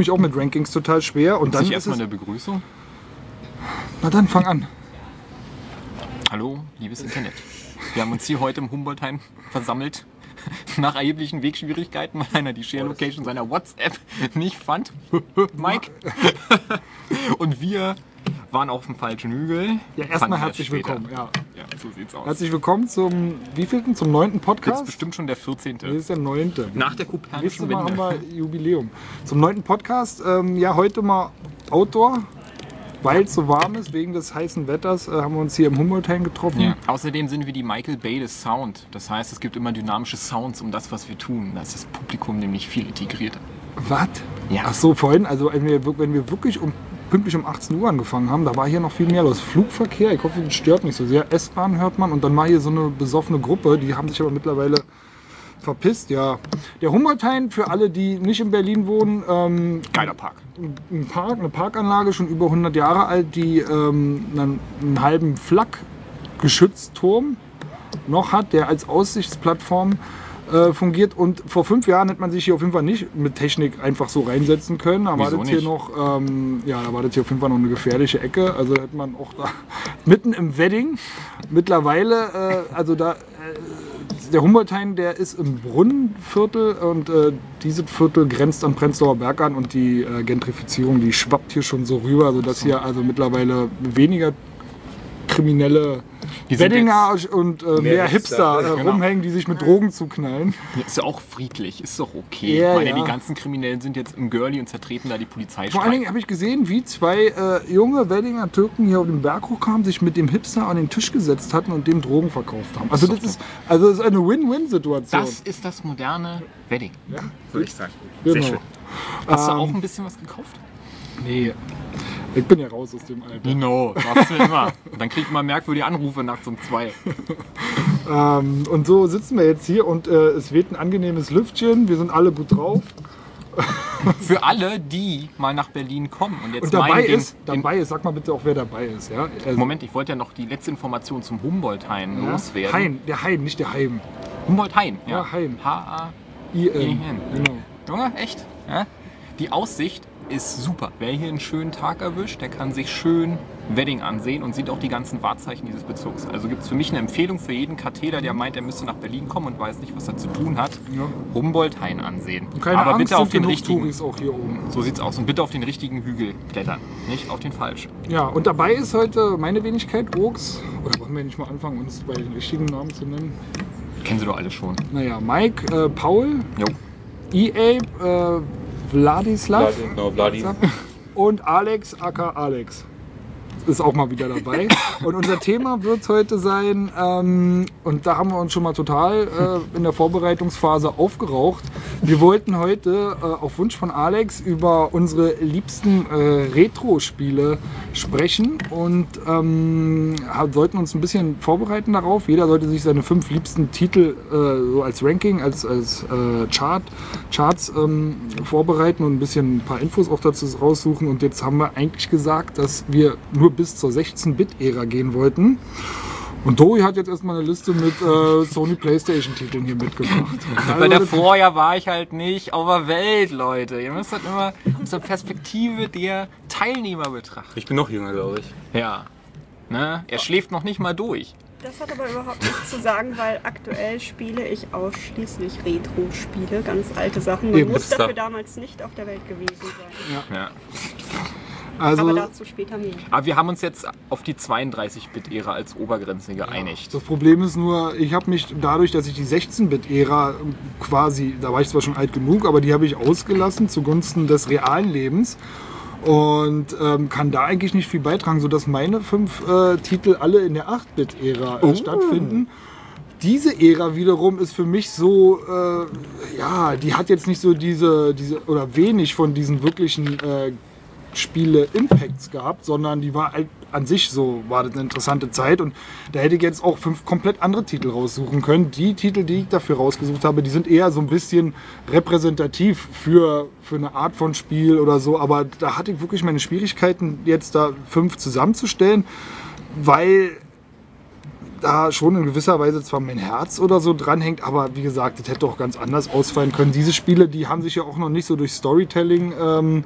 Mich auch mit Rankings total schwer. Und dann ist erstmal eine Begrüßung. na dann fang an. Hallo, liebes Internet. Wir haben uns hier heute im Humboldtheim versammelt. Nach erheblichen Wegschwierigkeiten, weil einer die Share Location seiner WhatsApp nicht fand. Mike. Und wir waren auf dem falschen Hügel. Ja, erstmal herzlich willkommen. Ja. So sieht's aus. Herzlich willkommen zum wievielten? Zum neunten Podcast? bestimmt schon der 14. Das ist der neunte. Nach der Nächstes kopernischen Mal haben Wende. wir Jubiläum. Zum neunten Podcast. Ähm, ja, heute mal Outdoor. Weil es so warm ist, wegen des heißen Wetters, äh, haben wir uns hier im Humboldt-Hain getroffen. Ja. Außerdem sind wir die Michael Bay des Sound. Das heißt, es gibt immer dynamische Sounds um das, was wir tun. Da ist das Publikum nämlich viel integrierter. Was? Ja. Ach so, vorhin, also wenn wir, wenn wir wirklich um, pünktlich um 18 Uhr angefangen haben, da war hier noch viel mehr los. Flugverkehr, ich hoffe, das stört nicht so sehr. S-Bahn hört man und dann war hier so eine besoffene Gruppe, die haben sich aber mittlerweile verpisst, ja. Der Humboldt-Hain, für alle, die nicht in Berlin wohnen, ähm, Geiler Park. ein Park, eine Parkanlage, schon über 100 Jahre alt, die ähm, einen, einen halben Flak-Geschützturm noch hat, der als Aussichtsplattform äh, fungiert. Und vor fünf Jahren hätte man sich hier auf jeden Fall nicht mit Technik einfach so reinsetzen können. Da war das hier noch, ähm, ja, da war das hier auf jeden Fall noch eine gefährliche Ecke. Also hätte man auch da mitten im Wedding mittlerweile, äh, also da. Äh, der Humboldthain, der ist im Brunnenviertel und äh, dieses Viertel grenzt an Prenzlauer Berg an und die äh, Gentrifizierung, die schwappt hier schon so rüber, sodass hier also mittlerweile weniger kriminelle Weddinger und äh, mehr, Hipster, Hipster, äh, genau. rumhängen, die sich mit Drogen zuknallen. Ja, Ist ja auch friedlich, ist doch okay. Ja, ich meine, ja. die ganzen Kriminellen sind jetzt im Girlie und zertreten da die Polizei. Vor allen Dingen habe ich gesehen, wie zwei äh, junge Weddinger Türken hier auf den Berg hochkamen, sich mit dem Hipster an den Tisch gesetzt hatten und dem Drogen verkauft haben. Also das ist, also das ist eine Win-Win-Situation. das ist das moderne Wedding, ja, würde ich sagen. genau. schön. Hast du Ähm, auch ein bisschen was gekauft? Nee, ich bin ja raus aus dem Alter. Genau, sagst du immer. Dann kriegt man merkwürdige Anrufe nachts um zwei. Ähm, und so sitzen wir jetzt hier und äh, es weht ein angenehmes Lüftchen. Wir sind alle gut drauf. Für alle, die mal nach Berlin kommen und jetzt Und dabei meinen, den, ist, dabei ist, sag mal bitte auch, wer dabei ist. Ja? Also, Moment, ich wollte ja noch die letzte Information zum Humboldt-Hain ja? loswerden. Hain, der Hain, nicht der Heim. Humboldt-Hain, ja. Ja, Hain. H-A. I-N. I-N. Genau. Junge, echt? Ja? Die Aussicht ist super. Wer hier einen schönen Tag erwischt, der kann sich schön Wedding ansehen und sieht auch die ganzen Wahrzeichen dieses Bezirks. Also gibt es für mich eine Empfehlung für jeden Katheter, der meint, er müsste nach Berlin kommen und weiß nicht, was er zu tun hat. Ja. Humboldt-Hain ansehen. Keine Aber Angst, bitte auf den richtigen. Touris auch hier oben. So sieht's aus. Und bitte auf den richtigen Hügel klettern, nicht auf den falschen. Ja, und dabei ist heute meine Wenigkeit, Oaks. Oder wollen wir nicht mal anfangen, uns bei den richtigen Namen zu nennen? Kennen Sie doch alle schon. Naja, Mike, äh, Paul, Jo. E-Ape, äh, Vladislav Vladi, genau, Vladi. und Alex, aka Alex. Ist auch mal wieder dabei. Und unser Thema wird heute sein, ähm, und da haben wir uns schon mal total äh, in der Vorbereitungsphase aufgeraucht. Wir wollten heute äh, auf Wunsch von Alex über unsere liebsten äh, Retro-Spiele sprechen und ähm, sollten uns ein bisschen vorbereiten darauf. Jeder sollte sich seine fünf liebsten Titel äh, so als Ranking, als, als äh, Chart, Charts ähm, vorbereiten und ein bisschen ein paar Infos auch dazu raussuchen. Und jetzt haben wir eigentlich gesagt, dass wir nur bis zur 16-Bit-Ära gehen wollten. Und Dori hat jetzt erstmal eine Liste mit äh, Sony Playstation-Titeln hier mitgebracht. Bei der Also, Vorjahr war ich halt nicht auf der Welt, Leute. Ihr müsst das immer aus der Perspektive der Teilnehmer betrachten. Ich bin noch jünger, glaube ich. Ja. Ne? Er schläft noch nicht mal durch. Das hat aber überhaupt nichts zu sagen, weil aktuell spiele ich ausschließlich Retro-Spiele, ganz alte Sachen. Man Eben, muss ist da- dafür damals nicht auf der Welt gewesen sein. Ja. Also Aber dazu später mehr. Aber wir haben uns jetzt auf die 32-Bit-Ära als Obergrenze geeinigt. Das Problem ist nur, ich habe mich dadurch, dass ich die 16-Bit-Ära quasi, da war ich zwar schon alt genug, aber die habe ich ausgelassen zugunsten des realen Lebens. und ähm, kann da eigentlich nicht viel beitragen, sodass meine fünf äh, Titel alle in der 8-Bit-Ära äh, stattfinden. Diese Ära wiederum ist für mich so, äh, ja, die hat jetzt nicht so diese, diese oder wenig von diesen wirklichen äh, Spiele-Impacts gehabt, sondern die war halt an sich so, war das eine interessante Zeit und da hätte ich jetzt auch fünf komplett andere Titel raussuchen können. Die Titel, die ich dafür rausgesucht habe, die sind eher so ein bisschen repräsentativ für, für eine Art von Spiel oder so, aber da hatte ich wirklich meine Schwierigkeiten, jetzt da fünf zusammenzustellen, weil da schon in gewisser Weise zwar mein Herz oder so dranhängt, aber wie gesagt, das hätte auch ganz anders ausfallen können. Diese Spiele, die haben sich ja auch noch nicht so durch Storytelling, ähm,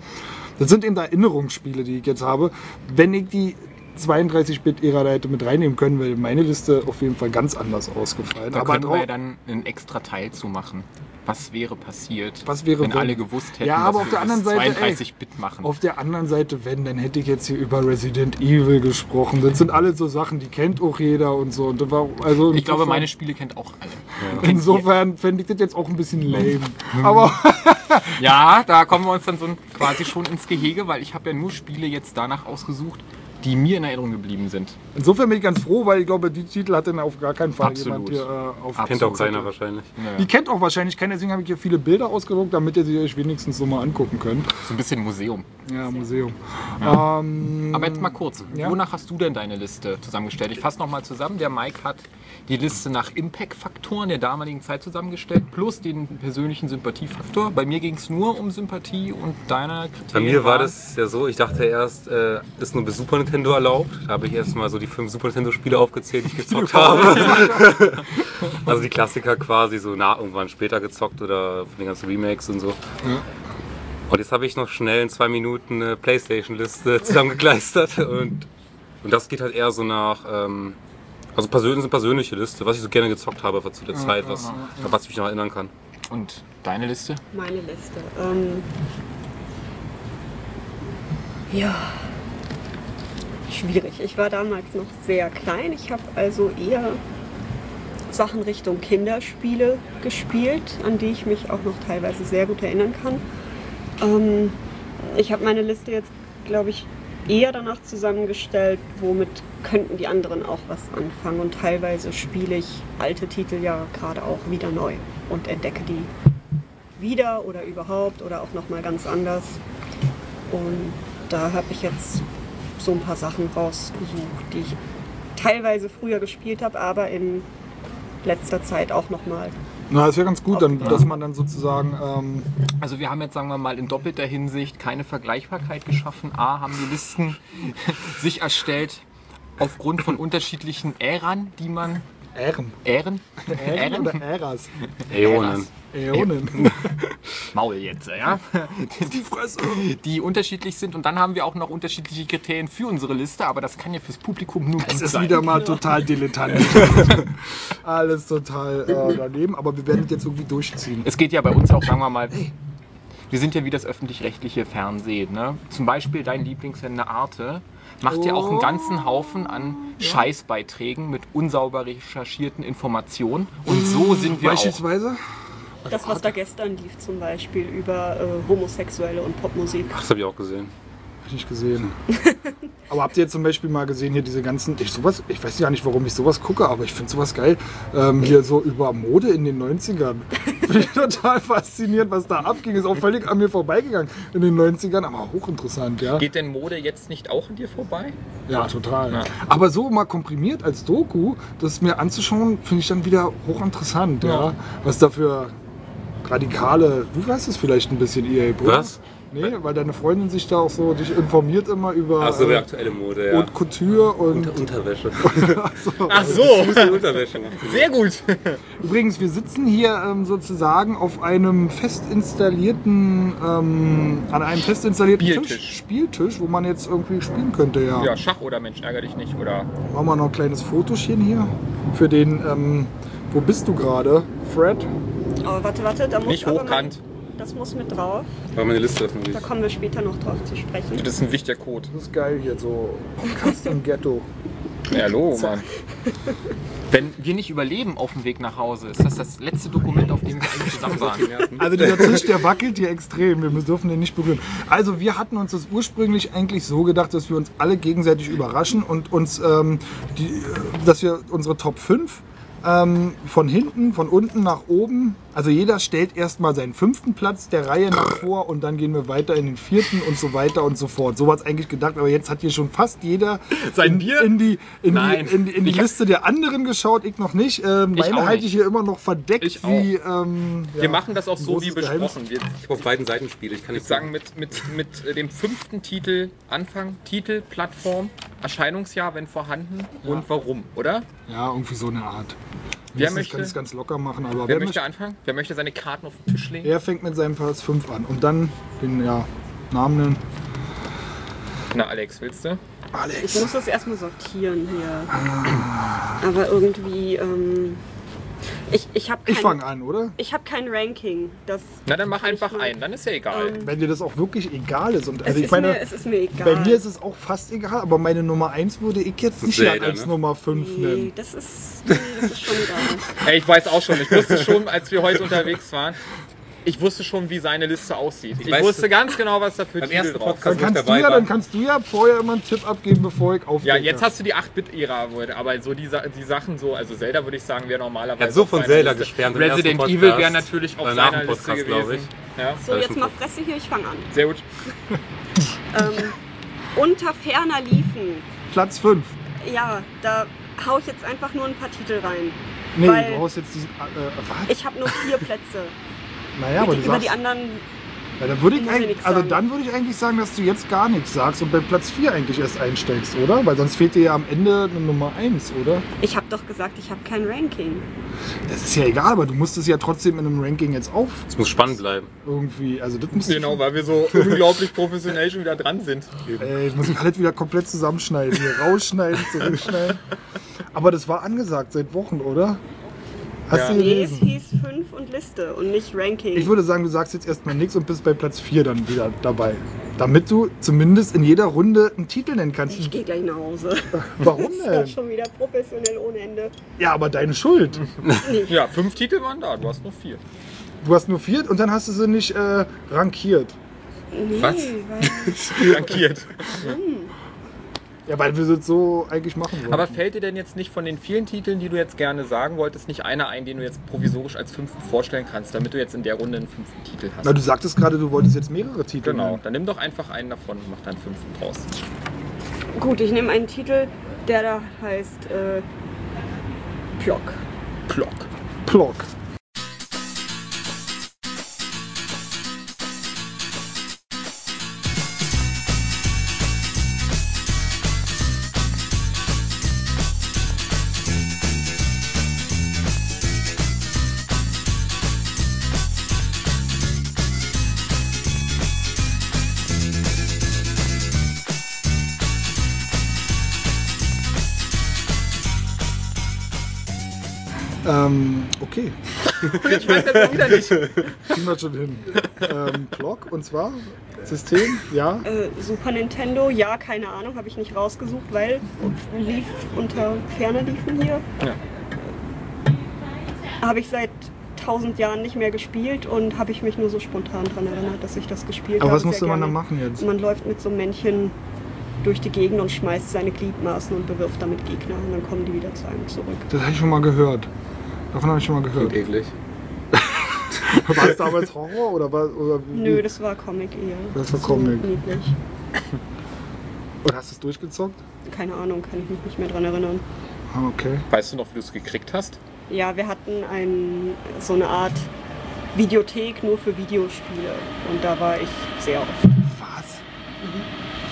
das sind eben Erinnerungsspiele, die ich jetzt habe. Wenn ich die 32-Bit-Ära da hätte mit reinnehmen können, wäre meine Liste auf jeden Fall ganz anders ausgefallen. Da aber können wir ja dann einen extra Teil zu machen. Was wäre passiert, Was wäre, wenn wenn? alle gewusst hätten, Ja, aber dass auf wir der anderen das Seite, ey, 32-Bit machen? Auf der anderen Seite, wenn, dann hätte ich jetzt hier über Resident Evil gesprochen. Das sind alle so Sachen, die kennt auch jeder und so. Und war, also Ich glaube, meine Spiele kennt auch alle. Insofern fände ich das jetzt auch ein bisschen lame. Aber Ja, da kommen wir uns dann so quasi schon ins Gehege, weil ich habe ja nur Spiele jetzt danach ausgesucht, die mir in Erinnerung geblieben sind. insofern bin ich ganz froh, weil ich glaube, die Titel hat dann auf gar keinen Fall Absolut. jemand hier äh, auf Kennt auch keiner wahrscheinlich. Die kennt auch wahrscheinlich keiner, deswegen habe ich hier viele Bilder ausgedruckt, damit ihr sie euch wenigstens so mal angucken könnt. So ein bisschen Museum. Ja, Museum. Ähm, Aber jetzt mal kurz, Ja. wonach hast du denn deine Liste zusammengestellt? Ich fasse nochmal zusammen. Der Mike hat die Liste nach Impact-Faktoren der damaligen Zeit zusammengestellt, plus den persönlichen Sympathiefaktor. Bei mir ging es nur um Sympathie und deiner Kriterien Bei mir war das ja so, ich dachte erst, äh, ist nur bis Super Nintendo erlaubt. Da habe ich erst mal so die fünf Super Nintendo Spiele aufgezählt, die ich gezockt habe. also die Klassiker quasi so nah irgendwann später gezockt oder von den ganzen Remakes und so. Und jetzt habe ich noch schnell in zwei Minuten eine Playstation-Liste zusammengekleistert und, und das geht halt eher so nach, ähm, also persönlich, eine persönliche Liste, was ich so gerne gezockt habe zu der Zeit, was, an was ich mich noch erinnern kann. Und deine Liste? Meine Liste. Ähm, ja. Schwierig. Ich war damals noch sehr klein. Ich habe also eher Sachen Richtung Kinderspiele gespielt, an die ich mich auch noch teilweise sehr gut erinnern kann. Ähm, ich habe meine Liste jetzt, glaube ich, eher danach zusammengestellt, womit könnten die anderen auch was anfangen. Und teilweise spiele ich alte Titel ja gerade auch wieder neu und entdecke die wieder oder überhaupt oder auch nochmal ganz anders. Und da habe ich jetzt so ein paar Sachen rausgesucht, die ich teilweise früher gespielt habe, aber in letzter Zeit auch nochmal. Na, das wäre ganz gut, dann, dass man dann sozusagen. Ähm, Also wir haben jetzt, sagen wir mal, in doppelter Hinsicht keine Vergleichbarkeit geschaffen. A, haben die Listen sich erstellt aufgrund von unterschiedlichen Äran, die man... Ähren. Ähren? Ähren oder Äras? Äonen. Äonen. Maul jetzt, ja? Die Fresse. Die unterschiedlich sind. Und dann haben wir auch noch unterschiedliche Kriterien für unsere Liste, aber das kann ja fürs Publikum nur Es gut ist sein. wieder mal total dilettantisch. Alles total äh, daneben, aber wir werden das jetzt irgendwie durchziehen. Es geht ja bei uns auch, sagen wir mal, wir sind ja wie das öffentlich-rechtliche Fernsehen. Ne? Zum Beispiel dein Lieblingssender Arte macht ja auch einen ganzen Haufen an Scheißbeiträgen mit unsauber recherchierten Informationen. Und so sind wir auch. Beispielsweise? Das, was da gestern lief zum Beispiel über äh, Homosexuelle und Popmusik. Das habe ich auch gesehen. Hab ich nicht gesehen. aber habt ihr jetzt zum Beispiel mal gesehen, hier diese ganzen. Ich, sowas, ich weiß gar nicht, warum ich sowas gucke, aber ich finde sowas geil. Ähm, hier so über Mode in den 90ern. Finde ich total faszinierend, was da abging. Ist auch völlig an mir vorbeigegangen in den 90ern, aber hochinteressant, ja. Geht denn Mode jetzt nicht auch an dir vorbei? Ja, total. Ja. Aber so mal komprimiert als Doku, das mir anzuschauen, finde ich dann wieder hochinteressant, ja. Ja. Was da für radikale, du weißt es vielleicht ein bisschen, EA, Bruder. Was? Nee, weil deine Freundin sich da auch so dich informiert immer über Ach so, die äh, aktuelle Mode, ja. Haute Couture und Unter Unterwäsche. Ach so, Unterwäsche macht sie. sehr gut. übrigens, wir sitzen hier ähm, sozusagen auf einem fest installierten, ähm, an einem fest installierten Spieltisch. Tisch, Spieltisch, wo man jetzt irgendwie spielen könnte, ja. Ja, Schach oder Mensch, ärger dich nicht. Oder Machen wir noch ein kleines Fotochen hier für den, ähm, wo bist du gerade, Fred? Aber warte, warte, da muss Nicht aber hochkant. Mal, das muss mit drauf. War meine Liste öffnen. Da kommen wir später noch drauf zu sprechen. das ist ein wichtiger Code. Das ist geil hier, so Podcast im Ghetto. Ja, hallo, Mann. Wenn wir nicht überleben auf dem Weg nach Hause, ist das das letzte Dokument, auf dem wir eigentlich zusammen waren. Also dieser Tisch, der wackelt hier extrem. Wir dürfen den nicht berühren. Also wir hatten uns das ursprünglich eigentlich so gedacht, dass wir uns alle gegenseitig überraschen und uns, ähm, die, äh, dass wir unsere Top 5 ähm, von hinten, von unten nach oben. Also jeder stellt erstmal seinen fünften Platz der Reihe nach vor und dann gehen wir weiter in den vierten und so weiter und so fort. So war es eigentlich gedacht, aber jetzt hat hier schon fast jeder Sein in, Bier? in die, in Nein. die, in die, in die Liste der anderen geschaut, ich noch nicht. Ähm, Ich meine halte nicht. ich hier immer noch verdeckt wie. Ähm, Wir ja, machen das auch so wie besprochen. Wir Ich habe auf beiden Seiten Spiele. Ich kann nicht sagen mit, mit, mit äh, dem fünften Titel Anfang, Titel, Plattform, Erscheinungsjahr, wenn vorhanden und warum, oder? Ja, irgendwie so eine Art. Wer Ich möchte- kann es ganz locker machen, aber Wer wer, möchte möchte, anfangen? Wer möchte seine Karten auf den Tisch legen? er fängt mit seinem Platz 5 an und dann den ja, Namen nennen. Na, Alex, willst du? Ich Alex. muss das erstmal sortieren hier. Aber irgendwie, ähm, ich, ich habe Ich kein, fange an, oder? ich hab kein Ranking. Das Na, dann mach einfach mal- einen, dann ist ja egal. Ähm, Wenn dir das auch wirklich egal ist. Und es, also ich ist meine, mir, es ist mir egal. bei mir ist es auch fast egal, aber meine Nummer 1 würde ich jetzt nicht Zelda, als ne? Nummer 5 nee, nennen. das ist, nee, das ist schon egal. Ey, ich weiß auch schon, ich wusste schon, als wir heute unterwegs waren, ich wusste schon, wie seine Liste aussieht. Ich, weiß, wusste ganz genau, was da für Titel ersten drauf Podcast- Dann ich kannst, du ja, war. dann kannst du ja vorher immer einen Tipp abgeben, bevor ich aufdecke. Ja, jetzt hast du die 8-Bit-Ära, wurde, aber so die, die Sachen so, also Zelda würde ich sagen, wäre normalerweise. Er hat so von Zelda Liste. im Resident Evil Podcast. wäre natürlich auf seiner dem Liste Podcast, glaub gewesen. Ja, So, jetzt mal Fresse hier, ich fange an. sehr gut. Ähm, unter ferner liefen. Platz 5. Ja, da hau ich jetzt einfach nur ein paar Titel rein. Nee, Weil- du brauchst jetzt diesen. Äh, was? Ich habe nur vier Plätze. Naja, aber du die, über die sagst. anderen, Ja, dann würde ich muss ich also sagen. dann würde ich eigentlich sagen, dass du jetzt gar nichts sagst und bei Platz 4 eigentlich erst einsteigst, oder? Weil sonst fehlt dir ja am Ende eine Nummer 1, oder? ich habe doch gesagt, ich habe kein Ranking. Das ist ja egal, aber du musst es ja trotzdem in einem Ranking jetzt auf Es muss spannend bleiben. irgendwie. Also das musst du Genau, weil wir so unglaublich professionell schon wieder dran sind. Ey, ich muss ich alles wieder komplett zusammenschneiden. Hier rausschneiden, zurückschneiden. Aber das war angesagt seit Wochen, oder? Hast Ja. du Nee, es hieß 5 und Liste und nicht Ranking. Ich würde sagen, du sagst jetzt erstmal nichts und bist bei Platz 4 dann wieder dabei. Damit du zumindest in jeder Runde einen Titel nennen kannst. ich gehe gleich nach Hause. Warum Das war denn? schon wieder professionell ohne Ende. Ja, aber deine Schuld. Ja, fünf Titel waren da, du hast noch vier. Du hast nur vier und dann hast du sie nicht äh, rankiert. Nee, Was? weil Dankiert. Ja, weil wir das so eigentlich machen wollen. Aber fällt dir denn jetzt nicht von den vielen Titeln, die du jetzt gerne sagen wolltest, nicht einer ein, den du jetzt provisorisch als fünften vorstellen kannst, damit du jetzt in der Runde einen fünften Titel hast? Na, du sagtest gerade, du wolltest jetzt mehrere Titel Genau, nennen. dann nimm doch einfach einen davon und mach deinen fünften draus. gut, ich nehme einen Titel, der da heißt äh, Plock. Plock. Plock. Okay. Ich weiß jetzt wieder nicht. Kriegen wir schon hin. Ähm, Plock und zwar System, ja. Äh, Super Nintendo, ja, keine Ahnung, habe ich nicht rausgesucht, weil lief unter ferner liefen hier. Ja. Habe ich seit tausend Jahren nicht mehr gespielt und habe ich mich nur so spontan daran erinnert, dass ich das gespielt Aber habe. was musste man da gerne. machen jetzt? Man läuft mit so einem Männchen durch die Gegend und schmeißt seine Gliedmaßen und bewirft damit Gegner und dann kommen die wieder zu einem zurück. Das habe ich schon mal gehört. Davon habe ich schon mal gehört. Klingt eklig. War es damals Horror oder war oder wie? Nö, das war Comic eher. Das war So Comic. Niedlich. Oder hast du es durchgezockt? Keine Ahnung, kann ich mich nicht mehr dran erinnern. Ah, okay. Weißt du noch, wie du es gekriegt hast? Ja, wir hatten ein, so eine Art Videothek nur für Videospiele und da war ich sehr oft. Was?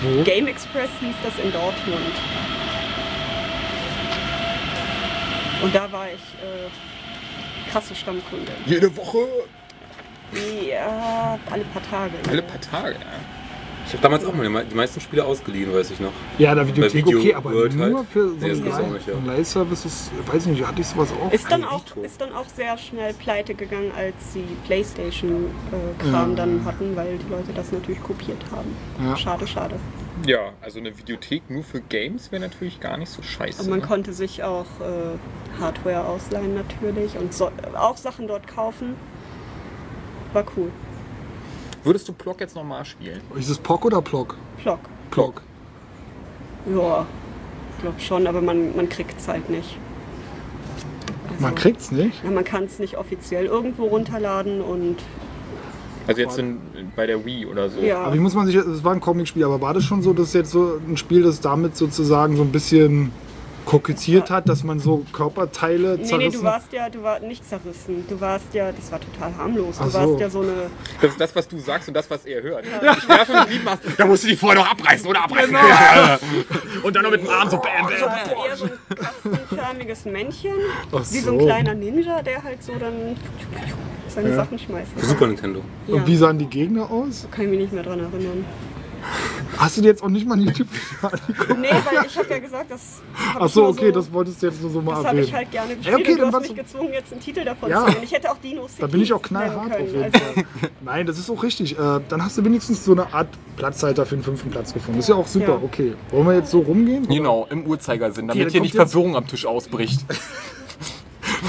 Wo? Game Express hieß das in Dortmund. Und da war ich äh, krasse Stammkunde. Jede Woche. Ja, alle paar Tage. Alle paar Tage, ja. Ich habe damals auch mal die me- die meisten Spiele ausgeliehen, weiß ich noch. Ja, der Videothek, Video okay, aber World nur halt. für so Nee, einen ja. Leihservice weiß ich nicht, hatte ich sowas auch? Ist dann, auch, ist dann auch sehr schnell pleite gegangen, als sie Playstation-Kram Ja. dann hatten, weil die Leute das natürlich kopiert haben. Ja. Schade, schade. Ja, also eine Videothek nur für Games wäre natürlich gar nicht so scheiße. Und man ne? konnte sich auch äh, Hardware ausleihen natürlich und so, auch Sachen dort kaufen. War cool. Würdest du Plock jetzt nochmal spielen? Ist es POC oder PLOC? Plock. PLOC. Ja, glaub schon, aber man, man kriegt es halt nicht. Also, Man kriegt's nicht. Ja, man kann es nicht offiziell irgendwo runterladen und Also jetzt in, bei der Wii oder so. ja. Aber wie muss man sich, das war ein Comic-Spiel, aber war das schon so, dass jetzt so ein Spiel, das damit sozusagen so ein bisschen kokettiert hat, dass man so Körperteile Nee, zerrissen nee, du warst ja, du warst nicht zerrissen. Du warst ja, das war total harmlos. Du so. warst ja so eine. Das ist das, was du sagst und das, was er hört. Ich werfe mit Lieben Da musst du die vorher noch abreißen oder abreißen. und dann noch mit dem Arm so bam, Du bam. hast ja eher so ein kastenförmiges Männchen, Ach wie so ein so. kleiner Ninja, der halt so dann seine Sachen schmeißt. Für Super Nintendo. Ja. Und wie sahen die Gegner aus? Kann ich mich nicht mehr dran erinnern. Hast du dir jetzt auch nicht mal ein youtube angeguckt? Nee, weil ich habe ja gesagt, das hab Ach ich so, okay, das wolltest du jetzt nur so mal Das habe erwähnen. ich halt gerne gespielt Ja, okay, und du dann hast mich gezwungen, jetzt einen Titel davon Ja. zu nennen. Ich hätte auch Dino City Da bin ich auch knallhart auf jeden Also, Fall. Nein, das ist auch richtig. Äh, dann hast du wenigstens so eine Art Platzhalter für den fünften Platz gefunden. Das ist ja auch super, Ja. okay. Wollen wir jetzt so rumgehen? Genau, im Uhrzeigersinn, damit dann hier nicht Verwirrung am Tisch ausbricht.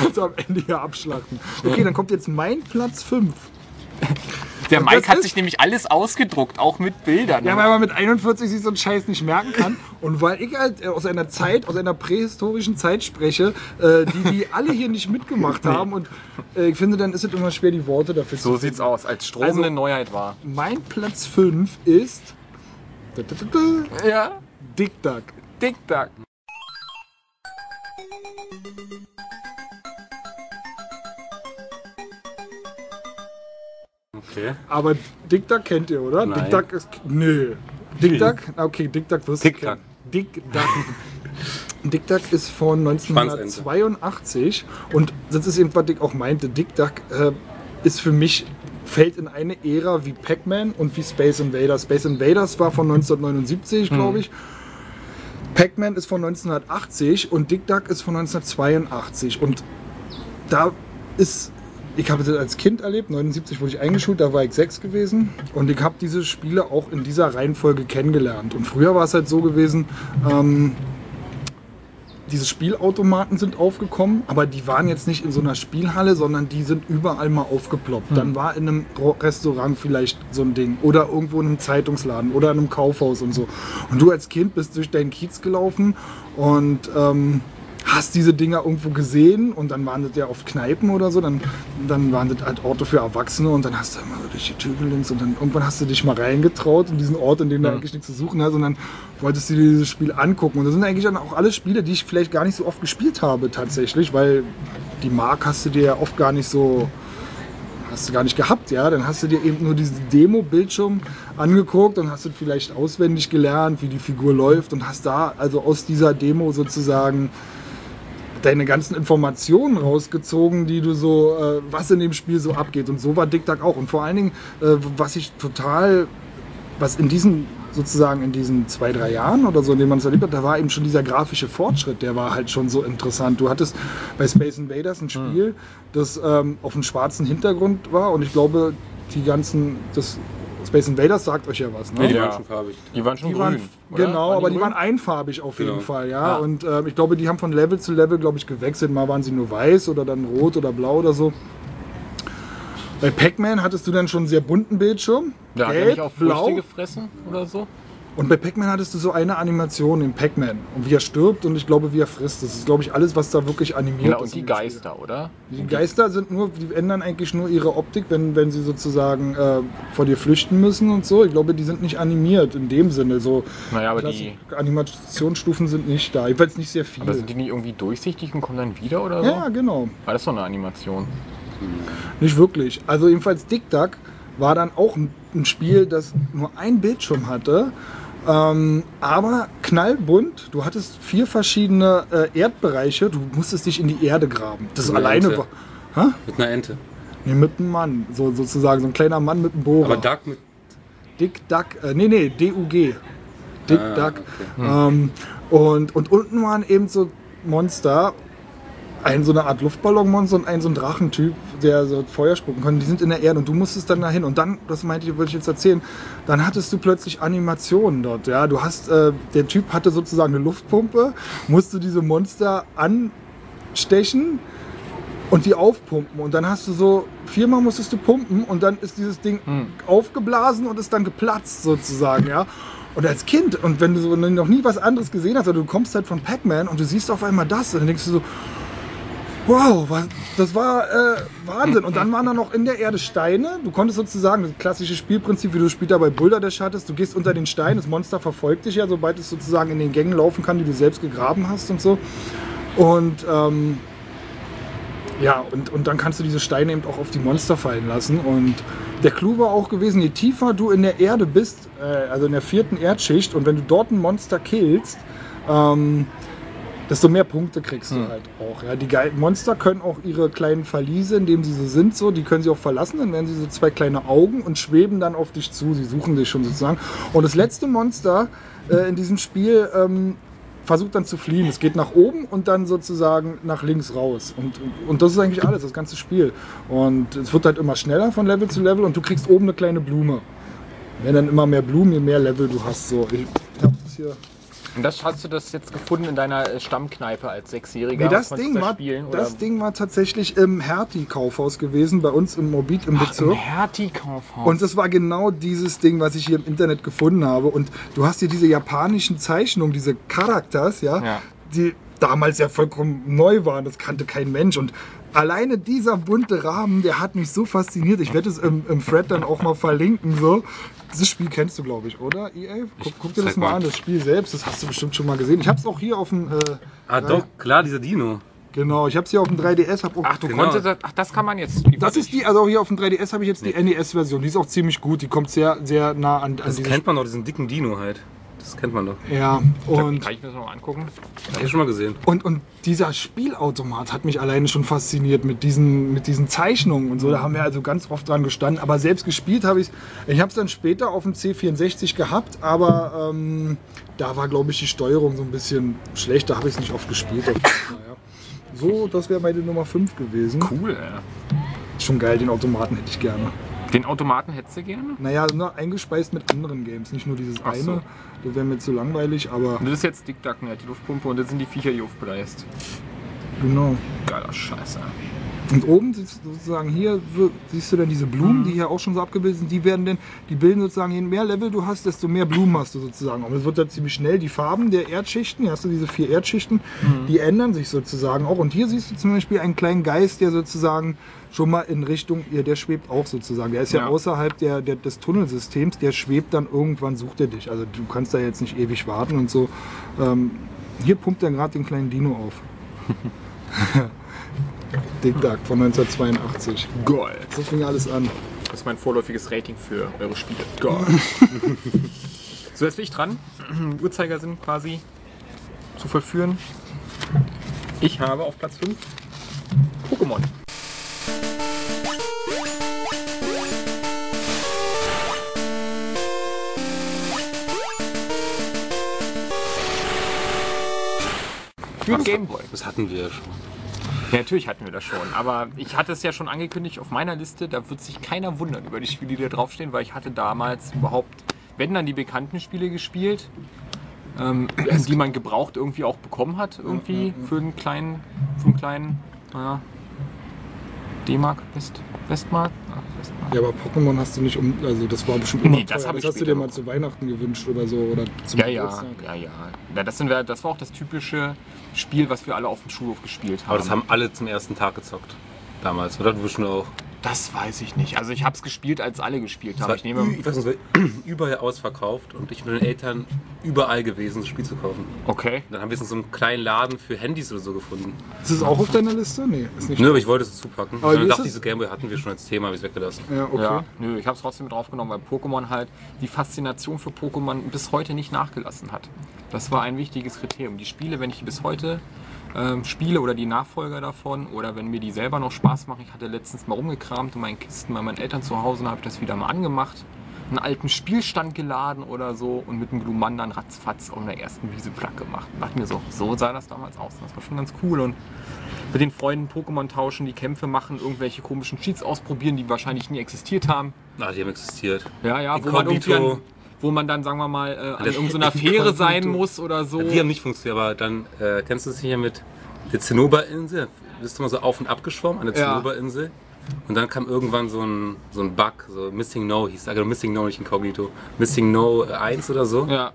Uns am Ende hier abschlachten. Okay, dann kommt jetzt mein Platz 5. Der Und Mike das hat ist- sich nämlich alles ausgedruckt, auch mit Bildern. Ja, weil man mit 41 sich so einen Scheiß nicht merken kann. Und weil ich halt äh, aus einer Zeit, aus einer prähistorischen Zeit spreche, äh, die die alle hier nicht mitgemacht haben. Und äh, ich finde, dann ist es immer schwer, die Worte dafür so zu sieht's aus, als Strom Also- eine Neuheit war. Mein Platz 5 ist Ja, Dick Duck. Dick Duck. Okay. Aber Dick Duck kennt ihr, oder? Nein. Dick Duck ist. Nö. Dick Duck? Okay, Dick Duck wirst du Dick kennen. Dick Duck. Dick Duck ist von 1982 und das ist eben, was Dick auch meinte. Dick Duck äh, ist für mich, fällt in eine Ära wie Pac-Man und wie Space Invaders. Space Invaders war von 1979, glaube ich. Pac-Man ist von 1980 und Dick Duck ist von 1982. Und da ist, ich habe das als Kind erlebt, 79 wurde ich eingeschult, da war ich sechs gewesen und ich habe diese Spiele auch in dieser Reihenfolge kennengelernt. Und früher war es halt so gewesen, ähm, diese Spielautomaten sind aufgekommen, aber die waren jetzt nicht in so einer Spielhalle, sondern die sind überall mal aufgeploppt. Dann war in einem Restaurant vielleicht so ein Ding oder irgendwo in einem Zeitungsladen oder in einem Kaufhaus und so. Und du als Kind bist durch deinen Kiez gelaufen und ähm, hast diese Dinger irgendwo gesehen und dann waren das ja oft Kneipen oder so, dann, dann waren das halt Orte für Erwachsene und dann hast du immer so durch die Tür gelinst und dann irgendwann hast du dich mal reingetraut in diesen Ort, in dem du eigentlich nichts zu suchen hast und dann wolltest du dir dieses Spiel angucken und das sind eigentlich dann auch alle Spiele, die ich vielleicht gar nicht so oft gespielt habe tatsächlich, weil die Mark hast du dir ja oft gar nicht so hast du gar nicht gehabt, ja. Dann hast du dir eben nur diesen Demo-Bildschirm angeguckt und hast du vielleicht auswendig gelernt, wie die Figur läuft und hast da also aus dieser Demo sozusagen deine ganzen Informationen rausgezogen, die du so, äh, was in dem Spiel so abgeht. Und so war Dick Duck auch. Und vor allen Dingen, äh, was ich total, was in diesen sozusagen in diesen zwei, drei Jahren oder so, in denen man es erlebt hat, da war eben schon dieser grafische Fortschritt, der war halt schon so interessant. Du hattest bei Space Invaders ein Spiel, das ähm, auf einem schwarzen Hintergrund war und ich glaube, die ganzen, das Space Invaders sagt euch ja was, ne? Nee, die Ja. waren schon farbig. Die waren schon Die grün. waren, oder? genau, Waren aber die grün? waren einfarbig auf jeden Genau. Fall, ja. Ah. Und ähm, ich glaube, die haben von Level zu Level, glaube ich, gewechselt. Mal waren sie nur weiß oder dann rot oder blau oder so. Bei Pac-Man hattest du dann schon einen sehr bunten Bildschirm. Da hat er gelb, nicht blau. Früchte gefressen oder so? Und bei Pac-Man hattest du so eine Animation in Pac-Man. Und wie er stirbt und ich glaube, wie er frisst. Das ist, glaube ich, alles, was da wirklich animiert Ja, ist. und die dem Spiel. Geister, oder? Die Geister sind nur, die ändern eigentlich nur ihre Optik, wenn, wenn sie sozusagen äh, vor dir flüchten müssen und so. Ich glaube, die sind nicht animiert in dem Sinne. So Naja, aber die. Animationsstufen sind nicht da. Jedenfalls nicht sehr viele. Aber sind die nicht irgendwie durchsichtig und kommen dann wieder oder so? ja, genau. War das doch eine Animation? Nicht wirklich. Also jedenfalls Dick Duck war dann auch ein Spiel, das nur ein Bildschirm hatte. Ähm, aber knallbunt. Du hattest vier verschiedene äh, Erdbereiche. Du musstest dich in die Erde graben. Das Mit alleine Ente. war. Hä? Mit einer Ente. Nee, mit einem Mann. So, sozusagen, so ein kleiner Mann mit einem Bohrer. Aber Duck mit. Dick Duck, äh, nee, nee, D-U-G. Dick Ah, Duck. okay. Ähm, und, und unten waren eben so Monster. Ein so eine Art Luftballonmonster und ein so ein Drachentyp. der so Feuer spucken konnte, die sind in der Erde und du musstest dann dahin. Und dann, das meinte ich, wollte ich jetzt erzählen, dann hattest du plötzlich Animationen dort. Ja, du hast, äh, der Typ hatte sozusagen eine Luftpumpe, musste diese Monster anstechen und die aufpumpen. Und dann hast du so, viermal musstest du pumpen und dann ist dieses Ding aufgeblasen und ist dann geplatzt sozusagen, ja. Und als Kind, und wenn du so noch nie was anderes gesehen hast, oder du kommst halt von Pac-Man und du siehst auf einmal das, und dann denkst du so, wow, das war äh, Wahnsinn. Und dann waren da noch in der Erde Steine. Du konntest sozusagen, das klassische Spielprinzip, wie du später bei Boulder Dash hattest, du gehst unter den Stein, das Monster verfolgt dich ja, sobald es sozusagen in den Gängen laufen kann, die du selbst gegraben hast und so. Und ähm, ja, und, und dann kannst du diese Steine eben auch auf die Monster fallen lassen. Und der Clou war auch gewesen, je tiefer du in der Erde bist, äh, also in der vierten Erdschicht, und wenn du dort ein Monster killst, ähm, desto mehr Punkte kriegst du halt auch. Ja. Die Monster können auch ihre kleinen Verliese, in denen sie so sind, so, die können sie auch verlassen. Dann werden sie so zwei kleine Augen und schweben dann auf dich zu. Sie suchen dich schon sozusagen. Und das letzte Monster äh, in diesem Spiel ähm, versucht dann zu fliehen. Es geht nach oben und dann sozusagen nach links raus. Und, und das ist eigentlich alles, das ganze Spiel. Und es wird halt immer schneller von Level zu Level und du kriegst oben eine kleine Blume. Wenn dann immer mehr Blumen, je mehr Level du hast. So, ich hab das hier. Und das hast du das jetzt gefunden in deiner äh, Stammkneipe als Sechsjähriger? Nee, das, Ding war, spielen, das? Ding war tatsächlich im Hertie-Kaufhaus gewesen, bei uns im Morbid im Ach, im Bezirk. Hertie-Kaufhaus. Und das war genau dieses Ding, was ich hier im Internet gefunden habe. Und du hast hier diese japanischen Zeichnungen, diese Charakters, ja, Ja. die damals ja vollkommen neu waren. Das kannte kein Mensch. Und alleine dieser bunte Rahmen, der hat mich so fasziniert. Ich werde es im, im Thread dann auch mal verlinken. So. Dieses Spiel kennst du, glaube ich, oder, EA? Guck, guck dir das mal mal. an, das Spiel selbst. Das hast du bestimmt schon mal gesehen. Ich habe es auch hier auf dem... Äh, Ah, doch, klar, dieser Dino. Genau, ich habe es hier auf dem 3DS. Hab auch Ach, du Genau. konntest das, ach, das kann man jetzt. das ist die, also auch hier auf dem 3DS habe ich jetzt die NES-Version. Die ist auch ziemlich gut. Die kommt sehr, sehr nah an, an Das kennt man doch, diesen dicken Dino halt. Das kennt man doch. Ja, und, Kann ich mir das noch mal angucken? Hab ich schon mal gesehen. und, und dieser Spielautomat hat mich alleine schon fasziniert mit diesen, mit diesen Zeichnungen und so. Da haben wir also ganz oft dran gestanden. Aber selbst gespielt habe ich Ich habe es dann später auf dem C64 gehabt, aber ähm, da war, glaube ich, die Steuerung so ein bisschen schlecht. Da habe ich es nicht oft gespielt. Naja. So, das wäre meine Nummer 5 gewesen. Cool, ey. Schon geil, den Automaten hätte ich gerne. Den Automaten hättest du gerne? Naja, nur eingespeist mit anderen Games, nicht nur dieses Ach so. Das wäre mir zu langweilig, aber das ist jetzt Dick Duck, ne, die Luftpumpe und das sind die Viecher, die aufbläst. genau. Geiler Scheiße. Und oben siehst du sozusagen hier siehst du dann diese Blumen, die hier auch schon so abgebildet sind. Die werden dann, die bilden sozusagen, je mehr Level du hast, desto mehr Blumen hast du sozusagen. Und es wird dann ziemlich schnell. Die Farben der Erdschichten, hier hast du diese vier Erdschichten, die ändern sich sozusagen auch. Und hier siehst du zum Beispiel einen kleinen Geist, der sozusagen schon mal in Richtung, ja, der schwebt auch sozusagen. Der ist ja, Ja. außerhalb der, der, des Tunnelsystems, der schwebt dann irgendwann, sucht er dich. Also du kannst da jetzt nicht ewig warten und so. Ähm, hier pumpt er gerade den kleinen Dino auf. Dick Duck von 1982. Geil. So fing alles an. Das ist mein vorläufiges Rating für eure Spiele. Geil. so, jetzt bin ich dran. Uhrzeigersinn quasi zu vollführen. Ich habe auf Platz 5 Pokémon. Für den Gameboy. Das hatten wir ja schon. Ja, natürlich hatten wir das schon, aber ich hatte es ja schon angekündigt auf meiner Liste, da wird sich keiner wundern über die Spiele, die da draufstehen, weil ich hatte damals überhaupt, wenn dann die bekannten Spiele gespielt, ähm, die man gebraucht irgendwie auch bekommen hat, irgendwie für einen kleinen, für einen kleinen, naja, D-Mark, West, Westmark? Ach, Westmark. Ja, aber Pokémon hast du nicht um. Also, das war bestimmt Nee, immer das teuer. hab ich das hast du dir mal zu Weihnachten gewünscht oder so. Oder zum Ja, ja, Geburtstag. ja, ja. ja das, sind wir, das war auch das typische Spiel, was wir alle auf dem Schulhof gespielt haben. Aber das haben alle zum ersten Tag gezockt. Damals, oder? Du bist schon auch. Das weiß ich nicht. Also ich habe es gespielt, als alle gespielt haben. Ich nehme, ich weiß nicht, überall ausverkauft und ich bin mit den Eltern überall gewesen, das Spiel zu kaufen. okay. Dann haben wir es in so einem kleinen Laden für Handys oder so gefunden. Ist es auch auf deiner Liste? Nee, ist nicht. Nö, aber ich wollte es zupacken. Aber ich ist dachte, es? diese Gameboy hatten wir schon als Thema, habe ich es weggelassen. Ja, okay. Ja, nö, ich habe es trotzdem mit draufgenommen, weil Pokémon halt die Faszination für Pokémon bis heute nicht nachgelassen hat. Das war ein wichtiges Kriterium. Die Spiele, wenn ich die bis heute ähm, spiele oder die Nachfolger davon oder wenn mir die selber noch Spaß machen. Ich hatte letztens mal rumgekramt in meinen Kisten bei meinen Eltern zu Hause und habe das wieder mal angemacht. Einen alten Spielstand geladen oder so und mit einem Gluman dann ratzfatz auf der ersten Wiese platt gemacht. Und dachte mir so, so sah das damals aus. Das war schon ganz cool und mit den Freunden Pokémon tauschen, die Kämpfe machen, irgendwelche komischen Cheats ausprobieren, die wahrscheinlich nie existiert haben. Ah, die haben existiert. Ja, ja, wo man, irgendwie an, wo man dann, sagen wir mal, äh, an Der- irgendeiner Fähre sein muss oder so. Die haben nicht funktioniert, aber dann äh, kennst du es hier mit der Zinnoberinsel? Bist du mal so auf und ab geschwommen an der Ja. Zinnoberinsel? Und dann kam irgendwann so ein, so ein Bug, so Missing No hieß, also Missing No nicht Inkognito, Missing No äh, 1 oder so. Ja.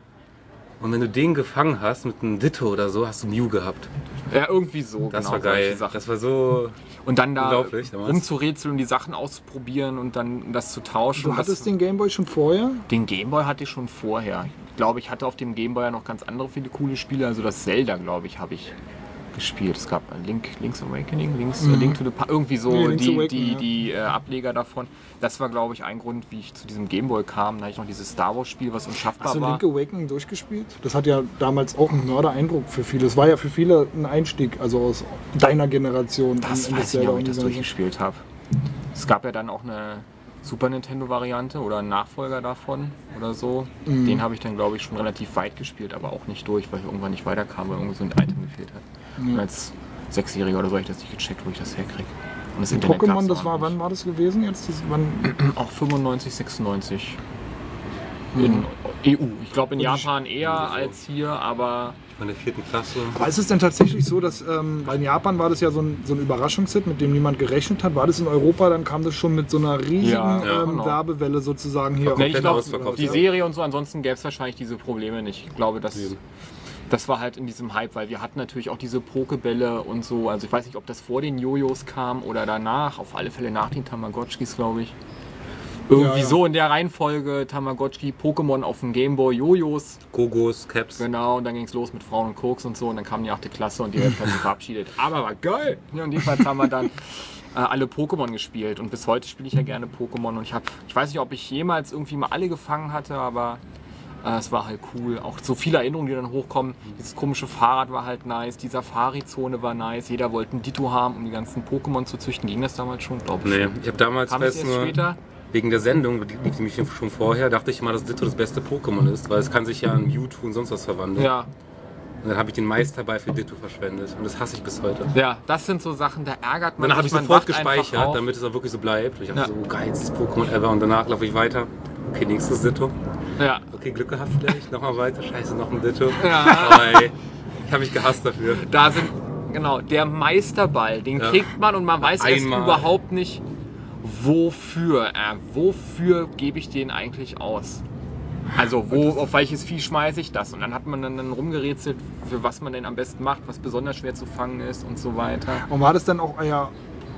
Und wenn du den gefangen hast mit einem Ditto oder so, hast du Mew gehabt. ja, irgendwie so. Das genau, war geil. Das war so. Und dann da rumzurätseln und die Sachen auszuprobieren und dann das zu tauschen. Du hattest das, den Gameboy schon vorher? den Gameboy hatte ich schon vorher. Ich glaube, ich hatte auf dem Gameboy ja noch ganz andere viele coole Spiele. Also das Zelda, glaube ich, habe ich gespielt. Es gab Link, Link's Awakening, Link's, äh, Link to the Pa- irgendwie so Link's die, Awakening, die, ja. die äh, Ableger davon. Das war, glaube ich, ein Grund, wie ich zu diesem Gameboy kam. Da hatte ich noch dieses Star Wars Spiel, was unschaffbar Hast du war. Link Awakening durchgespielt? Das hat ja damals auch einen Mörder-Eindruck für viele. Es war ja für viele ein Einstieg, also aus deiner Generation. Das in- in weiß ich nicht, ob ich das durchgespielt habe. Es gab ja dann auch eine Super Nintendo-Variante oder einen Nachfolger davon oder so. Mhm. Den habe ich dann, glaube ich, schon relativ weit gespielt, aber auch nicht durch, weil ich irgendwann nicht weiterkam, weil irgendwie so ein Item gefehlt hat. Mhm. Und als Sechsjähriger oder so habe ich das nicht gecheckt, wo ich das herkriege. Und das Internet Pokémon, das war, wann war das gewesen? Jetzt, das, wann, Auch 95, 96. In EU. Ich glaube in ich- Japan eher als hier, aber Von der vierten Klasse. aber ist es denn tatsächlich so, dass, ähm, weil in Japan war das ja so ein, so ein Überraschungshit, mit dem niemand gerechnet hat. War das in Europa, dann kam das schon mit so einer riesigen Ja, ja, ähm, genau. Werbewelle sozusagen hier. Nee, ich glaube, die ja. Serie und so, ansonsten gäbe es wahrscheinlich diese Probleme nicht. Ich glaube, das, Eben. Das war halt in diesem Hype, weil wir hatten natürlich auch diese Pokebälle und so. Also ich weiß nicht, ob das vor den Jojos kam oder danach. Auf alle Fälle nach den Tamagotchis, glaube ich. Irgendwie Ja, ja. so in der Reihenfolge Tamagotchi, Pokémon auf dem Gameboy, Jojos. Gogos, Caps. Genau, und dann ging es los mit Frauen und Koks und so. Und dann kam die achte Klasse und die Hälfte hat sich verabschiedet. Aber war geil! Ja, und jedenfalls haben wir dann äh, alle Pokémon gespielt. Und bis heute spiele ich ja gerne Pokémon. Und ich habe, ich weiß nicht, ob ich jemals irgendwie mal alle gefangen hatte, aber es war halt cool. Auch so viele Erinnerungen, die dann hochkommen. Dieses komische Fahrrad war halt nice, die Safari-Zone war nice. Jeder wollte ein Ditto haben, um die ganzen Pokémon zu züchten. Ging das damals schon? Glaube ich. Nee, schon. ich habe damals Kam erst nur, später? wegen der Sendung, die nämlich schon vorher, dachte ich mal, dass Ditto das beste Pokémon ist, weil es kann sich ja in Mewtwo und sonst was verwandeln. Ja. Und dann habe ich den Meisterball für Ditto verschwendet und das hasse ich bis heute. Ja, das sind so Sachen, da ärgert man Dann habe ich sofort gespeichert, damit es auch wirklich so bleibt. Und ich dachte Ja. so, oh, geilstes Pokémon ever. Und danach laufe ich weiter. Okay, nächstes Ditto. Ja. Okay, Glück gehabt vielleicht. Nochmal weiter. Scheiße, noch ein Ditto. Ja. Ich habe mich gehasst dafür. Da sind, genau, der Meisterball, den Ja. kriegt man und man weiß erst Einmal. überhaupt nicht, wofür. Äh, wofür gebe ich den eigentlich aus? Also, wo, auf welches Vieh schmeiße ich das? Und dann hat man dann, dann rumgerätselt, für was man denn am besten macht, was besonders schwer zu fangen ist und so weiter. Und war das dann auch euer,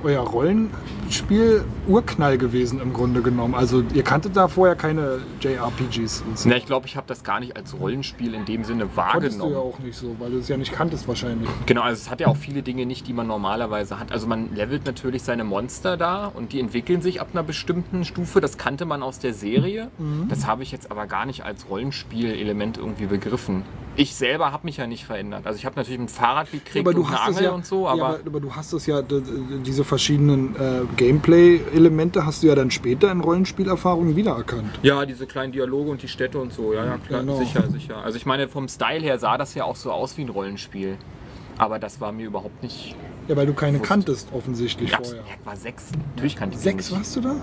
euer Rollenspiel-Urknall gewesen im Grunde genommen? Also ihr kanntet da vorher keine JRPGs und so. Na, ich glaube, ich habe das gar nicht als Rollenspiel in dem Sinne Konntest du wahrgenommen. ja auch nicht so, weil du es ja nicht kanntest wahrscheinlich. Genau, also es hat ja auch viele Dinge nicht, die man normalerweise hat. Also man levelt natürlich seine Monster da und die entwickeln sich ab einer bestimmten Stufe. Das kannte man aus der Serie. Das habe ich jetzt aber gar nicht als Rollenspielelement irgendwie begriffen. Ich selber habe mich ja nicht verändert. Also ich habe natürlich ein Fahrrad gekriegt aber du und eine hast es Angel ja, und so, ja, aber aber, aber du hast es ja, diese verschiedenen äh, Gameplay-Elemente hast du ja dann später in Rollenspielerfahrungen wiedererkannt. ja, diese kleinen Dialoge und die Städte und so, ja, ja, klar, Genau. sicher, sicher. Also ich meine, vom Style her sah das ja auch so aus wie ein Rollenspiel. Aber das war mir überhaupt nicht. Ja, weil du keine Wusste. kanntest offensichtlich Ja, vorher. ich war sechs. Natürlich kannte ich Sechs warst du da?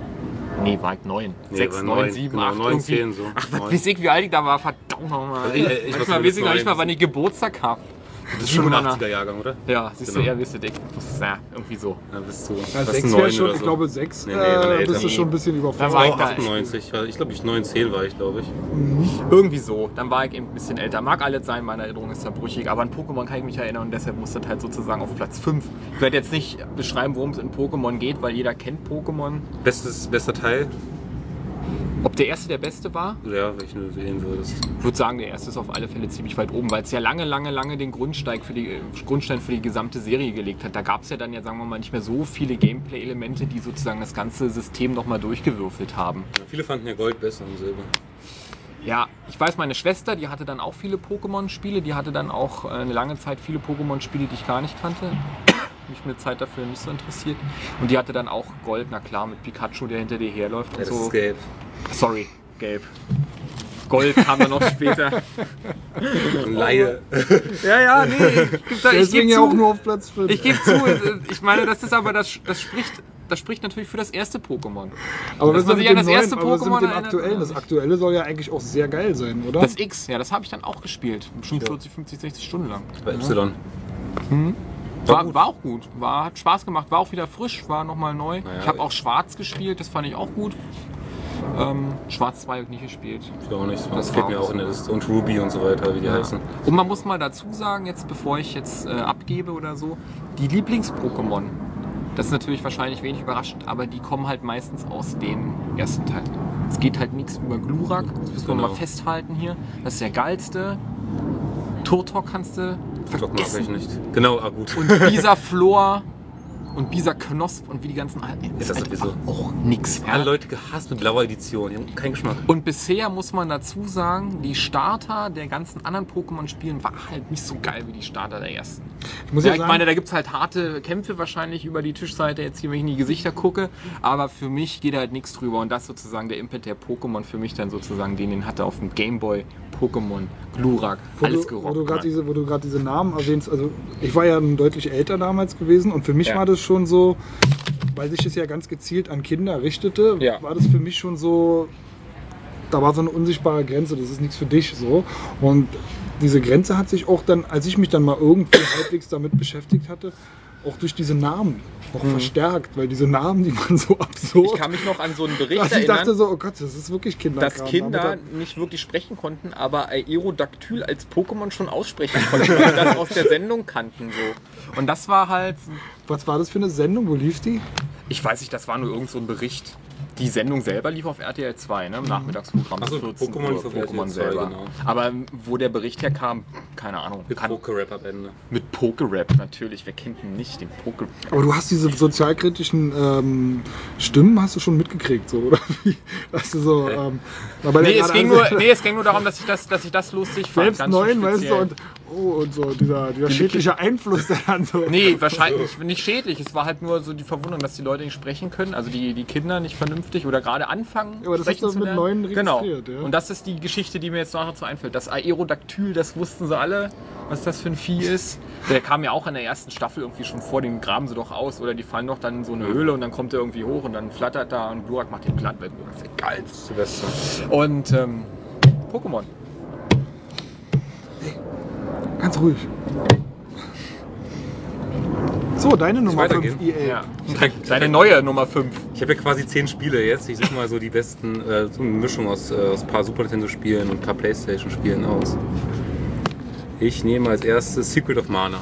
Nee, war ich neun. Nee, Sechs, neun, neun, sieben, genau, acht. neun, zehn so. Ach, was weiß ich, wie alt ich da war? Verdammt nochmal. Also ich- ich weiß Manchmal nur, weiß ich nicht mal, wann ich Geburtstag habe. Das ist schon ein 80er Jahrgang, oder? Ja, siehst du, Genau. eher bist du dick. Ja, irgendwie so. Da bist du. Ja, was, sechs neun wäre schon, oder ich so. glaube sechs Nee, nee, äh, dann bist du schon ein bisschen Da war überfordert. ich Oh, da- 98. Ich glaube, ich 9, 10 war ich, glaube ich. Irgendwie so. Dann war ich eben ein bisschen älter. Mag alles sein, meine Erinnerung ist da brüchig. Aber an Pokémon kann ich mich erinnern und deshalb muss das halt sozusagen auf Platz 5. Ich werde jetzt nicht beschreiben, worum es in Pokémon geht, weil jeder kennt Pokémon. Bestes, bester Teil? Ob der erste der beste war? Ja, welchen du wählen würdest. Ich würde sagen, der erste ist auf alle Fälle ziemlich weit oben, weil es ja lange, lange, lange den Grundstein für die, Grundstein für die gesamte Serie gelegt hat. Da gab es ja dann ja, sagen wir mal, nicht mehr so viele Gameplay-Elemente, die sozusagen das ganze System nochmal durchgewürfelt haben. Ja, viele fanden ja Gold besser und Silber. Ja, ich weiß, meine Schwester, die hatte dann auch viele Pokémon-Spiele. Die hatte dann auch äh, eine lange Zeit viele Pokémon-Spiele, die ich gar nicht kannte. Mich eine Zeit dafür nicht so interessiert. Und die hatte dann auch Gold, na klar, mit Pikachu, der hinter dir herläuft Ja, und das so. ist gelb. Sorry, gelb. Gold kam dann noch später. Laie. Ja, ja, nee. Ich, da, ich Deswegen ja zu, auch nur auf Platz 5. Ich gebe zu, ich meine, das ist aber, das, das spricht, das spricht natürlich für das erste Pokémon. aber dass was ist mit dem das erste was ist Pokémon mit dem erinnert, aktuellen? Das aktuelle soll ja eigentlich auch sehr geil sein, oder? Das X, ja, das habe ich dann auch gespielt. Bestimmt 40, 50, 60 Stunden lang. Bei Y. War, war auch gut, war, hat Spaß gemacht, war auch wieder frisch, war nochmal neu. Naja, ich habe auch Schwarz gespielt, das fand ich auch gut. Ähm, Schwarz 2 habe ich nicht gespielt. Ich auch nicht. Das Das fehlt mir auch in der Liste. Und Ruby und so weiter, wie die heißen. Und man muss mal dazu sagen, jetzt bevor ich jetzt äh, abgebe oder so, die Lieblings-Pokémon, das ist natürlich wahrscheinlich wenig überraschend, aber die kommen halt meistens aus den ersten Teilen. Es geht halt nichts über Glurak, das müssen wir Genau. mal festhalten hier. Das ist der geilste. Turtok kannst du Stock mag ich nicht. Genau, ah gut. Und Bisa Flor und Bisa Knosp und wie die ganzen alten. Ist das sowieso. auch nix. Alle Leute gehasst mit blauer Edition. Die haben keinen Geschmack. Und bisher muss man dazu sagen, die Starter der ganzen anderen Pokémon-Spielen war halt nicht so geil wie die Starter der ersten. Ich muss Ja, ja, ich sagen, meine, da gibt es halt harte Kämpfe wahrscheinlich über die Tischseite, jetzt hier, wenn ich in die Gesichter gucke. Aber für mich geht halt nichts drüber. Und das sozusagen der Impet der Pokémon für mich dann sozusagen, den den hatte auf dem Gameboy, Pokémon, Glurak, wo alles du, wo gerockt. du gerade diese, wo du gerade diese Namen erwähnst, also ich war ja deutlich älter damals gewesen und für mich Ja. war das schon so, weil sich das ja ganz gezielt an Kinder richtete, Ja. war das für mich schon so, da war so eine unsichtbare Grenze, das ist nichts für dich so. Und diese Grenze hat sich auch dann, als ich mich dann mal irgendwie halbwegs damit beschäftigt hatte, auch durch diese Namen noch verstärkt, weil diese Namen, die waren so absurd. Mhm. Ich kann mich noch an so einen Bericht dass ich erinnern. dachte so, oh Gott, das ist wirklich Kinder. dass Kinder nicht wirklich sprechen konnten, aber Aerodactyl als Pokémon schon aussprechen konnten, weil sie das aus der Sendung kannten. So. Und das war halt, Was war das für eine Sendung? Wo lief die? ich weiß nicht, das war nur irgend so ein Bericht. Die Sendung selber lief auf RTL 2, ne, im Nachmittagsprogramm. Ach so, 14 Pokémon lief auf 2, selber. genau. Aber wo der Bericht herkam, keine Ahnung. Mit Kann, Poké-Rap am Ende. mit Pokerap natürlich, wer kennt ihn nicht, den Poker. Aber du hast diese sozialkritischen ähm, Stimmen hast du schon mitgekriegt, so, oder? wie? Hast du so, ähm, Nee, es ging, nur, also- nee, es ging nur darum, dass ich das, dass ich das lustig fand. selbst neun, weißt du, und, oh, und so, dieser, dieser schädliche Einfluss, der dann so. Nee, wahrscheinlich nicht schädlich. Es war halt nur so die Verwunderung, dass die Leute nicht sprechen können, also die, die Kinder nicht vernünftig oder gerade anfangen. aber das du zu mit lernen. neun Genau. registriert, ja. Und das ist die Geschichte, die mir jetzt nachher so einfällt. Das Aerodactyl, das wussten sie alle, was das für ein Vieh ist. Der kam ja auch in der ersten Staffel irgendwie schon vor, den graben sie doch aus oder die fallen doch dann in so eine Höhle und dann kommt er irgendwie hoch und dann flattert da und Glurak macht den platt, weil Glurak ist der geilste. Silvester. Und ähm, Pokémon. Ganz ruhig. So, deine Nummer 5 weitergehen? EA. Ja. Deine neue Nummer 5. Ich habe ja quasi zehn Spiele jetzt. Ich suche mal so die besten, äh, so eine Mischung aus, äh, aus ein paar Super Nintendo Spielen und ein paar Playstation Spielen aus. Ich nehme als erstes Secret of Mana.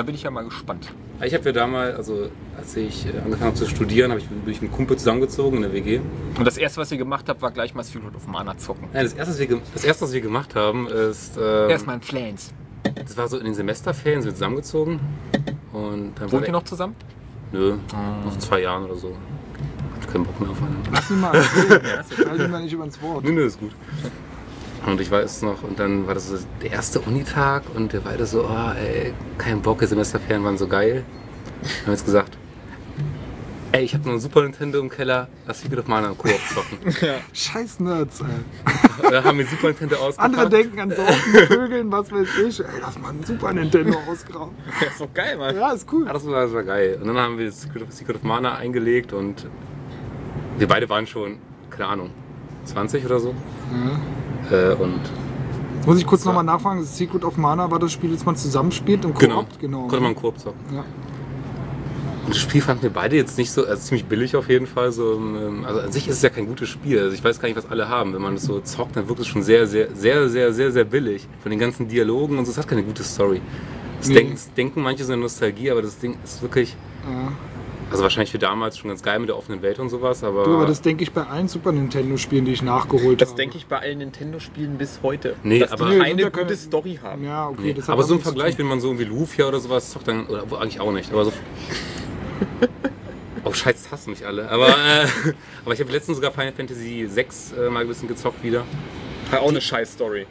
Da bin ich ja mal gespannt. Ich habe ja damals, also als ich äh, angefangen habe zu studieren, habe ich ich mit einem Kumpel zusammengezogen in der WG. Und das erste, was ihr gemacht habt, war gleich mal Secret of Mana zocken. Ja, das, erste, was wir, das erste, was wir gemacht haben, ist, ähm, Erstmal ein Flans. das war so in den Semesterferien, sind wir zusammengezogen. Und dann Wohnt ihr noch zusammen? Nö, noch zwei Jahren oder so. Hab keinen Bock mehr auf einen. Lass ihn mal erzählen. Fall ihm mal nicht über ins Wort. Nö, nö, ist gut. Und ich weiß noch, und dann war das so der erste Unitag und wir beide so, oh, ey, kein Bock, die Semesterferien waren so geil. Dann haben jetzt gesagt, ey, ich habe noch ein Super Nintendo im Keller, lass Secret of Mana im Koop zocken. Scheiß Nerds, ey. Und dann haben wir Super Nintendo ausgepackt. Andere denken an Saufen, Vögeln, was weiß ich. Ey, lass mal ein Super Nintendo ausgraben. Das ist doch geil, Mann. Ja, ist cool. Das, war, das war geil. Und dann haben wir Secret of, Secret of Mana eingelegt und wir beide waren schon, keine Ahnung, 20 oder so. Äh, und muss ich kurz nochmal nachfragen. Secret of Mana war das Spiel, das man zusammenspielt im Koop? genau, genau. konnte man Koop zocken. Ja. Und das Spiel fanden wir beide jetzt nicht so, also ziemlich billig auf jeden Fall. So, ähm, also an sich ist es ja kein gutes Spiel. Also ich weiß gar nicht, was alle haben. Wenn man das so zockt, dann wirkt es schon sehr, sehr, sehr, sehr, sehr, sehr billig. Von den ganzen Dialogen und so. Es hat keine gute Story. Das, Nee. denken, denken manche so eine Nostalgie, aber das Ding ist wirklich. Ja. Also wahrscheinlich für damals schon ganz geil mit der offenen Welt und sowas, aber. Du, aber das denke ich bei allen Super Nintendo-Spielen, die ich nachgeholt Das habe. denke ich bei allen Nintendo-Spielen bis heute. Nee, dass aber- die Nee, ja gute Story haben. Ja, okay. Nee, das hat aber so im zu Vergleich, wenn man so irgendwie Lufia oder sowas zockt, dann. Oder eigentlich auch nicht. Aber so. Oh, scheiß hassen mich alle. Aber, äh, aber ich habe letztens sogar Final Fantasy 6 äh, mal ein bisschen gezockt wieder. Hat auch eine scheiß Story.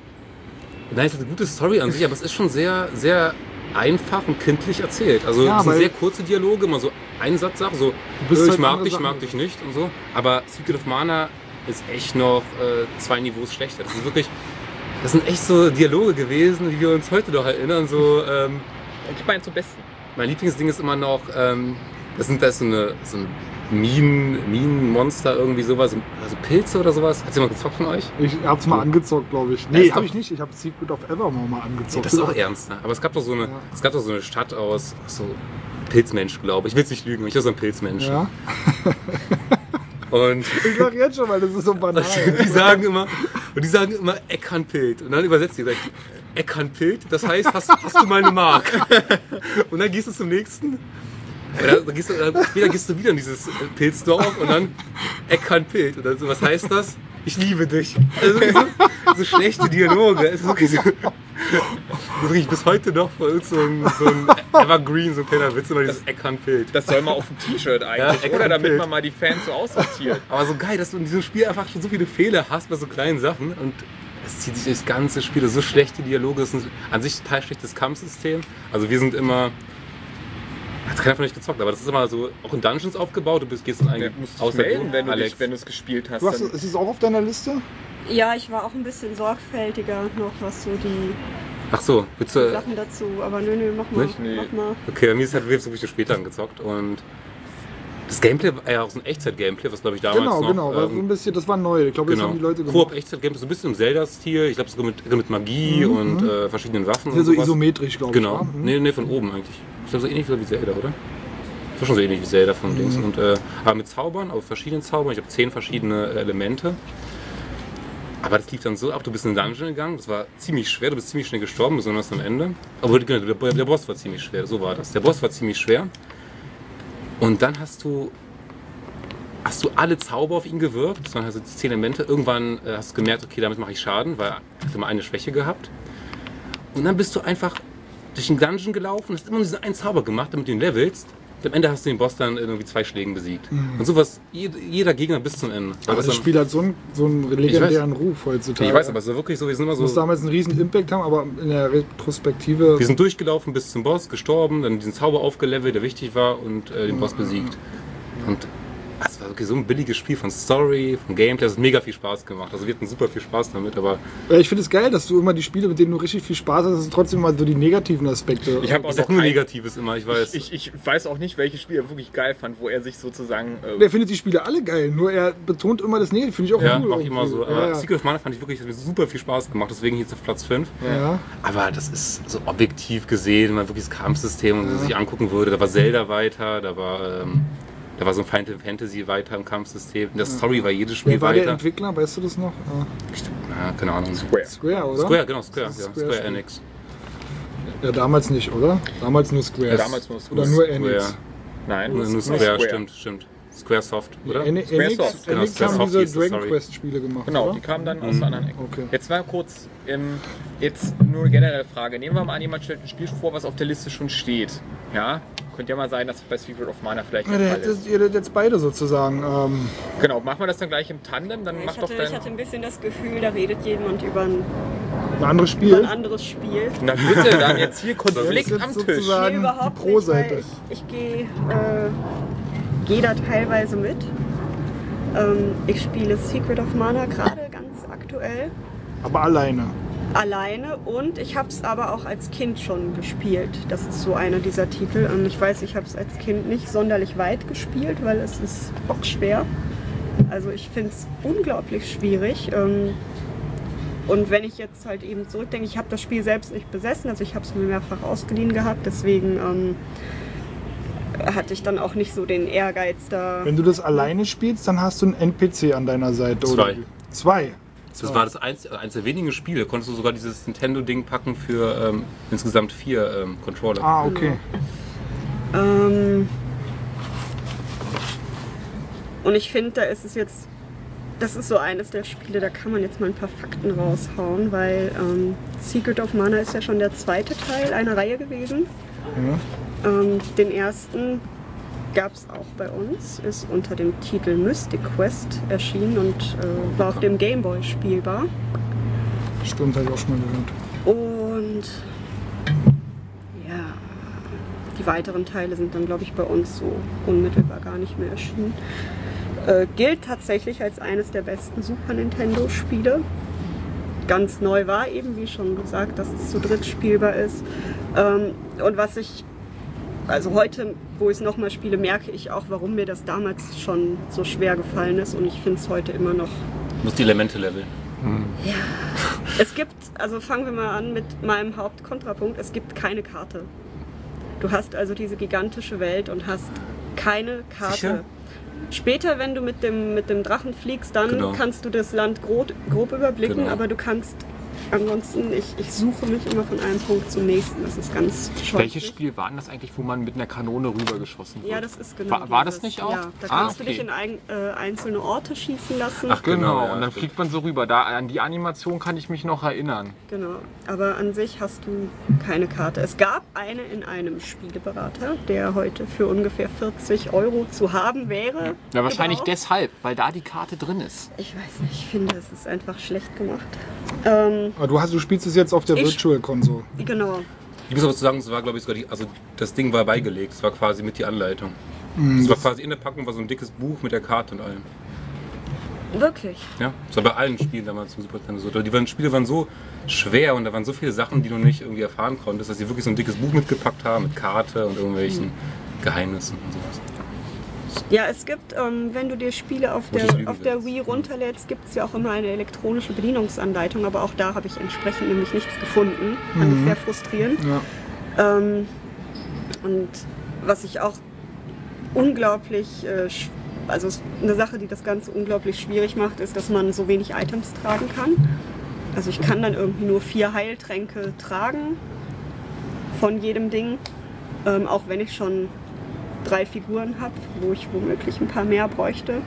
Nein, es ist eine gute Story an sich, aber es ist schon sehr, sehr einfach und kindlich erzählt. Also Ja, es sind sehr kurze Dialoge, mal so ein Satzsache, so bist äh, ich halt mag dich, Sachen mag dich nicht und so. Aber Secret of Mana ist echt noch äh, zwei Niveaus schlechter. Das ist wirklich, das sind echt so Dialoge gewesen, die wir uns heute noch erinnern. So, ähm, Gib mal einen zum Besten. mein Lieblingsding ist immer noch, ähm, das sind das ist so eine so ein Minen, Minenmonster irgendwie sowas, also Pilze oder sowas. Hat jemand gezockt von euch? Ich hab's mal angezockt, glaube ich. Nee, habe doch- ich nicht. Ich habe Secret of Evermore mal angezockt. Das ist auch ernst, ne? Aber es gab doch so eine, Ja. es gab doch so eine Stadt aus so Pilzmensch, glaube ich. Ich will es nicht lügen, ich bin so ein Pilzmensch. Ja. Und Ich lach jetzt schon, weil das ist so banal. die sagen immer, und die sagen immer Eckhandpild. Und dann übersetzt die gleich Eckhandpild, das heißt, hast, hast du mal eine Mark. Und dann gehst du zum nächsten. Oder dann gehst du, dann wieder gehst du wieder in dieses äh, Pilzdorf und dann Eckhandpild. Und dann so, was heißt das? Ich liebe dich. Also so, so schlechte Dialoge. Es ist wirklich so. Das ist wirklich bis heute noch bei uns so ein, so ein Evergreen, so ein kleiner Witz, immer dieses Eckhandpild. Das soll mal auf dem T-Shirt Ja, eigentlich, oder? Eckern Damit man mal die Fans so aussortiert. Aber so geil, dass du in diesem Spiel einfach schon so viele Fehler hast bei so kleinen Sachen und es zieht sich das ganze Spiel, so schlechte Dialoge, es ist ein, an sich total schlechtes Kampfsystem. Also wir sind immer, hat keiner von euch gezockt, aber das ist immer so auch in Dungeons aufgebaut, du bist, gehst einen musst dich außer melden, du, wenn du Alex. dich- wenn du es gespielt hast. Du hast, dann- ist es auch auf deiner Liste? Ja, ich war auch ein bisschen sorgfältiger noch, was so die Ach so, willst du, Sachen dazu. Aber nö, nö, mach mal. Nicht? Nee. Mach mal. okay, bei mir ist halt wir haben es ein bisschen später angezockt und das Gameplay war ja auch so ein Echtzeit-Gameplay, was glaube ich damals Genau, noch, genau. So ähm, ein bisschen, das war neu. Ich glaube, das Genau. haben die Leute gemacht. Koop Echtzeit-Gameplay, so ein bisschen im Zelda-Stil, ich glaube sogar mit, mit Magie Mhm, und äh, verschiedenen Waffen. Und so sowas. isometrisch, glaube Genau. ich. wa? Mhm. Nee, nee, von oben eigentlich. Ich glaube, so ähnlich wie Zelda, oder? Das war schon so ähnlich wie Zelda von Dings. Mhm. Und, äh, aber mit Zaubern, auf verschiedenen Zaubern. Ich habe zehn verschiedene äh, Elemente. Aber das lief dann so ab, du bist in den Dungeon gegangen, das war ziemlich schwer, du bist ziemlich schnell gestorben, besonders am Ende. Aber genau, der, der Boss war ziemlich schwer, so war das. Der Boss war ziemlich schwer. Und dann hast du, hast du alle Zauber auf ihn gewirkt, das waren also die zehn Elemente. Irgendwann äh, hast du gemerkt, okay, damit mache ich Schaden, weil er hat immer eine Schwäche gehabt. Und dann bist du einfach durch den Dungeon gelaufen, hast immer nur diesen einen Zauber gemacht, damit du ihn levelst. Und am Ende hast du den Boss dann irgendwie zwei Schlägen besiegt. Und sowas, jed- jeder Gegner bis zum Ende. Aber das das Spiel hat so einen, so einen legendären Ruf heutzutage. ich weiß, aber es war wirklich so, wir sind immer muss so. damals einen riesen Impact haben, aber in der Retrospektive. Wir sind durchgelaufen bis zum Boss, gestorben, dann diesen Zauber aufgelevelt, der wichtig war, und äh, den Boss besiegt. Und es war wirklich so ein billiges Spiel von Story, von Gameplay. Es hat mega viel Spaß gemacht. Also wir hatten super viel Spaß damit, aber ich finde es geil, dass du immer die Spiele, mit denen du richtig viel Spaß hast, sind trotzdem mal so die negativen Aspekte. Ich habe auch ist nur Negatives immer, ich weiß. ich, ich weiß auch nicht, welches Spiel er wirklich geil fand, wo er sich sozusagen. Äh, Der findet die Spiele alle geil, nur er betont immer das Negative. Finde ich auch ja, cool. mach ich immer so. Aber ja, ja. Secret of Mana fand ich wirklich, super viel Spaß gemacht, deswegen jetzt auf Platz 5. ja. Aber das ist so objektiv gesehen, wenn man wirklich das Kampfsystem und sich angucken würde. Da war Zelda weiter, da war, ähm, da war so ein Final Fantasy weiter im Kampfsystem. In der Story war jedes Spiel Wer war der weiter. Entwickler? Weißt du das noch? Ah, Ja, keine Ahnung. Square. Square, oder? Square, genau, Square, ja, Das Square, Square-Spiel. Enix. Ja, damals nicht, oder? Damals nur Square. Ja, damals nur Oder Square. nur Square. Enix. Nein, Nur, nur Square, stimmt, stimmt. Squaresoft, oder? Eni- Square Enix, genau, Enix Square haben diese Dragon sorry. Quest Spiele gemacht, Genau, oder? die kamen dann aus der anderen Ecke. Okay. Jetzt mal kurz, ähm, jetzt nur eine generelle Frage. Nehmen wir mal an, jemand stellt ein Spiel vor, was auf der Liste schon steht. Ja, könnte ja mal sein, dass das bei Secret of Mana vielleicht Ja, der der Fall hätte, ist. ihr hättet jetzt beide sozusagen. Ähm, Genau, machen wir das dann gleich im Tandem, dann Ich mach doch hatte, ich dein... hatte ein bisschen das Gefühl, da redet jemand über ein, ein anderes über ein Spiel. anderes Spiel. Na bitte, dann jetzt hier Das Konflikt ist jetzt am Tisch. sozusagen- Nee, überhaupt die Pro-Seite. nicht, weil ich, ich gehe äh, geh da teilweise mit. Ähm, ich spiele Secret of Mana gerade ganz aktuell Aber alleine. alleine und ich habe es aber auch als Kind schon gespielt. Das ist so einer dieser Titel und ich weiß, ich habe es als Kind nicht sonderlich weit gespielt, weil es ist bockschwer. Also ich finde es unglaublich schwierig. Ähm, und wenn ich jetzt halt eben zurückdenke, ich habe das Spiel selbst nicht besessen, also ich habe es mir mehrfach ausgeliehen gehabt, deswegen ähm, hatte ich dann auch nicht so den Ehrgeiz da. Wenn du das alleine spielst, dann hast du einen NPC an deiner Seite. Zwei. Oder? Zwei. Das war das eins, eins der wenigen Spiele. Konntest du sogar dieses Nintendo-Ding packen für ähm, insgesamt vier ähm, Controller. Ah, okay. Ähm, Und ich finde, da ist es jetzt, das ist so eines der Spiele, da kann man jetzt mal ein paar Fakten raushauen, weil ähm, Secret of Mana ist ja schon der zweite Teil einer Reihe gewesen. Ähm, den ersten gab es auch bei uns, ist unter dem Titel Mystic Quest erschienen und äh, war auf dem Game Boy spielbar. Stimmt, habe ich auch schon mal gehört. Und ja, die weiteren Teile sind dann, glaube ich, bei uns so unmittelbar gar nicht mehr erschienen. Äh, gilt tatsächlich als eines der besten Super Nintendo-Spiele. Ganz neu war eben, wie schon gesagt, dass es zu dritt spielbar ist. Ähm, und was ich, also heute, wo ich es nochmal spiele, merke ich auch, warum mir das damals schon so schwer gefallen ist. Und ich finde es heute immer noch Du musst die Elemente leveln. es gibt, also fangen wir mal an mit meinem Hauptkontrapunkt, es gibt keine Karte. Du hast also diese gigantische Welt und hast keine Karte. Sicher? Später, wenn du mit dem, mit dem Drachen fliegst, dann Genau. kannst du das Land grob, grob überblicken, Genau. aber du kannst ansonsten, ich, ich suche mich immer von einem Punkt zum nächsten. Das ist ganz scheußlich. Welches Spiel war denn das eigentlich, wo man mit einer Kanone rübergeschossen wurde? Ja, das ist genau. War, war das nicht auch? Ja, da Ah, kannst du dich okay. in ein, äh, einzelne Orte schießen lassen. Ach, Genau, Genau, ja, und dann fliegt man so rüber. Da, an die Animation kann ich mich noch erinnern. Genau, aber an sich hast du keine Karte. Es gab eine in einem Spieleberater, der heute für ungefähr 40 Euro zu haben wäre. Ja, wahrscheinlich Gebraucht. deshalb, weil da die Karte drin ist. Ich weiß nicht, ich finde, es ist einfach schlecht gemacht. Ähm, Aber du, hast, du spielst es jetzt auf der Ich- Virtual Console. genau. Ich muss aber zu sagen, es war, glaube ich, sogar die, also das Ding war beigelegt. Es war quasi mit die Anleitung. Mhm, es war quasi in der Packung war so ein dickes Buch mit der Karte und allem. Wirklich. Ja, das war bei allen Spielen damals zum Super Nintendo so. Die waren, Spiele waren so schwer und da waren so viele Sachen, die du nicht irgendwie erfahren konntest, dass sie wirklich so ein dickes Buch mitgepackt haben mit Karte und irgendwelchen Mhm. Geheimnissen und sowas. Ja, es gibt, ähm, wenn du dir Spiele auf der, auf der. Wii runterlädst, gibt es ja auch immer eine elektronische Bedienungsanleitung, aber auch da habe ich entsprechend nämlich nichts gefunden. Fand ich sehr frustrierend. Ja. Ähm, und was ich auch unglaublich, äh, also eine Sache, die das Ganze unglaublich schwierig macht, ist, dass man so wenig Items tragen kann. Also ich kann dann irgendwie nur vier Heiltränke tragen von jedem Ding, ähm, auch wenn ich schon drei Figuren habe, wo ich womöglich ein paar mehr bräuchte.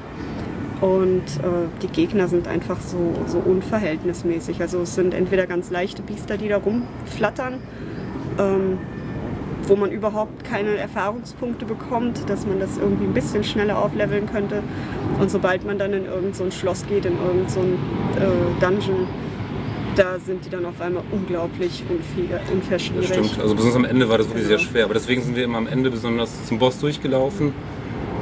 Und äh, die Gegner sind einfach so, so unverhältnismäßig. Also es sind entweder ganz leichte Biester, die da rumflattern, ähm, wo man überhaupt keine Erfahrungspunkte bekommt, dass man das irgendwie ein bisschen schneller aufleveln könnte. Und sobald man dann in irgendein so Schloss geht, in irgendein so äh, Dungeon, da sind die dann auf einmal unglaublich unfair, unfair Das schwierig. stimmt. Also besonders am Ende war das wirklich Genau. sehr schwer. Aber deswegen sind wir immer am Ende besonders zum Boss durchgelaufen.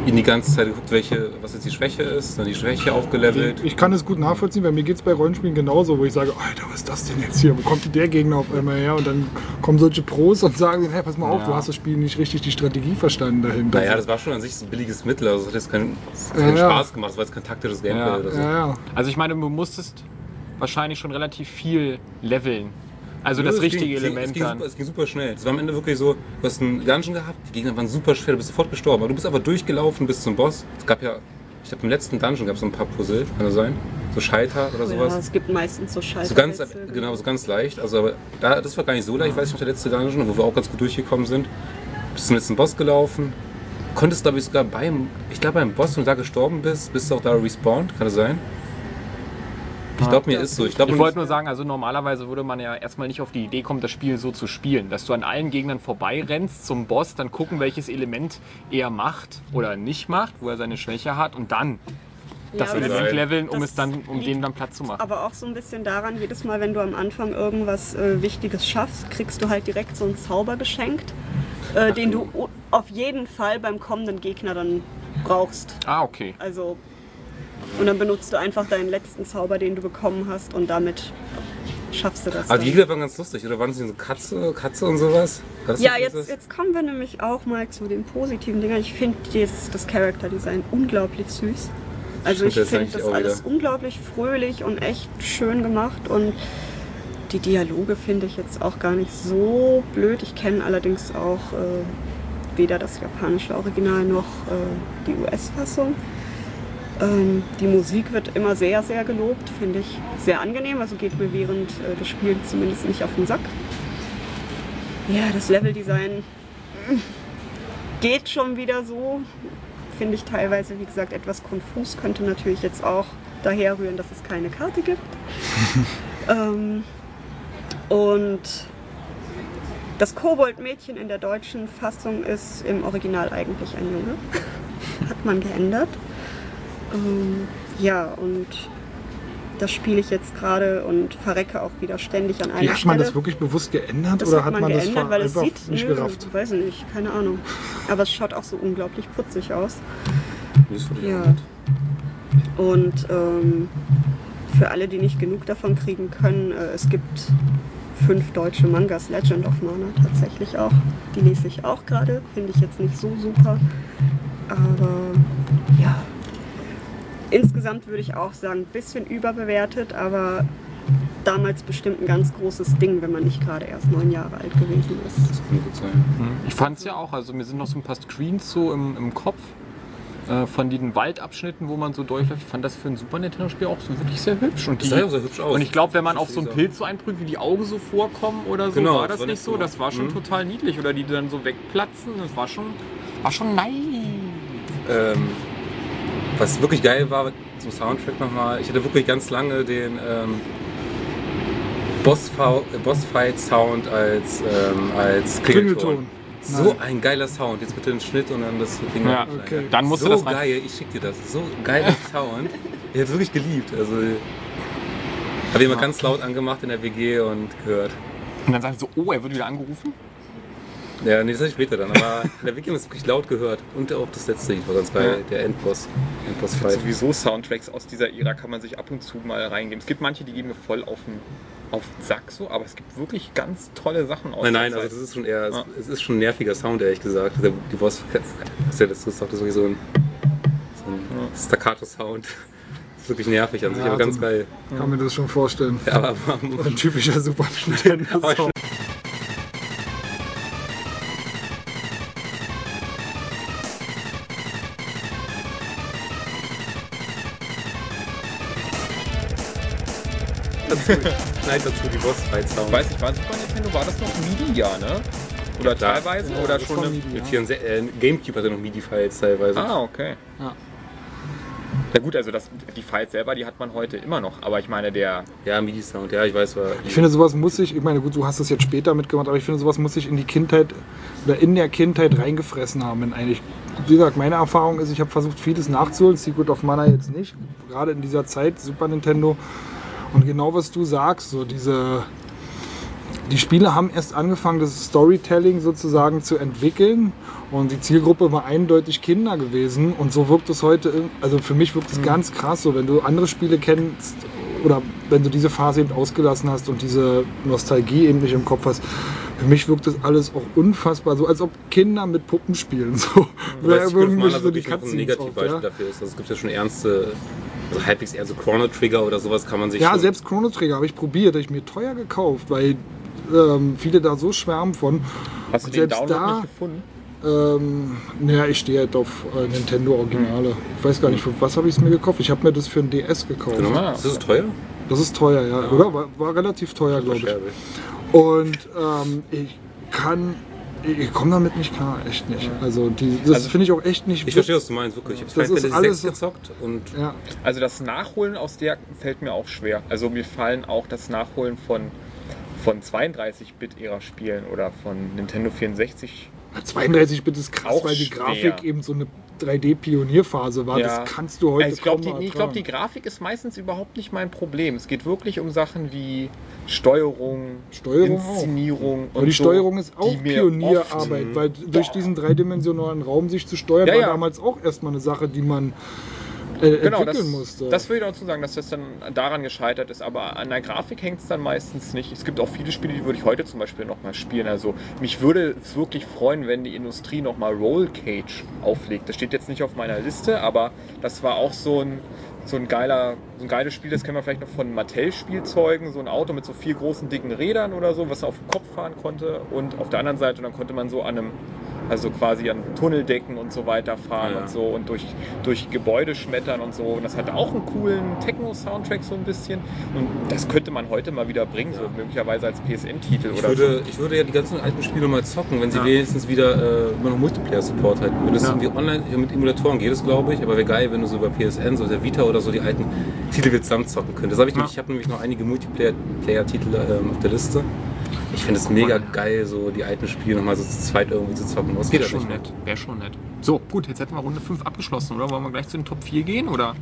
Ihn die ganze Zeit geguckt, welche, was jetzt die Schwäche ist, dann die Schwäche aufgelevelt. Ich kann es gut nachvollziehen, weil mir geht es bei Rollenspielen genauso, wo ich sage, Alter, was ist das denn jetzt hier? Wo kommt denn der Gegner auf einmal her? Und dann kommen solche Pros und sagen, hey, pass mal auf, Ja. du hast das Spiel nicht richtig die Strategie verstanden dahinter. Naja, das war schon an sich so ein billiges Mittel. Also es hat jetzt keinen, keinen ja. Spaß gemacht. Es war jetzt kein taktisches Gameplay Ja. oder so. ja, ja. Also ich meine, du musstest wahrscheinlich schon relativ viel leveln. Also das Ja, es richtige ging, Element es ging, dann. super, es ging super schnell. Es war am Ende wirklich so, du hast einen Dungeon gehabt, die Gegner waren super schwer, du bist sofort gestorben. Aber du bist einfach durchgelaufen bis zum Boss. Es gab ja, ich glaube im letzten Dungeon gab es so ein paar Puzzle, kann das sein? So Scheiter oder Ja, sowas. es gibt meistens so Scheiße. So ganz, genau, so ganz leicht. Also aber da, das war gar nicht so leicht, weiß ich noch, der letzte Dungeon, wo wir auch ganz gut durchgekommen sind. Bist zum letzten Boss gelaufen. Konntest, glaube ich, sogar beim, ich glaube beim Boss, wenn du da gestorben bist, bist du auch da respawned, kann das sein? Ich glaube, mir ist so. Ich, glaub, Ich wollte nur sagen, also normalerweise würde man ja erstmal nicht auf die Idee kommen, das Spiel so zu spielen, dass du an allen Gegnern vorbeirennst zum Boss, dann gucken, welches Element er macht oder nicht macht, wo er seine Schwäche hat und dann das aber Element das- leveln, um es dann, um dem dann Platz zu machen. aber auch so ein bisschen daran, jedes Mal, wenn du am Anfang irgendwas äh, Wichtiges schaffst, kriegst du halt direkt so einen Zauber geschenkt, äh, den du auf jeden Fall beim kommenden Gegner dann brauchst. Ah, okay. Also und dann benutzt du einfach deinen letzten Zauber, den du bekommen hast und damit schaffst du das. Aber die. Gegner waren ganz lustig, oder waren sie so Katze, Katze und sowas? Das Ja, das? jetzt, jetzt kommen wir nämlich auch mal zu den positiven Dingen. Ich finde das, das Charakterdesign unglaublich süß. Also ich das finde das auch alles wieder. unglaublich fröhlich und echt schön gemacht und die Dialoge finde ich jetzt auch gar nicht so blöd. Ich kenne allerdings auch äh, weder das japanische Original noch äh, die US-Fassung. Ähm, die Musik wird immer sehr, sehr gelobt, finde ich sehr angenehm. Also geht mir während äh, des Spiels zumindest nicht auf den Sack. Ja, das Leveldesign geht schon wieder so. finde ich teilweise, wie gesagt, etwas konfus. Könnte natürlich jetzt auch daher rühren, dass es keine Karte gibt. ähm, und das Kobold-Mädchen in der deutschen Fassung ist im Original eigentlich ein Junge. Hat man geändert. Ähm, ja, und das spiele ich jetzt gerade und verrecke auch wieder ständig an einer Wie, hat Stelle. man das wirklich bewusst geändert Das oder hat hat man man das geändert, ver- weil es einfach sieht, nicht nö, gerafft? weiß ich nicht, keine Ahnung. Aber es schaut auch so unglaublich putzig aus. Das Ja. Und ähm, für alle, die nicht genug davon kriegen können, äh, es gibt fünf deutsche Mangas, Legend of Mana tatsächlich auch. Die lese ich auch gerade, finde ich jetzt nicht so super. Aber ja, insgesamt würde ich auch sagen, ein bisschen überbewertet, aber damals bestimmt ein ganz großes Ding, wenn man nicht gerade erst neun Jahre alt gewesen ist. Das kann gut sein. Ich fand es ja auch, also mir sind noch so ein paar Screens so im, im Kopf äh, von diesen Waldabschnitten, wo man so durchläuft. Ich fand das für ein Super Nintendo-Spiel auch so wirklich sehr hübsch. Und, Das sah ja auch sehr hübsch aus. und ich glaube, wenn man auf so einen Pilz so einprüft, wie die Augen so vorkommen oder so, Genau, war das das war nicht so. Das war schon Mhm. total niedlich. Oder die dann so wegplatzen. Das war schon, war schon nice. Ähm, was wirklich geil war zum Soundtrack nochmal, ich hatte wirklich ganz lange den ähm, Bossfa- äh, Bossfight-Sound als, ähm, als Klingelton. Klingelton. So ein geiler Sound. Jetzt bitte den Schnitt und dann das Ding Ja, okay. Dann musst so du das rein. geil, ich schick dir das. So geiler Sound. Ich hab's wirklich geliebt. Also, habe ich immer ganz laut angemacht in der WG und gehört. Und dann sagen sie so, oh, er wird wieder angerufen. Ja, nee, das hatte ich später dann. Aber in der wir es wirklich laut gehört. Und auch das letzte Lied war ganz geil, der Endboss. Endboss-Fight. Sowieso Soundtracks aus dieser Ära kann man sich ab und zu mal reingeben. Es gibt manche, die gehen mir voll auf den, auf den Sack so, aber es gibt wirklich ganz tolle Sachen aus Nein, der nein, also das ist schon eher, Ja. es ist schon ein nerviger Sound, ehrlich gesagt. Der, die Boss, ja das gesagt, das ist wirklich so ein, so ein Staccato-Sound. Das ist wirklich nervig an sich, Ja, aber ganz so- geil. Kann mir das schon vorstellen. Ja, aber, aber Ein typischer Super schneid dazu die Boss-Fight-Sound. Weiß ich, war Super Nintendo, war das noch MIDI, ja, ne? Oder klar. teilweise? Ja, oder schon eine... MIDI, Mit ja. 64, äh, Gamecube hatte noch MIDI-Files teilweise. Ah, okay. Ja. Na gut, also das, die Files selber, die hat man heute immer noch. Aber ich meine, der... Ja, MIDI-Sound, ja, ich weiß, war. Ich finde, sowas muss sich, ich meine, gut, du hast das jetzt später mitgemacht, aber ich finde, sowas muss sich in die Kindheit oder in der Kindheit reingefressen haben. In eigentlich, wie gesagt, meine Erfahrung ist, ich habe versucht, vieles nachzuholen, Secret of Mana jetzt nicht, gerade in dieser Zeit, Super Nintendo. Und genau was du sagst, so diese. Die Spiele haben erst angefangen, das Storytelling sozusagen zu entwickeln. Und die Zielgruppe war eindeutig Kinder gewesen. Und so wirkt es heute, also für mich wirkt es ganz krass so, wenn du andere Spiele kennst oder wenn du diese Phase eben ausgelassen hast und diese Nostalgie eben nicht im Kopf hast. Für mich wirkt das alles auch unfassbar, so als ob Kinder mit Puppen spielen. So, Secret of irgendwie Mana so die noch ein Negativbeispiel ja. dafür ist. Also es gibt ja schon ernste, also halbwegs eher so Chrono Trigger oder sowas kann man sich Ja, selbst Chrono Trigger habe ich probiert, habe ich mir teuer gekauft, weil ähm, viele da so schwärmen von. Hast du Und den selbst Download da- nicht gefunden? Ähm, naja, ich stehe halt auf äh, Nintendo Originale. Ich weiß gar nicht, für was habe ich es mir gekauft. Ich habe mir das für ein DS gekauft. Genau. Ist das teuer? Das ist teuer, ja, oder? War, war relativ teuer, glaube ich. Und ähm, ich kann, ich, komme damit nicht klar, echt nicht. Also die, das Also- finde ich auch echt nicht. Ich verstehe, was du meinst, wirklich. Ich habe Das Final ist Fantasy alles 6 so- gezockt und Ja, Also das Nachholen aus der fällt mir auch schwer. Also mir fallen auch das Nachholen von, von 32-Bit-Ära-Spielen oder von Nintendo 64 32-Bit ist krass, weil die schwer. Grafik eben so eine 3D-Pionierphase war. Ja. Das kannst du heute Also ich glaube, kaum die, ich glaub, die. Grafik ist meistens überhaupt nicht mein Problem. Es geht wirklich um Sachen wie Steuerung, Steuerung auch. Inszenierung Aber die so, Steuerung ist auch Pionierarbeit, weil durch diesen dreidimensionalen Raum sich zu steuern, Ja, war ja. damals auch erstmal eine Sache, die man äh, Genau, das, musste. das würde ich dazu sagen, dass das dann daran gescheitert ist. Aber an der Grafik hängt es dann meistens nicht. Es gibt auch viele Spiele, die würde ich heute zum Beispiel nochmal spielen. Also mich würde es wirklich freuen, wenn die Industrie nochmal Roll Cage auflegt. Das steht jetzt nicht auf meiner Liste, aber das war auch so ein, so ein geiler, ein geiles Spiel, das kennen wir vielleicht noch von Mattel-Spielzeugen, so ein Auto mit so vier großen dicken Rädern oder so, was auf dem Kopf fahren konnte. Und auf der anderen Seite, dann konnte man so an einem Also quasi an Tunneldecken und so weiter fahren Ja. und so und durch, durch Gebäude schmettern und so. Und das hatte auch einen coolen Techno-Soundtrack so ein bisschen. Und das könnte man heute mal wieder bringen, so möglicherweise als PSN-Titel oder so. würde, ich würde ja die ganzen alten Spiele mal zocken, wenn sie Ja. wenigstens wieder äh, immer noch Multiplayer-Support hätten. Wenn das Ja. irgendwie online, ja, mit Emulatoren geht es, glaube ich, aber wäre geil, wenn du so über PSN, so der Vita oder so, die alten Titel zusammen zocken könntest. Das habe ich, Ja. nämlich- ich habe nämlich noch einige Multiplayer-Titel ähm, auf der Liste. Ich finde es mega geil, so die alten Spiele nochmal so zu zweit irgendwie zu zocken. Das geht Wäre schon nett. Wäre schon nett. So, gut, jetzt hätten wir Runde 5 abgeschlossen, oder? Wollen wir gleich zu den Top 4 gehen, oder?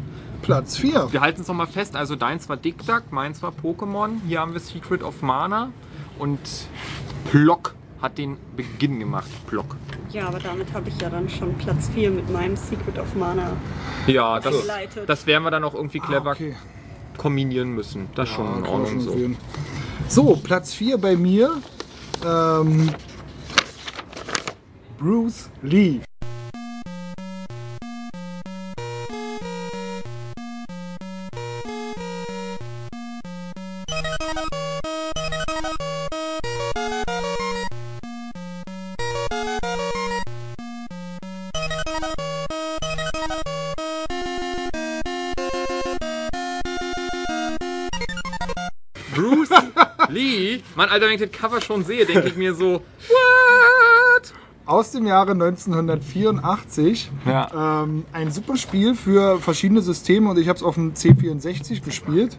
Platz 4. Wir halten es nochmal fest. Also deins war Dick Duck, meins war Pokémon. Hier haben wir Secret of Mana. Und Plock hat den Beginn gemacht. Plock. Ja, aber damit habe ich ja dann schon Platz 4 mit meinem Secret of Mana. Ja, das, Geleitet. das werden wir dann auch irgendwie clever Ah, okay. kombinieren müssen. Das ist schon in Ordnung schon so. sehen. So, Platz 4 bei mir. Ähm, Bruce Lee. Mann, Alter, wenn ich das Cover schon sehe, denke ich mir so, what? Aus dem Jahre 1984. Ja. Ähm, ein super Spiel für verschiedene Systeme und ich habe es auf dem C64 gespielt.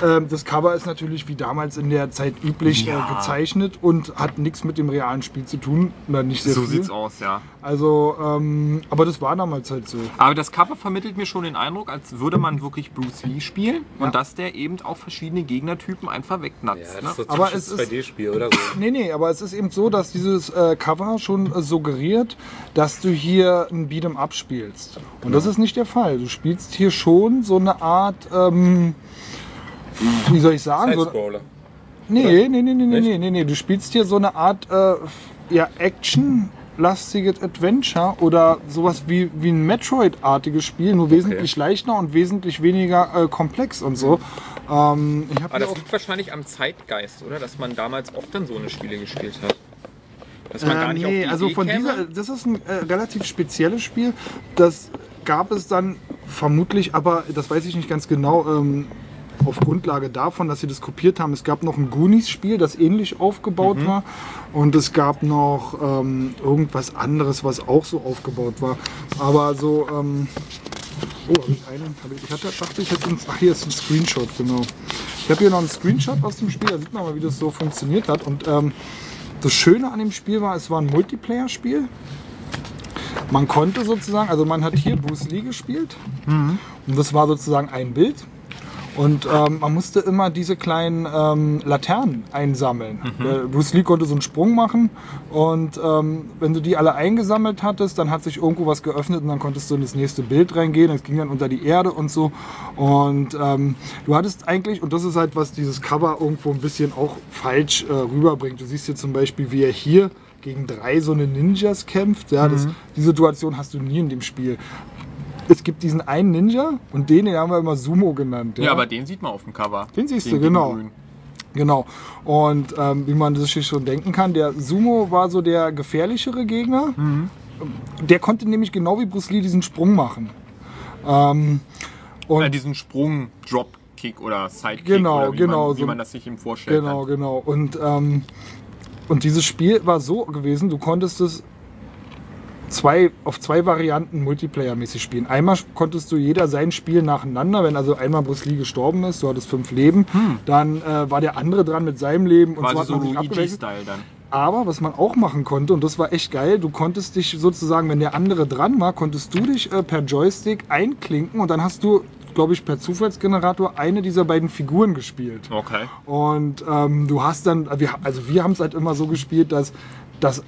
Ähm, das Cover ist natürlich wie damals in der Zeit üblich Ja. äh, gezeichnet und hat nichts mit dem realen Spiel zu tun. Oder nicht sehr So viel. sieht's aus, ja. Also, ähm, aber das war damals halt so. Aber das Cover vermittelt mir schon den Eindruck, als würde man wirklich Bruce Lee spielen Ja. und dass der eben auch verschiedene Gegnertypen einfach Ja, wegnatzt. das ne? ist so Aber typisches es ist- 2D-Spiel oder so. Nee, nee, aber es ist eben so, dass dieses äh, Cover schon äh, suggeriert, dass du hier ein Beat'em Up spielst. Und das ist nicht der Fall. Du spielst hier schon so eine Art, ähm, wie soll ich sagen? So, nee, nee, nee, nee, nee, nee, nee, nee. Du spielst hier so eine Art, äh, ja, Action. lastiges Adventure oder sowas wie, wie ein Metroid-artiges Spiel, nur wesentlich leichter und wesentlich weniger äh, komplex und so. Ähm, Aber das auch liegt wahrscheinlich am Zeitgeist, oder? Dass man damals oft dann so eine Spiele gespielt hat. Dass man Äh, gar nicht nee, auf die also Idee von käme. dieser, das ist ein äh, relativ spezielles Spiel. Das gab es dann vermutlich, aber das weiß ich nicht ganz genau, ähm, auf Grundlage davon, dass sie das kopiert haben. Es gab noch ein Goonies-Spiel, das ähnlich aufgebaut Mhm. war. Und es gab noch ähm, irgendwas anderes, was auch so aufgebaut war. Aber so, ähm, oh, habe ich einen? Hab ich, ich hatte, dachte, ich hätte einen, ach, hier ist ein Screenshot, genau. Ich habe hier noch einen Screenshot aus dem Spiel, da sieht man mal, wie das so funktioniert hat. Und ähm, das Schöne an dem Spiel war, es war ein Multiplayer-Spiel. Man konnte sozusagen, also man hat hier Bruce Lee gespielt und das war sozusagen ein Bild. Und ähm, man musste immer diese kleinen ähm, Laternen einsammeln. Äh, Bruce Lee konnte so einen Sprung machen und ähm, wenn du die alle eingesammelt hattest, dann hat sich irgendwo was geöffnet und dann konntest du in das nächste Bild reingehen. Es ging dann unter die Erde und so. Und ähm, du hattest eigentlich, und das ist halt, was dieses Cover irgendwo ein bisschen auch falsch äh, rüberbringt. Du siehst hier zum Beispiel, wie er hier gegen drei so eine Ninjas kämpft. Ja, das, die Situation hast du nie in dem Spiel. Es gibt diesen einen Ninja und den, den haben wir immer Sumo genannt. Ja, aber den sieht man auf dem Cover. Den siehst du, Den genau. grün. Genau. Und ähm, wie man sich schon denken kann, der Sumo war so der gefährlichere Gegner. Der konnte nämlich genau wie Bruce Lee diesen Sprung machen. Ähm, und Äh, diesen Sprung, Dropkick oder Sidekick Genau, oder wie, genau, man, wie so- man das sich ihm vorstellt. Genau, genau. Und, ähm, und dieses Spiel war so gewesen, du konntest es zwei, auf zwei Varianten Multiplayer-mäßig spielen. Einmal konntest du jeder sein Spiel nacheinander, wenn also einmal Bruce Lee gestorben ist, du hattest fünf Leben, dann äh, war der andere dran mit seinem Leben und so Quasi hat so. Luigi-Style dann. Aber was man auch machen konnte, und das war echt geil, du konntest dich sozusagen, wenn der andere dran war, konntest du dich äh, per Joystick einklinken und dann hast du, glaube ich, per Zufallsgenerator eine dieser beiden Figuren gespielt. Okay. Und ähm, du hast dann, also wir haben es halt immer so gespielt, dass, dass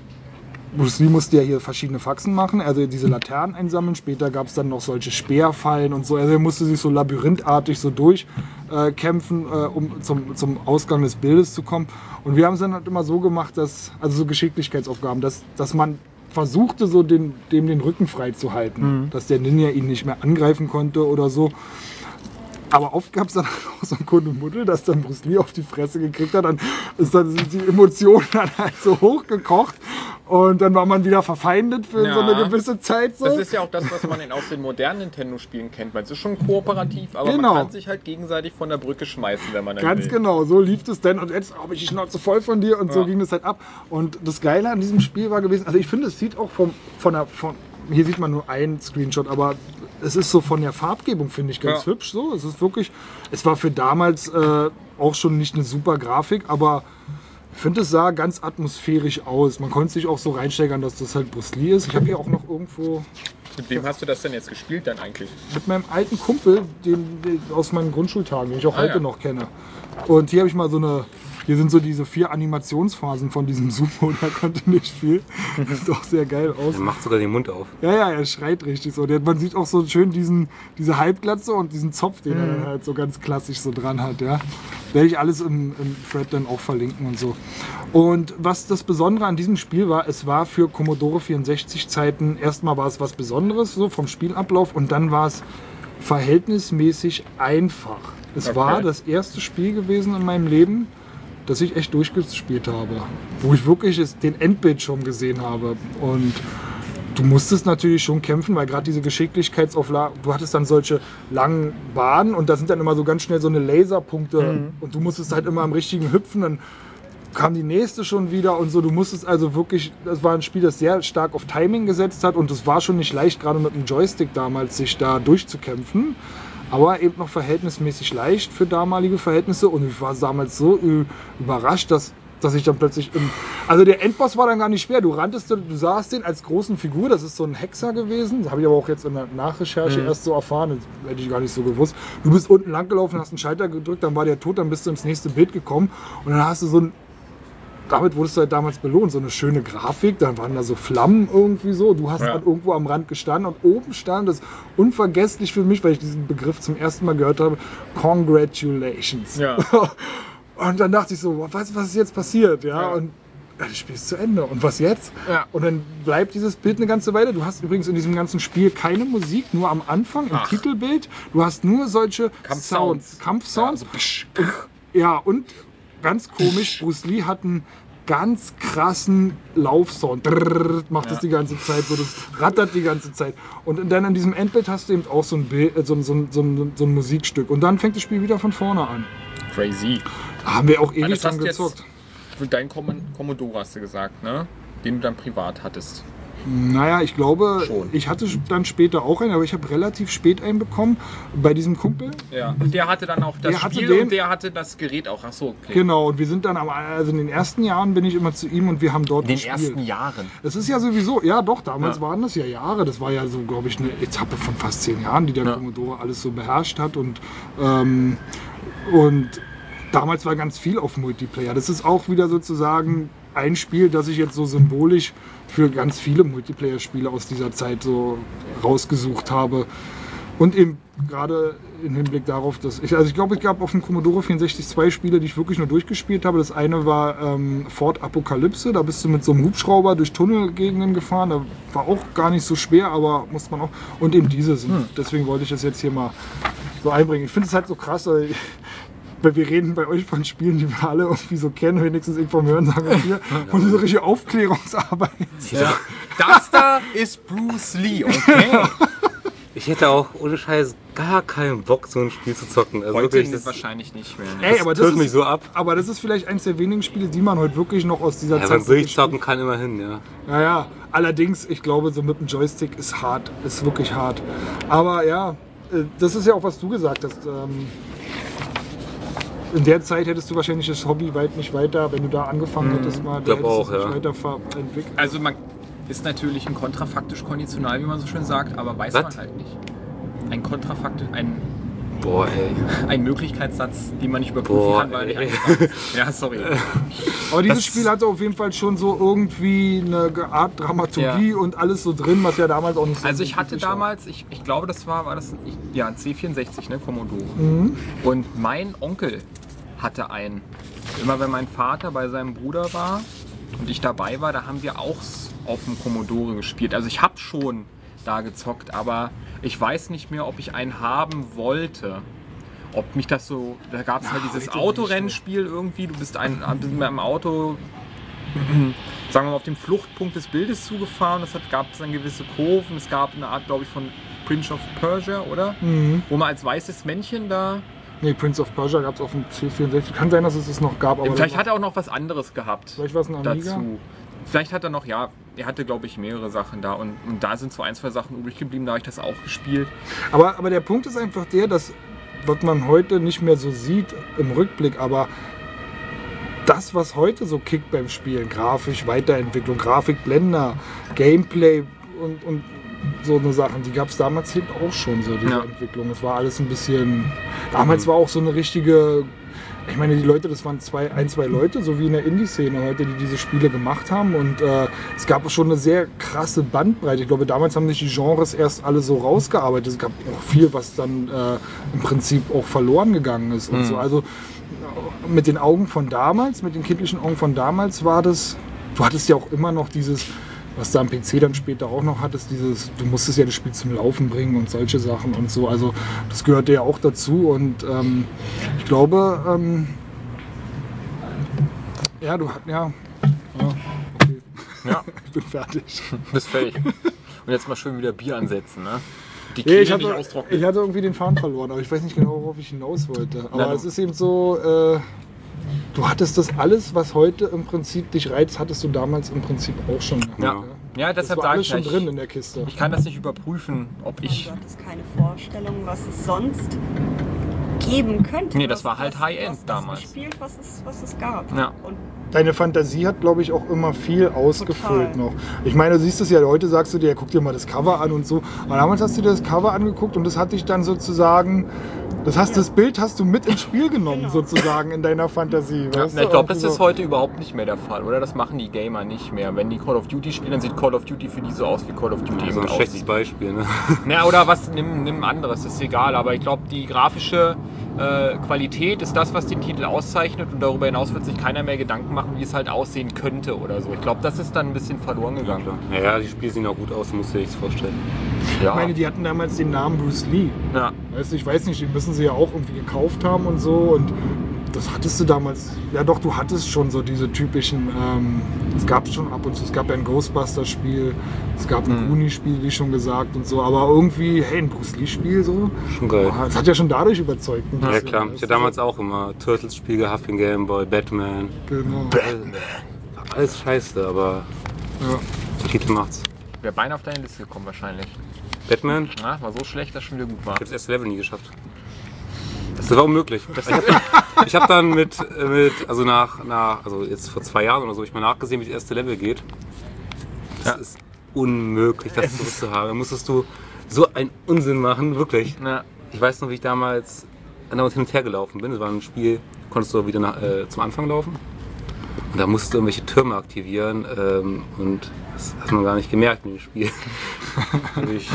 Bruce Lee musste ja hier verschiedene Faxen machen, also diese Laternen einsammeln. Später gab es dann noch solche Speerfallen und so. Also er musste sich so labyrinthartig so durchkämpfen, äh, äh, um zum, zum Ausgang des Bildes zu kommen. Und wir haben es dann halt immer so gemacht, dass, also so Geschicklichkeitsaufgaben, dass, dass man versuchte, so den, dem den Rücken frei zu halten, dass der Ninja ihn nicht mehr angreifen konnte oder so. Aber oft gab es dann auch so ein Kundemuddel, dass dann Bruce Lee auf die Fresse gekriegt hat. Dann ist dann sind die Emotionen dann halt so hochgekocht. Und dann war man wieder verfeindet für Ja. so eine gewisse Zeit. So. Das ist ja auch das, was man in, aus den modernen Nintendo-Spielen kennt. Man ist schon kooperativ, aber Genau. man kann sich halt gegenseitig von der Brücke schmeißen, wenn man dann Ganz will. genau, so lief es denn und jetzt habe ich die Schnauze voll von dir und so Ja. ging es halt ab. Und das Geile an diesem Spiel war gewesen, also ich finde, es sieht auch vom, von der, von, hier sieht man nur einen Screenshot, aber es ist so von der Farbgebung, finde ich, ganz Ja. hübsch. So, es ist wirklich, es war für damals äh, auch schon nicht eine super Grafik, aber ich finde, es sah ganz atmosphärisch aus. Man konnte sich auch so reinsteigern, dass das halt Bruce Lee ist. Ich habe hier auch noch irgendwo Mit wem hast du das denn jetzt gespielt dann eigentlich? mit meinem alten Kumpel, den, den aus meinen Grundschultagen, den ich auch Ah, heute ja. noch kenne. Und hier habe ich mal so eine, hier sind so diese vier Animationsphasen von diesem Sumo, da konnte nicht viel. Sieht auch sehr geil aus. Er macht sogar den Mund auf. Ja, ja, er schreit richtig so. Der, man sieht auch so schön diesen, diese Halbglatze und diesen Zopf, den er Mhm. dann halt so ganz klassisch so dran hat, ja. Werde ich alles im, im Thread dann auch verlinken und so. Und was das Besondere an diesem Spiel war, es war für Commodore 64 Zeiten, erstmal war es was Besonderes, so vom Spielablauf, und dann war es verhältnismäßig einfach. Es Okay. war das erste Spiel gewesen in meinem Leben, das ich echt durchgespielt habe. Wo ich wirklich den Endbildschirm gesehen habe. Und du musstest natürlich schon kämpfen, weil gerade diese Geschicklichkeitsauflagen, du hattest dann solche langen Bahnen und da sind dann immer so ganz schnell so eine Laserpunkte und du musstest halt immer am richtigen hüpfen, dann kam die nächste schon wieder und so. Du musstest also wirklich, das war ein Spiel, das sehr stark auf Timing gesetzt hat und es war schon nicht leicht, gerade mit dem Joystick damals, sich da durchzukämpfen. Aber eben noch verhältnismäßig leicht für damalige Verhältnisse und ich war damals so überrascht, dass, dass ich dann plötzlich im. Also der Endboss war dann gar nicht schwer. Du ranntest, du sahst den als großen Figur, das ist so ein Hexer gewesen. Das habe ich aber auch jetzt in der Nachrecherche erst so erfahren, das hätte ich gar nicht so gewusst. Du bist unten lang gelaufen, hast einen Schalter gedrückt, dann war der tot, dann bist du ins nächste Bild gekommen und dann hast du so ein damit wurdest du halt damals belohnt. So eine schöne Grafik, dann waren da so Flammen irgendwie so. Du hast Ja. dann irgendwo am Rand gestanden und oben stand es unvergesslich für mich, weil ich diesen Begriff zum ersten Mal gehört habe: Congratulations. Ja. Und dann dachte ich so, was, was ist jetzt passiert? Ja, Ja. und ja, das Spiel ist zu Ende. Und was jetzt? Ja. Und dann bleibt dieses Bild eine ganze Weile. Du hast übrigens in diesem ganzen Spiel keine Musik, nur am Anfang, im Ach. Titelbild. Du hast nur solche Kampfsounds. Sounds, Kampfsounds. Ja, so psch. Ja, und ganz komisch, Bruce Lee hat einen ganz krassen Laufsound. Drrrr, macht das die ganze Zeit, so das rattert die ganze Zeit. Und dann in diesem Endbild hast du eben auch so ein, Bild, äh, so, so, so, so ein Musikstück. Und dann fängt das Spiel wieder von vorne an. Crazy. Da haben wir auch ewig dran jetzt- gezockt. Common- Commodore hast du gesagt, ne? Den du dann privat hattest. Naja, ich glaube, Schon. ich hatte dann später auch einen, aber ich habe relativ spät einen bekommen. Bei diesem Kumpel. Ja. Und der hatte dann auch das Der Spiel den- und der hatte das Gerät auch. Ach so, okay. Genau, und wir sind dann, am, also in den ersten Jahren bin ich immer zu ihm und wir haben dort In den gespielt. ersten Jahren. Das ist ja sowieso, ja doch, damals Ja. waren das ja Jahre. Das war ja so, glaube ich, eine Etappe von fast zehn Jahren, die der Ja. Commodore alles so beherrscht hat. Und, ähm, und damals war ganz viel auf Multiplayer. Das ist auch wieder sozusagen ein Spiel, das ich jetzt so symbolisch für ganz viele Multiplayer-Spiele aus dieser Zeit so rausgesucht habe. Und eben gerade im Hinblick darauf, dass ich, also ich glaube, ich gab auf dem Commodore 64 zwei Spiele, die ich wirklich nur durchgespielt habe. Das eine war ähm, Ford Apokalypse, da bist du mit so einem Hubschrauber durch Tunnelgegenden gefahren. Da war auch gar nicht so schwer, aber muss man auch. Und eben diese sind. Deswegen wollte ich das jetzt hier mal so einbringen. Ich finde es halt so krass, weil, weil wir reden bei euch von Spielen, die wir alle irgendwie so kennen, wenigstens vom Hören sagen hier. Und diese richtige Aufklärungsarbeit. Ja. Das da ist Bruce Lee, okay? Ich hätte auch ohne Scheiß gar keinen Bock, so ein Spiel zu zocken. Also Heute wirklich, das, wahrscheinlich nicht mehr. Ey, das aber das ist, mich so ab. Aber das ist vielleicht eines der wenigen Spiele, die man heute wirklich noch aus dieser Ja, Zeit man durchzocken kann immerhin, ja. Ja, ja. Allerdings, ich glaube, so mit dem Joystick ist hart, ist wirklich hart. Aber ja, äh, das ist ja auch, was du gesagt hast. ähm, In der Zeit hättest du wahrscheinlich das Hobby weit nicht weiter, wenn du da angefangen hättest, mal, da hättest auch, es nicht ja. weiterentwickelt. Also man ist natürlich ein kontrafaktisch konditional, wie man so schön sagt, aber weiß Was? man halt nicht. Ein kontrafaktisch, ein, Boah, ey. ein Möglichkeitssatz, den man nicht überprüfen Boah, kann, weil er nicht ist. Ja, sorry. Aber dieses Das- Spiel hatte auf jeden Fall schon so irgendwie eine Art Dramaturgie Ja. und alles so drin, was ja damals auch nicht so Also ich hatte damals, ich, ich glaube, das war, war das ein, ich, ja, ein C64, ne, Commodore. Mhm. Und mein Onkel hatte einen. Immer wenn mein Vater bei seinem Bruder war und ich dabei war, da haben wir auch auf dem Commodore gespielt. Also ich habe schon da gezockt, aber ich weiß nicht mehr, ob ich einen haben wollte. Ob mich das so, da gab es halt Na, dieses Autorennspiel irgendwie, du bist ein, mit einem Auto sagen wir mal, auf dem Fluchtpunkt des Bildes zugefahren. Es hat- gab dann gewisse Kurven. Es gab eine Art, glaube ich, von Prince of Persia, oder? Mhm. Wo man als weißes Männchen da. Nee, Prince of Persia gab es auf dem C64. Kann sein, dass es es noch gab, aber Vielleicht hat er auch noch was anderes gehabt. vielleicht war es ein Amiga. dazu. Vielleicht hat er noch, ja, er hatte, glaube ich, mehrere Sachen da. Und, und da sind so ein, zwei Sachen übrig geblieben, da habe ich das auch gespielt. Aber, aber der Punkt ist einfach der, dass was man heute nicht mehr so sieht im Rückblick, aber das, was heute so kickt beim Spielen, grafisch, Weiterentwicklung, Grafikblender, Gameplay und, und so eine Sachen, die gab es damals eben auch schon, so diese Ja. Entwicklung. Es war alles ein bisschen. Damals war auch so eine richtige. Ich meine, die Leute, das waren zwei, ein, zwei Leute, so wie in der Indie-Szene heute, die diese Spiele gemacht haben. Und äh, es gab schon eine sehr krasse Bandbreite. Ich glaube, damals haben sich die Genres erst alle so rausgearbeitet. Es gab auch viel, was dann äh, im Prinzip auch verloren gegangen ist. Und so. Also mit den Augen von damals, mit den kindlichen Augen von damals war das, du hattest ja auch immer noch dieses, was du am PC dann später auch noch hattest, dieses, du musstest ja das Spiel zum Laufen bringen und solche Sachen und so. Also das gehörte ja auch dazu und ähm, ich glaube, ähm, ja, du hattest, ja, ja, okay, Ja, ich bin fertig. bist fertig. Und jetzt mal schön wieder Bier ansetzen, ne? Die Nee, ich, Kehle nicht hatte, austrocknen. ich hatte irgendwie den Faden verloren, aber ich weiß nicht genau, worauf ich hinaus wollte. Aber du- es ist eben so, äh, du hattest das alles, was heute im Prinzip dich reizt, hattest du damals im Prinzip auch schon. Ja. Ja, Das deshalb war sage alles ich schon ja, drin ich, in der Kiste. ich kann das nicht überprüfen, ob ich. Du hattest keine Vorstellung, was es sonst geben könnte. Nee, das war halt High-End damals. Gespielt, was es, was es gab. Ja. Und Deine Fantasie hat, glaube ich, auch immer viel ausgefüllt Total. noch. Ich meine, du siehst es ja, heute sagst du dir, ja, guck dir mal das Cover an und so. Aber damals hast du dir das Cover angeguckt und das hat dich dann sozusagen, das, hast, das Bild hast du mit ins Spiel genommen, Genau. sozusagen, in deiner Fantasie. Ja, weißt na, du? ich glaube, das Irgendwie ist heute überhaupt nicht mehr der Fall, oder? Das machen die Gamer nicht mehr. Wenn die Call of Duty spielen, dann sieht Call of Duty für die so aus, wie Call of Duty So ein schlechtes. Beispiel, ne? Na, oder was, nimm, nimm ein anderes, ist egal. Aber ich glaube, die grafische äh, Qualität ist das, was den Titel auszeichnet und darüber hinaus wird sich keiner mehr Gedanken machen, wie es halt aussehen könnte oder so. Ich glaube, das ist dann ein bisschen verloren gegangen. Ja, ja, die Spiele sehen auch gut aus, musst du dir nichts vorstellen. Ja. Ich meine, die hatten damals den Namen Bruce Lee. ja. Weißt du, ich weiß nicht, den müssen sie ja auch irgendwie gekauft haben und so. Und das hattest du damals. Ja, doch, du hattest schon so diese typischen. Ähm, es gab schon ab und zu. Es gab ja ein Ghostbusters-Spiel, es gab ein Goonie-Spiel, wie schon gesagt und so. Aber irgendwie, hey, ein Bruce Lee-Spiel so. Schon geil. Boah, das hat ja schon dadurch überzeugt. ein Ja bisschen, klar, weißt ich hatte damals auch immer Turtles-Spiel gehabt den Gameboy, Batman. Genau. Alles scheiße, aber Ja. Titel macht's. Wäre beinahe auf deine Liste gekommen wahrscheinlich. Batman, ich Na, war so schlecht, dass schon wieder gut war. habe das erste Level nie geschafft. Das war unmöglich. Ich habe dann, hab dann mit, mit, also nach, nach, also jetzt vor zwei Jahren oder so, ich mal nachgesehen, wie das erste Level geht. Das Ja. ist unmöglich, das zurückzuhaben. Da musstest du so einen Unsinn machen, wirklich. Na, Ich weiß noch, wie ich damals andauernd hin und her gelaufen bin. Das war ein Spiel, konntest du wieder nach, äh, zum Anfang laufen. Und da musstest du irgendwelche Türme aktivieren. Ähm, und das hat man gar nicht gemerkt in dem Spiel. da bin ich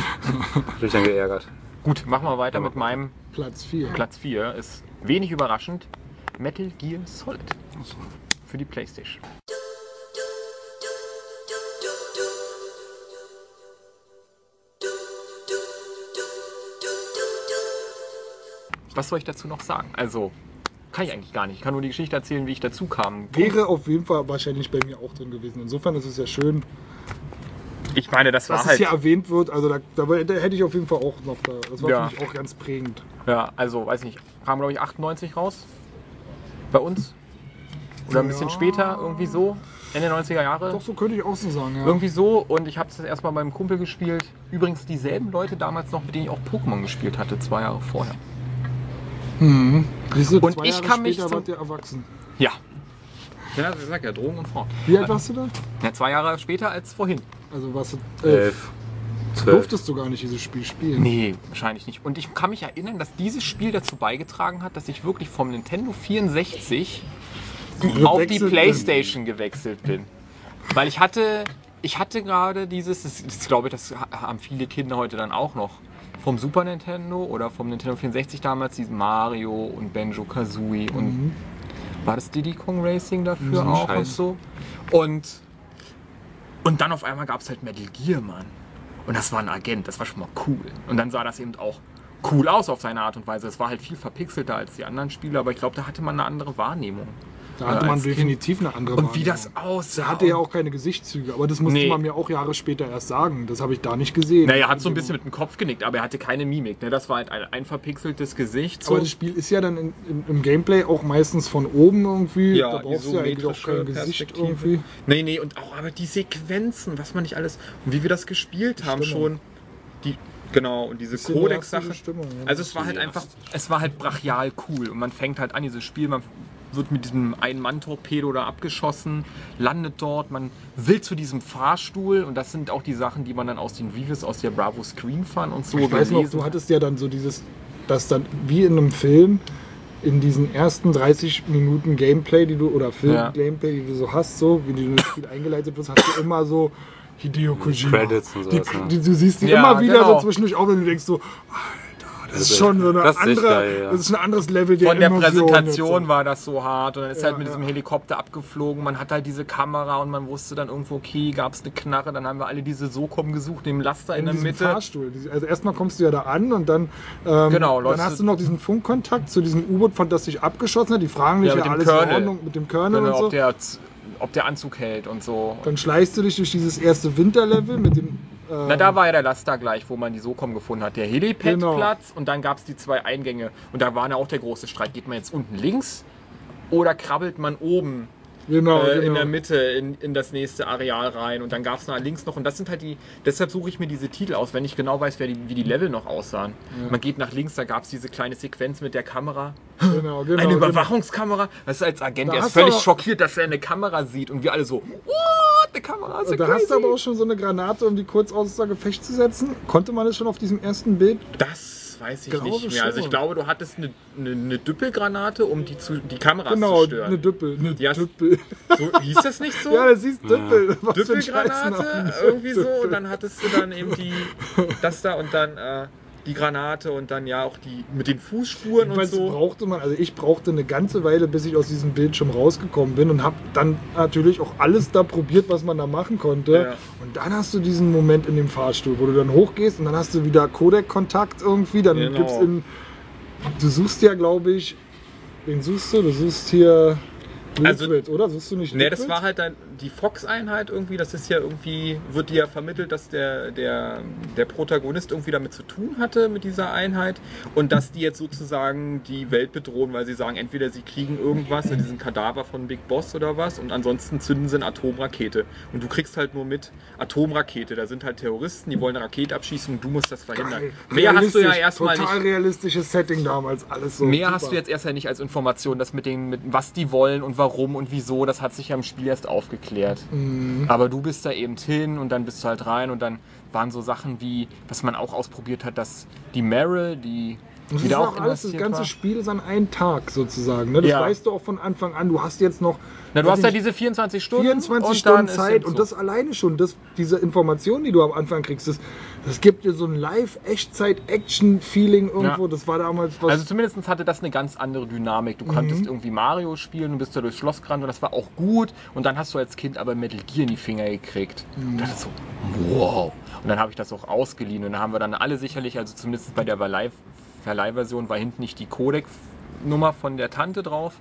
dann geärgert. Gut, machen wir weiter mit meinem Platz 4. Platz 4. Ist wenig überraschend Metal Gear Solid. Für die Playstation. Was soll ich dazu noch sagen? Also, kann ich eigentlich gar nicht. Ich kann nur die Geschichte erzählen, wie ich dazu kam. Wäre auf jeden Fall wahrscheinlich bei mir auch drin gewesen. Insofern ist es ja schön, Ich meine, das war dass halt. hier erwähnt wird. Also da, da, da hätte ich auf jeden Fall auch noch da. Das war Ja. für mich auch ganz prägend. Ja, also, weiß nicht, kam glaube ich 98 raus. Bei uns. Oder ein bisschen Ja. später, irgendwie so. Ende 90er Jahre. Doch, so könnte ich auch so sagen, ja. Irgendwie so. Und ich habe es erstmal beim Kumpel gespielt. Übrigens dieselben Leute damals noch, mit denen ich auch Pokémon gespielt hatte, zwei Jahre vorher. Siehst du, Und ich Jahre kann mich zum- wart ihr erwachsen. Ja. Ja, ich sag ja, Drogen und Frauen. Wie alt warst du da? Ja, zwei Jahre später als vorhin. Also warst du elf. Elf, zwölf. Durftest du gar nicht dieses Spiel spielen? Nee, wahrscheinlich nicht. Und ich kann mich erinnern, dass dieses Spiel dazu beigetragen hat, dass ich wirklich vom Nintendo 64 auf die Gewechselt bin. Playstation gewechselt bin. Weil ich hatte, ich hatte gerade dieses, das, das glaube ich, das haben viele Kinder heute dann auch noch, vom Super Nintendo oder vom Nintendo 64 damals, diesen Mario und Benjo Kazooie und war das Diddy Kong Racing dafür Mhm, auch und Scheiß. so. Und, und dann auf einmal gab es halt Metal Gear, Mann. Und das war ein Agent, das war schon mal cool. Und dann sah das eben auch cool aus auf seine Art und Weise. Es war halt viel verpixelter als die anderen Spiele, aber ich glaube, da hatte man eine andere Wahrnehmung. Da hatte man definitiv eine andere Und wie Wahrnehmung. das aussah. Der hatte ja auch keine Gesichtszüge, aber das musste Nee. man mir auch Jahre später erst sagen. Das habe ich da nicht gesehen. Naja, er hat so ein bisschen mit dem Kopf genickt, aber er hatte keine Mimik. Ne? Das war halt ein, ein verpixeltes Gesicht. So. Aber das Spiel ist ja dann in, in, im Gameplay auch meistens von oben irgendwie. da die brauchst du ja eigentlich auch kein Gesicht irgendwie. Nee, nee, und auch aber die Sequenzen, was man nicht alles. Und wie wir das gespielt haben Stimmung. schon. Die, genau, und diese Codex-Sache. Ja. Also es war halt einfach, es war halt brachial cool. Und man fängt halt an, dieses Spiel, man wird mit diesem Ein-Mann-Torpedo da abgeschossen, landet dort, man will zu diesem Fahrstuhl und das sind auch die Sachen, die man dann aus den Reviews aus der Bravo Screen Fun und so Ich weiß noch, du hat. hattest ja dann so dieses, dass dann wie in einem Film in diesen ersten 30 Minuten Gameplay, die du oder Film-Gameplay, die du so hast, so wie du in das Spiel eingeleitet wirst, hast du immer so Hideo Kojima. Credits und die, sowas, ja. die, du siehst die Ja, immer wieder genau. so zwischendurch auf und du denkst so, Alter, das ist ist schon so eine das andere, geil, ja. das ist ein anderes Level der Von der Immersion Präsentation jetzt. war das so hart und dann ist Ja, halt mit ja. diesem Helikopter abgeflogen. Man hat halt diese Kamera und man wusste dann irgendwo, okay, gab es eine Knarre. Dann haben wir alle diese Sokom gesucht, den Laster in, in der Mitte. Fahrstuhl. Also erstmal kommst du ja da an und dann, ähm, Genau, dann hast du- noch diesen Funkkontakt zu diesem U-Boot, von das sich abgeschossen hat. Die fragen dich Ja, dem alles Colonel. in Ordnung mit dem Kernel Genau, und so. ob der Anzug hält und so. Dann schleichst du dich durch dieses erste Winterlevel mit dem. Na, da war ja der Laster gleich, wo man die Sokom gefunden hat. Der Helipad-Platz Genau. und dann gab es die zwei Eingänge. Und da war ja auch der große Streit. Geht man jetzt unten links oder krabbelt man oben genau, äh, genau. in der Mitte in, in das nächste Areal rein? Und dann gab es nach links noch. Und das sind halt die. Deshalb suche ich mir diese Titel aus, wenn ich genau weiß, wer die, wie die Level noch aussahen. Man geht nach links, da gab es diese kleine Sequenz mit der Kamera. genau, genau, Eine genau. Überwachungskamera. Das ist als Agent, Da der ist völlig schockiert, dass er eine Kamera sieht. Und wir alle so, what? Eine Kamera ist ja da crazy. hast du aber auch schon so eine Granate, um die kurz außer Gefecht zu setzen. Konnte man das schon auf diesem ersten Bild? Das weiß ich Glaube nicht mehr. Also ich glaube, du hattest eine, eine, eine Düppelgranate, um die, zu, die Kameras Genau, zu stören. eine Düppel. Eine Ja, Düppel. So, hieß das nicht so? Ja, das hieß Düppel. Ein Düppelgranate, irgendwie so. Und dann hattest du dann eben die, das da und dann äh, die Granate und dann ja auch die mit den Fußspuren und so. brauchte man, also ich brauchte eine ganze Weile, bis ich aus diesem Bildschirm rausgekommen bin und habe dann natürlich auch alles da probiert, was man da machen konnte. Ja. Und dann hast du diesen Moment in dem Fahrstuhl, wo du dann hochgehst und dann hast du wieder Codec-Kontakt irgendwie. Dann Genau. gibt's in. Du suchst ja, glaube ich. Wen suchst du? Du suchst hier. Also- Liquid, oder? Suchst du nicht Nee, Liquid? das war halt dann die Fox-Einheit irgendwie. Das ist ja irgendwie, wird dir ja vermittelt, dass der, der, der Protagonist irgendwie damit zu tun hatte mit dieser Einheit und dass die jetzt sozusagen die Welt bedrohen, weil sie sagen, entweder sie kriegen irgendwas, diesen Kadaver von Big Boss oder was und ansonsten zünden sie eine Atomrakete. Und du kriegst halt nur mit Atomrakete. Da sind halt Terroristen, die wollen eine Rakete abschießen und du musst das verhindern. Geil. Mehr hast du ja erstmal nicht. Total realistisches Setting damals, alles so. Mehr super. hast du jetzt erst ja nicht als Information, das mit den, mit was die wollen und warum und wieso, das hat sich ja im Spiel erst aufgeklärt. Mhm. Aber du bist da eben hin und dann bist du halt rein und dann waren so Sachen wie, was man auch ausprobiert hat, dass die Meryl, die Das wieder ist auch alles, das ganze war. Spiel ist an einem Tag sozusagen. Ne? Das Ja. weißt du auch von Anfang an. Du hast jetzt noch Na, du hast ja diese 24 Stunden 24 und Stunden ist Zeit und das alleine schon, das, diese Information, die du am Anfang kriegst, das, das gibt dir so ein Live-Echtzeit-Action-Feeling irgendwo. Ja. Das war damals was. Also zumindest hatte das eine ganz andere Dynamik. Du konntest irgendwie Mario spielen, du bist da durchs Schloss gerannt und das war auch gut. Und dann hast du als Kind aber Metal Gear in die Finger gekriegt. Und dachte so, wow. Und dann habe ich das auch ausgeliehen und dann haben wir dann alle sicherlich, also zumindest bei der Verleih- Verleihversion war hinten nicht die Codec-Nummer von der Tante drauf.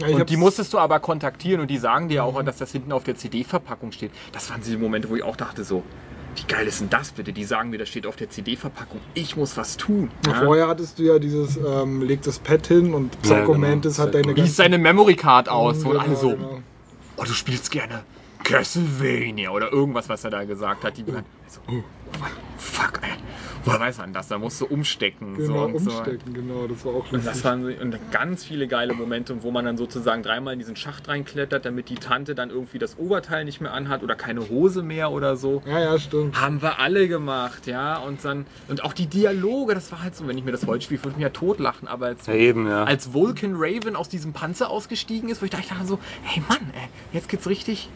Ja, und die musstest du aber kontaktieren und die sagen dir auch, dass das hinten auf der CD-Verpackung steht. Das waren die Momente, wo ich auch dachte so, wie geil ist denn das bitte? Die sagen mir, das steht auf der CD-Verpackung. Ich muss was tun. Ja, Vorher hattest du ja dieses, ähm, leg das Pad hin und Psycho Ja, genau. Mantis hat deine Wie sieht seine Memory Card aus? Und Genau, alle so, genau. oh, du spielst gerne Castlevania oder irgendwas, was er da gesagt hat. Die waren so, oh, fuck, ey. Woher weiß man das? Da musst du umstecken. so Genau, und so. umstecken, genau, das war auch Und das lustig. waren so- und ganz viele geile Momente, wo man dann sozusagen dreimal in diesen Schacht reinklettert, damit die Tante dann irgendwie das Oberteil nicht mehr anhat oder keine Hose mehr oder so. Ja, ja, stimmt. Haben wir alle gemacht, ja. Und dann, und auch die Dialoge, das war halt so, wenn ich mir das heute spiele, würde ich mir ja totlachen, aber als, Ja, eben, ja. als Vulcan Raven aus diesem Panzer ausgestiegen ist, wo ich dachte so, hey Mann, ey, jetzt geht's richtig,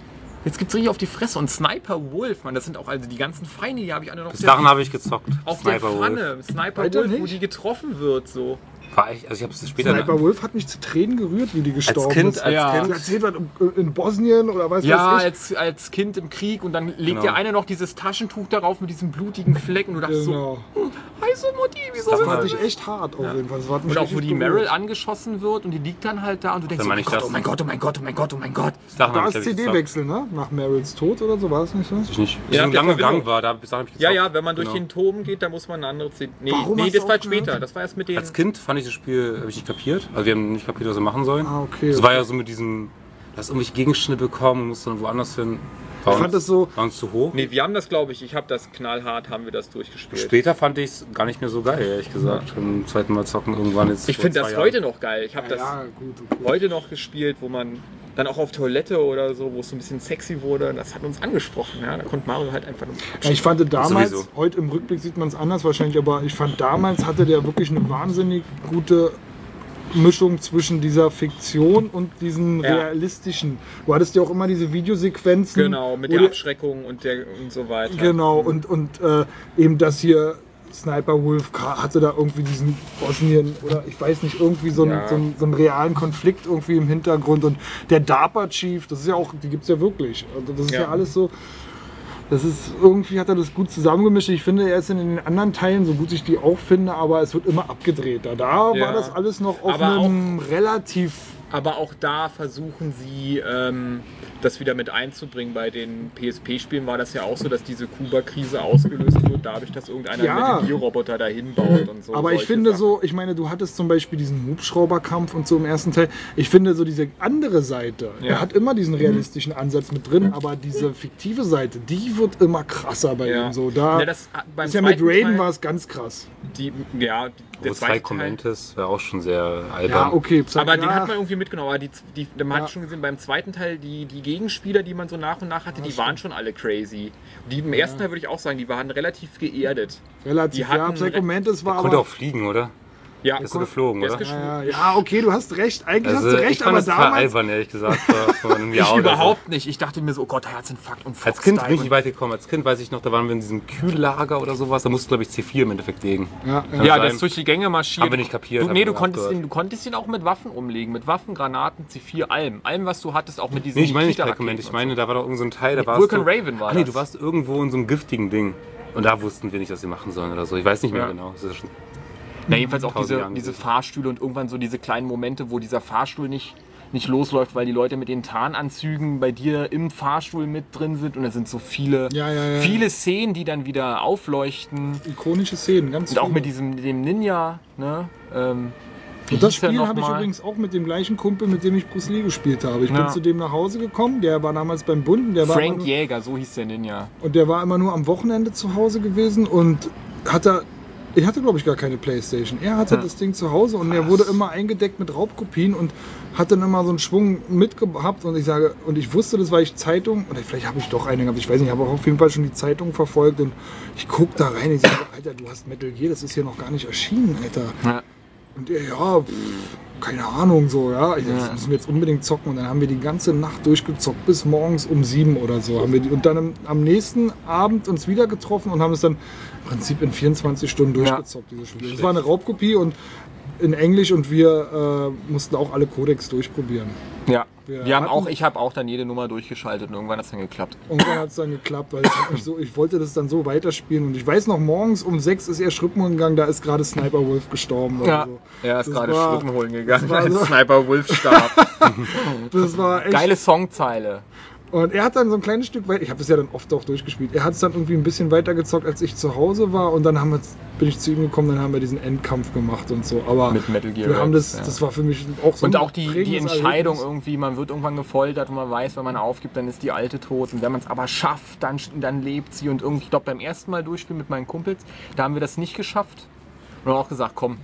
jetzt gibt's richtig auf die Fresse. Und Sniper Wolf, Mann, das sind auch also die ganzen Feinde, die habe ich alle noch Bis dahin habe ich gezockt. auf Sniper der Wolf. Pfanne. Sniper Weiter Wolf, wo die getroffen wird, so. War ich, also ich habe es später. Sniper Wolf hat mich zu Tränen gerührt, wie die als gestorben Kind, ist. als Ja. Kind. erzählt was in Bosnien oder was Ja, weiß ich. als, als Kind im Krieg und dann legt Genau. dir einer noch dieses Taschentuch darauf mit diesem blutigen Fleck und du dachtest Genau. so, heiße Mutti, wieso Das sind fand ich echt hart auf jeden Fall. Das hat mich Und auch wo die berührt. Meryl angeschossen wird und die liegt dann halt da und du denkst, so, oh ich Gott, das. oh mein Gott, oh mein Gott, oh mein Gott, oh mein Gott. Da ist CD-Wechsel, ne? Nach Meryls Tod oder so, war es nicht so? Ich nicht. Ja, Ja, Verbindung. Gang war, da Ja, ja, wenn man durch Genau. den Turm geht, dann muss man eine andere CD. Nee, das war später. Das war erst mit den. Als Kind fand ich das Spiel, habe ich nicht kapiert. Also wir haben nicht kapiert, was wir machen sollen. Ah, okay, Es okay. war ja so mit diesem, du hast irgendwelche Gegenstände bekommen und musst dann woanders hin. War Ich fand uns- das so, war uns zu hoch. Nee, wir haben das, glaube ich, ich habe das knallhart, haben wir das durchgespielt. Später fand ich es gar nicht mehr so geil, ehrlich gesagt. Beim zweiten Mal zocken irgendwann jetzt. Ich finde das Jahren. heute noch geil. Ich habe das ja, gut, okay. heute noch gespielt, wo man dann auch auf Toilette oder so, wo es so ein bisschen sexy wurde. Das hat uns angesprochen. Ja, da konnte Mario halt einfach. Ja, ich fand damals, Sowieso. heute im Rückblick sieht man es anders wahrscheinlich, aber ich fand damals hatte der wirklich eine wahnsinnig gute Mischung zwischen dieser Fiktion und diesen Ja. realistischen. Du hattest ja auch immer diese Videosequenzen. Genau, mit der Abschreckung und, der, und so weiter. Genau, und, und äh, eben das hier, Sniper Wolf hatte da irgendwie diesen Bosnien oder ich weiß nicht, irgendwie so einen, Ja. so einen, so einen realen Konflikt irgendwie im Hintergrund. Und der DARPA Chief, das ist ja auch, die gibt es ja wirklich. Also das ist ja. Ja. alles so. Das ist irgendwie hat er das gut zusammengemischt. Ich finde, er ist in den anderen Teilen, so gut ich die auch finde, aber es wird immer abgedrehter. Da Ja. war das alles noch auf Aber einem relativ. Aber auch da versuchen sie, ähm, das wieder mit einzubringen. Bei den PSP-Spielen war das ja auch so, dass diese Kuba-Krise ausgelöst wird, dadurch, dass irgendeiner Ja. einen Roboter dahin baut und so. Aber ich finde Sachen. so, ich meine, du hattest zum Beispiel diesen Hubschrauberkampf und so im ersten Teil. Ich finde so diese andere Seite, Ja. er hat immer diesen realistischen Ansatz mit drin, aber diese fiktive Seite, die wird immer krasser bei Ja. ihm. So, da Ja, das, beim ist ja mit Raiden war es ganz krass. Die, ja, der Wo zwei zweite Teil. Commentes war auch schon sehr albern. Ja, okay. Aber ja, den hat man irgendwie mitgenommen. Aber die, die, man Ja. hat schon gesehen, beim zweiten Teil, die, die Gegenspieler, die man so nach und nach hatte, die waren schon alle crazy. Die im ersten Teil würde ich auch sagen, die waren relativ geerdet. relativ. die Ja, hatten Psycho Mantis war Konnte aber. auch fliegen, oder? Ja, Ist so geflogen, oder? Ja, ja, okay, du hast recht. Eigentlich Also hast du ich recht, fand aber das damals. albern, ehrlich gesagt. Ich überhaupt nicht. Ich dachte mir so, oh Gott, Herzinfarkt und So. Als Fox Kind bin ich nicht weit gekommen. Als Kind weiß ich noch, da waren wir in diesem Kühllager oder sowas. Da musste, glaube ich, C4 im Endeffekt legen. Ja, ja. Das ist durch die Gänge marschiert. Haben wir nicht kapiert, Du, nee, du konntest, ihn, du konntest ihn auch mit Waffen umlegen. Mit Waffen, Granaten, C4, allem. Allem, was du hattest, auch mit diesen Nee, ich meine nicht Dokument. Ich meine, da war doch irgend so ein Teil, da Nee, warst Vulcan du, Raven war ah, nee, das. du warst irgendwo in so einem giftigen Ding. Und da wussten wir nicht, was wir machen sollen oder so. Ich weiß nicht mehr Ja. genau. Das ist schon, Na, jedenfalls auch diese, diese. Fahrstühle und irgendwann so diese kleinen Momente, wo dieser Fahrstuhl nicht, nicht losläuft, weil die Leute mit den Tarnanzügen bei dir im Fahrstuhl mit drin sind. Und da sind so viele, Ja, ja, ja. viele Szenen, die dann wieder aufleuchten. Ikonische Szenen, ganz Und auch viele. mit diesem dem Ninja. Ne? Ähm, Und das Spiel habe ich übrigens auch mit dem gleichen Kumpel, mit dem ich Bruce Lee gespielt habe. Ich Ja. bin zu dem nach Hause gekommen, der war damals beim Bund, der war Frank nur, Jäger, so hieß der Ninja. und der war immer nur am Wochenende zu Hause gewesen und hatte ich hatte glaube ich gar keine Playstation. Er hatte Ja. das Ding zu Hause und er wurde immer eingedeckt mit Raubkopien und hat dann immer so einen Schwung mitgehabt und ich sage und ich wusste das, weil ich Zeitung oder vielleicht habe ich doch eine gehabt, ich weiß nicht, ich habe auch auf jeden Fall schon die Zeitung verfolgt und ich gucke da rein, ich sage, Alter, du hast Metal Gear, das ist hier noch gar nicht erschienen, Alter. Ja. Und er, ja, pff, keine Ahnung, so, ja. Ich. Das müssen wir jetzt unbedingt zocken. Und dann haben wir die ganze Nacht durchgezockt, bis morgens um sieben oder so. Haben wir die, und dann am, am nächsten Abend uns wieder getroffen und haben es dann Prinzip in 24 Stunden durchgezockt, dieses Spiel. Das war eine Raubkopie und in Englisch und wir äh, mussten auch alle Codecs durchprobieren. Ja. Wir Wir haben auch, ich habe auch dann jede Nummer durchgeschaltet und irgendwann hat es dann geklappt. Irgendwann hat es dann geklappt, weil ich, so, ich wollte das dann so weiterspielen. Und ich weiß noch, morgens um sechs ist er Schrippen gegangen, da ist gerade Sniper Wolf gestorben. Ja, so. er ist gerade Schritten holen gegangen, als so- Sniper Wolf starb. Das war echt Geile Songzeile. Und er hat dann so ein kleines Stück weit, ich habe es ja dann oft auch durchgespielt, er hat es dann irgendwie ein bisschen weiter gezockt, als ich zu Hause war. Und dann haben wir, bin ich zu ihm gekommen, dann haben wir diesen Endkampf gemacht und so. Aber Mit Metal Gear wir haben das, ja. das war für mich auch so Und ein auch die, die Entscheidung Erlebnis. irgendwie, man wird irgendwann gefoltert und man weiß, wenn man aufgibt, dann ist die alte tot. Und wenn man es aber schafft, dann, dann lebt sie. Und irgendwie, ich glaube, beim ersten Mal durchspielen mit meinen Kumpels, da haben wir das nicht geschafft. Und haben auch gesagt, komm,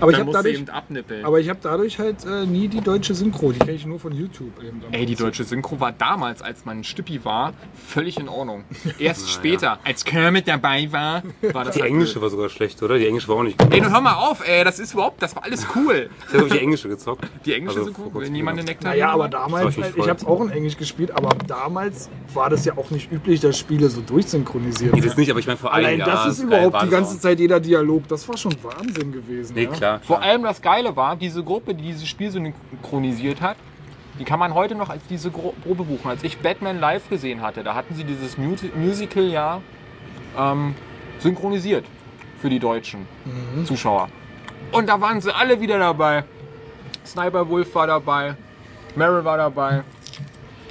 Aber ich dadurch, eben abnippeln. aber ich habe dadurch halt äh, nie die deutsche Synchro. Die kenne ich nur von YouTube. Eben Ey, die deutsche Synchro war damals, als man ein Stüppi war, völlig in Ordnung. Erst später, als Kermit dabei war, war das Die halt englische blöd. war sogar schlecht, oder? Die englische war auch nicht gut. Ey, nun hör mal auf, ey, das ist überhaupt, das war alles cool. Ich habe die englische gezockt. Die englische Also, Synchro, wenn jemand eine. Nektar Naja, aber damals, war ich halt, ich habe es auch in Englisch gespielt, aber damals war das ja auch nicht üblich, dass Spiele so durchsynchronisiert Nee, werden. das nicht, aber ich meine vor einem Allein das ist überhaupt die ganze auch. Zeit jeder Dialog. Das war schon Wahnsinn gewesen. Nee, klar. Vor klar. allem das Geile war, diese Gruppe, die dieses Spiel synchronisiert hat, die kann man heute noch als diese Probe buchen. Als ich Batman live gesehen hatte, da hatten sie dieses Mu Musical ja ähm, synchronisiert für die deutschen Zuschauer. Und da waren sie alle wieder dabei. Sniper Wolf war dabei, Meryl war dabei,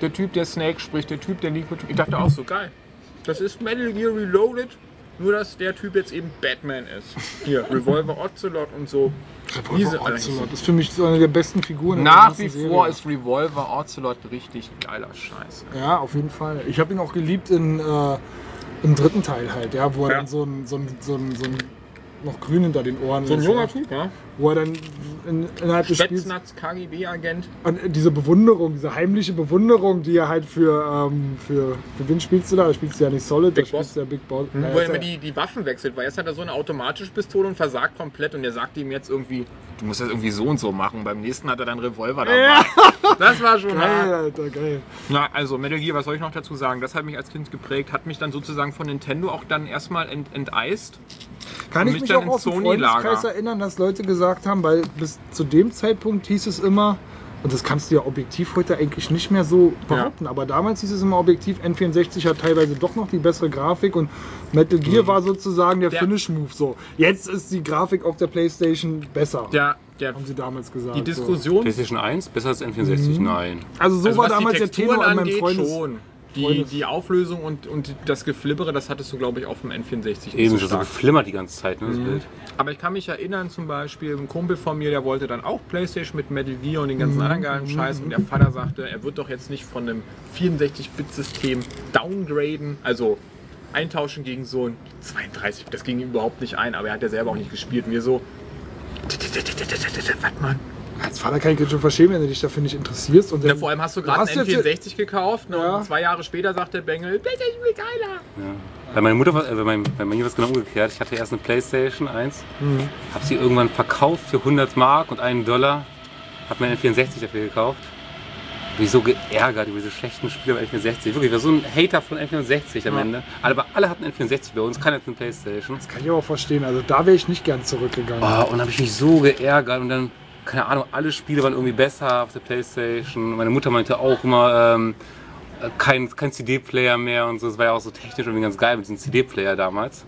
der Typ, der Snake spricht, der Typ, der Liquid. Ich dachte auch so, geil. Das ist Metal Gear Reloaded, nur dass der Typ jetzt eben Batman ist. Hier, Revolver Ocelot und so. Diese Revolver. Ocelot ist für mich so eine der besten Figuren. Nach wie Serie. vor ist Revolver Ocelot richtig geiler Scheiß. Ja, auf jeden Fall. Ich habe ihn auch geliebt in, äh, im dritten Teil halt, ja, wo er Ja. dann so ein, so ein, so ein, so ein noch grün hinter den Ohren So ein ist, junger ja. Typ, ja? Wo er dann in, innerhalb des Spiels KGB-Agent. und diese Bewunderung, diese heimliche Bewunderung, die er halt für, ähm, für, für wen spielst du da? Da spielst du ja nicht Solid, Big da spielst Boss. du ja Big Boss. Wo Ja, er ist immer ja- die, die Waffen wechselt, weil erst hat er so eine automatische Pistole und versagt komplett und er sagt ihm jetzt irgendwie, du musst das irgendwie so und so machen. Beim nächsten hat er dann Revolver dabei. Das war schon. Geil, Alter, geil. Na, also Metal Gear, was soll ich noch dazu sagen? Das hat mich als Kind geprägt, hat mich dann sozusagen von Nintendo auch dann erstmal ent enteist. Kann ich mich mich auch aus dem. Freundeskreis erinnern, dass Leute gesagt haben, weil bis zu dem Zeitpunkt hieß es immer, und das kannst du ja objektiv heute eigentlich nicht mehr so behaupten, aber damals hieß es immer objektiv, N64 hat teilweise doch noch die bessere Grafik und Metal Gear war sozusagen der, Der- Finish-Move so. Jetzt ist die Grafik auf der Playstation besser, Der, der, haben sie damals gesagt. die Diskussion PlayStation 1? Besser als N64? Nein. So. Also so Also war damals der Texturen Tenor an meinem angeht, Freundes... schon. Die, die Auflösung und, und das Geflibbere, das hattest du, glaube ich, auf dem N64 nicht Eben, so so geflimmert die ganze Zeit, ne, das Bild. Aber ich kann mich erinnern, zum Beispiel, ein Kumpel von mir, der wollte dann auch Playstation mit Metal Gear und den ganzen anderen geilen Scheiß. Und der Vater sagte, er wird doch jetzt nicht von einem 64-Bit-System downgraden, also eintauschen gegen so ein 32. Das ging ihm überhaupt nicht ein, aber er hat ja selber auch nicht gespielt. Und wir so, was man? Als Vater kann ich jetzt schon verstehen, wenn du dich dafür nicht interessierst. Und Na, vor allem hast du gerade hast einen jetzt- N64 gekauft ne? Ja. und zwei Jahre später sagt der Bengel, Playstation ist geiler. Ja. Bei meiner Mutter war, äh, bei, meinem, bei mir war es genau umgekehrt. Ich hatte erst eine Playstation 1, habe sie irgendwann verkauft für 100 Mark und einen Dollar. Habe mir einen N64 dafür gekauft. Bin ich so geärgert über diese schlechten Spiele bei N64. Wirklich, ich war so ein Hater von N64 am Ja. Ende. Aber alle hatten N64 bei uns, keiner hat eine Playstation. Kann ich aber auch verstehen. Also da wäre ich nicht gern zurückgegangen. Oh, und habe ich mich so geärgert und dann, keine Ahnung, alle Spiele waren irgendwie besser auf der Playstation. Meine Mutter meinte auch immer, ähm, äh, kein, kein CD-Player mehr und so. Das war ja auch so technisch irgendwie ganz geil mit diesem CD-Player damals.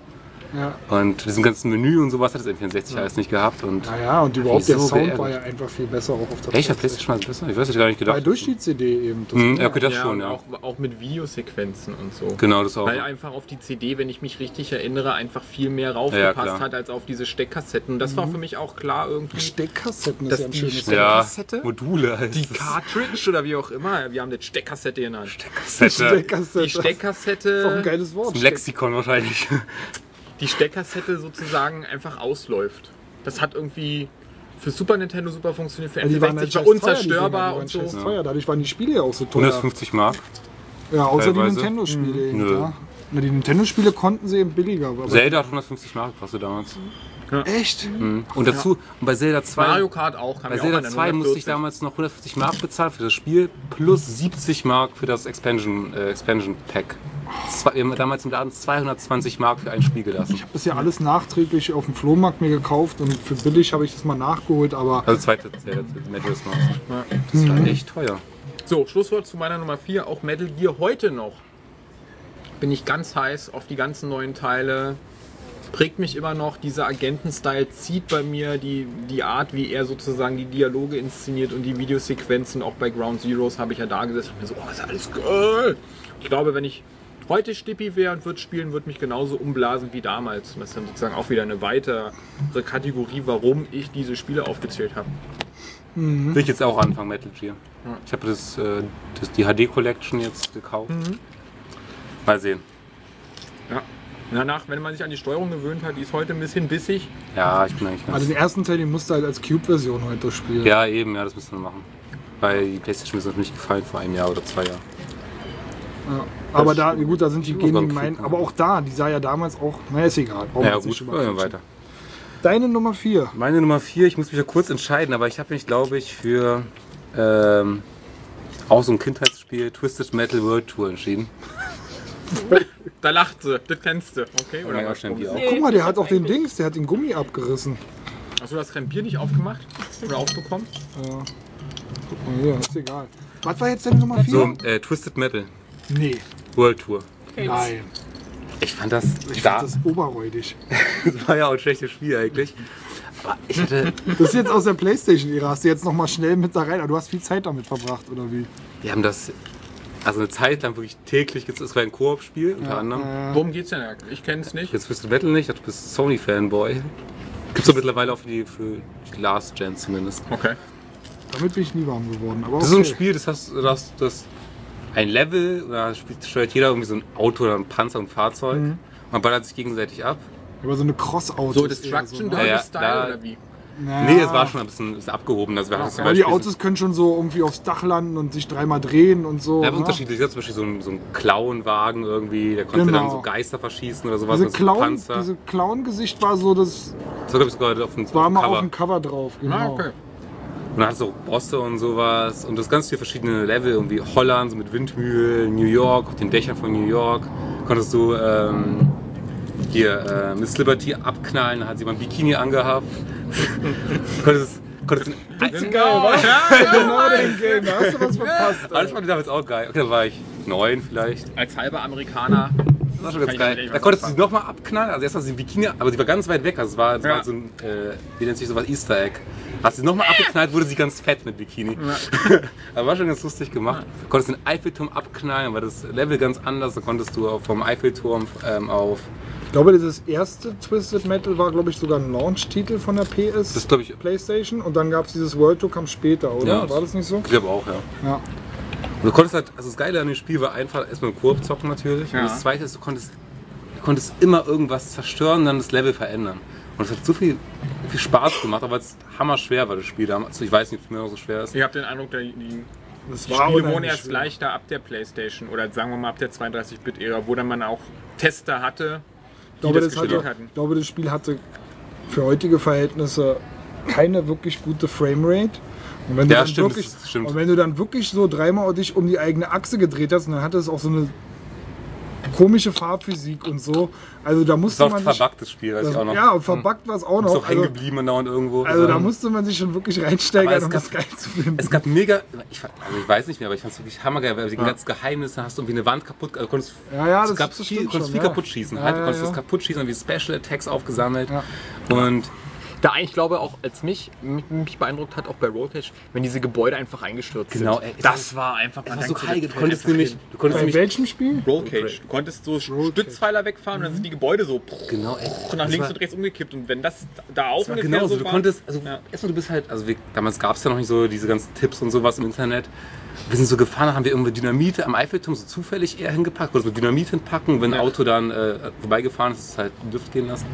Ja. Und diesem ganzen Menü und sowas hat das N64 alles nicht gehabt. Und Naja, und überhaupt der so Sound geärgert. war ja einfach viel besser auch auf der welcher Playstation war das besser? Ich weiß, ich gar nicht gedacht. durch die CD eben. Das Hm, ja, okay, das ja, schon, ja. Auch, auch mit Videosequenzen und so. Genau, das auch. Weil einfach auf die CD, wenn ich mich richtig erinnere, einfach viel mehr Ja, raufgepasst klar. hat als auf diese Steckkassetten. Das war für mich auch klar irgendwie. Steckkassetten Das ist ja ein die schönes Steck- ja, Kassette? Module heißt Die es. Cartridge oder wie auch immer. Wir haben das Steckkassette genannt. Kassette. Steckkasette. Die Das ist auch ein Steckkassette, geiles Wort. Zum Lexikon wahrscheinlich. Die Steckkassette sozusagen einfach ausläuft. Das hat irgendwie für Super Nintendo super funktioniert, für Ja, die waren N64 halt war scheiß unzerstörbar und die so. teuer. Dadurch waren die Spiele ja auch so teuer. 150 Mark. Ja, außer die teilweise. Nintendo-Spiele. eben, Nö. Ja. Na, die Nintendo-Spiele konnten sie eben billiger. Aber Zelda hat 150 Mark gekostet damals. Echt? Mhm. Und dazu, und bei Zelda 2. Mario Kart auch. Bei ja auch Zelda der 2 musste ich 140. damals noch 150 Mark bezahlen für das Spiel plus 70 Mark für das Expansion, äh, Expansion Pack. Zwei, wir haben damals im Laden 220 Mark für ein Spiel gelassen. Das ist ja alles nachträglich auf dem Flohmarkt mir gekauft und für billig habe ich das mal nachgeholt, aber Also zweite Zelda, Majora's Mask. Das war echt teuer. So, Schlusswort zu meiner Nummer 4, auch Metal Gear heute noch. Bin ich ganz heiß auf die ganzen neuen Teile. Prägt mich immer noch, dieser Agenten-Style zieht bei mir die, die Art, wie er sozusagen die Dialoge inszeniert und die Videosequenzen. Auch bei Ground Zeroes habe ich ja da gesessen und mir so, oh, ist alles geil. Ich glaube, wenn ich heute Stippi wäre und würde spielen, würde mich genauso umblasen wie damals. Und das ist dann sozusagen auch wieder eine weitere Kategorie, warum ich diese Spiele aufgezählt habe. Will ich jetzt auch anfangen, Metal Gear. Ich habe das, äh, das, die HD Collection jetzt gekauft. Mal sehen. Ja. Danach, wenn man sich an die Steuerung gewöhnt hat, die ist heute ein bisschen bissig. Ja, ich bin eigentlich ganz. Also den ersten Teil, den musst du halt als Cube-Version heute spielen. ja, eben, ja, das müssen wir machen. Weil die Playstation ist uns nicht gefallen vor einem Jahr oder zwei Jahren. Ja. Aber da, gut, da sind die meinen. gucken. Aber auch da, die sah ja damals auch. Na, ist egal. Ja, jetzt gut, weiter. Deine Nummer 4. Meine Nummer 4, ich muss mich ja kurz entscheiden, aber ich habe mich, glaube ich, für ähm, auch so ein Kindheitsspiel Twisted Metal World Tour entschieden. Da lacht sie, das kennst du, okay? Oder ja, die auch. Guck mal, der hat auch den Dings, der hat den Gummi abgerissen. Hast du das Krempier nicht aufgemacht? Oder aufbekommen? Ja. Guck mal hier, ist egal. Was war jetzt deine Nummer 4? So, äh, Twisted Metal Nee, World Tour. nein. Ich fand das, Ich da, fand das oberräudig. das war ja auch ein schlechtes Spiel eigentlich. Aber ich hatte, Das ist jetzt aus der Playstation-Ära. Hast du jetzt nochmal schnell mit da rein. Aber du hast viel Zeit damit verbracht, oder wie? wir haben das also eine Zeit lang wirklich täglich. Es war ein Koop-Spiel unter anderem. Äh, Worum geht's denn? Ich kenn's nicht. Jetzt Twisted Metal nicht, du bist Sony-Fanboy. Gibt's doch mittlerweile auch für die, für die Last Gen zumindest. Okay. damit bin ich nie warm geworden. Aber okay. Das ist so ein Spiel, das hast du hast, das ein Level, da spielt- steuert jeder irgendwie so ein Auto oder ein Panzer und ein Fahrzeug. Mhm. Man ballert sich gegenseitig ab. Aber so eine Cross-Auto. So ist eher Destruction so, ne? Ja, ja, Derby-Style da- oder wie? Naja. Nee, es war schon ein bisschen, bisschen abgehoben. Also wir zum Aber die Autos können schon so irgendwie aufs Dach landen und sich dreimal drehen und so. so, ja, ne? unterschiedlich. Ja, zum Beispiel so ein, so ein Clown-Wagen irgendwie, der konnte Genau. dann so Geister verschießen oder sowas. Diese so Clown, Panzer. diese Clown-Gesicht war so, das das war, glaube ich, auf dem war mal Cover. auf dem Cover drauf. Genau. Ah, okay. Und dann hast du auch Bosse und sowas. Und das ganz viele verschiedene Level, irgendwie Holland, so mit Windmühlen, New York, auf den Dächern von New York. Konntest du ähm, hier äh, Miss Liberty abknallen, da hat sie mal ein Bikini angehabt. konntest, konntest den, Geil, was? genau den Game, da hast du was verpasst. alles fand ich damals auch geil. Okay, da war ich neun vielleicht. Als halber Amerikaner. Das war schon ganz Kann geil. Da konntest du sie nochmal abknallen. Also erst hast du die Bikini, aber sie war ganz weit weg. Also es war, es Ja. war so ein, äh, wie nennt sich sowas, Easter Egg. Hast du sie nochmal abgeknallt, wurde sie ganz fett mit Bikini. aber war schon ganz lustig gemacht. Du konntest den Eiffelturm abknallen, war das Level ganz anders. Da konntest du vom Eiffelturm ähm, auf, Ich glaube, dieses erste Twisted Metal war, glaube ich, sogar ein Launch-Titel von der PS das glaube ich, Playstation und dann gab es dieses World Tour, kam später, oder? Ja. War das nicht so? ich glaube auch, ja. Ja. Du konntest halt, also das Geile an dem Spiel war einfach erstmal im Koop zocken natürlich. Ja. Und das zweite ist, du konntest, du konntest immer irgendwas zerstören und dann das Level verändern. Und es hat so viel, viel Spaß gemacht, aber es hammer schwer war das Spiel damals. Also ich weiß nicht, ob es mir noch so schwer ist. Ich habe den Eindruck, die, die Das Spiele wurden erst schwer. leichter ab der Playstation oder sagen wir mal ab der 32-Bit-Ära, wo dann man auch Tester hatte, die glaube, das, das gespielt hatte, hatten. ich glaube, das Spiel hatte für heutige Verhältnisse keine wirklich gute Framerate. Und wenn, du Ja, dann stimmt, wirklich, das stimmt. und wenn du dann wirklich so dreimal dich um die eigene Achse gedreht hast, dann hatte es auch so eine komische Farbphysik und so. Also da Das musste war man sich, verbuggtes Spiel, weiß das, ich auch noch. ja, und verbuggt war es auch Ist noch. auch hängen Also, geblieben dauernd irgendwo. also da musste man sich schon wirklich reinsteigern, es um gab- das geil zu finden. es gab mega, ich, also ich weiß nicht mehr, aber ich fand es wirklich hammergeil, weil die ganzen Geheimnisse hast du irgendwie eine Wand kaputt, also konntest, Ja, ja, es das- gab das viel, konntest schon, viel ja. kaputt schießen, Ja, halt, du ja, konntest ja. das kaputt schießen, dann wie Special Attacks aufgesammelt Ja. und Da ich glaube auch, als mich, mich, beeindruckt hat, auch bei Rollcage, wenn diese Gebäude einfach eingestürzt Genau, sind. ey, das war einfach das war man so geil, du konntest einfach nämlich, du konntest Bei nämlich, welchem Spiel? Rollcage. Du konntest so Stützpfeiler wegfahren und dann sind die Gebäude so genau, ey, nach links war- und rechts umgekippt. Und wenn das da auch Das war ungefähr genauso. so Du war, konntest, also Ja. erstmal du bist halt, also wir, damals gab es ja noch nicht so diese ganzen Tipps und sowas im Internet. Wir sind so gefahren, haben wir irgendwie Dynamite am Eiffelturm so zufällig eher hingepackt, oder so Dynamit hinpacken. Wenn ein Ja. Auto dann äh, vorbeigefahren ist, ist es halt Luft gehen lassen.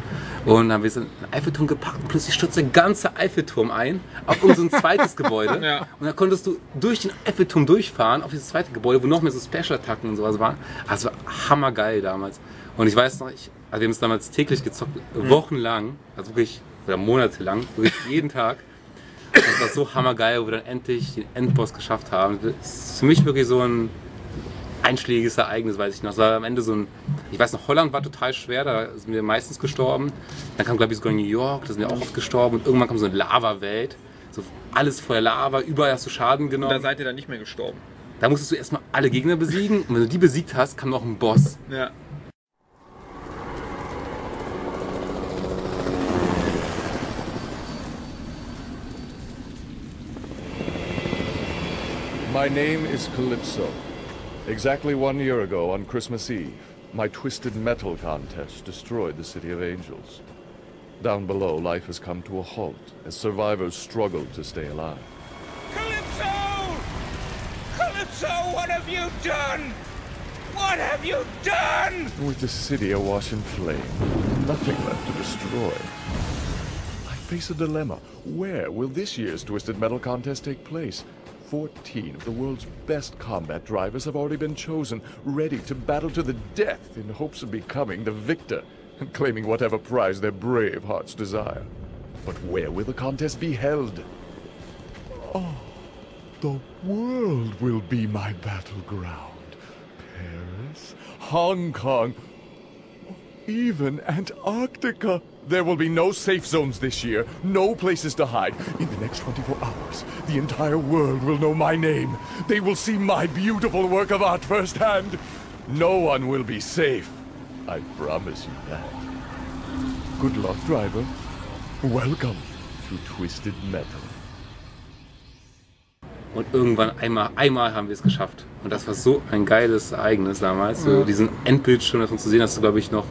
Und dann haben wir so einen Eiffelturm gepackt und plötzlich stürzt der ganze Eiffelturm ein auf unser zweites Gebäude. Ja. Und dann konntest du durch den Eiffelturm durchfahren auf dieses zweite Gebäude, wo noch mehr so Special-Attacken und sowas waren. Also war hammergeil damals. Und ich weiß noch, ich, also wir haben es damals täglich gezockt, wochenlang, also wirklich, oder monatelang, wirklich jeden Tag. Das war so hammergeil, wo wir dann endlich den Endboss geschafft haben. Das ist für mich wirklich so ein einschlägiges Ereignis, weiß ich noch. Es war am Ende so ein, ich weiß noch, Holland war total schwer, da sind wir meistens gestorben. Dann kam, glaube ich, sogar New York, da sind wir auch oft gestorben. Und irgendwann kam so eine Lava-Welt. So alles voller Lava, überall hast du Schaden Und da genommen. seid ihr dann nicht mehr gestorben. Da musstest du erstmal alle Gegner besiegen. Und wenn du die besiegt hast, kam noch ein Boss. Ja. My name is Calypso. Exactly one year ago on Christmas Eve, my Twisted Metal contest destroyed the City of Angels. Down below, life has come to a halt as survivors struggle to stay alive. Calypso! Calypso, what have you done? What have you done? With the city awash in flame, nothing left to destroy. I face a dilemma. Where will this year's Twisted Metal contest take place? 14 of the world's best combat drivers have already been chosen, ready to battle to the death in hopes of becoming the victor and claiming whatever prize their brave hearts desire. But where will the contest be held? Oh, the world will be my battleground. Paris, Hong Kong, even Antarctica. There will be no safe zones this year, no places to hide. In the next 24 hours, the entire world will know my name. They will see my beautiful work of art firsthand. No one will be safe. I promise you that. Good luck, driver. Welcome to Twisted Metal. Und irgendwann einmal, einmal haben wir es geschafft. Und das war so ein geiles Ereignis damals. So diesen Endbildschirm davon zu sehen, hast du, glaube ich, noch.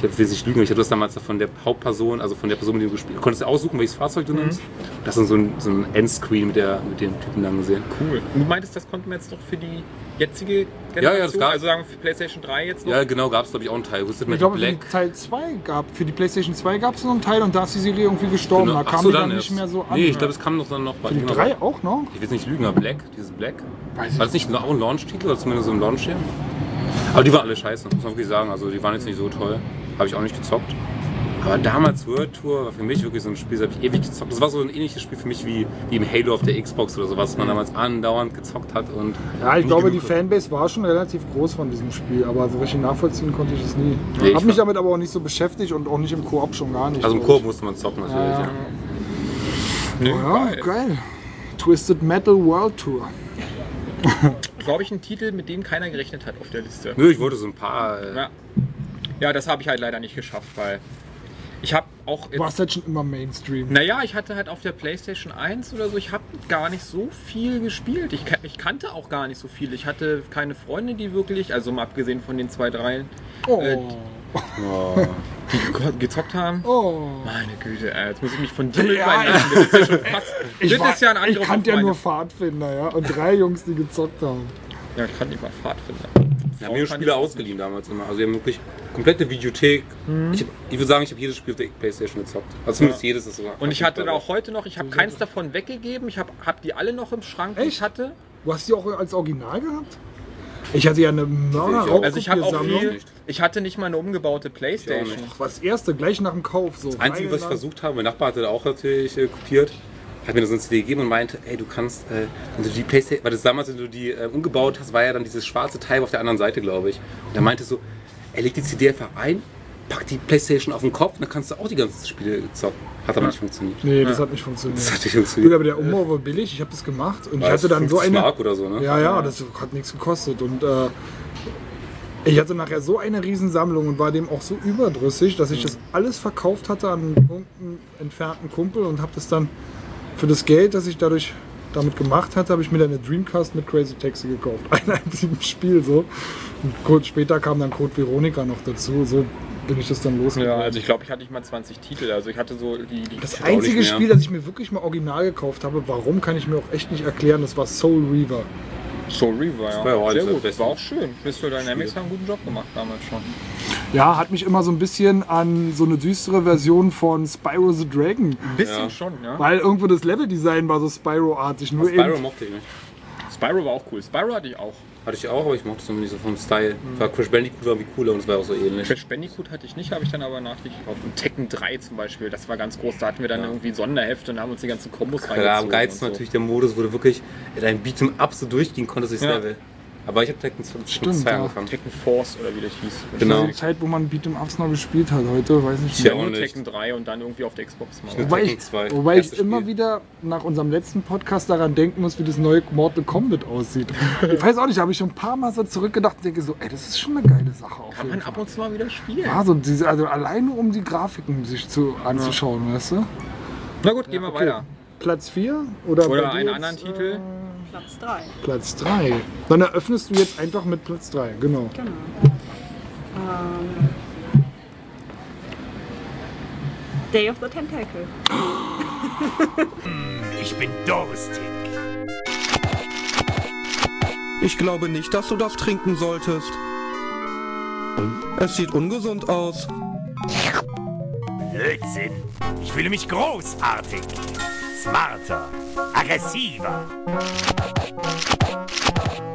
Ich will nicht lügen, ich hatte das damals von der Hauptperson, also von der Person, mit der du gespielt hast. Konntest du aussuchen, welches Fahrzeug du nimmst. Das ist so ein, so ein Endscreen mit, der, mit dem Typen dann gesehen. Cool. Und du meintest, das konnten wir jetzt doch für die jetzige Generation, Ja, ja, das gab- also sagen für PlayStation 3 jetzt noch? Ja, genau, gab es, glaube ich, auch einen Teil. Twisted Ich glaube, für Black. die Teil 2 gab, für die PlayStation 2 gab es noch einen Teil und da ist die Serie irgendwie gestorben. Genau. Da Ach kam so, die dann erst. nicht mehr so an. Nee, ich glaube, es kam noch dann noch für die genau. 3 auch noch? Ich will jetzt nicht lügen, aber Black, dieses Black. Weiß War das nicht auch ein Launch-Titel oder zumindest so ein Launch hier? Aber die waren alle scheiße, muss man wirklich sagen. Also die waren jetzt nicht so toll. Habe ich auch nicht gezockt. Aber damals World Tour war für mich wirklich so ein Spiel, das habe ich ewig gezockt. Das war so ein ähnliches Spiel für mich wie, wie im Halo auf der Xbox oder sowas, was man damals andauernd gezockt hat. Und Ja, ich glaube, die Fanbase war schon relativ groß von diesem Spiel, aber so richtig nachvollziehen konnte ich es nie. Nee, ich Hab mich damit aber auch nicht so beschäftigt und auch nicht im Koop schon gar nicht. Also im Koop musste man zocken natürlich. Ja, Ja, ich. Ja, geil. Twisted Metal World Tour. Glaube ich, ein Titel, mit dem keiner gerechnet hat auf der Liste. Nö, ich wollte so ein paar. Äh, Ja, ja das habe ich halt leider nicht geschafft, weil ich habe auch Du warst jetzt, halt schon immer Mainstream. naja, ich hatte halt auf der PlayStation 1 oder so, ich habe gar nicht so viel gespielt. Ich, ich kannte auch gar nicht so viel. Ich hatte keine Freunde, die wirklich, also mal abgesehen von den zwei, dreien, Oh. äh, oh. die ge- gezockt haben. oh. Meine Güte, ey, jetzt muss ich mich von dir Ja. Das ist ja schon fast. Ich, das war, ist ja ein ich kannte ja nur Pfadfinder, ja. Und drei Jungs, die gezockt haben. Ja, ich kann nicht mal Pfadfinder. Wir haben mir Spiele ausgeliehen damals immer. Also wir haben wirklich komplette Videothek. Ich, hab- ich würde sagen, ich habe jedes Spiel auf der Playstation gezockt. Also zumindest jedes ist so. Und ich hatte da auch heute noch, ich habe keins davon weggegeben. Ich habe hab die alle noch im Schrank, die ich hatte. Du hast die auch als Original gehabt? Ich hatte ja eine mörder Also ich habe auch viel. nicht. Ich hatte nicht mal eine umgebaute Playstation. Ach, was erste, gleich nach dem Kauf. So Das Einzige, was ich versucht habe, mein Nachbar hatte da auch natürlich äh, kopiert, hat mir so eine CD gegeben und meinte, ey, du kannst, äh, wenn du die Playstation, weil das damals, wenn du die äh, umgebaut hast, war ja dann dieses schwarze Teil auf der anderen Seite, glaube ich. Und er meinte so, er legt die CD einfach ein, packt die Playstation auf den Kopf und dann kannst du auch die ganzen Spiele zocken. Hat aber nicht funktioniert. Nee, das hat nicht funktioniert. Das hat nicht Gut, funktioniert. aber der Umbau war billig, ich habe das gemacht und ich War hatte dann so 50 eine. Mark oder so, ne? Ja, ja, das hat nichts gekostet und äh, ich hatte nachher so eine Riesensammlung und war dem auch so überdrüssig, dass ich das alles verkauft hatte an einen entfernten Kumpel und habe das dann für das Geld, das ich dadurch damit gemacht hatte, habe ich mir dann eine Dreamcast mit Crazy Taxi gekauft. Ein einziges Spiel so. Und kurz später kam dann Code Veronica noch dazu. So bin ich das dann losgeworden. Ja, also ich glaube, ich hatte nicht mal 20 Titel. Also ich hatte so die. die Das einzige. Spiel, das ich mir wirklich mal original gekauft habe, warum kann ich mir auch echt nicht erklären, das war Soul Reaver. Soul Reaver, ja. war ja auch Sehr gut. War auch schön. Crystal Dynamics haben einen guten Job gemacht damals schon. Ja, hat mich immer so ein bisschen an so eine düstere Version von Spyro the Dragon. Ein bisschen Ja. schon, ja. Weil irgendwo das Leveldesign war so Spyro-artig. Nur Spyro eben. mochte ich nicht. Spyro war auch cool. Spyro hatte ich auch. Hatte ich auch, aber ich mochte es irgendwie so vom Style. War Crash Bandicoot war wie cooler und es war auch so ähnlich. Crash Bandicoot hatte ich nicht, habe ich dann aber nachträglich gekauft. Und Tekken 3 zum Beispiel, das war ganz groß. Da hatten wir dann irgendwie Sonderhefte und haben uns die ganzen Kombos Klar, am reingezogen. geilsten und so. natürlich der Modus, wo du wirklich dein Beat'em Up so durchgehen konntest durchs Ja. Level. Aber ich habe Tekken 2 Stimmt, ja. angefangen. Tekken Force oder wie das hieß. Genau. Die Zeit, wo man Beat'em Ups noch gespielt hat, heute weiß nicht Ja, mehr. auch Nur nicht. Tekken 3 und dann irgendwie auf der Xbox mal. Wobei ich, Tekken 2, wobei ich immer wieder nach unserem letzten Podcast daran denken muss, wie das neue Mortal Kombat aussieht. Ich weiß auch nicht, habe ich schon ein paar Mal so zurückgedacht und denke so, ey, das ist schon eine geile Sache. Auf Kann man Fall. ab und zu mal wieder spielen. Ja, so diese, also alleine um die Grafiken sich zu, anzuschauen, weißt du? Na gut, gehen wir Okay. weiter. Platz 4 oder, Oder einen jetzt, anderen äh, Titel. Platz 3. Platz 3. Dann eröffnest du jetzt einfach mit Platz 3, genau. Genau. Ähm, Day of the Tentacle. Ich bin durstig. Ich glaube nicht, dass du das trinken solltest. Es sieht ungesund aus. Blödsinn. Ich fühle mich großartig. Smarter. Aggressiver.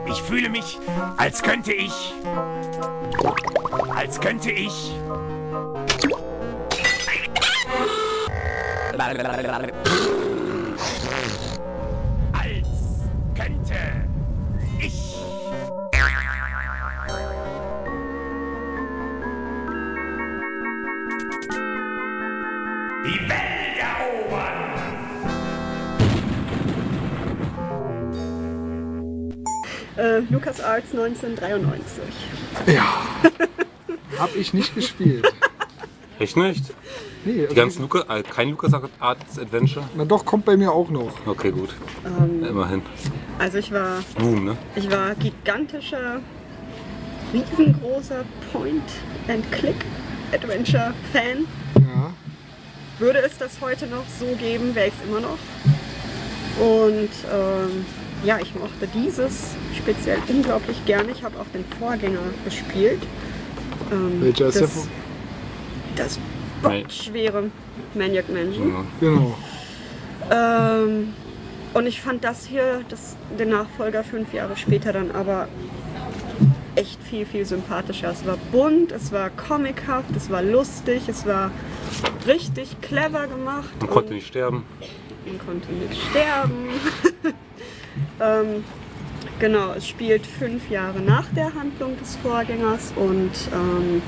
Ich fühle mich, als könnte ich. Als könnte ich. Als könnte ich. Die Welt Äh, Lucas Arts 1993. Ja. Hab ich nicht gespielt. Echt nicht? Nee, Die also, ganzen Luca, äh, kein Lucas Arts Adventure? na doch, kommt bei mir auch noch. Okay, gut. Immerhin. Also ich war, Boom, ne? ich war gigantischer, riesengroßer Point-and-Click-Adventure-Fan. Ja. Würde es das heute noch so geben, wäre ich es immer noch. Und ähm, ja, ich mochte dieses speziell unglaublich gerne. Ich habe auch den Vorgänger gespielt. Ähm, Welcher ist der das, Vor- das bockschwere Maniac Mansion. Ja. Genau. Ähm, und ich fand das hier, das, den Nachfolger fünf Jahre später dann aber echt viel, viel sympathischer. Es war bunt, es war comichaft, es war lustig, es war richtig clever gemacht. Man konnte nicht sterben. man konnte nicht sterben. ähm, genau, es spielt fünf Jahre nach der Handlung des Vorgängers und ähm,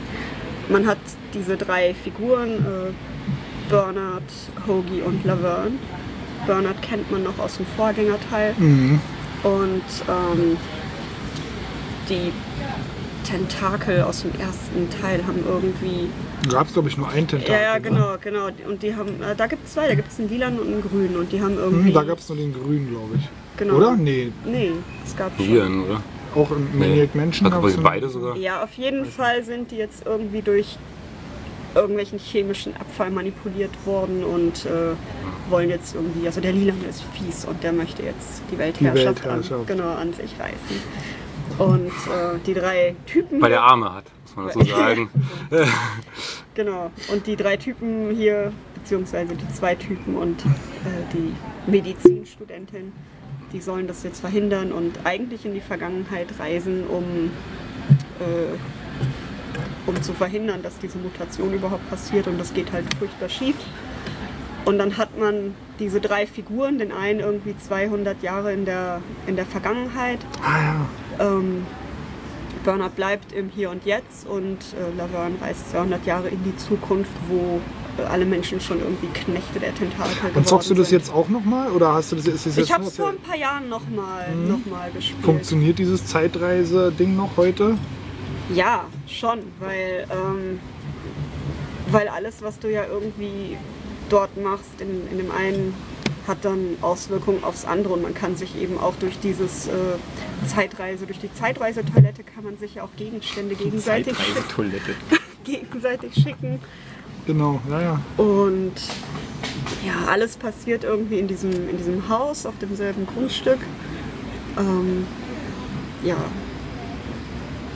man hat diese drei Figuren, äh, Bernard, Hoagie und Laverne. Bernard kennt man noch aus dem Vorgängerteil Mhm. und ähm, die Tentakel aus dem ersten Teil haben irgendwie Gab es, glaube ich, nur ein Tentakel. ja, ja, ne? genau, genau. Und die haben, äh, da gibt es zwei, da gibt es einen lilanen und einen grünen und die haben irgendwie. Hm, da gab es nur den grünen, glaube ich. Genau. Oder? Nee, Nee, es gab schon. Hier, oder? auch im Maniac Mansion Hat beide sogar? Ja, auf jeden Fall sind die jetzt irgendwie durch irgendwelchen chemischen Abfall manipuliert worden und äh, wollen jetzt irgendwie, also der Lilane ist fies und der möchte jetzt die Weltherrschaft, Weltherrschaft. An, genau, an sich reißen. Und äh, die drei Typen. Weil der Arme hat, muss man dazu sagen. Genau. Und die drei Typen hier, beziehungsweise die zwei Typen und äh, die Medizinstudentin, die sollen das jetzt verhindern und eigentlich in die Vergangenheit reisen, um, äh, um zu verhindern, dass diese Mutation überhaupt passiert. Und das geht halt furchtbar schief. Und dann hat man diese drei Figuren, den einen irgendwie 200 Jahre in der, in der Vergangenheit, Ah ja. ähm, Bernard bleibt im Hier und Jetzt und äh, Laverne reist 200 Jahre in die Zukunft, wo alle Menschen schon irgendwie Knechte der Tentakel Und zockst du das sind. jetzt auch nochmal? Oder hast du das, ist das jetzt Ich habe es vor ein paar Jahren nochmal noch mal gespielt. Funktioniert dieses Zeitreise-Ding noch heute? Ja, schon, weil, ähm, weil alles, was du ja irgendwie dort machst, in, in dem einen hat dann Auswirkungen aufs andere und man kann sich eben auch durch dieses äh, Zeitreise, durch die Zeitreisetoilette kann man sich ja auch Gegenstände gegenseitig, schick, Zeitreise-Toilette. gegenseitig schicken Genau, ja, ja. und ja, alles passiert irgendwie in diesem, in diesem Haus auf demselben Grundstück. Ähm, ja,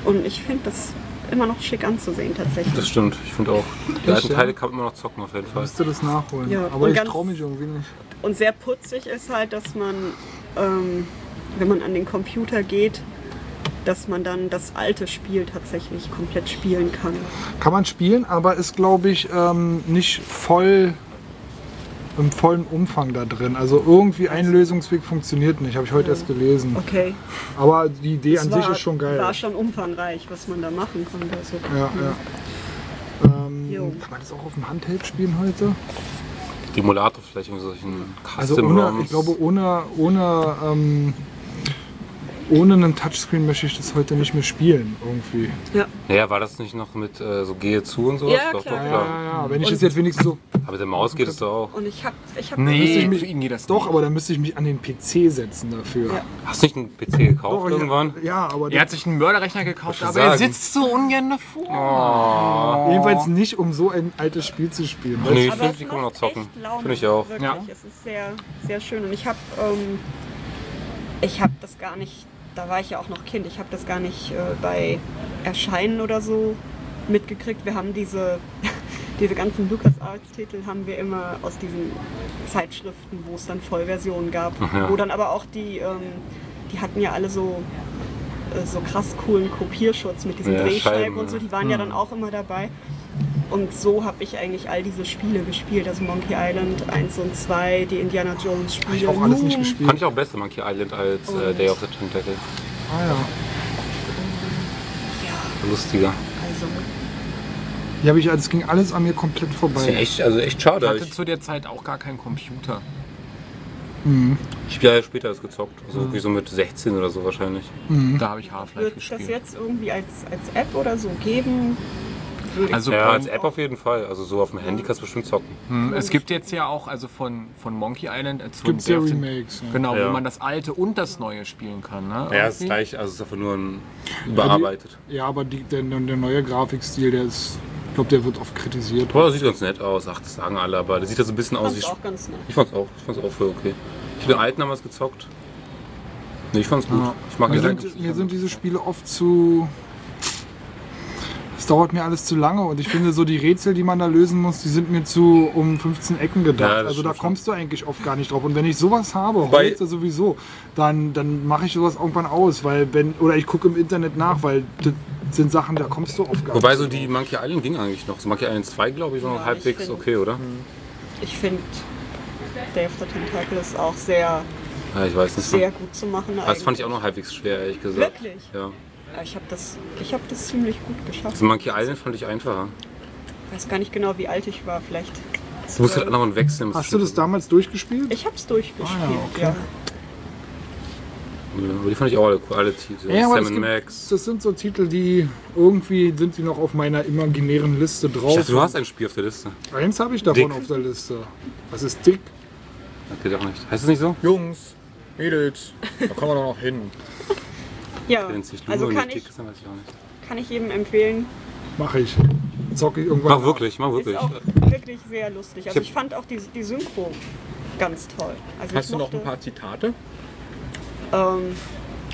und ich finde das immer noch schick anzusehen tatsächlich. Das stimmt, ich finde auch. Die alten? Teile kann man immer noch zocken auf jeden Fall. Musst du das nachholen. Ja, Aber und ich traue mich irgendwie nicht. Und sehr putzig ist halt, dass man, ähm, wenn man an den Computer geht, dass man dann das alte Spiel tatsächlich komplett spielen kann. Kann man spielen, aber ist, glaube ich, ähm, nicht voll im vollen Umfang da drin. Also irgendwie ein Lösungsweg funktioniert nicht, habe ich heute erst gelesen. Okay. Aber die Idee Es an war, sich ist schon geil. War schon umfangreich, was man da machen konnte. Also, Ja, ja. Ähm, Jo. kann man das auch auf dem Handheld spielen heute? Die Emulator vielleicht irgendwie solchen Also Custom ohne, ROMs. ich glaube, ohne, ohne, ähm, ohne einen Touchscreen möchte ich das heute nicht mehr spielen, irgendwie. Ja. Naja, war das nicht noch mit äh, so Gehe zu und sowas? Ja, doch, klar. doch, Ja, klar. ja, ja. Wenn ich Und- das jetzt wenigstens so. Aber mit der Maus geht es doch auch. Und ich habe ich hab Nee, mich- für ihn geht das Doch, aber dann müsste ich mich an den PC setzen dafür. Ja. Hast du nicht einen PC gekauft Doch, irgendwann? Ja, ja aber Er hat sich einen Mörderrechner gekauft, aber er sagen. sitzt so ungern davor. jedenfalls nicht, um so ein altes Spiel zu spielen. Nee, ich finde, die kann man noch zocken. Finde ich auch. Wirklich. Ja. Es ist sehr, sehr schön. Und ich habe ähm, ich hab das gar nicht da war ich ja auch noch Kind. Ich habe das gar nicht äh, bei Erscheinen oder so mitgekriegt. Wir haben diese, diese ganzen LucasArts-Titel haben wir immer aus diesen Zeitschriften, wo es dann Vollversionen gab. Ja. Wo dann aber auch die, ähm, die hatten ja alle so, äh, so krass coolen Kopierschutz mit diesen Ja, Drehscheiben Scheiben, und so. ja. Die waren ja dann auch immer dabei. Und so habe ich eigentlich all diese Spiele gespielt. Also Monkey Island 1 und 2, die Indiana Jones Spiele. Ich auch alles nicht gespielt. Fand ich auch besser, Monkey Island, als äh, Day of the Tentacle. Ah, ja. Lustiger. Also, Die habe ich, es ging alles an mir komplett Das ist vorbei. echt, also echt Ich schade. hatte Ich, zu der Zeit auch gar keinen Computer. ich habe ja später das gezockt. Also irgendwie so mit 16 oder so wahrscheinlich. Da habe ich Half-Life wird es das gespielt. jetzt irgendwie als, als App oder so geben? Ich Also Ja, als App auf jeden Fall. Also so auf dem Handy kannst du bestimmt zocken. Hm, Es gibt jetzt ja auch, also von, von Monkey Island, äh, zu Gibt ja Remakes. Ja. Genau, Ja. wo man das alte und das neue spielen kann. Ne? Ja, es ist gleich, also es ist einfach nur ein überarbeitet. Ja, aber die, der, der neue Grafikstil, der ist, ich glaube, der wird oft kritisiert. Boah, das sieht ganz nett aus. Ach, das sagen alle, aber das sieht ja so ein bisschen aus fand wie. es auch ganz nett. Ich fand's auch. Ich fand's auch voll okay. Ich habe den alten damals gezockt. Nee, ich fand's gut. Ja. Ich mag Mir sind, mir sind diese Spiele oft zu. Es dauert mir alles zu lange und ich finde so die Rätsel, die man da lösen muss, die sind mir zu um 15 Ecken gedacht. Ja, also da kommst du eigentlich oft gar nicht drauf. Und wenn ich sowas habe, heute sowieso, dann, dann mache ich sowas irgendwann aus, weil wenn oder ich gucke im Internet nach, weil das sind Sachen, da kommst du oft gar Wobei nicht so die Monkey Island ging eigentlich noch. So Monkey Island 2, glaube ich, war noch Ja, halbwegs find- okay, oder? Ich finde, of the Tentacle ist auch sehr, Ja, ich weiß nicht. sehr gut zu machen. Das fand ich auch noch halbwegs schwer, ehrlich gesagt. Wirklich? Ja. Ich habe das, ich hab das ziemlich gut geschafft. Also Monkey Island fand ich einfacher. Ich weiß gar nicht genau, wie alt ich war. Vielleicht. Du musst halt 12. andauernd wechseln. Hast du das damals durchgespielt? Ich habe es durchgespielt, Ah, ja, okay. ja. Ja, aber die fand ich auch alle cool, alle Titel. Ja, Sam gibt, Max. das sind so Titel, die irgendwie sind die noch auf meiner imaginären Liste drauf. Ich dachte, du hast ein Spiel auf der Liste. Eins habe ich davon Dick. auf der Liste. Was ist dick? Das geht auch nicht. Heißt es nicht so? Jungs, Mädels, da kommen wir doch noch hin. Ja, also kann ich, weiß ich auch nicht. kann ich jedem empfehlen. Mache ich. Zocke ich irgendwann. Mach wirklich, mach wirklich. Ist auch wirklich sehr lustig. Also hab- ich fand auch die, die Synchro ganz toll. Also Hast ich du noch ein paar Zitate? Ähm,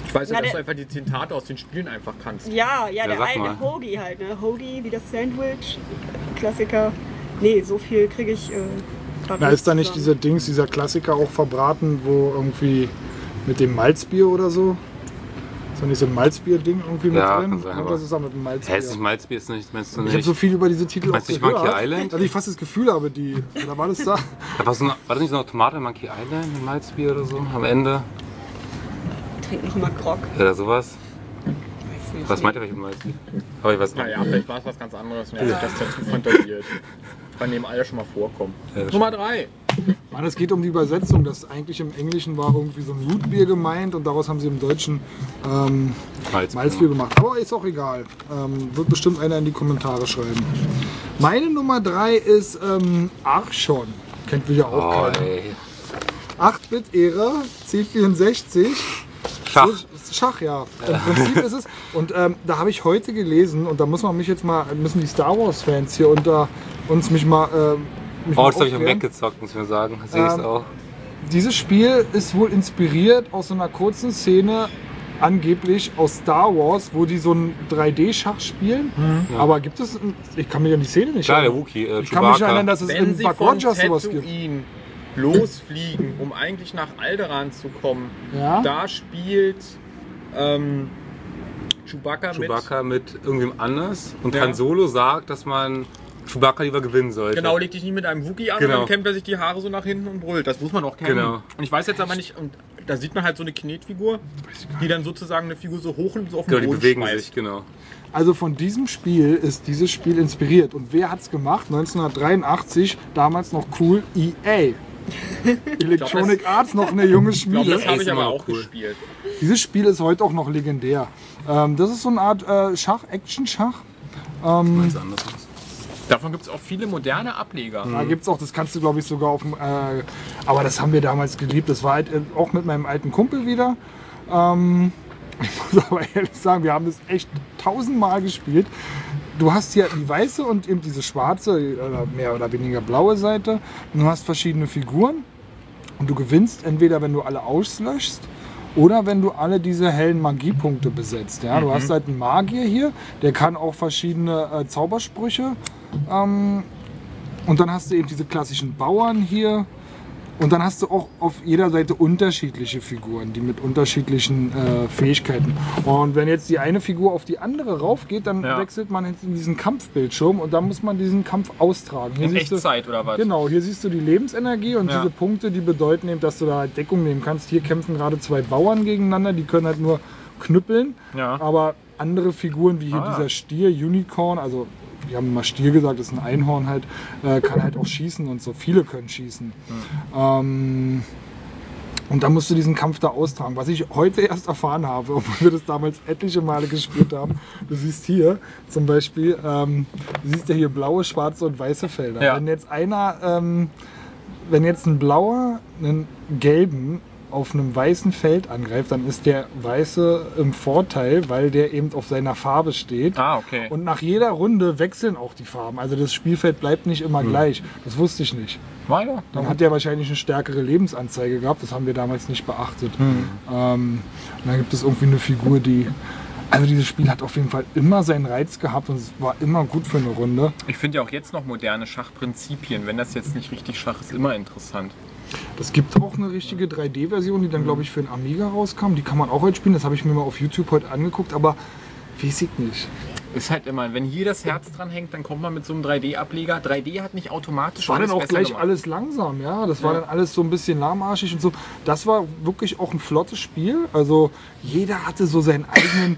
Ich weiß ja, Na, dass du der- einfach die Zitate aus den Spielen einfach kannst. ja, ja, der sag eine. Hoagie halt, ne? Hoagie wie das Sandwich, Klassiker. Nee, so viel kriege ich äh, grad Na, ist da nicht dieser Dings, dieser Klassiker auch verbraten, wo irgendwie mit dem Malzbier oder so? Ist da nicht so ein Malzbier-Ding irgendwie mit Ja, drin? sein, Und aber- das ist auch mit dem Malzbier. Hä, ist nicht Malzbier, ist nicht, meinst du ich habe nicht? so viel über diese Titel Meinst auch du nicht gehört, Monkey Island? dass ich fast das Gefühl habe, die. Oder war das da? Da war, so eine, war das nicht so eine Tomate in Monkey Island mit Malzbier oder so? Am Ende? Trink noch mal Grog. Oder sowas? Weiß nicht. Was meint ihr mit Malzbier? Aber ich weiß nicht. Naja, vielleicht war es was ganz anderes und er hat sich das dazu fantasiert. Bei dem alle schon mal vorkommen. Ja, Nummer drei. Mann, es geht um die Übersetzung. Das eigentlich im Englischen war irgendwie so ein Rootbier gemeint und daraus haben sie im Deutschen ähm, Malzbier. Malzbier gemacht. Aber ist auch egal. Ähm, wird bestimmt einer in die Kommentare schreiben. Meine Nummer 3 ist ähm, Archon. Kennt wir ja auch Oh, keiner. ey. 8-Bit-Ära, C64. Schach. Schach, ja. Im Prinzip ist es. Und ähm, da habe ich heute gelesen, und da muss man mich jetzt mal, müssen die Star Wars-Fans hier unter uns mich mal. Ähm, mich Oh, das habe ich am aufklären. Mac gezockt, muss ich mal sagen. Sehe ich Ähm, auch. Dieses Spiel ist wohl inspiriert aus so einer kurzen Szene, angeblich aus Star Wars, wo die so ein 3D-Schach spielen. Aber gibt es. Ich kann mich an die Szene nicht Klar, der erinnern. Wookie, äh, Ich kann mich erinnern, dass es Wenn in Buck Rogers sowas gibt. Losfliegen, um eigentlich nach Alderaan zu kommen, Ja. da spielt ähm, Chewbacca, Chewbacca mit irgendwem anders. Und Ja. Han Solo sagt, dass man Chewbacca lieber gewinnen sollte. Genau, leg dich nicht mit einem Wookie an Genau. und dann kämmt er sich die Haare so nach hinten und brüllt. Das muss man auch kennen. Genau. Und ich weiß jetzt aber nicht, und da sieht man halt so eine Knetfigur, die dann sozusagen eine Figur so hoch und so auf den Genau, die Boden bewegen schmeißt. sich, genau. Also von diesem Spiel ist dieses Spiel inspiriert. Und wer hat's gemacht? 1983, damals noch cool, EA. Electronic Arts, noch eine junge Ich Schmiede. das habe ich aber auch cool. gespielt. Dieses Spiel ist heute auch noch legendär. Ähm, das ist so eine Art äh, Schach, Action-Schach. Meins anders aus. Davon gibt es auch viele moderne Ableger. Da gibt's auch, das kannst du glaube ich sogar auf dem, äh, aber das haben wir damals geliebt. Das war halt äh, auch mit meinem alten Kumpel wieder. Ähm, ich muss aber ehrlich sagen, wir haben das echt tausendmal gespielt. Du hast hier die weiße und eben diese schwarze oder mehr oder weniger blaue Seite. Und du hast verschiedene Figuren und du gewinnst entweder, wenn du alle auslöschst Oder wenn du alle diese hellen Magiepunkte besetzt. Ja? Du hast halt einen Magier hier, der kann auch verschiedene äh, Zaubersprüche. Ähm, und dann hast du eben diese klassischen Bauern hier. Und dann hast du auch auf jeder Seite unterschiedliche Figuren, die mit unterschiedlichen äh, Fähigkeiten. Und wenn jetzt die eine Figur auf die andere raufgeht, dann Ja. wechselt man jetzt in diesen Kampfbildschirm und dann muss man diesen Kampf austragen. Hier In siehst du- Echtzeit oder was? Genau, hier siehst du die Lebensenergie und Ja. diese Punkte, die bedeuten eben, dass du da halt Deckung nehmen kannst. Hier kämpfen gerade zwei Bauern gegeneinander, die können halt nur knüppeln. Ja. Aber andere Figuren wie hier Ah. dieser Stier, Unicorn, also wir haben mal Stier gesagt, das ist ein Einhorn halt, äh, kann halt auch schießen und so. Viele können schießen. Ähm, und da musst du diesen Kampf da austragen. Was ich heute erst erfahren habe, obwohl wir das damals etliche Male gespielt haben. Du siehst hier zum Beispiel, ähm, du siehst ja hier blaue, schwarze und weiße Felder. Ja. Wenn jetzt einer, ähm, wenn jetzt ein blauer einen gelben auf einem weißen Feld angreift, dann ist der weiße im Vorteil, weil der eben auf seiner Farbe steht. Ah, okay. Und nach jeder Runde wechseln auch die Farben. Also das Spielfeld bleibt nicht immer gleich. Das wusste ich nicht. Ja. Dann hat der wahrscheinlich eine stärkere Lebensanzeige gehabt. Das haben wir damals nicht beachtet. Hm. Ähm, und dann gibt es irgendwie eine Figur, die. Also dieses Spiel hat auf jeden Fall immer seinen Reiz gehabt und es war immer gut für eine Runde. Ich finde ja auch jetzt noch moderne Schachprinzipien. Wenn das jetzt nicht richtig Schach ist, immer interessant. Es gibt auch eine richtige 3D-Version, die dann, glaube ich, für den Amiga rauskam. Die kann man auch heute spielen. Das habe ich mir mal auf YouTube heute angeguckt, aber weiß ich nicht. Ist halt immer, wenn hier das Herz dran hängt, dann kommt man mit so einem 3D-Ableger. 3D hat nicht automatisch Das war dann auch gleich gemacht. alles langsam, ja. Das war Ja. dann alles so ein bisschen lahmarschig und so. Das war wirklich auch ein flottes Spiel. Also jeder hatte so seinen eigenen.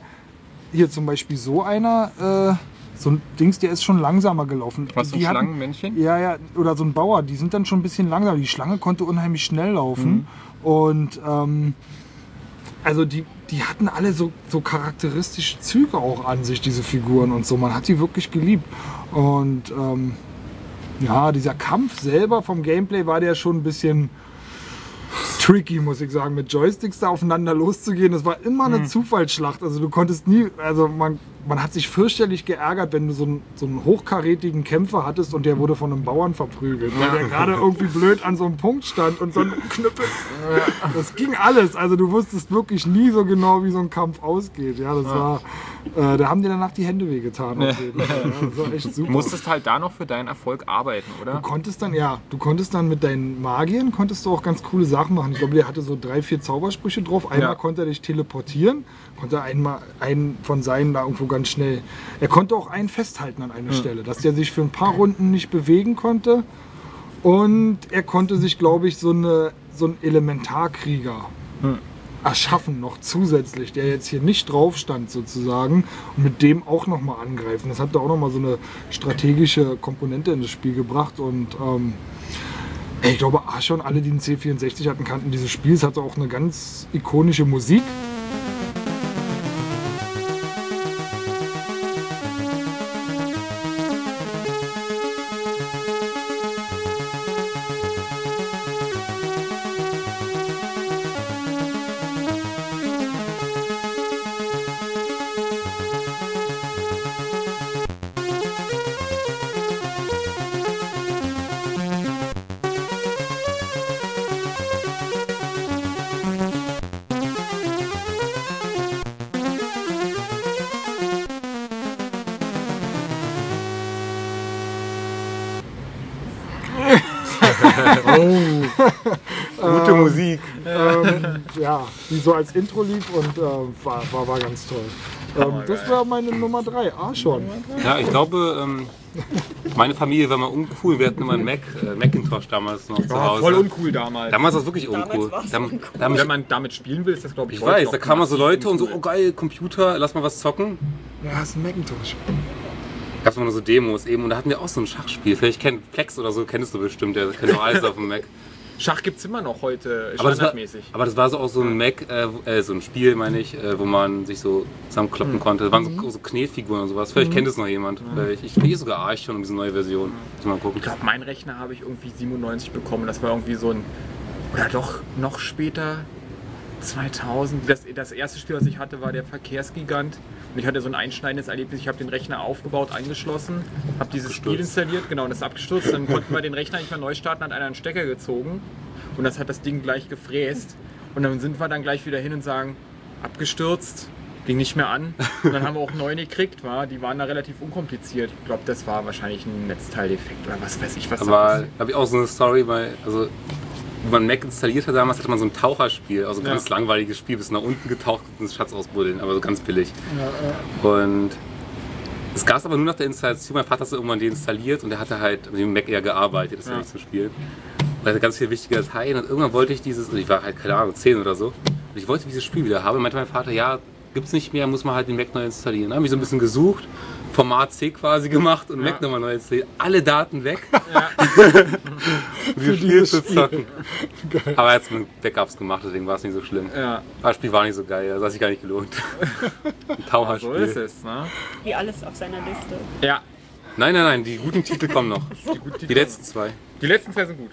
Hier zum Beispiel so einer, äh, so ein Dings, der ist schon langsamer gelaufen. Was, so ein Schlangenmännchen? Ja, ja, oder so ein Bauer, die sind dann schon ein bisschen langsamer. Die Schlange konnte unheimlich schnell laufen. Und ähm, also die, die hatten alle so, so charakteristische Züge auch an sich, diese Figuren und so. Man hat die wirklich geliebt. Und ähm, ja, dieser Kampf selber vom Gameplay war der schon ein bisschen tricky, muss ich sagen, mit Joysticks da aufeinander loszugehen. Das war immer eine Zufallsschlacht. Also du konntest nie, also man, man hat sich fürchterlich geärgert, wenn du so einen, so einen hochkarätigen Kämpfer hattest und der wurde von einem Bauern verprügelt, weil der gerade irgendwie blöd an so einem Punkt stand und so ein Knüppel. Das ging alles. Also du wusstest wirklich nie so genau, wie so ein Kampf ausgeht. Ja, das war, äh, da haben dir danach die Hände wehgetan. Ja, das war echt super. Du musstest halt da noch für deinen Erfolg arbeiten, oder? Du konntest dann, ja, du konntest dann mit deinen Magiern, konntest du auch ganz coole Sachen machen. Ich glaube, der hatte so drei, vier Zaubersprüche drauf. Einmal Ja. konnte er dich teleportieren, konnte einmal einen von seinen da irgendwo ganz schnell. Er konnte auch einen festhalten an einer Stelle, dass der sich für ein paar Runden nicht bewegen konnte. Und er konnte sich, glaube ich, so, eine, so einen Elementarkrieger erschaffen, noch zusätzlich, der jetzt hier nicht drauf stand sozusagen und mit dem auch nochmal angreifen. Das hat da auch nochmal so eine strategische Komponente in das Spiel gebracht und ähm, ich glaube, Asche und alle, die einen C64 hatten, kannten dieses Spiel. Es hatte auch eine ganz ikonische Musik. Die so als Intro lief und äh, war, war, war ganz toll. Ähm, das war meine Nummer 3, Arschon. Ja, ich glaube, ähm, meine Familie war mal uncool. Wir hatten immer einen Mac, äh, Macintosh damals noch zu Hause. voll uncool damals. Damals war es wirklich Damals uncool. war's Da, uncool. da haben mich, Wenn man damit spielen will, ist das glaube ich ich heute weiß, noch da kamen mal so Leute und so, oh geil, Computer, lass mal was zocken. Ja, hast ein Macintosh. Gab es mal nur so Demos eben und da hatten wir auch so ein Schachspiel. Vielleicht kennt Plex oder so, kennst du bestimmt, der kennt doch alles auf dem Mac. Schach gibt es immer noch heute Aber das, war, standardmäßig. aber das war so auch so ein Mac, äh, äh, so ein Spiel, meine ich, äh, wo man sich so zusammenkloppen konnte. Das waren so, so Knetfiguren und sowas. Vielleicht kennt es noch jemand. Vielleicht. Ich kriege sogar Archon um diese neue Version. Muss mal gucken. Ich glaube, meinen Rechner habe ich irgendwie 97 bekommen. Das war irgendwie so ein. Oder doch noch später, 2000. Das, das erste Spiel, was ich hatte, war der Verkehrsgigant. Und ich hatte so ein einschneidendes Erlebnis. Ich habe den Rechner aufgebaut, eingeschlossen, habe dieses Spiel installiert, genau, und das ist abgestürzt. Dann konnten wir den Rechner nicht mehr neu starten, hat einer einen Stecker gezogen. Und das hat das Ding gleich gefräst. Und dann sind wir dann gleich wieder hin und sagen, abgestürzt, ging nicht mehr an. Und dann haben wir auch neue gekriegt, war. Die waren da relativ unkompliziert. Ich glaube, das war wahrscheinlich ein Netzteildefekt oder was weiß ich, was Aber habe ich auch so eine Story, weil, also, wenn man Mac installiert hat damals, hatte man so ein Taucherspiel, also ein Ja. ganz langweiliges Spiel, bis nach unten getaucht und einen Schatz ausbuddeln, aber so ganz billig. Und es gab es aber nur nach der Installation. Mein Vater hat irgendwann deinstalliert und der hatte halt mit dem Mac eher gearbeitet, das ist ja Ja. nicht zum Spielen. Und er hatte ganz viele wichtige Dateien und irgendwann wollte ich dieses, und ich war halt, keine Ahnung, 10 oder so, und ich wollte dieses Spiel wieder haben. Und meinte mein Vater, ja, gibt's nicht mehr, muss man halt den Mac neu installieren. Dann habe ich so ein bisschen gesucht, Format C quasi gemacht und Mac nochmal neu installiert. Alle Daten weg. Für Spiel zu zocken. Aber er hat es mit Backups gemacht, deswegen war es nicht so schlimm. Ja, Aber das Spiel war nicht so geil, das hat sich gar nicht gelohnt. Ein so ist Taucherspiel. es, ne? Wie alles auf seiner Liste. Ja, Nein, nein, nein, die guten Titel kommen noch. die, guten Die Titel. letzten zwei. Die letzten zwei sind gut.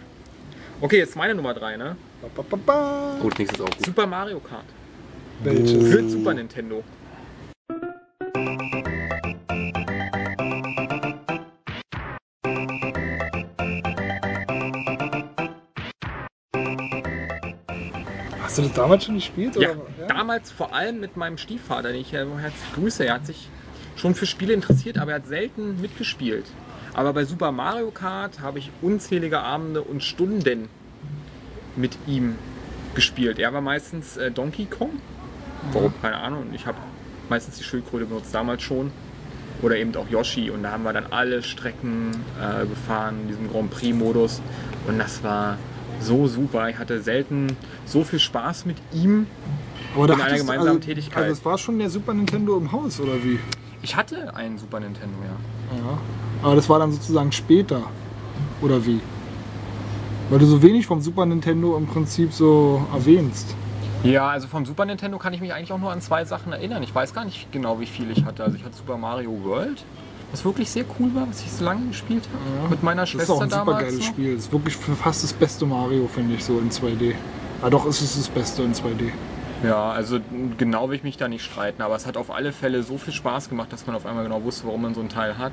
Okay, jetzt meine Nummer drei, ne? Ba, ba, ba. Gut, nächstes auch gut. Super Mario Kart. Welches? Für Super Nintendo. Hast du das damals schon gespielt? Ja, oder? damals vor allem mit meinem Stiefvater, den ich herzlich grüße. Er hat sich schon für Spiele interessiert, aber er hat selten mitgespielt. Aber bei Super Mario Kart habe ich unzählige Abende und Stunden mit ihm gespielt. Er war meistens äh, Donkey Kong. Warum? Keine Ahnung. Ich habe meistens die Schildkröte benutzt, damals schon. Oder eben auch Yoshi. Und da haben wir dann alle Strecken äh, gefahren in diesem Grand Prix-Modus. Und das war so super. Ich hatte selten so viel Spaß mit ihm. Aber in einer gemeinsamen also, Tätigkeit. Also es war schon der Super Nintendo im Haus, oder wie? Ich hatte einen Super Nintendo, ja. Ja. Aber das war dann sozusagen später, oder wie? Weil du so wenig vom Super Nintendo im Prinzip so erwähnst. Ja, also vom Super Nintendo kann ich mich eigentlich auch nur an zwei Sachen erinnern. Ich weiß gar nicht genau, wie viel ich hatte. Also ich hatte Super Mario World, was wirklich sehr cool war, was ich so lange gespielt habe. Mit meiner Das ist Schwester auch ein super damals. geiles noch. Spiel. Das ist wirklich fast das beste Mario, finde ich, so in 2D. Ah doch, es ist das Beste in 2D. Ja, also genau will ich mich da nicht streiten, aber es hat auf alle Fälle so viel Spaß gemacht, dass man auf einmal genau wusste, warum man so ein Teil hat.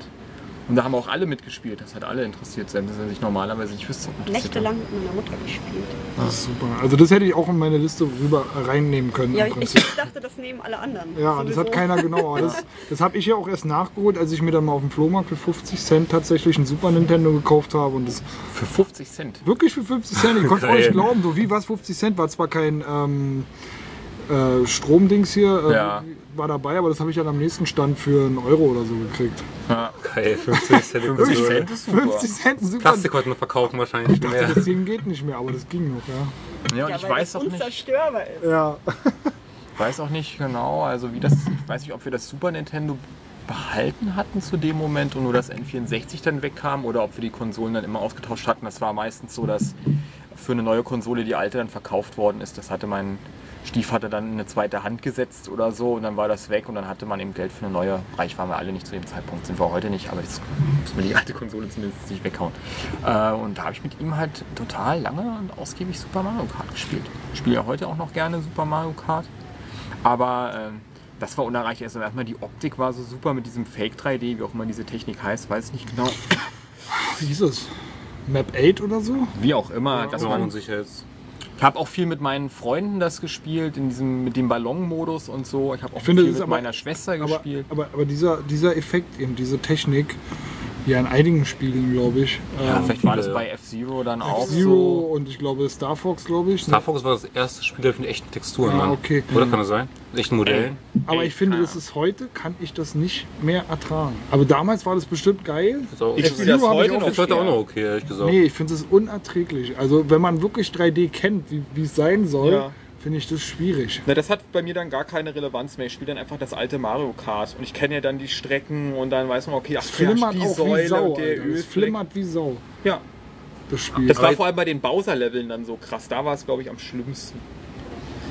Und da haben auch alle mitgespielt, das hat alle interessiert, selbst wenn sie sich normalerweise nicht fürs Zocken interessiert haben. Nächtelang mit meiner Mutter gespielt. Das ist super. Also das hätte ich auch in meine Liste rüber reinnehmen können Ja, im ich, Prinzip. ich dachte, das nehmen alle anderen. Ja, das Sowieso. hat keiner genau. Das, das habe ich ja auch erst nachgeholt, als ich mir dann mal auf dem Flohmarkt für 50 Cent tatsächlich ein Super Nintendo gekauft habe. Und das Für 50 Cent. wirklich für 50 Cent. Ich konnte nicht glauben. So wie was 50 Cent war zwar kein ähm, äh, Stromdings hier, äh, Ja. War dabei, aber das habe ich dann am nächsten Stand für einen Euro oder so gekriegt. Ja. Geil, 50 Cent. 50 Cent ist super. 50 Cent ein Super Plastik heute noch verkaufen wahrscheinlich nicht mehr. Das Ding geht nicht mehr, aber das ging noch, ja. Ja, und Ja, ich weil weiß auch nicht. unzerstörbar ist. Ja, weiß auch nicht genau, also wie das, ich weiß nicht, ob wir das Super Nintendo behalten hatten zu dem Moment und nur das N64 dann wegkam oder ob wir die Konsolen dann immer ausgetauscht hatten. Das war meistens so, dass für eine neue Konsole die alte dann verkauft worden ist. Das hatte mein Stiefvater dann in eine zweite Hand gesetzt oder so und dann war das weg und dann hatte man eben Geld für eine neue. Reich waren wir alle nicht zu dem Zeitpunkt, sind wir heute nicht, aber jetzt muss man die alte Konsole zumindest nicht weghauen. Äh, und da habe ich mit ihm halt total lange und ausgiebig Super Mario Kart gespielt. Ich spiele ja heute auch noch gerne Super Mario Kart. Aber ähm, das war unerreicht. Also erstmal die Optik war so super mit diesem Fake 3D, wie auch immer diese Technik heißt, weiß ich nicht genau. wie hieß es? Map 8 oder so? Wie auch immer. Das Das war war unsicher jetzt. Ich habe auch viel mit meinen Freunden das gespielt, in diesem, mit dem Ballon-Modus und so. Ich habe auch finde, viel mit aber- meiner Schwester Aber, gespielt. aber, aber dieser, dieser Effekt, eben diese Technik, ja in einigen Spielen, glaube ich. Ja, ähm, vielleicht war das viele, bei F-Zero dann auch Zero so. und ich glaube Star Fox, glaube ich. ne? Star Fox war das erste Spiel mit echten Texturen. Ah, okay. Oder kann das sein? Echten Modellen? Aber Ey, ich finde, keine das ist heute, kann ich das nicht mehr ertragen. Aber damals war das bestimmt geil. Ich spiele das F-Zero habe ich heute auch noch. heute auch noch okay, ehrlich gesagt. Nee, ich finde es unerträglich. Also wenn man wirklich 3D kennt, wie wie es sein soll, Ja. Finde ich das schwierig. Na, das hat bei mir dann gar keine Relevanz mehr. Ich spiele dann einfach das alte Mario Kart und ich kenne ja dann die Strecken und dann weiß man, okay, ach, Es flimmert die auch wie Säule Sau. und der Alter. Flimmert wie Sau, Ja, das Spiel. Das war vor allem bei den Bowser-Leveln dann so krass. Da war es, glaube ich, am schlimmsten.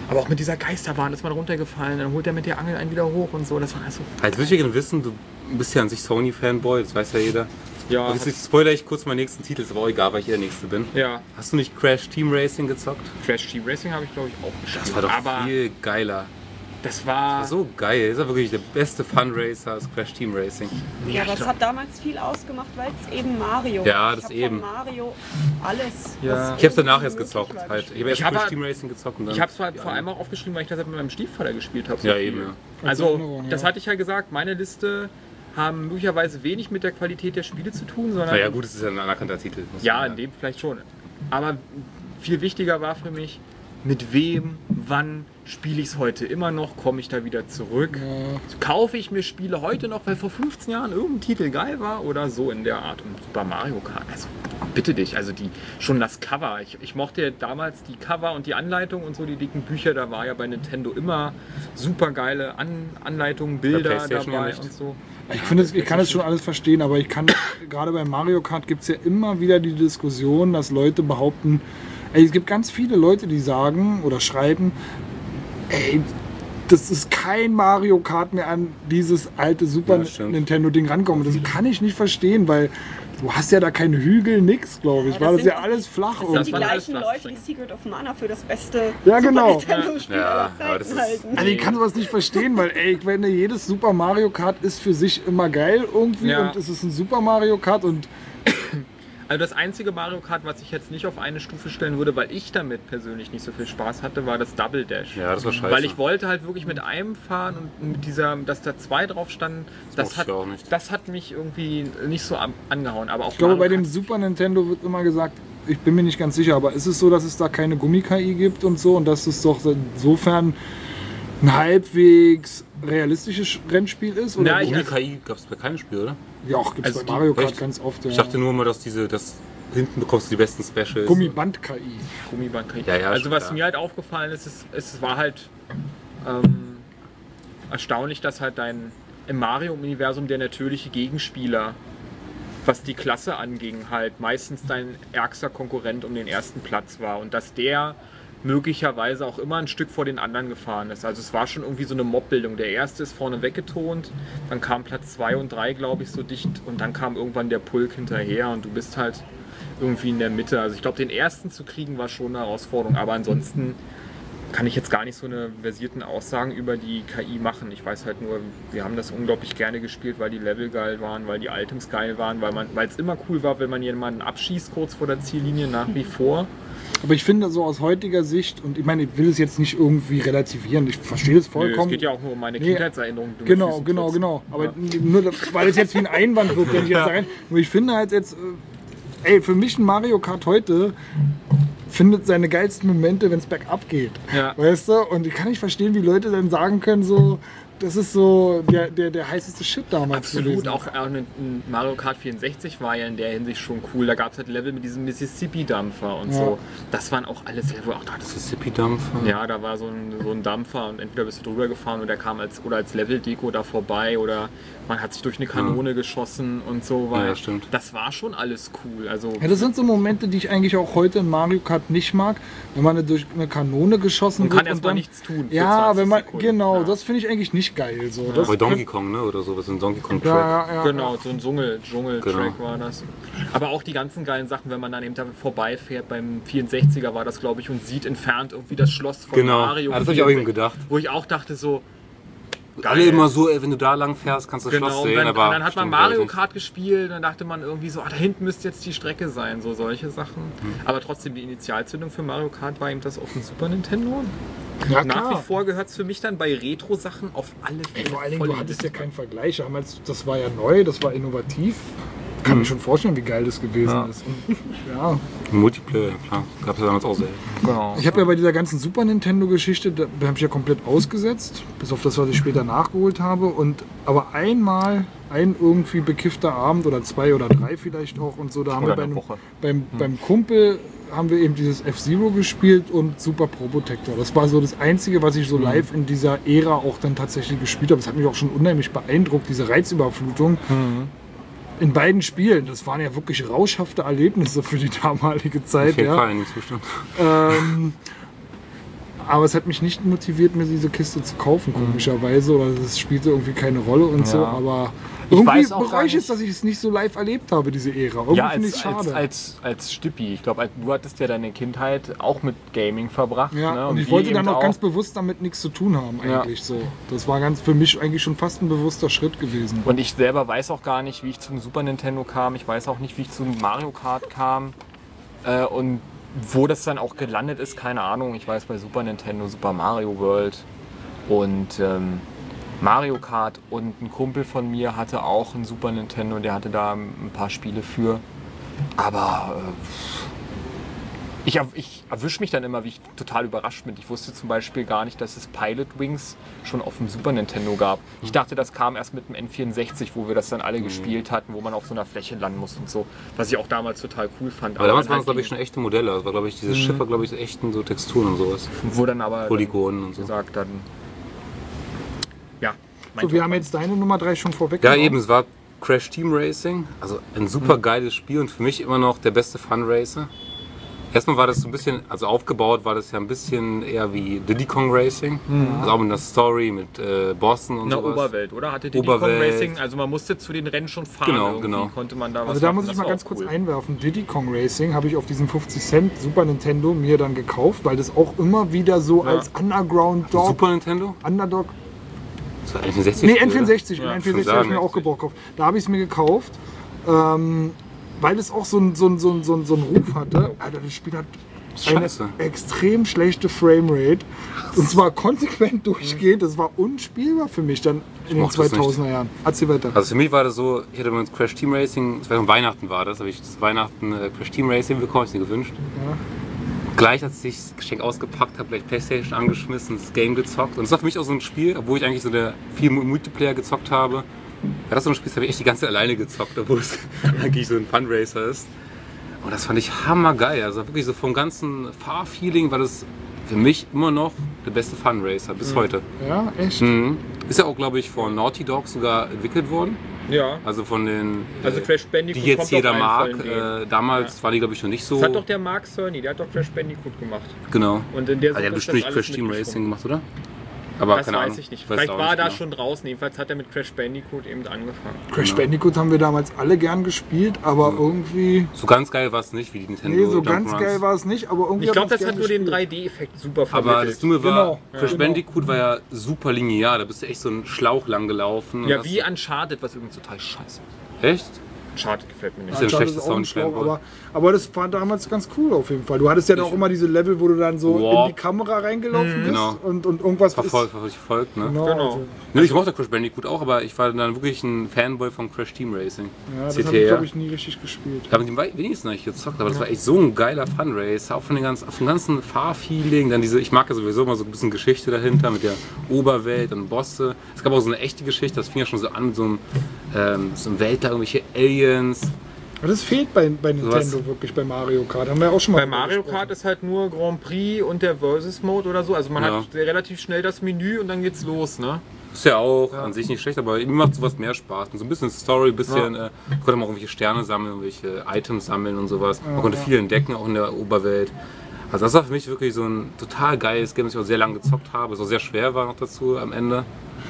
Aber auch mit dieser Geisterbahn ist man runtergefallen, dann holt er mit der Angel einen wieder hoch und so. Das war also. Als würde ich gerne wissen, du bist ja an sich Sony-Fanboy, das weiß ja jeder. Ja, jetzt spoiler ich kurz meinen nächsten Titel, ist aber auch egal, weil ich der Nächste bin. ja. Hast du nicht Crash Team Racing gezockt? Crash Team Racing habe ich, glaube ich, auch gespielt. Das war doch Aber viel geiler. Das war. So geil, ist ja wirklich der beste Funracer, das Crash Team Racing. Ja, das hat damals viel ausgemacht, weil es eben Mario Ja, war. das ich hab eben. Von Mario alles. Ja. Ich hab's danach irgendwie erst gezockt. war, Halt. Ich habe erst Ich hab Crash halt- Team Racing gezockt und dann. Ich habe es halt vor allem auch aufgeschrieben, weil ich das halt mit meinem Stiefvater gespielt habe. Ja, eben, ja. Also, das ja. hatte ich ja gesagt, meine Liste haben möglicherweise wenig mit der Qualität der Spiele zu tun, sondern. Naja, gut, es ist ja ein anerkannter Titel. Ja, in dem vielleicht schon. Aber viel wichtiger war für mich, mit wem, wann spiele ich es heute immer noch, komme ich da wieder zurück. Kaufe ich mir Spiele heute noch, weil vor 15 Jahren irgendein Titel geil war oder so in der Art. Und Super Mario Kart, also bitte dich, also die schon das Cover. Ich, ich mochte ja damals die Cover und die Anleitung und so, die dicken Bücher, da war ja bei Nintendo immer super geile An Anleitungen, Bilder dabei und so. Ich finde, ich kann es schon alles verstehen, aber ich kann, gerade bei Mario Kart gibt es ja immer wieder die Diskussion, dass Leute behaupten, ey, es gibt ganz viele Leute, die sagen oder schreiben, ey, das ist kein Mario Kart mehr an dieses alte Super Ja. Nintendo-Ding rankommen. Das kann ich nicht verstehen, weil du hast ja da keine Hügel, nix, glaube ich. Ja, War das das ja alles flach. Das sind die gleichen Leute, die. Secret of Mana für das beste Ja, genau. Super Nintendo-Spiel Ja, aber das ist- halten. Also ich kann sowas nicht verstehen, weil ey, ich meine, jedes Super Mario Kart ist für sich immer geil irgendwie Ja. und es ist ein Super Mario Kart und Also das einzige Mario Kart, was ich jetzt nicht auf eine Stufe stellen würde, weil ich damit persönlich nicht so viel Spaß hatte, war das Double Dash. Ja, das war scheiße. Weil ich wollte halt wirklich mit einem fahren und mit dieser, dass da zwei drauf standen, das, mochte hat, auch nicht. das hat mich irgendwie nicht so angehauen. Aber auch Ich glaube, Mario bei dem Kart- Super Nintendo wird immer gesagt, ich bin mir nicht ganz sicher, aber ist es so, dass es da keine Gummi-KI gibt und so und dass es doch insofern ein halbwegs realistisches Rennspiel ist? Oder Ja, ich- Ohne KI gab es bei keinem Spiel, oder? Ja, auch gibt es also bei Mario Kart echt? ganz oft. Ja. Ich dachte nur immer, dass diese, dass hinten bekommst du die besten Specials. Gummiband-KI. Gummiband kriegt. Ja, ja, also was klar. mir halt aufgefallen ist, es, es war halt ähm, erstaunlich, dass halt dein im Mario-Universum der natürliche Gegenspieler, was die Klasse anging, halt meistens dein ärgster Konkurrent um den ersten Platz war und dass der möglicherweise auch immer ein Stück vor den anderen gefahren ist. Also es war schon irgendwie so eine Mobbildung. Der erste ist vorne weggetont, dann kam Platz 2 und 3, glaube ich, so dicht und dann kam irgendwann der Pulk hinterher und du bist halt irgendwie in der Mitte. Also ich glaube, den ersten zu kriegen war schon eine Herausforderung, aber ansonsten kann ich jetzt gar nicht so eine versierten Aussagen über die KI machen. Ich weiß halt nur, wir haben das unglaublich gerne gespielt, weil die Level geil waren, weil die Items geil waren, weil es immer cool war, wenn man jemanden abschießt kurz vor der Ziellinie nach wie vor. Aber ich finde so aus heutiger Sicht, und ich meine, ich will es jetzt nicht irgendwie relativieren, ich verstehe Nö, vollkommen. es geht ja auch nur um meine Nee, Kindheitserinnerungen. mit Genau, genau, trittst. genau. Aber nur, das- weil es jetzt wie ein Einwand wird, wenn ich jetzt sage. Nur ich finde halt jetzt, äh, ey, für mich ein Mario Kart heute findet seine geilsten Momente, wenn es bergab geht. Ja. Weißt du? Und ich kann nicht verstehen, wie Leute dann sagen können, so, das ist so der, der, der heißeste Shit damals Absolut, gewesen. auch äh, ein Mario Kart 64 war ja in der Hinsicht schon cool. Da gab es halt Level mit diesem Mississippi-Dampfer und Ja. so. Das waren auch alles Level, auch dachte, Mississippi-Dampfer. Ja, da war so ein, so ein Dampfer und entweder bist du drüber gefahren oder kam als oder als Level-Deko da vorbei oder man hat sich durch eine Kanone geschossen und so. Weil Ja, stimmt. Das war schon alles cool. Also Ja, das sind so Momente, die ich eigentlich auch heute in Mario Kart nicht mag, wenn man durch eine Kanone geschossen Man wird kann erst mal dann- nichts tun Ja, 20 wenn man Sekunden. genau, Ja. das finde ich eigentlich nicht geil. So, das Bei Donkey Kong, ne? Oder sowas, so ein Donkey Kong Track. Ja, ja, ja. Genau, so ein Dschungel, Dschungel-Track Genau. war das. Aber auch die ganzen geilen Sachen, wenn man dann eben da vorbeifährt, beim 64er war das, glaube ich, und sieht entfernt irgendwie das Schloss von Genau. Mario. Ja, das hab ich auch eben 64, gedacht. Wo ich auch dachte so, Alle immer so, ey, wenn du da lang fährst, kannst du das Genau, Schloss und sehen, dann, aber. und dann hat man Mario ich Kart gespielt, dann dachte man irgendwie so, ah, da hinten müsste jetzt die Strecke sein, so solche Sachen. Hm. Aber trotzdem, die Initialzündung für Mario Kart war eben das auf dem Super Nintendo. ja, Nach wie vor gehört es für mich dann bei Retro-Sachen auf alle Fälle. Vor allen Dingen, du hattest ja keinen Vergleich. Damals, das war ja neu, das war innovativ. Kann mir schon vorstellen, wie geil das gewesen Ja. ist. Und, ja. Multiplayer, klar. Gab es ja damals auch selten. Genau. Ich habe ja bei dieser ganzen Super Nintendo-Geschichte, da habe ich ja komplett ausgesetzt, bis auf das, was ich später nachgeholt habe. Und aber einmal, ein irgendwie bekiffter Abend oder zwei oder drei vielleicht auch und so, da haben Oder wir bei eine einem, Woche. beim, beim Kumpel haben wir eben dieses F-Zero gespielt und Super Pro Protector. Das war so das Einzige, was ich so live in dieser Ära auch dann tatsächlich gespielt habe. Das hat mich auch schon unheimlich beeindruckt, diese Reizüberflutung. In beiden Spielen, das waren ja wirklich rauschhafte Erlebnisse für die damalige Zeit. Auf jeden ja. Fall dem Zustand. Ähm, Aber es hat mich nicht motiviert, mir diese Kiste zu kaufen, komischerweise. Oder es spielte irgendwie keine Rolle und so. Ja. Aber Ich irgendwie bereue ich es, dass ich es nicht so live erlebt habe, diese Ära. Irgendwie Ja, finde ich als, es als, schade. als, als Stippi. Ich glaube, du hattest ja deine Kindheit auch mit Gaming verbracht. ja, ne? und ich wir wollte dann auch ganz bewusst damit nichts zu tun haben, Ja. eigentlich so. Das war ganz für mich eigentlich schon fast ein bewusster Schritt gewesen. Und ich selber weiß auch gar nicht, wie ich zum Super Nintendo kam. Ich weiß auch nicht, wie ich zum Mario Kart kam. Äh, und wo das dann auch gelandet ist, keine Ahnung. Ich weiß bei Super Nintendo, Super Mario World und ähm, Mario Kart. Und ein Kumpel von mir hatte auch ein Super Nintendo, der hatte da ein paar Spiele für. Aber äh, ich, ich erwische mich dann immer, wie ich total überrascht bin. Ich wusste zum Beispiel gar nicht, dass es Pilot Wings schon auf dem Super Nintendo gab. Ich dachte, das kam erst mit dem N64, wo wir das dann alle gespielt hatten, wo man auf so einer Fläche landen muss und so. Was ich auch damals total cool fand. Aber damals dann waren es, glaube ich, halt schon echte Modelle. Das war, glaube ich, dieses Schiff war, glaube ich, echten so Texturen und sowas. Wo dann aber Polygonen und so. gesagt dann. So, wir haben jetzt deine Nummer 3 schon vorweg. Ja, eben, es war Crash Team Racing. Also ein super geiles Spiel und für mich immer noch der beste Fun Racer. Erstmal war das so ein bisschen, also aufgebaut war das ja ein bisschen eher wie Diddy Kong Racing. Also auch mit einer Story, mit äh, Bossen und in der sowas. Oberwelt, oder? Hatte Diddy Kong Oberwelt. Racing, also man musste zu den Rennen schon fahren. Genau, irgendwie genau. Konnte man da was Also da machen. muss ich Das mal ganz auch kurz cool. einwerfen. Diddy Kong Racing habe ich auf diesem 50 Cent Super Nintendo mir dann gekauft, weil das auch immer wieder so Ja. als Underground Dog, Super Nintendo? Underdog Das war N64. Nee, oder? N64. Ja, N64 schon habe ich mir auch gebraucht. gekauft. Da habe ich es mir gekauft, ähm, weil es auch so einen so ein- so ein- so ein- so einen Ruf hatte. Alter, das Spiel hat eine Scheiße. extrem schlechte Framerate. Und zwar konsequent durchgehend. Das war unspielbar für mich dann in den mochte das 2000er Jahren. Erzähl weiter. Also für mich war das so, ich hatte das Crash Team Racing, das war um Weihnachten war das, habe ich das Weihnachten äh, Crash Team Racing bekommen, ich mir gewünscht. Gleich als ich das Geschenk ausgepackt habe, gleich Playstation angeschmissen, das Game gezockt. Und es war für mich auch so ein Spiel, obwohl ich eigentlich so der viel Mu- Multiplayer gezockt habe. War das so ein Spiel, das habe ich echt die ganze Zeit alleine gezockt, obwohl es eigentlich so ein Fun-Racer ist. Und das fand ich hammergeil. Also wirklich so vom ganzen Fahrfeeling war das für mich immer noch der beste Fun-Racer bis heute. Ja, echt? Mhm. Ist ja auch, glaube ich, von Naughty Dog sogar entwickelt worden. Ja. Also von den, Also äh, Crash Bandicoot die jetzt jeder mag. Äh, damals war die, glaube ich, noch nicht so. Das hat doch der Mark Cerny, der hat doch Crash Bandicoot gemacht. genau. Und in der Also, der hat bestimmt Crash Team. Racing gemacht, oder? Aber Das keine weiß Ahnung. ich nicht. Weiß Vielleicht war er da genau. schon draußen. Jedenfalls hat er mit Crash Bandicoot eben angefangen. Crash Bandicoot haben wir damals alle gern gespielt, aber irgendwie. So ganz geil war es nicht, wie die Nintendo Nee, so Jump ganz Runs. geil war es nicht, aber irgendwie. Ich glaube, das hat nur den gespielt. 3D-Effekt super Aber vermittelt. das Dumme war, Genau, Crash genau. Bandicoot war ja super linear. Da bist du echt so einen Schlauch lang gelaufen. ja, das- wie Uncharted, was übrigens total scheiße ist. Echt? Uncharted gefällt mir nicht. Ist ja ein schlechtes ist auch ein Soundtrack, aber, aber das war damals ganz cool auf jeden Fall. Du hattest ja dann auch immer diese Level, wo du dann so Warp. in die Kamera reingelaufen bist Genau. und, und irgendwas Verfolgt, verfolgt, verfolgt, ne? Genau. Genau. Also, Nee, ich mochte Crash Bandicoot auch, aber ich war dann wirklich ein Fanboy von Crash Team Racing. ja, das habe ich, glaube ich, nie richtig gespielt. Ich habe wenigstens noch nicht gezockt, aber das war echt so ein geiler Funrace. Auch von den ganzen, vom ganzen Fahrfeeling. Dann diese, ich mag ja sowieso immer so ein bisschen Geschichte dahinter mit der Oberwelt und Bosse. Es gab auch so eine echte Geschichte, das fing ja schon so an mit so einem, ähm, so einem Weltall, irgendwelche Aliens. Aber das fehlt bei, bei Nintendo Sowas- wirklich bei Mario Kart. Haben wir auch schon mal Bei Mario gesprochen. Kart ist halt nur Grand Prix und der Versus Mode oder so. Also man Ja. hat relativ schnell das Menü und dann geht's los, ne? Ist ja auch an sich nicht schlecht, aber mir macht sowas mehr Spaß. Und so ein bisschen Story, ein bisschen, äh, konnte man auch irgendwelche Sterne sammeln, irgendwelche Items sammeln und sowas. Man konnte viel entdecken, auch in der Oberwelt. Also das war für mich wirklich so ein total geiles Game, das ich auch sehr lange gezockt habe. Es auch sehr schwer war noch dazu am Ende.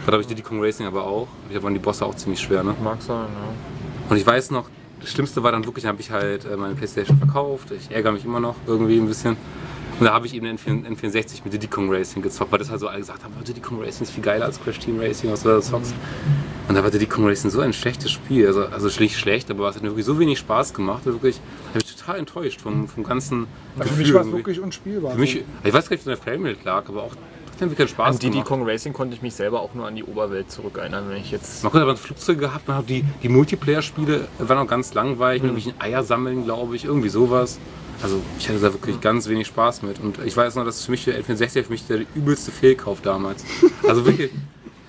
Da habe ich Diddy Kong Racing aber auch. Da waren die Bosse auch ziemlich schwer, ne? Mag sein, ja. Und ich weiß noch, das Schlimmste war dann wirklich, habe ich halt äh, meine Playstation verkauft. Ich ärgere mich immer noch irgendwie ein bisschen. Und da habe ich eben den N4- N64 mit Diddy Kong Racing gezockt, weil das halt so alle gesagt haben, oh, Diddy Kong Racing ist viel geiler als Crash Team Racing, was du da zockst. Und da war Diddy Kong Racing so ein schlechtes Spiel. Also, also schlicht schlecht, aber es hat mir wirklich so wenig Spaß gemacht. Wirklich, habe ich total enttäuscht vom, vom ganzen Also für Gefühl mich war es wirklich unspielbar. Für mich, ich weiß gar nicht, ob es an der Framerate lag, aber auch mir keinen Spaß An Diddy gemacht. Kong Racing konnte ich mich selber auch nur an die Oberwelt zurückerinnern, wenn ich jetzt. Man konnte aber Flugzeuge gehabt, man hat die, die Multiplayer-Spiele waren auch ganz langweilig, mit irgendwelchen Eier sammeln, glaube ich, irgendwie sowas. Also ich hatte da wirklich ganz wenig Spaß mit. Und ich weiß noch, dass für mich der N64 für mich der übelste Fehlkauf damals. Also wirklich,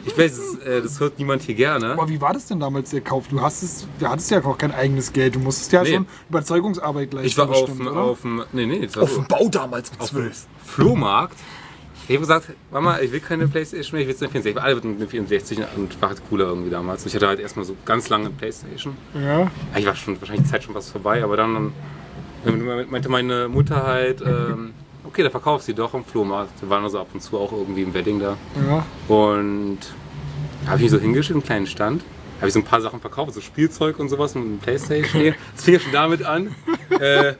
ich weiß, das, äh, das hört niemand hier gerne. Aber wie war das denn damals der Kauf? Du, hast es, du hattest ja auch kein eigenes Geld. Du musstest ja Nee. schon Überzeugungsarbeit leisten. Ich war auf dem, auf nee, nee, so, Bau damals mit auf dem Flohmarkt. Ich habe gesagt, Mama, ich will keine Playstation mehr, ich will jetzt eine 64. Alle wollten eine 64 und war halt cooler irgendwie damals. Ich hatte halt erstmal so ganz lange Playstation. Ja. Ich war schon wahrscheinlich die Zeit schon was vorbei, aber dann, dann meinte meine Mutter halt, ähm, okay, da verkaufst du die doch am Flohmarkt. Wir waren also ab und zu auch irgendwie im Wedding da. Ja. Und da habe ich mich so hingestellt, einen kleinen Stand. Habe ich so ein paar Sachen verkauft, so Spielzeug und sowas und Playstation. hier. Das fing schon damit an. Äh,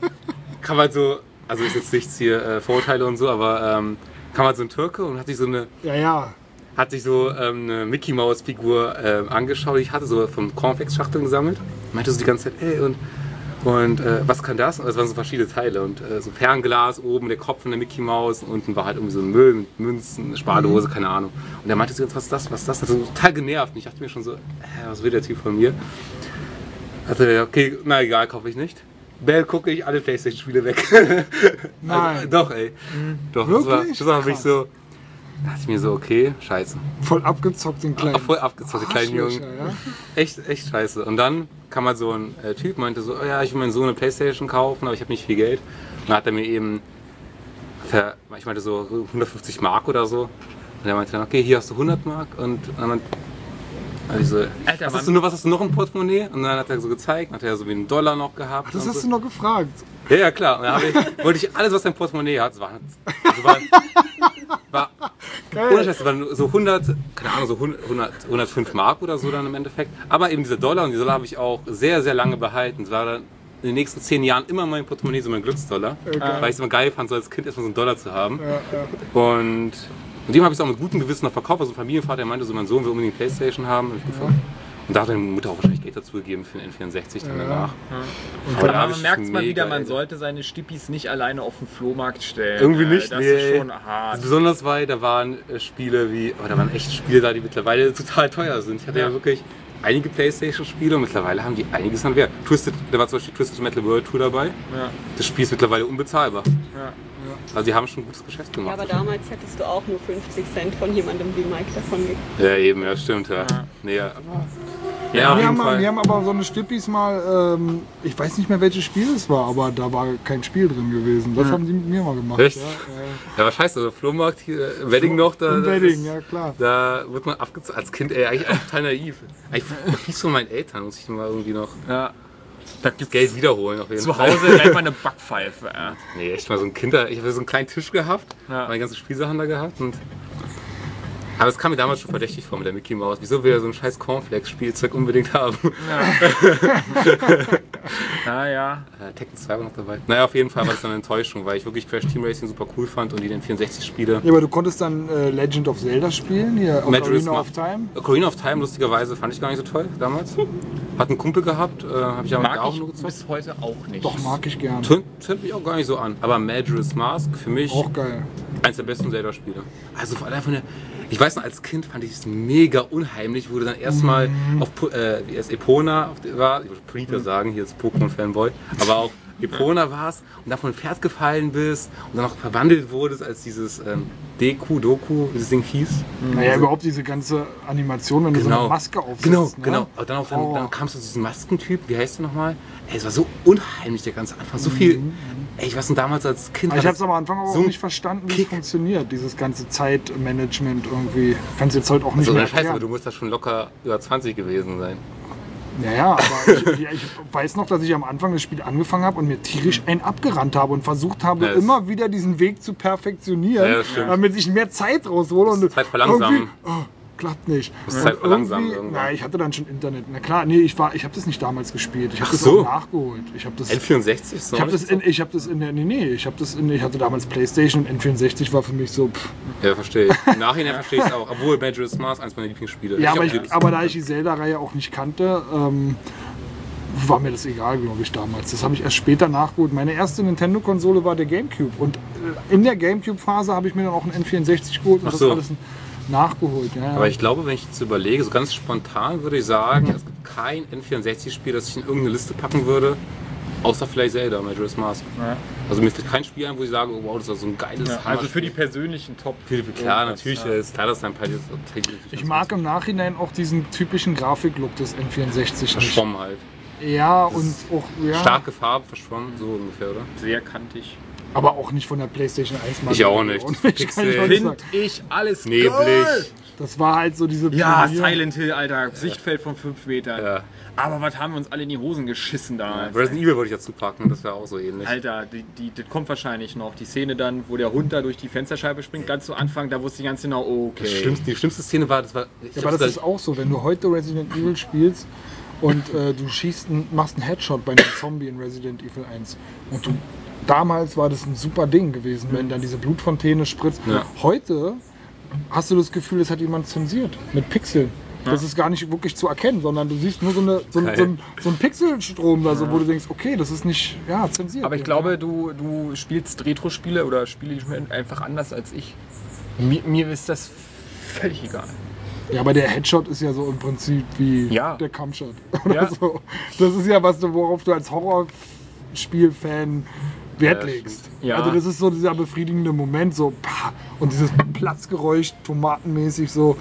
kann man so, also ist jetzt nichts hier äh, Vorurteile und so, aber ähm, kam halt so ein Türke und hat sich so eine, Ja, ja. hat sich so ähm, eine Mickey Mouse Figur ähm, angeschaut, die ich hatte, so von Cornflakes Schachteln gesammelt. Meinte so die ganze Zeit, ey, und, und äh, was kann das? Und es waren so verschiedene Teile und äh, so Fernglas oben, der Kopf von der Mickey Mouse und unten war halt irgendwie so ein Müll mit Münzen, eine Spardose, keine Ahnung. Und er meinte so, was ist das, was ist das? Also total genervt. Und ich dachte mir schon so, hä, was will der Typ von mir? Also, okay, na egal, kaufe ich nicht. Bell gucke ich alle Playstation-Spiele weg. Nein. Also, doch, ey. Doch, das war, Wirklich? das war mich so. Da dachte ich mir so, okay, scheiße. Voll abgezockt, den kleinen. Ach, voll abgezockt, die kleinen Jungen. Ja? Echt, echt scheiße. Und dann kam halt so ein äh, Typ, meinte so, oh ja, ich will meinen Sohn eine Playstation kaufen, aber ich habe nicht viel Geld. Und dann hat er mir eben, für, ich meinte so 150 Mark oder so. Und er meinte dann, okay, hier hast du 100 Mark. Und dann meinte hab ich so, Alter, was, hast du, noch- was hast du noch im Portemonnaie? Und dann hat er so gezeigt, hat er so wie einen Dollar noch gehabt. Das hast so. du noch gefragt. Ja, ja, klar. Und dann ich, wollte ich alles, was dein Portemonnaie hat, waren, also waren, war, ohne Scheiß, es waren so 100, keine Ahnung, so 100, 105 Mark oder so dann im Endeffekt. Aber eben dieser Dollar und die Dollar habe ich auch sehr, sehr lange behalten. Es war dann in den nächsten zehn Jahren immer mein Portemonnaie so mein Glücksdollar. Weil ich es immer geil fand, so als Kind erstmal so einen Dollar zu haben. Und, und dem habe ich es auch mit gutem Gewissen noch verkauft. Also ein Familienvater, der meinte so, mein Sohn will unbedingt eine Playstation haben. Hab ich gefunden. Und da hat meine Mutter auch wahrscheinlich Geld dazu gegeben für den N64 dann danach. Aber da hab Aber man ich merkt mal wieder, man sollte seine Stippis nicht alleine auf den Flohmarkt stellen. Irgendwie nicht, Das nee. ist schon hart. Besonders weil da waren äh, Spiele wie, aber da waren echt Spiele da, die mittlerweile total teuer sind. Ich hatte ja, Ja. wirklich einige Playstation-Spiele und mittlerweile haben die einiges an Wert. Twisted, da war zum Beispiel Twisted Metal World Tour dabei. Ja. Das Spiel ist mittlerweile unbezahlbar. Ja. Also die haben schon ein gutes Geschäft Ja, gemacht. aber damals hättest du auch nur 50 Cent von jemandem wie Mike davon gekriegt. ja, eben, ja, stimmt, ja. Nee, ja, aber, ja, wir, haben, wir haben aber so eine Stippis mal, ähm, ich weiß nicht mehr welches Spiel es war, aber da war kein Spiel drin gewesen. Das haben sie mit mir mal gemacht. Echt? Ja, ja, aber scheiße, also Flohmarkt hier, äh, Wedding noch, da, Wedding, ist- ja klar. da wird man abgezogen. Als Kind, ey, eigentlich total naiv. Eigentlich fies von meinen Eltern, muss ich mal irgendwie noch Ja. Da gibt's Geld wiederholen auf jeden zu Fall. Hause gleich mal eine Backpfeife. Ja. Nee, echt mal so ein Kinder. Ich habe so einen kleinen Tisch gehabt, Ja. meine ganzen Spielsachen da gehabt und. Aber es kam mir damals schon verdächtig vor mit der Mickey Mouse. Wieso will er so ein scheiß Cornflakes-Spielzeug unbedingt haben? Ja, ja. Äh, Tekken 2 war noch dabei. Naja, auf jeden Fall war das eine Enttäuschung, weil ich wirklich Crash Team Racing super cool fand und die den 64-Spiele. Ja, aber du konntest dann äh, Legend of Zelda spielen, hier Ocarina of. Time. Ocarina of Time, lustigerweise, fand ich gar nicht so toll damals. Hat einen Kumpel gehabt, äh, habe ich aber Mag auch ich nur gezockt. bis heute auch nicht. Doch, mag ich gern. Tönt, tönt mich auch gar nicht so an. Aber Majora's Mask für mich Auch geil. eins der besten Zelda-Spiele. Also vor allem von der. Ich weiß noch, als Kind fand ich es mega unheimlich, du dann erstmal auf Po- äh, wie es Epona auf war, ich wollte Polita sagen, hier ist Pokémon-Fanboy, aber auch Epona warst und da von einem Pferd gefallen bist und dann auch verwandelt wurdest als dieses ähm, Deku, Doku, wie das Ding hieß. Naja, überhaupt diese ganze Animation, wenn du so eine Maske aufsetzt. Genau, ne? genau. Und dann, auch, dann, dann kamst du zu diesem Maskentyp, wie heißt der nochmal? Ey, es war so unheimlich, der ganze Anfang. So viel. Ey, ich weiß denn damals als Kind. Aber Mhm, ich es das am Anfang aber so auch nicht verstanden, wie es Kick. funktioniert, dieses ganze Zeitmanagement irgendwie. Kannst jetzt heute auch nicht So mehr Scheiße, aber du musst da schon locker über 20 gewesen sein. Naja, aber ich, ich, weiß noch, dass ich am Anfang das Spiel angefangen habe und mir tierisch einen abgerannt habe und versucht habe, das- immer wieder diesen Weg zu perfektionieren, Ja, damit ich mehr Zeit raushole. Und Zeit verlangsamen. Oh, klappt nicht. Musst Und Zeit verlangsamen irgendwie-. Na, ich hatte dann schon Internet. Na klar, nee, ich, war- ich habe das nicht damals gespielt. Ich habe das so. auch nachgeholt. Ich habe das... N64 ist Ich habe das in, ich habe das in der, nee, nee, ich habe das in, ich hatte damals Playstation und N64 war für mich so, pff. Ja, verstehe ich. Im Nachhinein verstehe ich es auch. Obwohl Majora's Mask eines meiner Lieblingsspiele Ja, hab aber, ich, aber da ich die Zelda-Reihe auch nicht kannte, ähm, war mir das egal, glaube ich, damals. Das habe ich erst später nachgeholt. Meine erste Nintendo-Konsole war der Gamecube. Und äh, in der Gamecube-Phase habe ich mir dann auch einen N64 geholt und Ach das so. alles nachgeholt. Ja. Aber ich glaube, wenn ich jetzt überlege, so ganz spontan würde ich sagen, es gibt kein N64-Spiel, das ich in irgendeine Liste packen würde, außer vielleicht Zelda, Majora's Mask. Ja. Also mir fällt kein Spiel ein, wo ich sage, oh, wow, das war so ein geiles Ja, also für die persönlichen Top. Klar, irgendwas, natürlich ja. ist klar, dass ein paar ich mag im Nachhinein auch diesen typischen Grafiklook des N64 nicht. verschwommen halt. Ja, und auch, ja, Starke Farben verschwommen, so ungefähr, oder? Sehr kantig. Aber auch nicht von der Playstation 1 Ich auch nicht. Und ich kann Pixel. ich auch nicht sagen. Find ich alles Neblig. geil. Das war halt so diese Ja, Pionier- Silent Hill, Alter. Sichtfeld von 5 Metern. Ja. Aber was haben wir uns alle in die Hosen geschissen damals? Resident Evil wollte ich dazu packen, das wäre auch so ähnlich. Alter, die, die, das kommt wahrscheinlich noch. Die Szene dann, wo der Hund da durch die Fensterscheibe springt, ganz zu Anfang, da wusste ich ganz genau, okay. Das schlimmste, die schlimmste Szene war, das war. Ja, aber das da- ist auch so, wenn du heute Resident Evil spielst und äh, du schießt, einen- machst einen Headshot bei einem Zombie in Resident Evil 1 und du damals war das ein super Ding gewesen, wenn dann diese Blutfontäne spritzt. Ja. Heute hast du das Gefühl, es hat jemand zensiert mit Pixeln. Das ist gar nicht wirklich zu erkennen, sondern du siehst nur so, eine, so, ein- so, ein, so ein Pixelstrom, da so, wo du denkst, okay, das ist nicht ja, zensiert. Aber ich glaube, du, du spielst Retro-Spiele oder Spiele einfach anders als ich. Mir, mir ist das völlig egal. Ja, aber der Headshot ist ja so im Prinzip wie Ja. der Kampfshot. Oder Ja. so. Das ist ja was, worauf du als Horrorspielfan Wert Ja, legst. Ja. Also das ist so dieser befriedigende Moment, so pah, und dieses Platzgeräusch, tomatenmäßig so.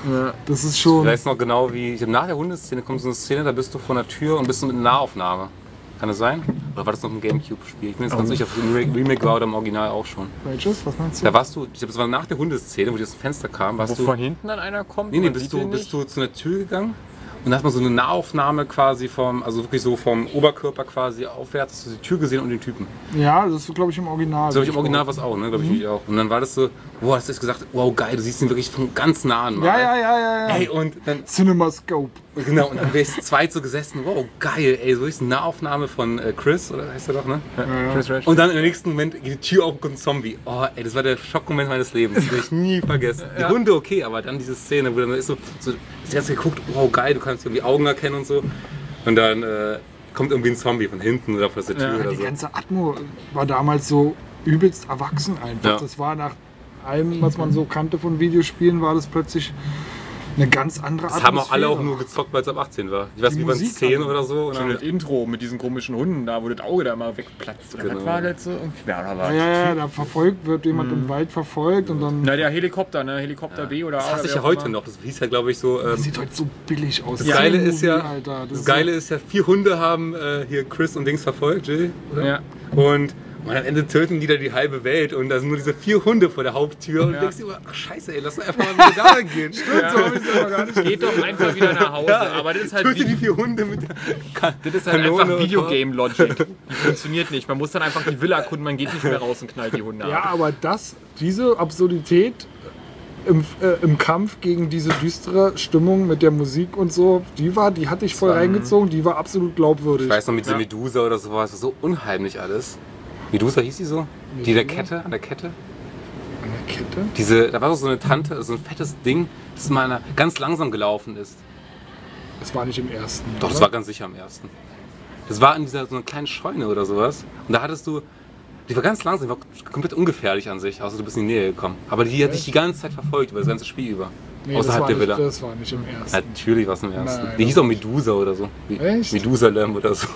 Das ist Ich schon. weiß noch genau, wie ich nach der Hundeszene kommt so eine Szene, da bist du vor der Tür und bist du mit einer Nahaufnahme. Kann das sein? Oder war das noch ein Gamecube-Spiel? Ich bin jetzt ganz sicher, ob es Re- Remake war oder im Original auch schon. Welches? Was meinst du? Da warst du, ich glaube, das war nach der Hundeszene, wo die aus dem Fenster kam, warst Wo du. von hinten dann einer kommt? Nee, nee, bist du, bist du zu einer Tür gegangen und da hat man so eine Nahaufnahme quasi vom, also wirklich so vom Oberkörper quasi aufwärts, hast du die Tür gesehen und den Typen. Ja, das ist glaube ich im Original. So habe ich im Original was auch, ne? Glaube ich Mhm. mich auch. Und dann war das so, wow, hast du gesagt, wow, geil, du siehst ihn wirklich von ganz nah an. Ja, ja, ja, ja, ja. Ey, und dann, CinemaScope. Genau, und dann wäre ich zu zweit so gesessen, wow, geil, ey, so ist eine Nahaufnahme von äh, Chris, oder heißt er doch, ne? Chris Rash. Und dann im nächsten Moment geht die Tür auf und kommt ein Zombie. Oh, ey, das war der Schockmoment meines Lebens. Das werde ich nie vergessen. Die Hunde okay, aber dann diese Szene, wo dann ist so, so das erste geguckt, wow, geil, du kannst irgendwie Augen erkennen und so. Und dann äh, kommt irgendwie ein Zombie von hinten oder von der Tür Ja, oder Die so. ganze Atmo war damals so übelst erwachsen einfach. Ja. Das war nach allem, was man so kannte von Videospielen, war das plötzlich eine ganz andere Das haben auch alle auch nur gezockt, weil es ab 18 war. Ich weiß Die nicht, waren Musik 10 hat- oder so. Und das Intro mit diesen komischen Hunden da, wo das Auge da mal wegplatzt. Oder Genau. was war das so? Irgendwie. Ja, ja, ja, da verfolgt wird jemand im Wald verfolgt und dann. Na, der Helikopter, ne? Helikopter B oder A. das hasse ich ja heute immer. noch. Das hieß ja, glaube ich, so. Ähm, Das sieht heute so billig aus. das Geile ist ja, Alter. Das das Geile ist ja, vier Hunde haben äh, hier Chris und Dings verfolgt, Jill, oder? Ja. Und, und am Ende töten die da die halbe Welt und da sind nur diese vier Hunde vor der Haupttür und Ja. du denkst dir immer, ach scheiße, ey, lass doch einfach mal wieder da gehen. Ja. so hab ich's aber gar nicht Geht doch einfach wieder nach Hause. aber das ist halt, Töte die wie, vier Hunde mit der Ka das ist halt Kanone einfach Videogame-Logic. Die funktioniert nicht. Man muss dann einfach die Villa erkunden, man geht nicht mehr raus und knallt die Hunde Ja, ab. aber das, diese Absurdität im, äh, im Kampf gegen diese düstere Stimmung mit der Musik und so, die war, die hatte ich voll reingezogen, die war absolut glaubwürdig. Ich weiß noch mit dieser Ja. Medusa oder sowas, so unheimlich alles. Medusa hieß sie so? Die der Kette, an der Kette? An der Kette? Diese, da war doch so eine Tante, so ein fettes Ding, das mal einer ganz langsam gelaufen ist. Das war nicht im ersten. Doch, das oder? war ganz sicher am ersten. Das war in dieser so einer kleinen Scheune oder sowas. Und da hattest du, die war ganz langsam, die war komplett ungefährlich an sich, außer du bist in die Nähe gekommen. Aber die hat dich die ganze Zeit verfolgt, über das ganze Spiel über. Nee, das außerhalb war der nicht, Villa. das war nicht im ersten. Natürlich war es im ersten. Nein, die hieß auch Medusa oder so. Echt? Medusalem oder so.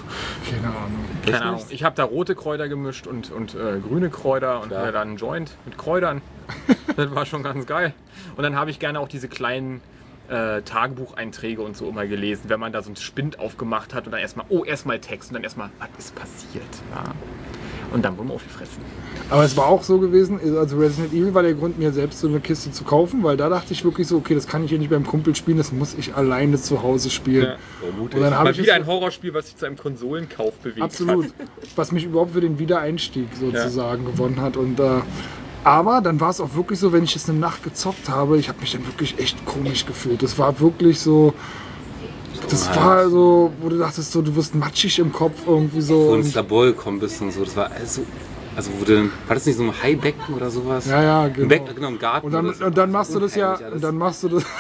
Keine Ahnung. Keine Ahnung. Ich habe da rote Kräuter gemischt und, und äh, grüne Kräuter und Klar. mir dann einen Joint mit Kräutern. das war schon ganz geil. Und dann habe ich gerne auch diese kleinen äh, Tagebucheinträge und so immer gelesen, wenn man da so einen Spind aufgemacht hat und dann erstmal, oh, erstmal Text und dann erstmal, was ist passiert? Ja. Und dann wurden wir aufgefressen. Aber es war auch so gewesen, also Resident Evil war der Grund, mir selbst so eine Kiste zu kaufen, weil da dachte ich wirklich so, okay, das kann ich hier nicht beim Kumpel spielen, das muss ich alleine zu Hause spielen. Oh, mutig. Und dann habe Mal ich wieder ein Horrorspiel, was sich zu einem Konsolenkauf bewegt Absolut. hat. Was mich überhaupt für den Wiedereinstieg sozusagen gewonnen hat. Und, äh, aber dann war es auch wirklich so, wenn ich es eine Nacht gezockt habe, ich habe mich dann wirklich echt komisch gefühlt. Das war wirklich so. Das war so, wo du dachtest, so, du wirst matschig im Kopf irgendwie so. Wo du Und, ins Labor gekommen bist und so. Das war alles so. Also wo du, war das nicht so ein Haibecken oder sowas? ja, ja, Ein genau. Becken, genau, im Garten. Und dann, oder so. und dann machst du das ja, alles. und dann machst du das,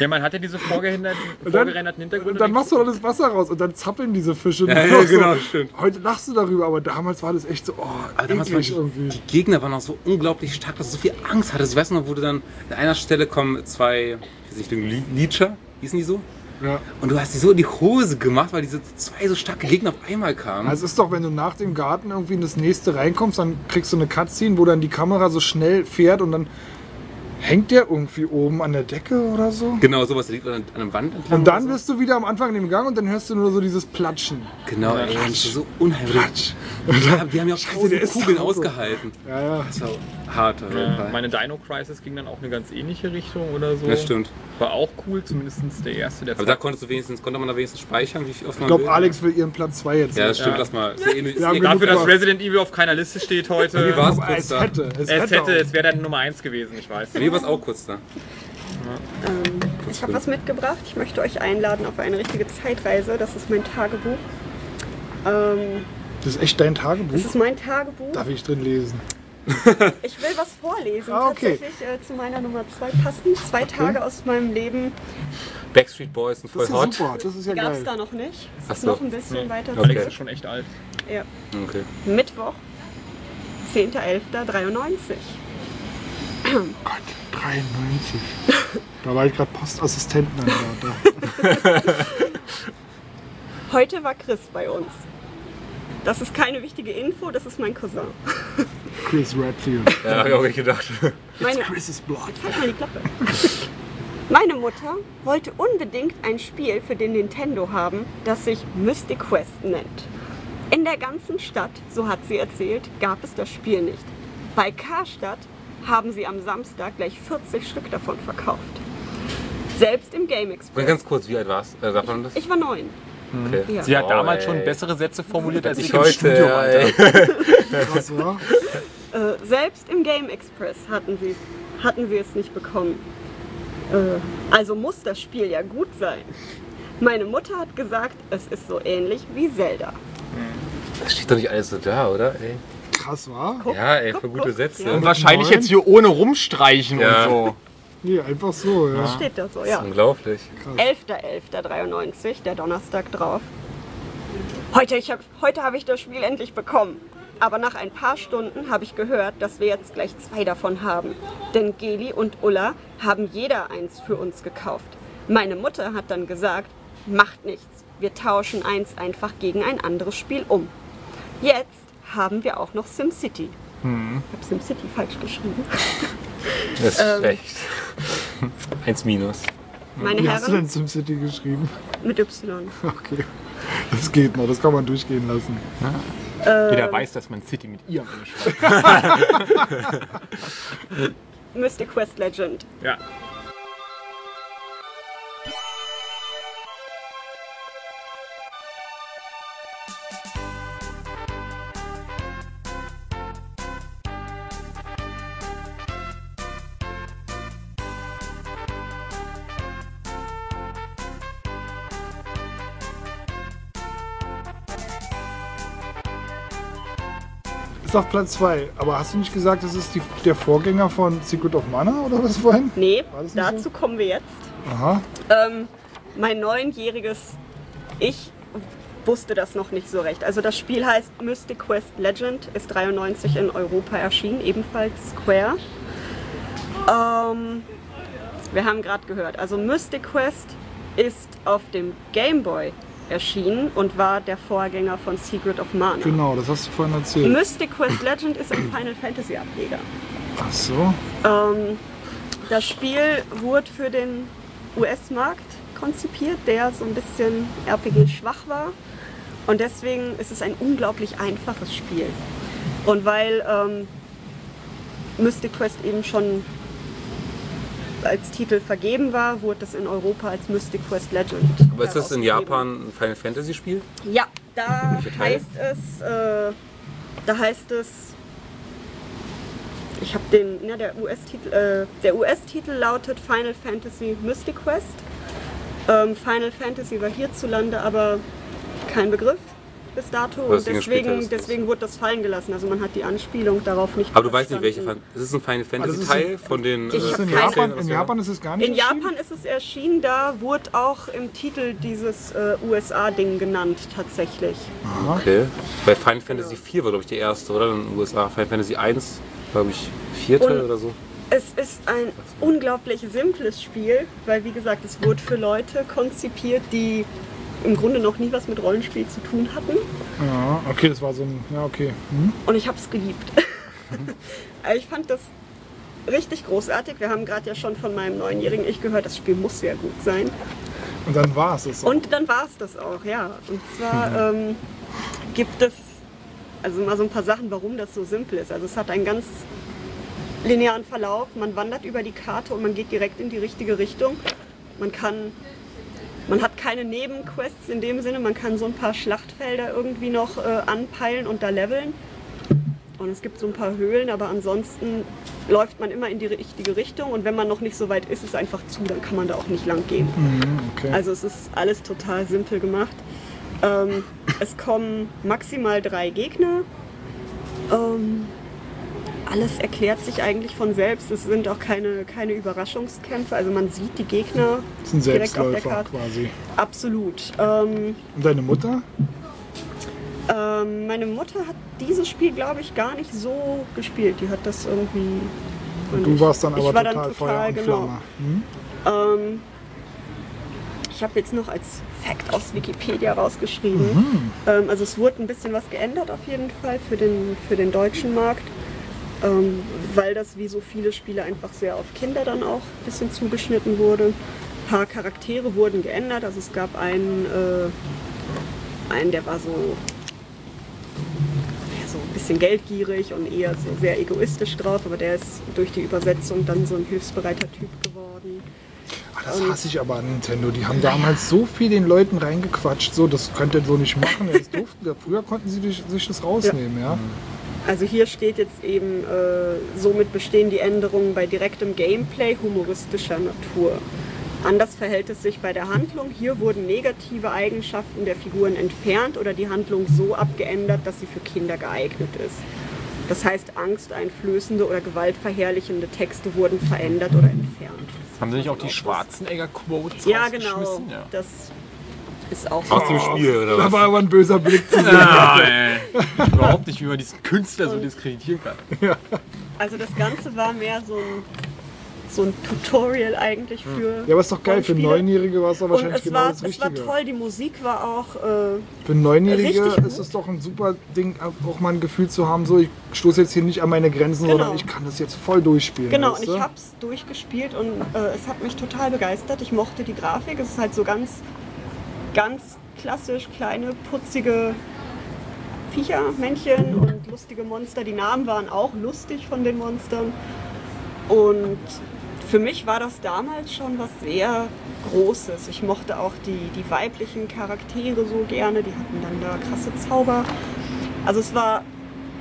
Ja, man hatte diese vorgehinderten, dann- vorgerenderten Hintergründe. und dann machst du das Wasser raus und dann zappeln diese Fische. Ja, ja, so. genau, stimmt. Heute lachst du darüber, aber damals war das echt so, oh, Aber damals die, irgendwie. die Gegner waren auch so unglaublich stark, dass du so viel Angst hattest. Ich weiß noch, wo du dann an einer Stelle kommen zwei, ich weiß nicht, Le- Leecher, hießen die so? Ja. Und du hast die so in die Hose gemacht, weil diese zwei so starke Gegner auf einmal kamen. Also es ist doch, wenn du nach dem Garten irgendwie in das nächste reinkommst, dann kriegst du eine Cutscene, wo dann die Kamera so schnell fährt und dann hängt der irgendwie oben an der Decke oder so. genau, sowas der liegt an, an einer Wand entlang. Und dann oder bist du wieder am Anfang in dem Gang und dann hörst du nur so dieses Platschen. so. Genau, ey, das ist so unheimlich. Platsch. Ja, wir haben ja auch Scheiße, Kugeln ausgehalten. Ja, ja. Das war, hart. auf jeden Ja, Fall. meine Dino Crisis ging dann auch eine ganz ähnliche Richtung oder so. Das stimmt. War auch cool, zumindest der erste, der Aber da konntest du wenigstens, konnte man da wenigstens speichern, wie oft man Ich glaube. Alex will ihren Platz 2 jetzt. Ja, das stimmt, Ja. lass mal. Ist ja eh eh Dafür, dass Ja. Resident Evil auf keiner Liste steht heute. Wie war's? Aber kurz es da. hätte. Es, Es hätte. hätte, es wäre dann Nummer 1 gewesen, ich weiß. Mir war es auch kurz da. Ähm, ich habe was mitgebracht. Ich möchte euch einladen auf eine richtige Zeitreise. Das ist mein Tagebuch. Ähm, Das ist echt dein das Tagebuch. ist mein Tagebuch. Darf ich drin lesen? Ich will was vorlesen, Ah, okay. tatsächlich äh, zu meiner Nummer 2 passen. Zwei Tage aus meinem Leben Backstreet Boys sind voll Das ist hot. super. Das ist ja gab es geil. da noch nicht. Das ist so. noch ein bisschen weiter Okay. Alex zurück. ist schon echt alt. Ja. Okay. Mittwoch, 10.11.93. Gott, 93. da war ich gerade Postassistentenanwärter. Heute war Chris bei uns. Das ist keine wichtige Info, das ist mein Cousin. Chris Redfield. Ja, hab ich auch nicht gedacht. Meine, Chris is blood. halt mal die Klappe. Meine Mutter wollte unbedingt ein Spiel für den Nintendo haben, das sich Mystic Quest nennt. In der ganzen Stadt, so hat sie erzählt, gab es das Spiel nicht. Bei Karstadt haben sie am Samstag gleich 40 Stück davon verkauft. Selbst im Game Und Express. ganz kurz, wie alt warst du? Äh, das? Ich war neun. Okay. Ja. Sie hat Oh, damals ey. schon bessere Sätze formuliert als ich, Ich im heute, ja, ey. Krass, oder? Äh, selbst im Game Express hatten sie, hatten sie es nicht bekommen. Äh, also muss das Spiel ja gut sein. Meine Mutter hat gesagt, es ist so ähnlich wie Zelda. Das steht doch nicht alles so da, oder? Ey. Krass, war? Ja, ey, guck, für gute guck. Sätze. Ja. Und wahrscheinlich jetzt hier ohne rumstreichen Ja. und so. Nee, einfach so, ja. Steht da so, Das ist ja. unglaublich. 11.11.93, der Donnerstag drauf. Heute, ich hab, heute habe ich das Spiel endlich bekommen. Aber nach ein paar Stunden habe ich gehört, dass wir jetzt gleich zwei davon haben. Denn Geli und Ulla haben jeder eins für uns gekauft. Meine Mutter hat dann gesagt, macht nichts. Wir tauschen eins einfach gegen ein anderes Spiel um. Jetzt haben wir auch noch SimCity. Ich habe SimCity falsch geschrieben. Das ist Ähm. schlecht. Eins minus. Meine Wie hast du denn Herren, SimCity geschrieben? mit Y. Okay. Das geht noch, das kann man durchgehen lassen. Jeder weiß, dass man City mit ihr am Ende schreibt. Mystic Quest Legend. Ja. Ist auf Platz 2. Aber hast du nicht gesagt, das ist die, der Vorgänger von Secret of Mana oder was vorhin? Nee, dazu so? kommen wir jetzt. Aha. Ähm, mein neunjähriges Ich wusste das noch nicht so recht. Also das Spiel heißt Mystic Quest Legend, ist 93 in Europa erschienen, ebenfalls Square. Ähm, wir haben gerade gehört, also Mystic Quest ist auf dem Game Boy erschienen und war der Vorgänger von Secret of Mana. Genau, das hast du vorhin erzählt. Mystic Quest Legend ist ein Final Fantasy Ableger. Ach so. Ähm, das Spiel wurde für den US-Markt konzipiert, der so ein bisschen RPG-schwach war. Und deswegen ist es ein unglaublich einfaches Spiel. Und weil ähm, Mystic Quest eben schon als Titel vergeben war, wurde es in Europa als Mystic Quest Legend. Aber ist das in. Japan ein Final Fantasy Spiel? Ja, da heißt es, äh, da heißt es, ich habe den, ne, der US-Titel, äh, der US-Titel lautet Final Fantasy Mystic Quest. Ähm, Final Fantasy war hierzulande aber kein Begriff bis dato und deswegen, deswegen wurde das fallen gelassen. Also man hat die Anspielung darauf nicht Aber du weißt nicht, welche. Fan- Ist es ein Final das Fantasy Teil von den. Ich äh, in, Japan, in Japan ist es gar nicht In? Japan ist es erschienen, da wurde auch im Titel dieses äh, USA-Ding genannt tatsächlich. haben? Okay. Bei Final Fantasy 4 war, glaube ich, die erste, oder? In den USA. Final Fantasy 1, glaube ich, vierte Und- oder so. Es ist ein unglaublich simples Spiel, weil wie gesagt, es wurde für Leute konzipiert, die im Grunde noch nie was mit Rollenspiel zu tun hatten. Ja, okay, das war so ein. Ja, okay. Hm? Und ich habe es geliebt. Ich fand das richtig großartig. Wir haben gerade ja schon von meinem neunjährigen Ich gehört, das Spiel muss sehr gut sein. Und dann war es das. Und dann war es das auch, ja. Und zwar ähm, gibt es also mal so ein paar Sachen, warum das so simpel ist. Also es hat ein ganz linearen Verlauf. Man wandert über die Karte und man geht direkt in die richtige Richtung. Man kann, man hat keine Nebenquests in dem Sinne. Man kann so ein paar Schlachtfelder irgendwie noch äh, anpeilen und da leveln. Und es gibt so ein paar Höhlen, aber ansonsten läuft man immer in die richtige Richtung. Und wenn man noch nicht so weit ist, ist es einfach zu, dann kann man da auch nicht lang gehen. Okay. Also es ist alles total simpel gemacht. Ähm, es kommen maximal drei Gegner. Ähm, alles erklärt sich eigentlich von selbst. Es sind auch keine, keine Überraschungskämpfe. Also man sieht die Gegner das sind direkt auf der Karte. quasi. Absolut. Ähm, Und deine Mutter? ähm, meine Mutter hat dieses Spiel, glaube ich, gar nicht so gespielt. Die hat das irgendwie. Und du warst dann ich aber war total, dann Feuer total und genau. Flamme. Hm? Ähm, ich habe jetzt noch als Fact aus Wikipedia rausgeschrieben. Mhm. Ähm, also es wurde ein bisschen was geändert auf jeden Fall für den, für den deutschen Markt, ähm, weil das wie so viele Spiele einfach sehr auf Kinder dann auch ein bisschen zugeschnitten wurde. Ein paar Charaktere wurden geändert. Also es gab einen, äh, einen der war so, ja, so ein bisschen geldgierig und eher so sehr egoistisch drauf, aber der ist durch die Übersetzung dann so ein hilfsbereiter Typ geworden. Ah, das hasse ich aber an Nintendo. Die haben damals so viel den Leuten reingequatscht. So, das könnt ihr so nicht machen. Jetzt durften, früher konnten sie sich sich das rausnehmen, ja. Also hier steht jetzt eben, äh, somit bestehen die Änderungen bei direktem Gameplay humoristischer Natur. Anders verhält es sich bei der Handlung. Hier wurden negative Eigenschaften der Figuren entfernt oder die Handlung so abgeändert, dass sie für Kinder geeignet ist. Das heißt, angsteinflößende oder gewaltverherrlichende Texte wurden verändert oder entfernt. Haben sie nicht auch die Schwarzenegger-Quotes Ja, genau. Ja. Das ist auch Aus dem Spiel, oder Da was? war aber ein böser Blick zu sehen. Ja, ey. Überhaupt nicht, wie man diesen Künstler so diskreditieren kann. Also das Ganze war mehr so ein, so ein Tutorial eigentlich für. Ja, aber ist doch geil. Für. Neunjährige war es doch wahrscheinlich es genau war, das es war Richtige. toll, die Musik war auch. Äh, Für Neunjährige ist es doch ein super Ding, auch mal ein Gefühl zu haben, so ich stoße jetzt hier nicht an meine Grenzen, Genau. sondern ich kann das jetzt voll durchspielen. genau, weißt und ich du? habe es durchgespielt und äh, es hat mich total begeistert. Ich mochte die Grafik. Es ist halt so ganz, ganz klassisch kleine, putzige Viecher, Männchen und lustige Monster. Die Namen waren auch lustig von den Monstern. Und für mich war das damals schon was sehr Großes. Ich mochte auch die, die weiblichen Charaktere so gerne. Die hatten dann da krasse Zauber. Also es war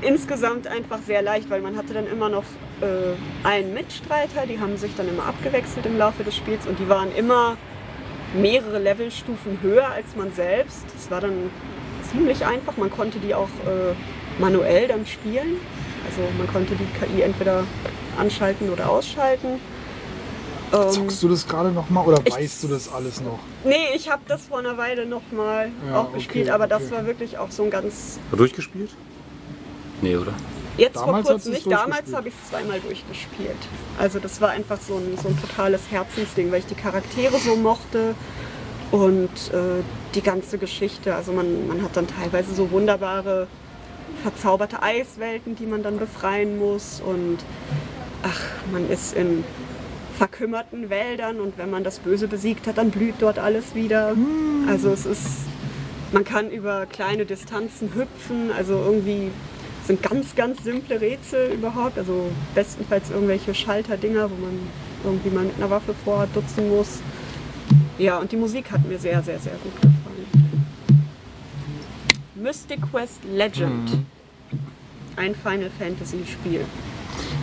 insgesamt einfach sehr leicht, weil man hatte dann immer noch äh, einen Mitstreiter, die haben sich dann immer abgewechselt im Laufe des Spiels und die waren immer mehrere Levelstufen höher als man selbst. Es war dann ziemlich einfach, man konnte die auch äh, manuell dann spielen. Also man konnte die KI entweder anschalten oder ausschalten. Ähm, Zockst du das gerade noch mal oder Ich- weißt du das alles noch? nee, ich habe das vor einer Weile nochmal Ja, auch gespielt, okay, aber das okay. war wirklich auch so ein ganz War durchgespielt? Nee, oder? Jetzt Damals vor kurzem nicht, damals habe ich es zweimal durchgespielt. Also das war einfach so ein, so ein totales Herzensding, weil ich die Charaktere so mochte und äh, die ganze Geschichte. Also man, man hat dann teilweise so wunderbare verzauberte Eiswelten, die man dann befreien muss und ach, man ist in verkümmerten Wäldern und wenn man das Böse besiegt hat, dann blüht dort alles wieder. Also es ist, man kann über kleine Distanzen hüpfen, also irgendwie sind ganz, ganz simple Rätsel überhaupt, also bestenfalls irgendwelche Schalterdinger, wo man irgendwie mal mit einer Waffe vordutzen muss. Ja, und die Musik hat mir sehr, sehr, sehr gut gefallen. Mystic Quest Legend. Ein Final Fantasy Spiel.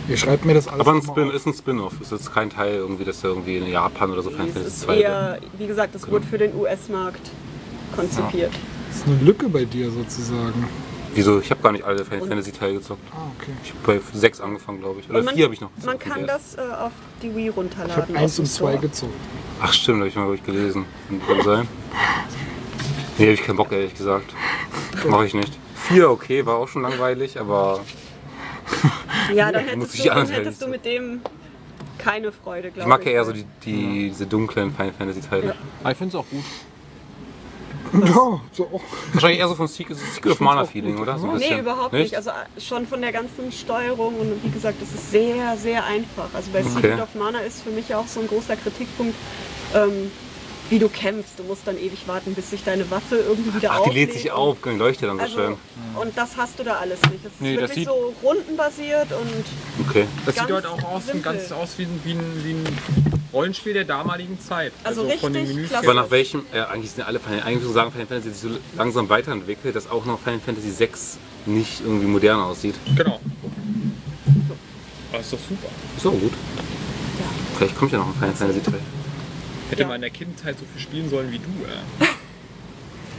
Ihr schreibt mir das alles Aber ein Spin ist ein Spin-off. Ist jetzt kein Teil irgendwie, dass der irgendwie in Japan oder so Final Es Fantasy ist 2 wird. eher, wie gesagt, es wurde für den US-Markt konzipiert. Das ist eine Lücke bei dir sozusagen. Wieso? Ich habe gar nicht alle Final Fantasy Teile gezockt. Ah, okay. Ich habe bei 6 angefangen, glaube ich. Oder man, 4 habe ich noch. man kann das äh, auf die Wii Ich runterladen. habe aus eins dem und zwei Store. gezockt. Ach stimmt, habe ich mal ich, gelesen. Kann sein. Nee, habe ich keinen Bock, ehrlich gesagt. Mache ich nicht. 4, okay, war auch schon langweilig, aber Ja, dann Muss hättest, ich du, dann hättest du mit dem keine Freude, glaube ich. ich mag ja eher so die, die, diese dunklen Final Fantasy Teile. Ja. Aber ich finde es auch gut. Ja, so auch. Wahrscheinlich eher so von Secret, Secret of Mana Feeling, oder? So Nee, überhaupt nicht. Also äh, schon von der ganzen Steuerung und wie gesagt, es ist sehr, sehr einfach. Also bei Okay. Secret of Mana ist für mich auch so ein großer Kritikpunkt. Ähm, wie du kämpfst. Du musst dann ewig warten, bis sich deine Waffe irgendwie wieder Ach, die auflädt. lädt sich auf, die leuchtet dann so Also, schön. und das hast du da alles nicht. Es ist Nee, das wirklich sieht- so rundenbasiert und Okay. Das Ganz sieht halt auch aus, ganz aus wie ein, wie, ein, wie ein Rollenspiel der damaligen Zeit. Also von den richtig Menüs klasse. Aber nach welchem, äh, eigentlich sind alle Final, eigentlich so sagen Final Fantasy sich so langsam weiterentwickelt, dass auch noch Final Fantasy 6 nicht irgendwie modern aussieht. Genau. Das ist doch super. Ist auch gut. Vielleicht kommt ja noch ein Final Fantasy 3. Hätte Ja. man in der Kindheit so viel spielen sollen wie du. Äh.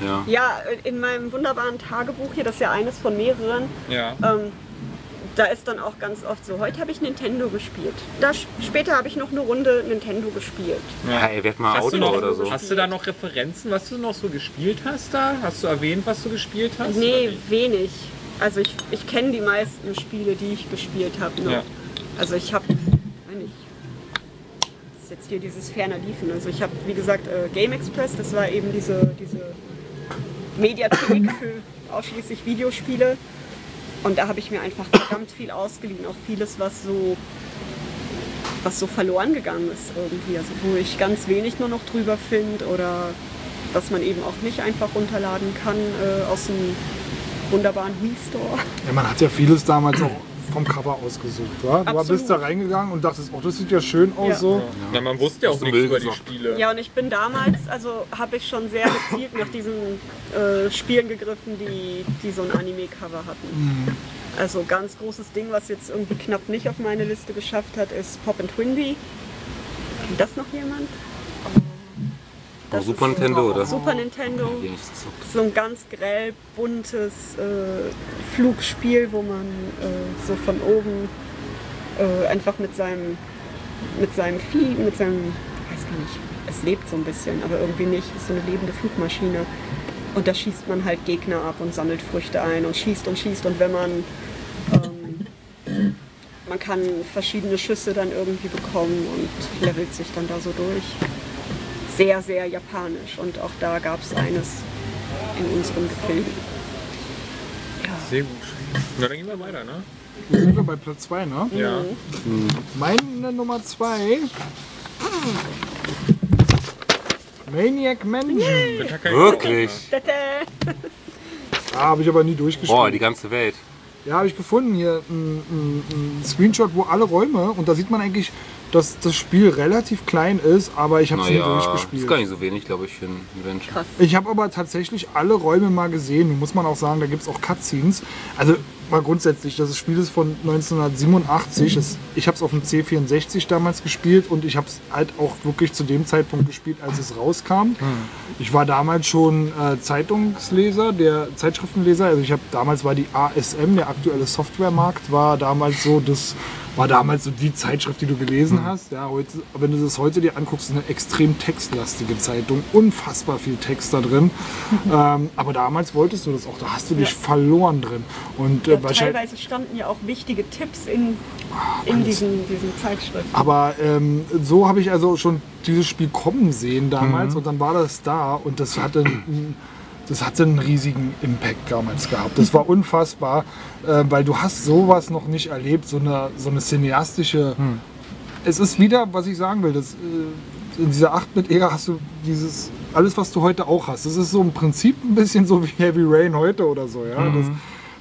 Ja. ja, in meinem wunderbaren Tagebuch hier, das ist ja eines von mehreren, Ja. ähm, da ist dann auch ganz oft so, heute habe ich Nintendo gespielt. Da, später habe ich noch eine Runde Nintendo gespielt. Ja, ey, werd mal Hast noch, oder so. hast du da noch Referenzen, was du noch so gespielt hast da? Hast du erwähnt, was du gespielt hast? Nee, wenig. Also ich, ich kenne die meisten Spiele, die ich gespielt habe. Ja. Also ich habe, nicht, das ist jetzt hier dieses ferner Liefen. Also ich habe, wie gesagt, äh, Game Express, das war eben diese, diese Mediathek für ausschließlich Videospiele. Und da habe ich mir einfach verdammt viel ausgeliehen, auch vieles, was so was so verloren gegangen ist irgendwie, also wo ich ganz wenig nur noch drüber finde oder was man eben auch nicht einfach runterladen kann äh, aus dem wunderbaren Wii Store. Ja, man hat ja vieles damals auch vom Cover ausgesucht, wa? Du Absolut. bist da reingegangen und dachtest, oh, das sieht ja schön aus Ja. so. Na, man wusste ja auch nichts über die. Spiele. Ja, und ich bin damals, also habe ich schon sehr gezielt nach diesen äh, Spielen gegriffen, die, die so ein Anime-Cover hatten. Also ganz großes Ding, was jetzt irgendwie knapp nicht auf meine Liste geschafft hat, ist Pop and Twinbee. Kennt das noch jemand? Das Super ist Nintendo oder? Super Nintendo. So ein ganz grell buntes äh, Flugspiel, wo man äh, so von oben äh, einfach mit seinem mit seinem Vieh, mit seinem, ich weiß gar nicht, es lebt so ein bisschen, aber irgendwie nicht, es ist so eine lebende Flugmaschine. Und da schießt man halt Gegner ab und sammelt Früchte ein und schießt und schießt und wenn man ähm, man kann verschiedene Schüsse dann irgendwie bekommen und levelt sich dann da so durch sehr, sehr japanisch. Und auch da gab es eines in unserem Gefilde. Sehr gut. Na, dann gehen wir weiter, ne? Hier sind wir bei Platz 2, ne? Ja. Meine Nummer 2. Maniac Mansion. Ja kein Wirklich? Da habe ich aber nie durchgespielt. Boah, die ganze Welt. Ja, habe ich gefunden hier ein, ein, ein Screenshot, wo alle Räume und da sieht man eigentlich, dass das Spiel relativ klein ist, aber ich habe es nie Naja, ist durchgespielt. gar nicht so wenig, glaube ich, für ein Adventure. Krass. Ich habe aber tatsächlich alle Räume mal gesehen. Nun muss man auch sagen, da gibt es auch Cutscenes. Also mal grundsätzlich, das Spiel ist von 1987. Das, ich habe es auf dem C64 damals gespielt und ich habe es halt auch wirklich zu dem Zeitpunkt gespielt, als es rauskam. Ich war damals schon äh, Zeitungsleser, der Zeitschriftenleser. Also ich habe damals war die ASM, der aktuelle Softwaremarkt, war damals so das war damals so die Zeitschrift, die du gelesen hast. Ja, heute, wenn du das heute dir anguckst, ist eine extrem textlastige Zeitung, unfassbar viel Text da drin. ähm, aber damals wolltest du das auch, da hast du dich verloren drin. Und äh, Ja, teilweise standen ja auch wichtige Tipps in, in diesen, diesen Zeitschriften. aber ähm, so habe ich also schon dieses Spiel kommen sehen damals und dann war das da und das hatte das hatte einen riesigen Impact damals gehabt. Das war unfassbar, äh, weil du hast sowas noch nicht erlebt, so eine, so eine cineastische... Es ist wieder, was ich sagen will, das, äh, in dieser 8-Bit-Ära hast du dieses, alles was du heute auch hast. Das ist so im Prinzip ein bisschen so wie Heavy Rain heute oder so. Ja? Das,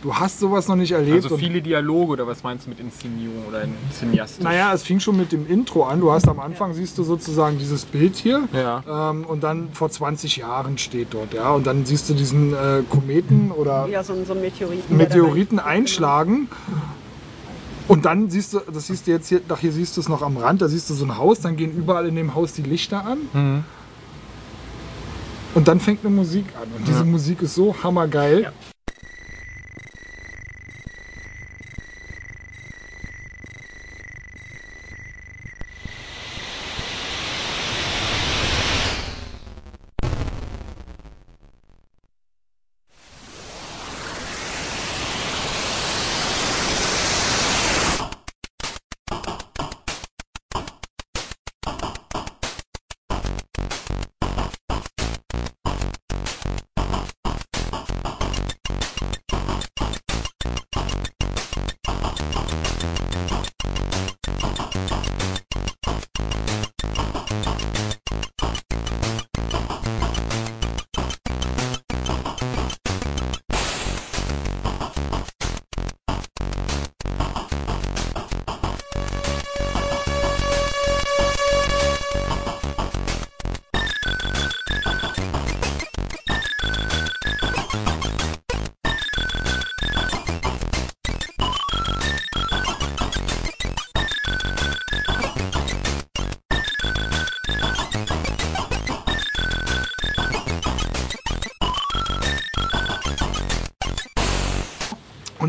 du hast sowas noch nicht erlebt. Also viele Dialoge oder was meinst du mit Inszenierung oder in Cineastisch? naja, es fing schon mit dem Intro an. Du hast am Anfang siehst du sozusagen dieses Bild hier. Ja. Ähm, und dann vor 20 Jahren steht dort, ja. Und dann siehst du diesen äh, Kometen oder Ja, so, ein- so Meteoriten. Meteoriten einschlagen. Und dann siehst du, das siehst du jetzt hier, nach hier siehst du es noch am Rand, da siehst du so ein Haus, dann gehen überall in dem Haus die Lichter an. Und dann fängt eine Musik an. Und diese Musik ist so hammergeil. Ja.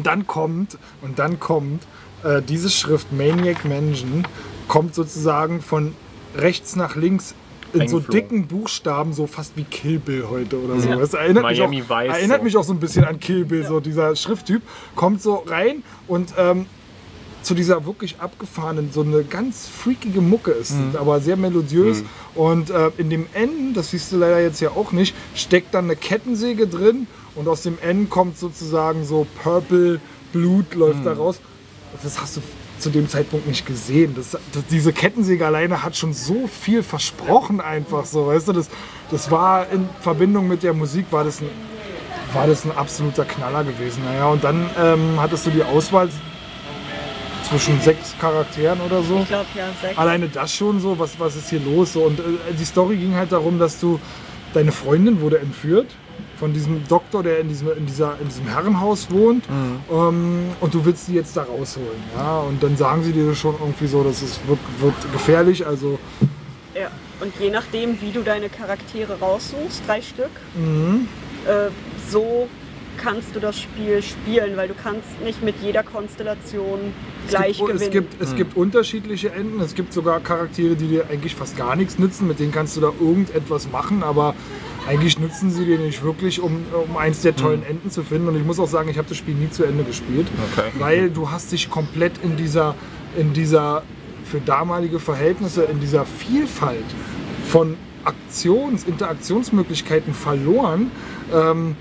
Und dann kommt, und dann kommt äh, diese Schrift Maniac Mansion, kommt sozusagen von rechts nach links in so dicken Buchstaben, so fast wie Kill Bill heute oder so. Das erinnert, Miami mich auch, Vice erinnert so. mich auch so ein bisschen an Kill Bill, so dieser Schrifttyp. Kommt so rein und ähm, zu dieser wirklich abgefahrenen, so eine ganz freakige Mucke ist, Mhm. aber sehr melodiös. Und äh, in dem N, das siehst du leider jetzt ja auch nicht, steckt dann eine Kettensäge drin und aus dem N kommt sozusagen so Purple Blut läuft Mhm. da raus. Das hast du zu dem Zeitpunkt nicht gesehen. Das, das, diese Kettensäge alleine hat schon so viel versprochen einfach so, weißt du, das, das war in Verbindung mit der Musik war das ein, war das ein absoluter Knaller gewesen. Naja, und dann ähm, hattest du die Auswahl zwischen sechs Charakteren oder so. Ich glaube ja, sechs. Alleine das schon so, was, was ist hier los? So, und äh, die Story ging halt darum, dass du, deine Freundin wurde entführt von diesem Doktor, der in diesem, in dieser, in diesem Herrenhaus wohnt. Ähm, und du willst die jetzt da rausholen. Ja? Und dann sagen sie dir schon irgendwie so, das ist, wird, wird gefährlich. Also Ja. Und je nachdem, wie du deine Charaktere raussuchst, drei Stück, Mhm. äh, so kannst du das Spiel spielen, weil du kannst nicht mit jeder Konstellation gleich es gibt, gewinnen. Es gibt, es gibt unterschiedliche Enden. Es gibt sogar Charaktere, die dir eigentlich fast gar nichts nützen. Mit denen kannst du da irgendetwas machen, aber eigentlich nützen sie dir nicht wirklich, um, um eins der tollen Enden zu finden. Und ich muss auch sagen, ich habe das Spiel nie zu Ende gespielt, Okay. weil du hast dich komplett in dieser, in dieser für damalige Verhältnisse, in dieser Vielfalt von Aktions-, Interaktionsmöglichkeiten verloren. Ähm,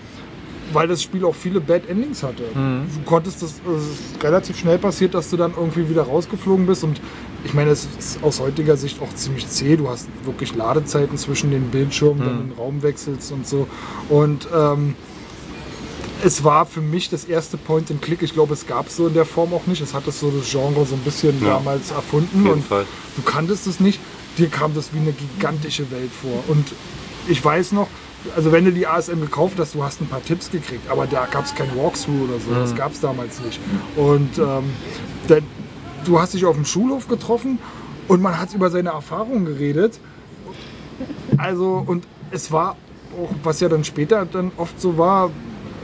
weil das Spiel auch viele Bad Endings hatte. Du konntest das, es ist relativ schnell passiert, dass du dann irgendwie wieder rausgeflogen bist und ich meine, es ist aus heutiger Sicht auch ziemlich zäh. Du hast wirklich Ladezeiten zwischen den Bildschirmen, wenn du den Raum wechselst und so. Und ähm, es war für mich das erste Point and Click. Ich glaube, es gab es so in der Form auch nicht. Es hat das so das Genre so ein bisschen Ja. damals erfunden Auf jeden und Fall. du kanntest es nicht. Dir kam das wie eine gigantische Welt vor. Und ich weiß noch, also wenn du die ASM gekauft hast, du hast ein paar Tipps gekriegt, aber da gab es kein Walkthrough oder so. Das gab es damals nicht. Und ähm, dann, du hast dich auf dem Schulhof getroffen und man hat über seine Erfahrungen geredet. Also, und es war auch, was ja dann später dann oft so war,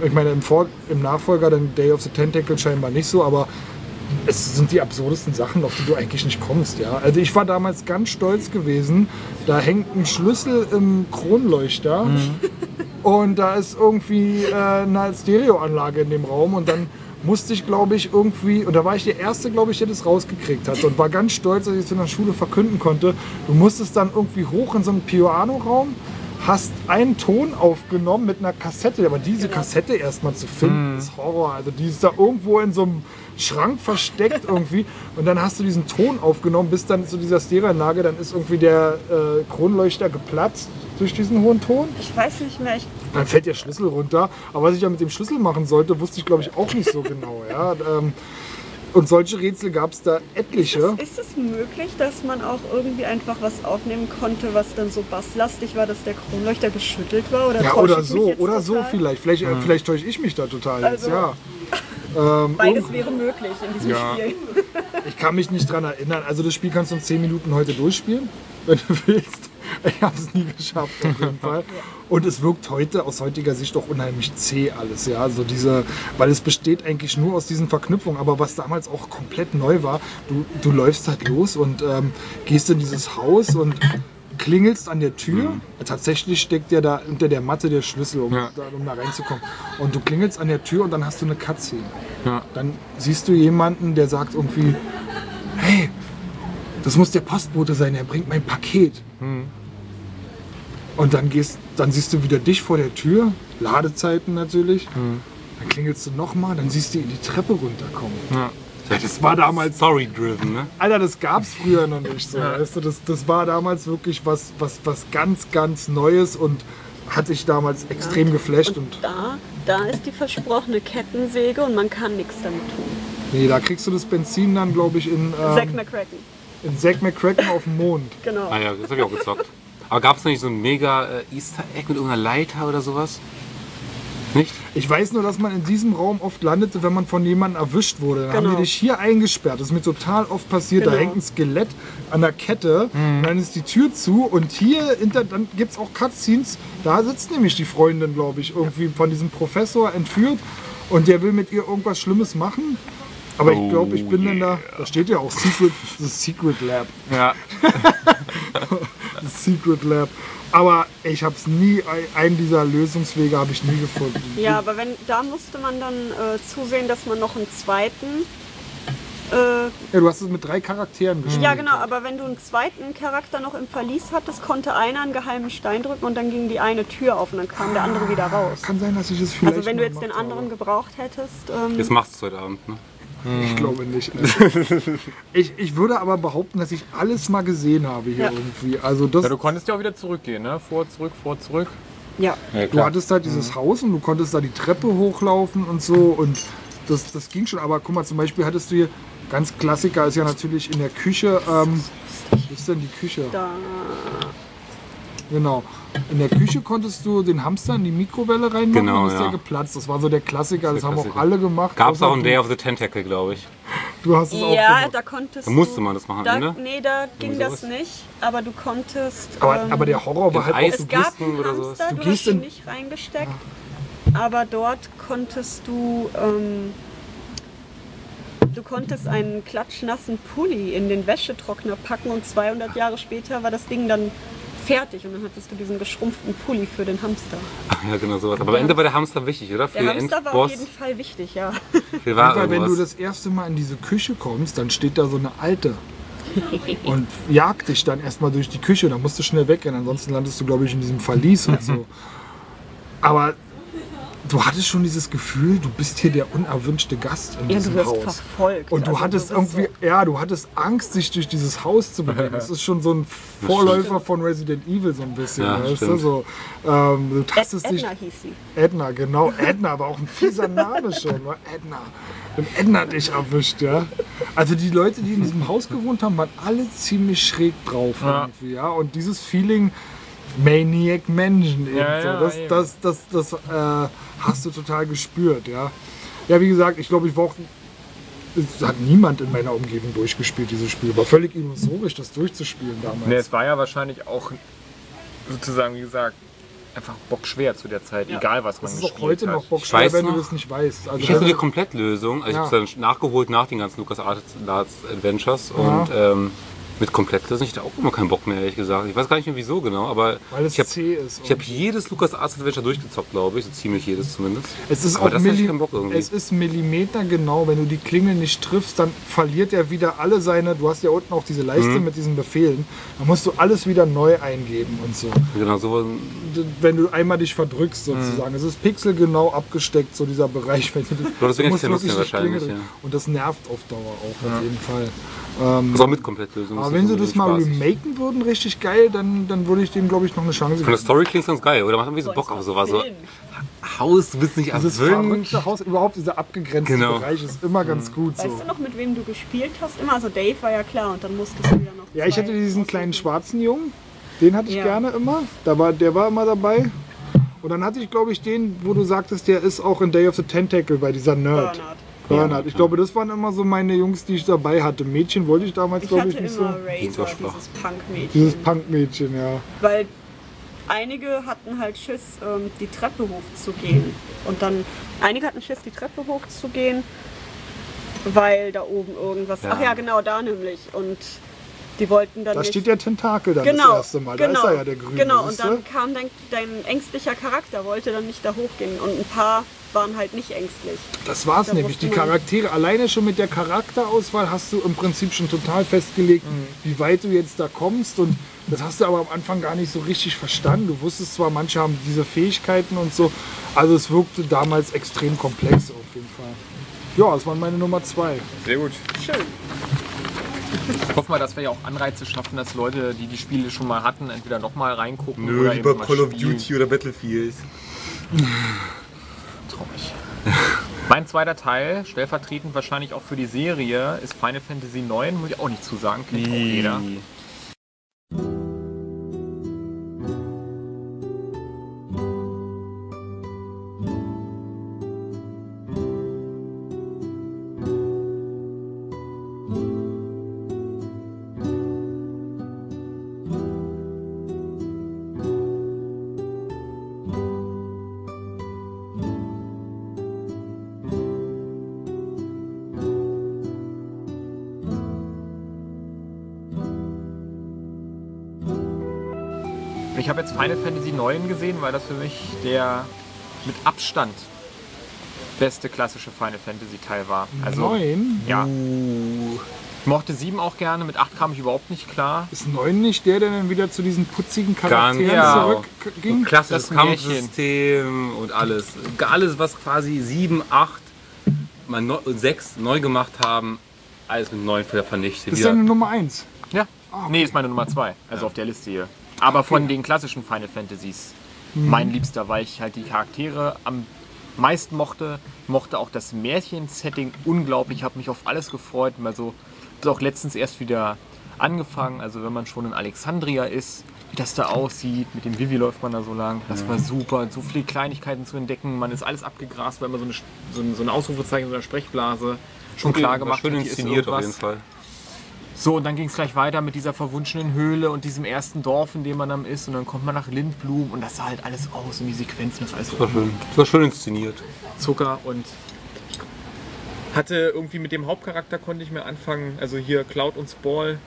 ich meine, im, Vor im Nachfolger dann Day of the Tentacle scheinbar nicht so, aber es sind die absurdesten Sachen, auf die du eigentlich nicht kommst. Ja? Also ich war damals ganz stolz gewesen, da hängt ein Schlüssel im Kronleuchter und da ist irgendwie äh, eine Stereoanlage in dem Raum und dann musste ich, glaube ich, irgendwie, und da war ich der Erste, glaube ich, der das rausgekriegt hat und war ganz stolz, dass ich es in der Schule verkünden konnte. Du musstest dann irgendwie hoch in so einen Piano-Raum, hast einen Ton aufgenommen mit einer Kassette, aber diese Kassette erstmal zu finden, ist Horror. Also die ist da irgendwo in so einem Schrank versteckt irgendwie und dann hast du diesen Ton aufgenommen, bis dann zu dieser Stereoanlage, dann ist irgendwie der äh, Kronleuchter geplatzt durch diesen hohen Ton. ich weiß nicht mehr, ich, Dann fällt der Schlüssel runter. Aber was ich ja mit dem Schlüssel machen sollte, wusste ich glaube ich auch nicht so genau. Ja? Ähm, und solche Rätsel gab es da etliche. ist es möglich, dass man auch irgendwie einfach was aufnehmen konnte, was dann so basslastig war, dass der Kronleuchter geschüttelt war? Oder Ja, oder so, jetzt oder so total? vielleicht. Vielleicht, äh, vielleicht täusche ich mich da total jetzt, Also, ja. Ähm, Beides wäre möglich in diesem Ja. Spiel. ich kann mich nicht dran erinnern. Also das Spiel kannst du in 10 Minuten heute durchspielen, wenn du willst. Ich habe es nie geschafft auf jeden Fall. Und es wirkt heute aus heutiger Sicht auch unheimlich zäh alles, ja. Also diese, weil es besteht eigentlich nur aus diesen Verknüpfungen. Aber was damals auch komplett neu war, du, du läufst halt los und ähm, gehst in dieses Haus und klingelst an der Tür. Tatsächlich steckt ja da unter der Matte der Schlüssel, um, Ja. da, um da reinzukommen. Und du klingelst an der Tür und dann hast du eine Cutscene. Ja. Dann siehst du jemanden, der sagt irgendwie, hey, das muss der Postbote sein, er bringt mein Paket. Und dann gehst, dann siehst du wieder dich vor der Tür, Ladezeiten natürlich. Dann klingelst du nochmal, dann siehst du ihn die Treppe runterkommen. Ja. Das war damals, Story-driven, ne? Alter, das gab's früher noch nicht so. Weißt du, das, das war damals wirklich was, was, was ganz, ganz Neues und hat dich damals extrem geflasht. Und Da, da ist die versprochene Kettensäge und man kann nichts damit tun. nee, da kriegst du das Benzin dann, glaube ich, in, Zack ähm, McCracken, in Zack McCracken auf dem Mond. genau. Ah ja, das habe ich auch gezockt. Aber gab es nicht so ein mega äh, Easter Egg mit irgendeiner Leiter oder sowas? Nicht? Ich weiß nur, dass man in diesem Raum oft landete, wenn man von jemandem erwischt wurde. Dann haben Genau. die dich hier eingesperrt. Das ist mir total oft passiert. Da Genau. hängt ein Skelett an der Kette und dann ist die Tür zu und hier hinter, dann gibt es auch Cutscenes. Da sitzt nämlich die Freundin, glaube ich, irgendwie von diesem Professor entführt Und der will mit ihr irgendwas Schlimmes machen. Aber ich glaube, ich bin Oh dann da. Da steht ja auch Secret, das Secret Lab. Ja. Secret Lab. Aber ich habe es nie, einen dieser Lösungswege habe ich nie gefunden. Ja, aber wenn, da musste man dann äh, zusehen, dass man noch einen zweiten. Äh, Ja, du hast es mit drei Charakteren gespielt. ja, genau, aber wenn du einen zweiten Charakter noch im Verlies hattest, konnte einer einen geheimen Stein drücken und dann ging die eine Tür auf und dann kam der andere wieder raus. Kann sein, dass ich es vielleicht. Also wenn du jetzt den anderen habe. gebraucht hättest. Ähm, Jetzt machst du es heute Abend, ne? Ich glaube nicht. ich, ich würde aber behaupten, dass ich alles mal gesehen habe hier Ja. irgendwie. Also das, ja, du konntest ja auch wieder zurückgehen, ne? Vor, zurück, vor, zurück. ja. du hattest halt dieses Haus und du konntest da die Treppe hochlaufen und so und das, das ging schon. Aber guck mal, zum Beispiel hattest du hier, ganz Klassiker ist ja natürlich in der Küche, ähm, wo ist denn die Küche? Da, Genau. In der Küche konntest du den Hamster in die Mikrowelle reinmachen Genau, und ist ja. der geplatzt. Das war so der Klassiker, das, der haben auch Klassiker. alle gemacht. Gab es auch ein du. Day of the Tentacle, glaube ich. Du hast es auch ja, gemacht. da konntest Da musste du, man das machen, da, ne? Nee, da ging das nicht. Aber du konntest. aber, ähm, aber der Horror war halt auch, Eis- du Es gab gehst, einen oder sowas. Hamster, Du du, gehst hast ihn nicht reingesteckt. Aber dort konntest du, ähm, du konntest einen klatschnassen Pulli in den Wäschetrockner packen und 200 Jahre später war das Ding dann fertig und dann hattest du diesen geschrumpften Pulli für den Hamster. Ja, genau sowas. Aber am Ende war der Hamster wichtig, oder? Für Der den Hamster war auf Endboss. jeden Fall wichtig, ja. Für war Weil wenn du das erste Mal in diese Küche kommst, dann steht da so eine Alte und jagt dich dann erstmal durch die Küche. Dann musst du schnell weggehen, ansonsten landest du, glaube ich, in diesem Verlies und so. Aber du hattest schon dieses Gefühl, du bist hier der unerwünschte Gast in Ja, diesem du wirst Haus. verfolgt. Und du Also hattest du irgendwie, ja, du hattest Angst, sich durch dieses Haus zu bewegen. Das ist schon so ein Vorläufer von Resident Evil so ein bisschen. Ja, weißt du? so, ähm, du So, Ed, tastest dich Edna hieß sie. Edna, genau, Edna, aber auch ein fieser Name schon, ne? Edna. Und Edna hat dich erwischt, ja. Also die Leute, die in diesem Haus gewohnt haben, waren alle ziemlich schräg drauf Ja. irgendwie, ja. Und dieses Feeling Maniac Mansion eben Ja, so, ja, das, das, das, das, äh, hast du total gespürt, ja. Ja, wie gesagt, ich glaube, ich war auch es hat niemand in meiner Umgebung durchgespielt, dieses Spiel. War völlig illusorisch, das durchzuspielen damals. Ne, es war ja wahrscheinlich auch sozusagen, wie gesagt, einfach bockschwer zu der Zeit, egal was man das ist auch gespielt heute hat. noch Bock Ich weiß wenn du noch, das nicht weißt. Also, Ich hatte die Komplettlösung, also Ja. ich habe es dann nachgeholt nach den ganzen Lucas Arts Adventures Ja. und ähm, mit Komplettlösung ich hatte auch immer keinen Bock mehr, ehrlich gesagt. Ich weiß gar nicht mehr wieso genau, aber weil es ich habe zäh ist. ich hab jedes Lucas Arts Adventure durchgezockt, glaube ich, so ziemlich jedes zumindest. Es ist Aber auch das ich keinen Bock irgendwie. es ist Millimeter genau. Wenn du die Klingel nicht triffst, dann verliert er wieder alle seine. Du hast ja unten auch diese Leiste Mhm. mit diesen Befehlen. Da musst du alles wieder neu eingeben und so. Genau, so Wenn du einmal dich verdrückst sozusagen. Mhm. Es ist pixelgenau abgesteckt, so dieser Bereich. Wenn du, Ja, deswegen du musst wirklich ja wahrscheinlich, ja. Und das nervt auf Dauer auch auf jeden Fall. Ähm, also auch mit Komplettlösung. aber ist wenn sie das mal spaßig. remaken würden, richtig geil, dann, dann würde ich dem, glaube ich, noch eine Chance Von der geben. Story klingt ganz geil, oder? Macht irgendwie so Bock auf sowas. So. Haus, du bist nicht Dieses erwünscht. verrückte Haus, überhaupt dieser abgegrenzte Genau. Bereich ist immer ganz gut so. Weißt du noch, mit wem du gespielt hast? Immer, also Dave war ja klar und dann musstest du ja noch. Ja, ich hatte diesen kleinen schwarzen Jungen, den hatte ich Ja. gerne immer. Da war, der war immer dabei. Und dann hatte ich, glaube ich, den, wo du sagtest, der ist auch in Day of the Tentacle bei dieser Nerd. Bernhard. Ich glaube, das waren immer so meine Jungs, die ich dabei hatte. Mädchen wollte ich damals, Ich glaube hatte ich, nicht immer so. So Razor, schwach. dieses Punk-Mädchen. Dieses Punk-Mädchen, ja. Weil einige hatten halt Schiss, ähm, die Treppe hochzugehen. Und dann, einige hatten Schiss, die Treppe hochzugehen, weil da oben irgendwas. Ja. Ach ja, genau, da nämlich. Und die wollten dann Da nicht. steht der Tentakel dann genau, das erste Mal. Da genau, ist er ja der Grüne. Genau, und dann kam dein, dein ängstlicher Charakter, wollte dann nicht da hochgehen. Und ein paar waren halt nicht ängstlich. Das war's Da nämlich. Die Charaktere, alleine schon mit der Charakterauswahl hast du im Prinzip schon total festgelegt, Mhm. wie weit du jetzt da kommst. Und das hast du aber am Anfang gar nicht so richtig verstanden. Du wusstest zwar, manche haben diese Fähigkeiten und so. Also es wirkte damals extrem komplex auf jeden Fall. Ja, das war meine Nummer zwei. Sehr gut. Schön. Ich hoffe mal, dass wir ja auch Anreize schaffen, dass Leute, die die Spiele schon mal hatten, entweder nochmal reingucken oder eben mal spielen. oder Battlefield. Traurig. Mein zweiter Teil, stellvertretend wahrscheinlich auch für die Serie, ist Final Fantasy IX, muss ich auch nicht zu sagen, kennt auch jeder. Final Fantasy 9 gesehen, weil das für mich der mit Abstand beste klassische Final Fantasy Teil war. Also, Neun? Ja. Ich mochte 7 auch gerne, mit 8 kam ich überhaupt nicht klar. Ist neun nicht der, der dann wieder zu diesen putzigen Charakteren genau. zurückging? Klassisches Das Märchen. Kampfsystem und alles. Alles, was quasi 7, 8, mal neu- und 6 neu gemacht haben, alles mit 9 wieder vernichtet. Das ist deine Nummer eins. Ja. Nee, ist meine Nummer 2, also auf der Liste hier. Aber von den klassischen Final Fantasies mein Liebster, weil ich halt die Charaktere am meisten mochte. Mochte auch das Märchen-Setting unglaublich, habe mich auf alles gefreut. Mal so, das auch letztens erst wieder angefangen. Also wenn man schon in Alexandria ist, wie das da aussieht, mit dem Vivi läuft man da so lang. Das war super, so viele Kleinigkeiten zu entdecken. Man ist alles abgegrast, weil man so eine, so ein, so Ausrufezeichen, so eine Sprechblase schon klar gemacht Schön hat, ist inszeniert auf jeden Fall. So, und dann ging es gleich weiter mit dieser verwunschenen Höhle und diesem ersten Dorf, in dem man dann ist. Und dann kommt man nach Lindblum und das sah halt alles aus und die Sequenzen, das war alles Das war schön, das war schön inszeniert. Zucker und hatte irgendwie mit dem Hauptcharakter konnte ich mir anfangen, also hier Cloud und Spall,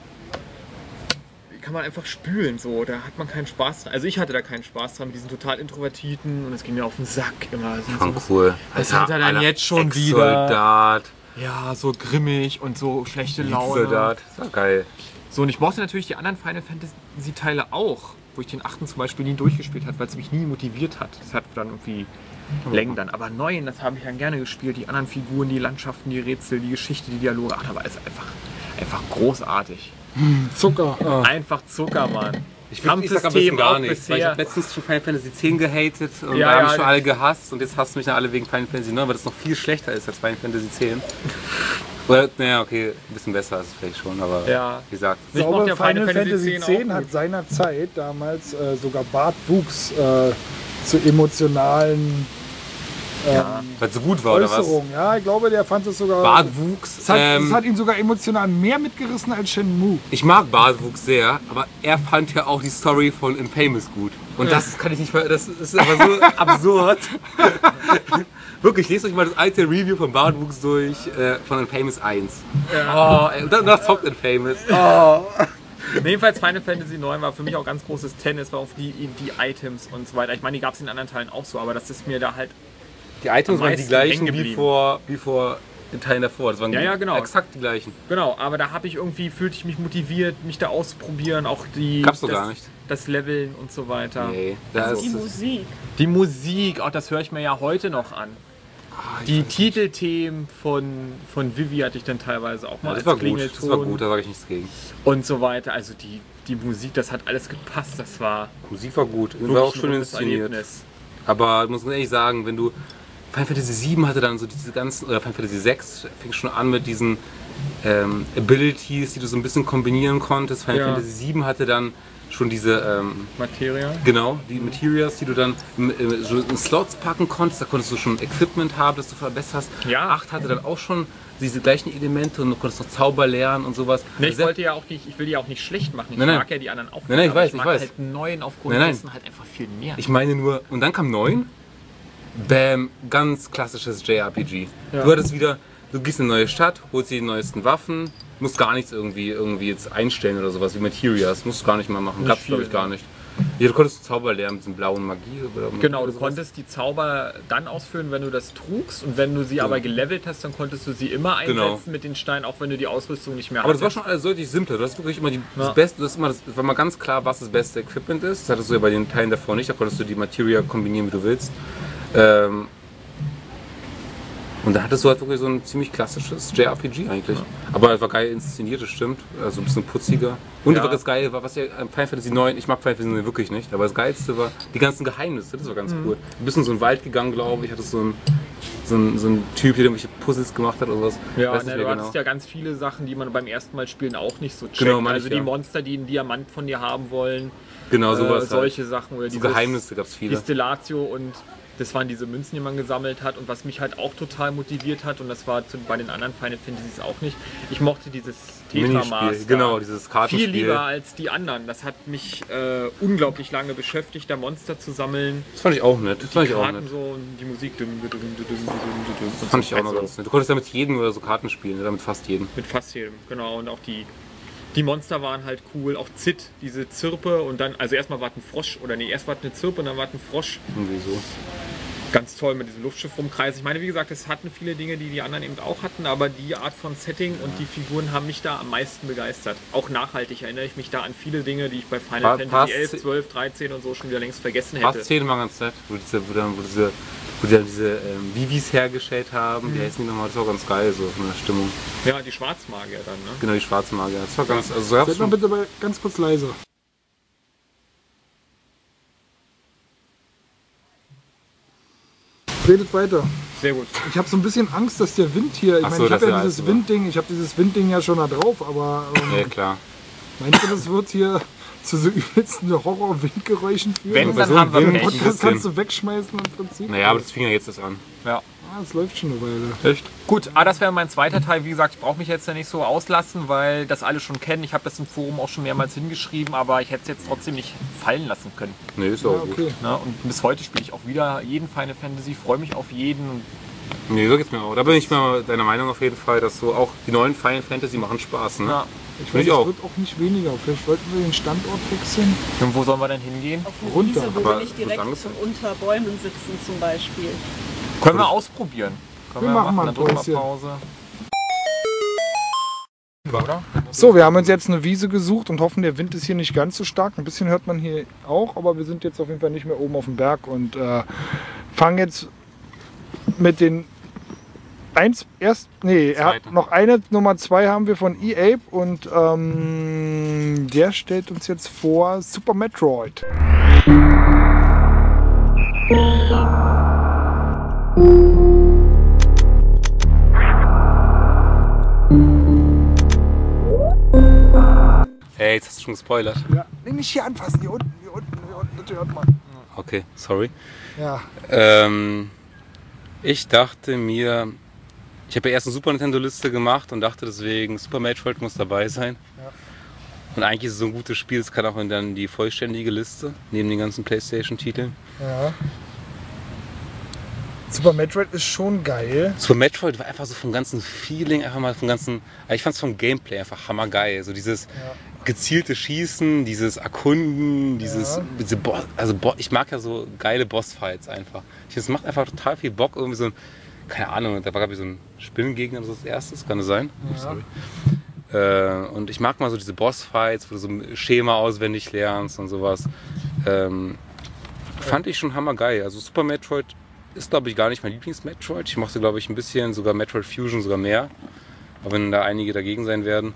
kann man einfach spülen so, da hat man keinen Spaß dran. Also ich hatte da keinen Spaß dran mit diesen total Introvertiten und es ging mir auf den Sack immer. So, cool. Was hat er denn jetzt schon Ex-Soldat, ja, so grimmig und so schlechte Laune. Soldat. Das war geil. So, und ich mochte natürlich die anderen Final Fantasy Teile auch, wo ich den achten zum Beispiel nie durchgespielt habe, weil es mich nie motiviert hat. Das hat dann irgendwie Längen dann. Aber neun, das habe ich dann gerne gespielt. Die anderen Figuren, die Landschaften, die Rätsel, die Geschichte, die Dialoge. Ach, da war alles einfach, einfach großartig. Zucker. Einfach Zucker, Mann. Ich, find, ich sag am besten gar nichts, weil ich habe letztens schon Final Fantasy 10 gehatet und Ja, da habe ja, ich schon alle gehasst und jetzt hasst mich dann alle wegen Final Fantasy 9, weil das noch viel schlechter ist als Final Fantasy 10. Oder, naja, okay, ein bisschen besser ist es vielleicht schon, aber Ja. wie gesagt. Ich glaube, Final Final Fantasy Fantasy 10 10 auch hat seinerzeit damals äh, sogar Bartwuchs äh, zu emotionalen ähm, Weil es so gut war, oder was? Ja, ich glaube, der fand es sogar. Bartwuchs. es, hat, ähm, es hat ihn sogar emotional mehr mitgerissen als Shenmue. ich mag Bartwuchs sehr, aber er fand ja auch die Story von Infamous gut. Und das kann ich nicht ver Das ist aber so absurd. Wirklich, lest euch mal das alte Review von Bartwuchs durch, äh, von Infamous 1. Oh, ey, und dann das zockt Infamous. Jedenfalls Final Fantasy 9 war für mich auch ganz großes Tennis, war auf die, die Items und so weiter. Ich meine, die gab es in anderen Teilen auch so, aber das ist mir da halt Die Items waren die gleichen wie vor, wie vor den Teilen davor. Das waren Ja, ja, genau. exakt die gleichen. Genau, aber da habe ich irgendwie, fühlte ich mich motiviert, mich da auszuprobieren, auch die. Gab's doch das, gar nicht. Das Leveln und so weiter. Nee, da ist Die Musik. Die Musik, auch das höre ich mir ja heute noch an. Ah, Die Titelthemen von, von Vivi hatte ich dann teilweise auch mal das als war gut. Das war gut, da sage ich nichts gegen. und so weiter. Also die, die Musik, das hat alles gepasst. Das war Die Musik war gut. War auch schön inszeniert. Erlebnis. Aber ich muss ehrlich sagen, wenn du. Final Fantasy VII hatte dann so diese ganzen. Oder Final Fantasy VI fing schon an mit diesen ähm, Abilities, die du so ein bisschen kombinieren konntest. Final Ja. Fantasy VII hatte dann schon diese. Ähm, Materia. Genau, die Materials, die du dann im- im- so in Slots packen konntest, da konntest du schon Equipment haben, das du verbesserst. Ja. 8 hatte dann auch schon diese gleichen Elemente und du konntest noch Zauber lernen und sowas. Nee, ich Also wollte ja auch nicht, ich will die auch nicht schlecht machen. Ich Nein, nein. mag ja die anderen auch. Nein, nein, ich aber weiß, ich ich mag weiß. halt neuen aufgrund Nein, nein. dessen halt einfach viel mehr. Ich meine nur, und dann kam 9, bam, ganz klassisches JRPG. Ja. Du hattest wieder, du gehst in eine neue Stadt, holst dir die neuesten Waffen, musst gar nichts irgendwie, irgendwie jetzt einstellen oder sowas wie Materials, musst du gar nicht mal machen, gab's glaube ich gar ja. nicht. Ja, du konntest Zauber lernen mit diesem blauen Magie oder Genau, oder du konntest die Zauber dann ausführen, wenn du das trugst. Und wenn du sie aber gelevelt hast, dann konntest du sie immer einsetzen Genau. mit den Steinen, auch wenn du die Ausrüstung nicht mehr Aber das war schon alles deutlich simpler. Du hast wirklich immer die, Ja. das Beste, das, immer das war mal ganz klar, was das beste Equipment ist. Das hattest du ja bei den Teilen davor nicht. Da konntest du die Materia kombinieren, wie du willst. Ähm, und da hattest du halt wirklich so ein ziemlich klassisches JRPG eigentlich. Aber es war geil inszeniert, das stimmt. Also ein bisschen putziger. Und Ja. das Geile war, was ja an Final Fantasy 9, ich mag Final Fantasy 9 wirklich nicht, aber das Geilste war die ganzen Geheimnisse, das war ganz Mhm. cool. Du bist in so einen Wald gegangen, glaube ich, hattest so einen, so einen, so einen Typ, der irgendwelche Puzzles gemacht hat oder was. Ja, ne, du mehr hattest ja ganz viele Sachen, die man beim ersten Mal spielen auch nicht so checkt. Genau, meine ich, also die ja. Monster, die einen Diamant von dir haben wollen, Genau, äh, sowas. halt. solche Sachen oder So dieses- Geheimnisse gab es die viele. Stellatio und das waren diese Münzen, die man gesammelt hat und was mich halt auch total motiviert hat und das war zu, bei den anderen Final Fantasies auch nicht. Ich mochte dieses Tetra Master. Genau, dieses Kartenspiel. Viel lieber als die anderen. Das hat mich äh, unglaublich lange beschäftigt, da Monster zu sammeln. Das fand ich auch nett. Das fand die ich auch Karten nett. so und die Musik. Dum, dum, und Das fand so. ich auch noch Also ganz nett. Du konntest ja mit jedem oder so Karten spielen, oder mit fast jedem. Mit fast jedem, genau. Und auch die, Die Monster waren halt cool, auch Zit, diese Zirpe und dann, also erstmal war es ein Frosch, oder nee, erst war es eine Zirpe und dann war es ein Frosch. Irgendwie so. Ganz toll mit diesem Luftschiff rumkreis. Ich meine, wie gesagt, es hatten viele Dinge, die die anderen eben auch hatten, aber die Art von Setting und die Figuren haben mich da am meisten begeistert. Auch nachhaltig erinnere ich mich da an viele Dinge, die ich bei Final Pa- Fantasy passt- 11, 12, 13 und so schon wieder längst vergessen hätte. Fast Szenen waren ganz nett, wo, diese, wo diese, wo die dann diese ähm, Vivis hergestellt haben. Wie heißen die nochmal? Das war ganz geil, so von der Stimmung. Ja, die Schwarzmagier dann, ne? Genau, die schwarzen Magier. Das war ganz, also Seid mal bitte mal ganz kurz leiser. Redet weiter. Sehr gut. Ich habe so ein bisschen Angst, dass der Wind hier. Ich meine, so, ich habe ja dieses Windding, ich habe dieses Windding ja schon da drauf, aber ähm, ja klar. meinst du, das wird hier zu so übelsten Horror-Windgeräuschen führen? Wenn, dann so haben wir Pech. bisschen. kannst du wegschmeißen im Prinzip. Naja, aber das fing ja jetzt erst an. Ja. Ah, das läuft schon eine Weile. Echt? Gut, ah, das wäre mein zweiter Teil. Wie gesagt, ich brauche mich jetzt ja nicht so auslassen, weil das alle schon kennen. Ich habe das im Forum auch schon mehrmals hingeschrieben, aber ich hätte es jetzt trotzdem nicht fallen lassen können. Nee, ist Ja, auch gut. okay. Ne? Und bis heute spiele ich auch wieder jeden Final Fantasy, freue mich auf jeden. Nee, so geht's mir auch. Da bin ich mal deiner Meinung auf jeden Fall, dass so auch die neuen Final Fantasy machen Spaß. Ne? Ja. Ich Finde weiß, ich es auch. wird auch nicht weniger. Vielleicht wollten wir den Standort wechseln. Und wo sollen wir denn hingehen? Auf eine Runter. Wiese, wo Aber wir nicht direkt angezeigt? unter Bäumen sitzen zum Beispiel. Können wir ausprobieren. Können Wir machen mal ein dann drücken wir Päuschen. Pause. Oder? So, wir haben uns jetzt eine Wiese gesucht und hoffen, der Wind ist hier nicht ganz so stark. Ein bisschen hört man hier auch, aber wir sind jetzt auf jeden Fall nicht mehr oben auf dem Berg und äh, fangen jetzt mit den eins erst nee er hat Zweite. noch eine Nummer zwei haben wir von E-Ape und ähm, der stellt uns jetzt vor Super Metroid. Ey, jetzt hast du schon gespoilert. Ja, nee, nicht hier anfassen, hier unten, hier unten, hier unten, das hört man. Okay, sorry. Ja, Ähm, ich dachte mir, ich habe ja erst eine Super Nintendo-Liste gemacht und dachte deswegen, Super Metroid muss dabei sein. Ja. Und eigentlich ist es so ein gutes Spiel, es kann auch in dann die vollständige Liste, neben den ganzen Playstation-Titeln. ja. Super Metroid ist schon geil. Super Metroid war einfach so vom ganzen Feeling, einfach mal vom ganzen, ich fand es vom Gameplay einfach hammergeil. So dieses gezielte Schießen, dieses Erkunden, dieses, Ja. diese Bo also Bo ich mag ja so geile Bossfights einfach. Es macht einfach total viel Bock, irgendwie so ein, keine Ahnung, da war glaube ich so ein Spinnengegner so als erstes, kann das sein? Sorry. Äh, und ich mag mal so diese Bossfights, wo du so ein Schema auswendig lernst und sowas. Ähm, fand ich schon hammergeil. Also Super Metroid ist, glaube ich, gar nicht mein Lieblings-Metroid. Ich mochte, glaube ich, ein bisschen sogar Metroid Fusion sogar mehr. Auch wenn da einige dagegen sein werden.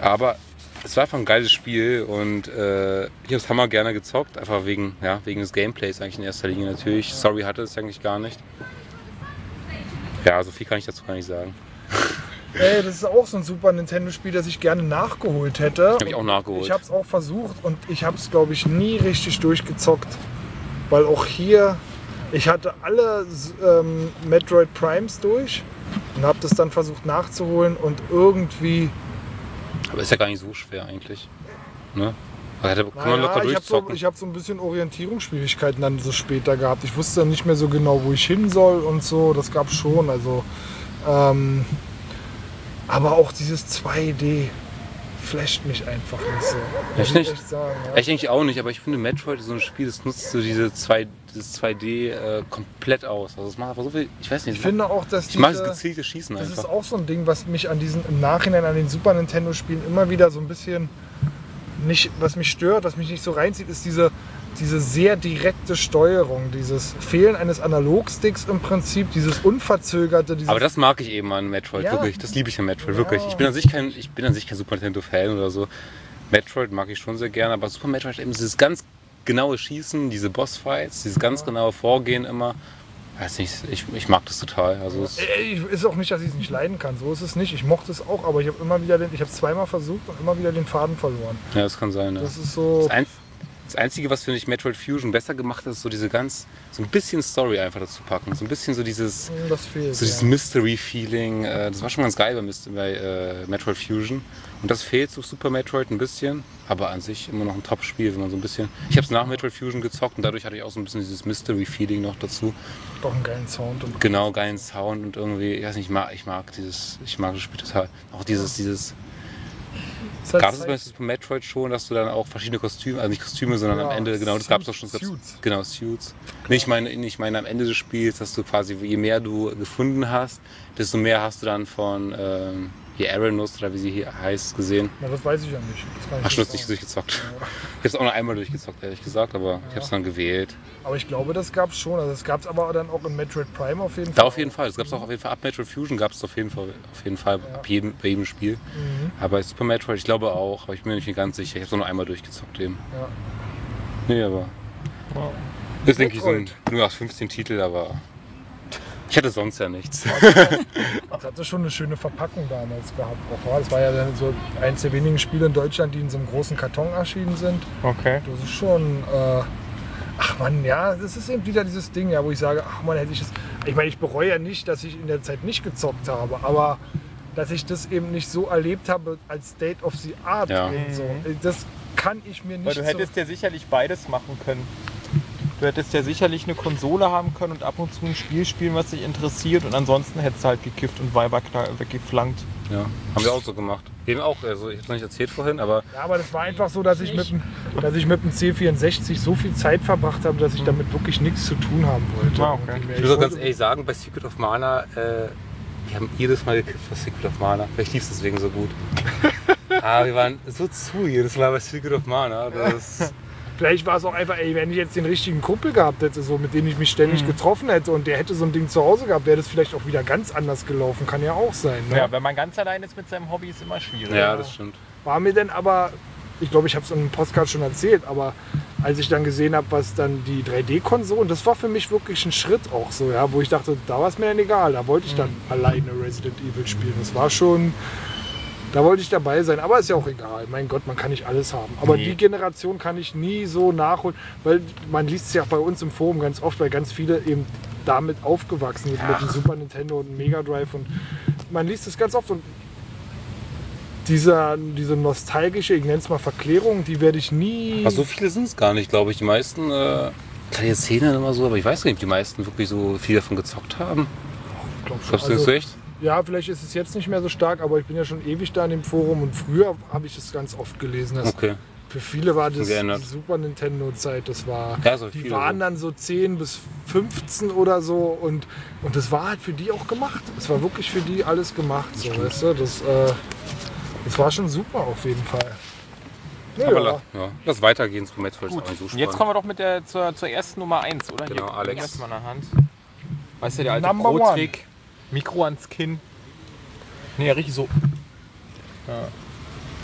Aber es war einfach ein geiles Spiel und äh, ich habe es hammer gerne gezockt. Einfach wegen, ja, wegen des Gameplays eigentlich in erster Linie natürlich. Sorry hatte es eigentlich gar nicht. Ja, so viel kann ich dazu gar nicht sagen. Ey, das ist auch so ein Super Nintendo-Spiel, das ich gerne nachgeholt hätte. Habe ich auch nachgeholt. Ich habe es auch versucht und ich habe es, glaube ich, nie richtig durchgezockt. Weil auch hier, ich hatte alle ähm, Metroid Primes durch und habe das dann versucht nachzuholen und irgendwie. Aber ist ja gar nicht so schwer eigentlich. Ne? Da kann man locker ich habe so, ich hab so ein bisschen Orientierungsschwierigkeiten dann so später gehabt. Ich wusste dann nicht mehr so genau, wo ich hin soll und so. Das gab schon. Also, ähm, aber auch dieses 2D flasht mich einfach nicht so. Echt ich nicht? Echt sagen, ja. Ich eigentlich auch nicht, aber ich finde Metroid ist so ein Spiel, das nutzt so diese 2, das 2D äh, komplett aus. Also es macht einfach so viel, ich weiß nicht. Ich finde auch, dass ich mag das diese- gezielte Schießen Das ist einfach. auch so ein Ding, was mich an diesen im Nachhinein an den Super Nintendo Spielen immer wieder so ein bisschen nicht, was mich stört, was mich nicht so reinzieht, ist diese, diese sehr direkte Steuerung, dieses Fehlen eines Analogsticks im Prinzip, dieses unverzögerte, dieses Aber das mag ich eben an Metroid, Ja. wirklich. Das liebe ich an Metroid, Ja. wirklich. Ich bin an sich kein, ich bin an sich kein Super Nintendo-Fan oder so. Metroid mag ich schon sehr gerne, aber Super Metroid eben dieses ganz genaue Schießen, diese Bossfights, dieses ganz genaue Vorgehen immer. Weiß nicht, ich, ich mag das total. Also es, ich- ist auch nicht, dass ich es nicht leiden kann. So ist es nicht. Ich mochte es auch, aber ich habe immer wieder den, ich habe zweimal versucht und immer wieder den Faden verloren. ja, das kann sein. Ja. Das ist so. Das, ein, das Einzige, was finde ich Metroid Fusion besser gemacht hat, ist so diese ganz, so ein bisschen Story einfach dazu packen. So ein bisschen so dieses, Das fehlt. so dieses ja. Mystery-Feeling. Äh, das war schon ganz geil bei, bei äh, Metroid Fusion. Und das fehlt zu Super Metroid ein bisschen, aber an sich immer noch ein Top-Spiel, wenn man so ein bisschen. Ich habe es nach Metroid Fusion gezockt und dadurch hatte ich auch so ein bisschen dieses Mystery-Feeling noch dazu. Doch einen geilen Sound. Und Genau, geilen Sound und irgendwie, ich weiß nicht, ich mag, ich mag dieses, ich mag das Spiel total. Auch dieses, dieses, Ist halt Gab es bei Super Metroid schon, dass du dann auch verschiedene Kostüme, also nicht Kostüme, sondern Ja, am Ende, genau, das gab es Suits, schon. das Suits. Genau, Suits. Nee, ich meine, ich meine am Ende des Spiels, dass du quasi, je mehr du gefunden hast, desto mehr hast du dann von ähm, hier Aeronus oder wie sie hier heißt gesehen. Na, das weiß ich ja nicht. Das ich Ach, schon nicht durchgezockt. Ich habe es auch noch einmal durchgezockt, ehrlich gesagt, aber ich habe es dann gewählt. Aber ich glaube, das gab es schon. Also das gab es aber dann auch in Metroid Prime auf jeden Da Fall. auf jeden Fall. Das gab es auch auf jeden Fall ab Metroid Fusion gab es auf jeden Fall, auf jeden Fall ab jedem, bei jedem Spiel. Mhm. Aber bei Super Metroid, ich glaube auch, aber ich bin mir nicht ganz sicher. Ich habe es nur einmal durchgezockt eben. Ja. Nee, aber. Das ist, denke ich, so ein Metroid. nur aus 15 Titel, aber. Ich hatte sonst ja nichts. Das hatte schon eine schöne Verpackung damals gehabt. Das war ja dann so eins der wenigen Spiele in Deutschland, die in so einem großen Karton erschienen sind. Okay. Das ist schon. Äh, ach man, ja, das ist eben wieder dieses Ding, ja, wo ich sage, ach man, hätte ich das. Ich meine, ich bereue ja nicht, dass ich in der Zeit nicht gezockt habe, aber dass ich das eben nicht so erlebt habe als State of the Art. Ja. Und so. Das kann ich mir nicht Weil du so- hättest ja sicherlich beides machen können. Du hättest ja sicherlich eine Konsole haben können und ab und zu ein Spiel spielen, was dich interessiert und ansonsten hättest du halt gekifft und Weiber klar- weggeflankt. Ja, haben wir auch so gemacht. Eben auch, also ich habe es noch nicht erzählt vorhin, aber Ja, aber das war einfach so, dass ich, mit dem, dass ich mit dem C64 so viel Zeit verbracht habe, dass ich damit wirklich nichts zu tun haben wollte. Ah, okay. Ich muss auch ganz ehrlich sagen, bei Secret of Mana, äh, wir haben jedes Mal gekifft für Secret of Mana. Vielleicht lief es deswegen so gut. Aber wir waren so zu jedes Mal bei Secret of Mana. Das, Vielleicht war es auch einfach, ey, wenn ich jetzt den richtigen Kumpel gehabt hätte, so, mit dem ich mich ständig getroffen hätte und der hätte so ein Ding zu Hause gehabt, wäre das vielleicht auch wieder ganz anders gelaufen. Kann ja auch sein. Ne? Ja, wenn man ganz allein ist mit seinem Hobby, ist immer schwierig. ja, das stimmt. War mir denn aber, ich glaube, ich habe es in einem Podcast schon erzählt, aber als ich dann gesehen habe, was dann die 3D-Konsolen, das war für mich wirklich ein Schritt auch so, ja, wo ich dachte, da war es mir dann egal, da wollte ich dann alleine Resident Evil spielen. Das war schon, da wollte ich dabei sein, aber ist ja auch egal. Mein Gott, man kann nicht alles haben. Aber Nee. die Generation kann ich nie so nachholen, weil man liest es ja auch bei uns im Forum ganz oft, weil ganz viele eben damit aufgewachsen sind, mit dem Super Nintendo und dem Mega Drive und man liest es ganz oft und dieser, diese nostalgische, ich nenne es mal Verklärung, die werde ich nie. Aber so viele sind es gar nicht, glaube ich. Die meisten, äh, kleine Szenen immer so, aber ich weiß gar nicht, ob die meisten wirklich so viel davon gezockt haben. glaub schon. Glaubst du das Also, echt? Ja, vielleicht ist es jetzt nicht mehr so stark, aber ich bin ja schon ewig da in dem Forum und früher habe ich es ganz oft gelesen. Dass Okay. Für viele war das Geändert. die Super Nintendo-Zeit. Das war, Ja, so die waren so. dann so 10 bis 15 oder so und, und das war halt für die auch gemacht. Es war wirklich für die alles gemacht. So, weißt du? das, äh, das war schon super auf jeden Fall. Ja, Aber la- ja, lass weitergehen zu Metroid. Gut, ist auch nicht so jetzt kommen wir doch mit der, zur, zur ersten Nummer 1, oder? Genau, Hier, Alex. Erstmal in der Hand. Weißt du, der alte Number Pro-Trick. Mikro ans Kinn. Nee, richtig so. Ja.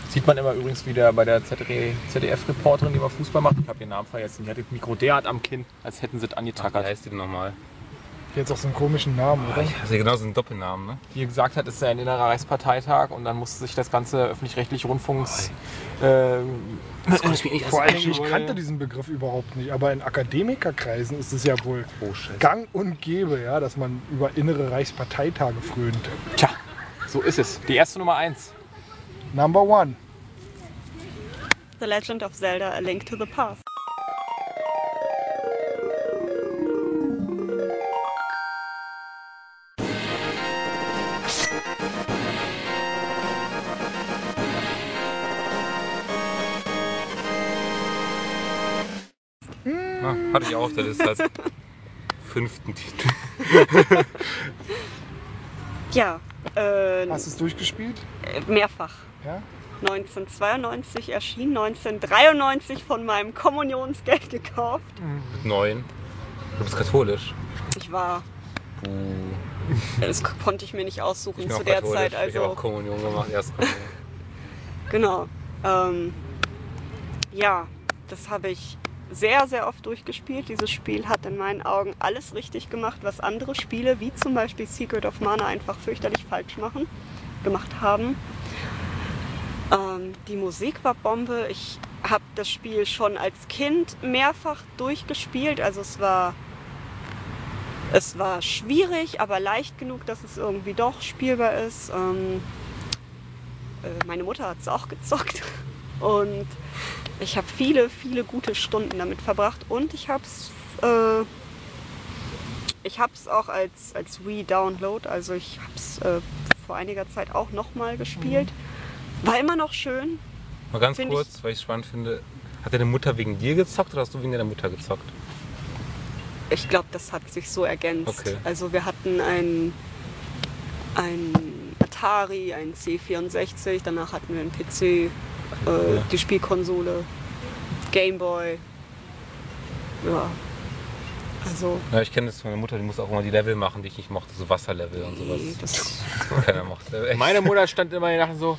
Sieht man immer übrigens wieder bei der ZDF-Reporterin, die immer Fußball macht. Ich habe ihren Namen vergessen. Die hat das Mikro derart am Kinn, als hätten sie es Wie angetackert. heißt die denn nochmal? Jetzt auch so einen komischen Namen, oder? Also genau so einen Doppelnamen, ne? Die gesagt hat, es sei ein innerer Reichsparteitag und dann musste sich das ganze öffentlich-rechtliche Rundfunks. Äh, Das konnte ich mir nicht Vor allem, ich wurde- kannte diesen Begriff überhaupt nicht, aber in Akademikerkreisen ist es ja wohl Oh, gang und gäbe, ja, dass man über innere Reichsparteitage frönt. tja, so ist es. Die erste Nummer 1. Number one. The Legend of Zelda: A Link to the Past. Hatte ich auch der Liste als fünften Titel. Ja, äh, Hast du es durchgespielt? mehrfach. Ja? 1992 erschien, 1993 von meinem Kommunionsgeld gekauft. Mit neun. Du bist katholisch. Ich war. Das konnte ich mir nicht aussuchen bin zu auch der katholisch. Zeit. Ich habe auch Also, Kommunion gemacht, erst Kommunion. genau. Ähm, ja, das habe ich sehr, sehr oft durchgespielt. Dieses Spiel hat in meinen Augen alles richtig gemacht, was andere Spiele, wie zum Beispiel Secret of Mana, einfach fürchterlich falsch machen, gemacht haben. Ähm, die Musik war Bombe. Ich habe das Spiel schon als Kind mehrfach durchgespielt. Also es war, es war schwierig, aber leicht genug, dass es irgendwie doch spielbar ist. Ähm, äh, meine Mutter hat es auch gezockt. Und ich habe viele, viele gute Stunden damit verbracht. Und ich habe es äh, ich habe es auch als, als Wii-Download, also ich habe es äh, vor einiger Zeit auch nochmal gespielt. War immer noch schön. Mal ganz Find kurz, weil ich es spannend finde. Hat deine Mutter wegen dir gezockt oder hast du wegen deiner Mutter gezockt? Ich glaube, das hat sich so ergänzt. Okay. Also wir hatten ein, ein Atari, ein C64, danach hatten wir einen PC, äh, die Spielkonsole, Gameboy. Ja. Also, Ja, ich kenne das von meiner Mutter, die muss auch immer die Level machen, die ich nicht mochte, so Wasserlevel und sowas. das, Keiner mochte. Echt. Meine Mutter stand immer und dachte so,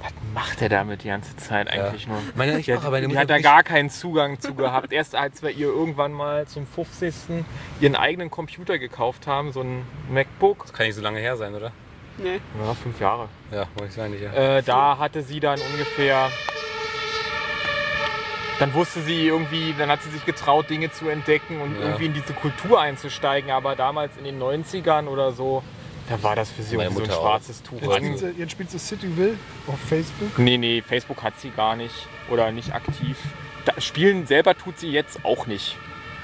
was macht er damit die ganze Zeit eigentlich nur? Meine ich Die hat, aber meine die hat da gar keinen Zugang zu gehabt. Erst als wir ihr irgendwann mal zum 50. ihren eigenen Computer gekauft haben, so ein MacBook. Das kann nicht so lange her sein, oder? Ne. Ja, fünf Jahre. Ja, muss ich sagen, nicht. Ja. Äh, da hatte sie dann ungefähr. Dann wusste sie irgendwie, dann hat sie sich getraut, Dinge zu entdecken und Ja. irgendwie in diese Kultur einzusteigen. Aber damals in den 90ern oder so, da war das für sie irgendwie so ein auch. schwarzes Tuch. Jetzt spielt, sie, jetzt spielt sie Cityville auf Facebook. Nee, nee, Facebook hat sie gar nicht oder nicht aktiv. Da, spielen selber tut sie jetzt auch nicht.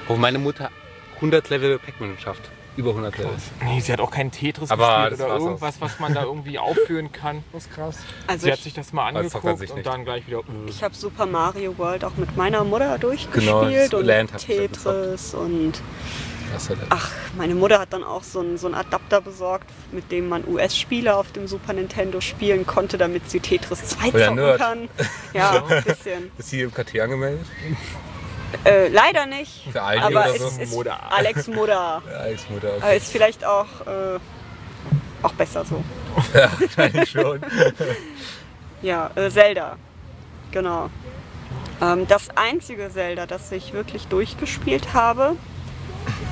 Wo meine Mutter 100 Level Pac-Man schafft. Über 100 Level. Nee, sie hat auch keinen Tetris Aber gespielt das oder auch. irgendwas, was man da irgendwie aufführen kann. Das ist krass. Also Sie hat ich, sich das mal Das angeguckt sich und nicht. dann gleich wieder. äh. ich habe Super Mario World auch mit meiner Mutter durchgespielt Genau, das und Land Tetris und ach, meine Mutter hat dann auch so einen, so einen Adapter besorgt, mit dem man US-Spiele auf dem Super Nintendo spielen konnte, damit sie Tetris 2 Oh ja, zocken kann. Ja, ein bisschen. Ist sie im KT angemeldet? Äh, leider nicht. Für Aldi aber oder es so? ist Mutter. Alex. Ja, Alex Mutter. Aber ist vielleicht auch, äh, auch besser so. Ja, wahrscheinlich schon. Ja, äh, Zelda. Genau. Ähm, das einzige Zelda, das ich wirklich durchgespielt habe,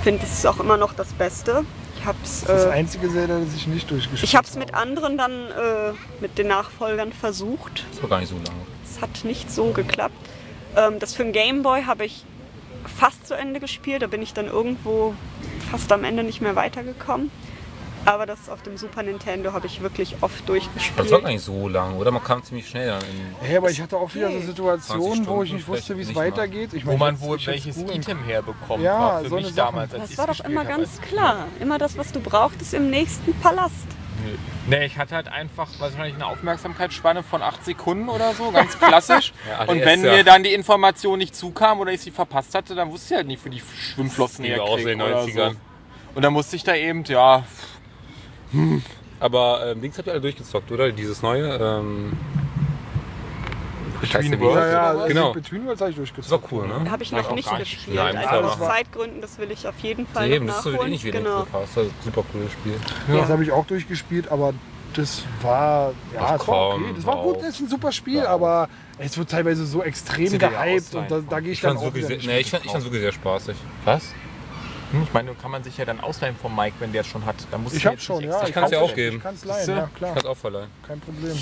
finde ich ist auch immer noch das Beste. Ich hab's, Das äh, einzige Zelda, das ich nicht durchgespielt ich hab's mit anderen dann, äh, mit den Nachfolgern versucht. Das war gar nicht so lange. Es hat nicht so geklappt. Ähm, das für den Gameboy habe ich fast zu Ende gespielt. Da bin ich dann irgendwo fast am Ende nicht mehr weitergekommen. Aber das auf dem Super Nintendo habe ich wirklich oft durchgespielt. Das war gar nicht so lang, oder? Man kam ziemlich schnell dann in. Hey, aber ich hatte auch wieder so 20 Situationen, wo ich nicht wusste, wie es weitergeht. Ich Wo meine, man wohl welches Item herbekommen Ja, war für so mich eine Sachen. damals, als Das war doch immer ganz klar. Immer das, was du brauchtest im nächsten Palast. Nee, ich hatte halt einfach wahrscheinlich eine Aufmerksamkeitsspanne von 8 Sekunden oder so, ganz klassisch. Ja, und wenn ja. mir dann die Information nicht zukam oder ich sie verpasst hatte, dann wusste ich halt nicht, für die Schwimmflossen Das ging auch so in den herkriege oder 90ern. so. Und dann musste ich da eben, ja, Aber ähm, Dings habt ihr alle durchgezockt, oder? Dieses neue. Ähm, Between Worlds Ja, ja, das? also genau. Between Worlds habe ich Das durchgezogen. war cool, ne? Habe ich Ja, noch nicht gespielt. Ja, also Fall aus. Zeitgründen, das will ich auf jeden Fall Eben, noch das ist so nachholen. wie der genau. Das war ein super cooles Spiel. Ja. Das habe ich auch durchgespielt, aber das war, ja, Ach, es war okay. Das war gut, das ist ein super Spiel, auf. aber es wird teilweise so extrem ja gehypt und da, da gehe ich Ich dann auch sehr, nicht nee, ich, fand, fand's wirklich sehr spaßig. Was? Hm, Ich meine, kann man sich ja dann ausleihen vom Mike, wenn der es schon hat. Da muss Ich man hab jetzt schon, ja. Ich kann's dir kaufen. auch geben. Ich kann es leihen, ja Ich klar, kann's auch verleihen. kein Problem.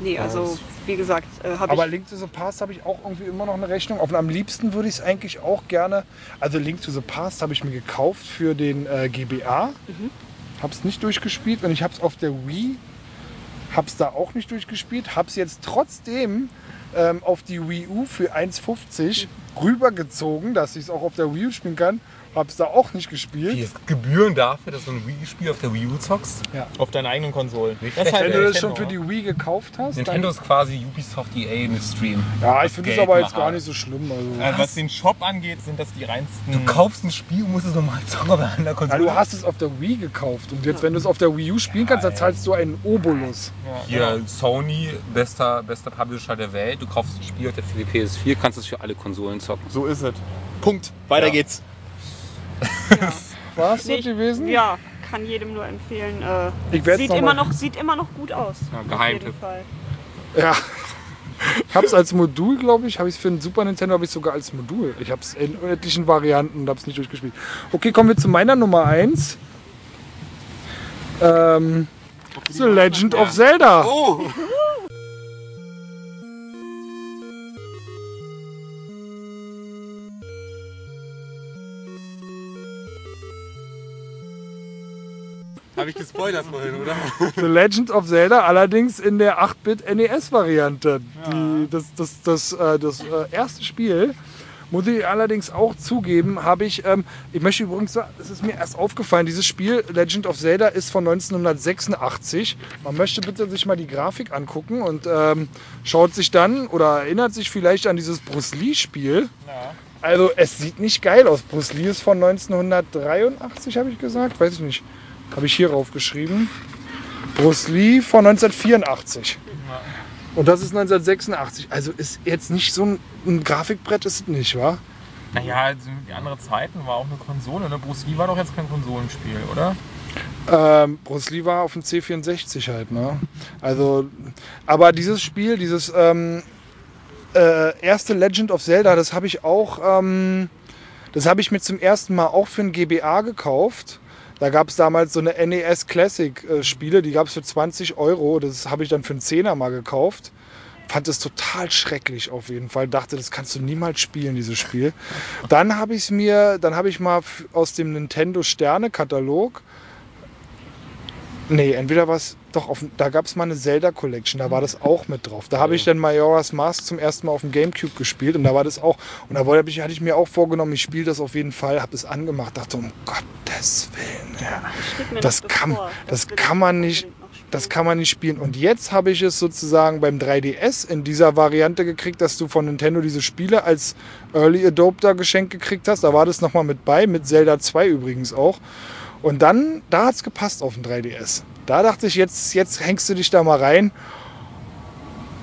Nee, also wie gesagt, äh, habe Aber ich. Link to the Past habe ich auch irgendwie immer noch eine Rechnung. Auf, am liebsten würde ich es eigentlich auch gerne. Also Link to the Past habe ich mir gekauft für den äh, GBA. Habe es nicht durchgespielt und ich habe es auf der Wii. Habe es da auch nicht durchgespielt. Habe es jetzt trotzdem ähm, auf die Wii U für 1,50 rübergezogen, dass ich es auch auf der Wii U spielen kann. Habe es da auch nicht gespielt. Es Gebühren dafür, dass du ein Wii-Spiel auf der Wii U zockst? Auf deinen eigenen Konsolen. Nicht Das halt Wenn du das schon für die Wii gekauft hast, Nintendo ist quasi Ubisoft EA mit Stream. ja, ich Das finde es aber jetzt gar nicht so schlimm. Also. Äh, was den Shop angeht, sind das die reinsten. Du kaufst ein Spiel und musst es nochmal zocken auf einer Ja, Konsole. du hast es auf der Wii gekauft und jetzt, wenn du es auf der Wii U spielen kannst, dann zahlst du einen Obolus. Hier, Sony, bester, bester Publisher der Welt. Du kaufst ein Spiel auf der für die PS4, kannst es für alle Konsolen zocken. So ist es. Punkt. Weiter Ja. War es so gewesen? Ja, kann jedem nur empfehlen. Äh, Ich sieht, noch immer noch, sieht immer noch gut aus. Ja, auf Geheimtipp. jeden Fall. Ja. Ich habe es als Modul, glaube ich, habe ich für den Super Nintendo habe ich sogar als Modul. Ich habe es in etlichen Varianten und habe es nicht durchgespielt. Okay, kommen wir zu meiner Nummer 1. Ähm, The Legend of Zelda. Oh! Habe ich gespoilert vorhin, oder? The Legend of Zelda, allerdings in der 8-Bit NES-Variante. Die- Das, das, das, äh, das äh, erste Spiel. Muss ich allerdings auch zugeben, habe ich, ähm, ich möchte übrigens sagen, es ist mir erst aufgefallen, dieses Spiel Legend of Zelda ist von 1986. Man möchte bitte sich mal die Grafik angucken und ähm, schaut sich dann oder erinnert sich vielleicht an dieses Bruce Lee-Spiel. Also es sieht nicht geil aus. Bruce Lee ist von 1983, habe ich gesagt. Weiß ich nicht. Habe ich hier raufgeschrieben. Bruce Lee von 1984. Und das ist 1986. Also ist jetzt nicht so ein, ein Grafikbrett, ist es nicht, wa? Naja, also die andere Zeiten war auch eine Konsole. Ne? Bruce Lee war doch jetzt kein Konsolenspiel, oder? Ähm, Bruce Lee war auf dem C64 halt, ne? Also, aber dieses Spiel, dieses ähm, äh, erste Legend of Zelda, das habe ich auch, ähm, das habe ich mir zum ersten Mal auch für ein GBA gekauft. Da gab es damals so eine NES Classic äh, die gab es für 20 Euro. Das habe ich dann für einen Zehner mal gekauft. Fand es total schrecklich auf jeden Fall. Dachte, das kannst du niemals spielen, dieses Spiel. Dann habe ich mir, dann habe ich mal aus dem Nintendo Sterne Katalog Nee, entweder was doch auf, da gab es mal eine Zelda Collection, da war das auch mit drauf. Da habe ich dann Majora's Mask zum ersten Mal auf dem Gamecube gespielt und da war das auch. Und da wollte ich, hatte ich mir auch vorgenommen, ich spiele das auf jeden Fall, habe es angemacht, dachte um Gottes Willen, mir das kann, bevor. das kann man nicht, das kann man nicht spielen. Und jetzt habe ich es sozusagen beim 3DS in dieser Variante gekriegt, dass du von Nintendo diese Spiele als Early Adopter geschenkt gekriegt hast. Da war das nochmal mit bei, mit Zelda 2 übrigens auch. Und dann, da hat es gepasst auf dem 3DS. Da dachte ich, jetzt, jetzt hängst du dich da mal rein.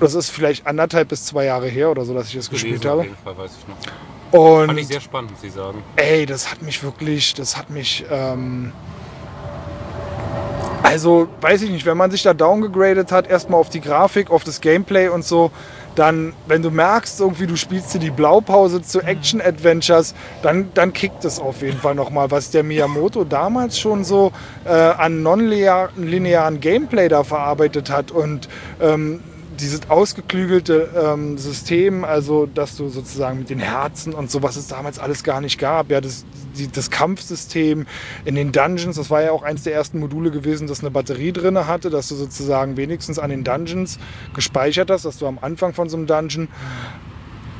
Das ist vielleicht anderthalb bis zwei Jahre her oder so, dass ich das gespielt Gewesen, auf habe. jeden Fall, weiß ich noch. Fand ich Und sehr spannend, muss ich sagen. ey, das hat mich wirklich, das hat mich, ähm, also weiß ich nicht, wenn man sich da downgegradet hat, erstmal auf die Grafik, auf das Gameplay und so, dann, wenn du merkst, irgendwie du spielst dir die Blaupause zu Action-Adventures, dann, dann kickt es auf jeden Fall nochmal, was der Miyamoto damals schon so äh, an non-linearen Gameplay da verarbeitet hat. Und ähm, dieses ausgeklügelte ähm, System, also dass du sozusagen mit den Herzen und so, was es damals alles gar nicht gab, ja, das, die, das Kampfsystem in den Dungeons, das war ja auch eins der ersten Module gewesen, das eine Batterie drin hatte, dass du sozusagen wenigstens an den Dungeons gespeichert hast, dass du am Anfang von so einem Dungeon,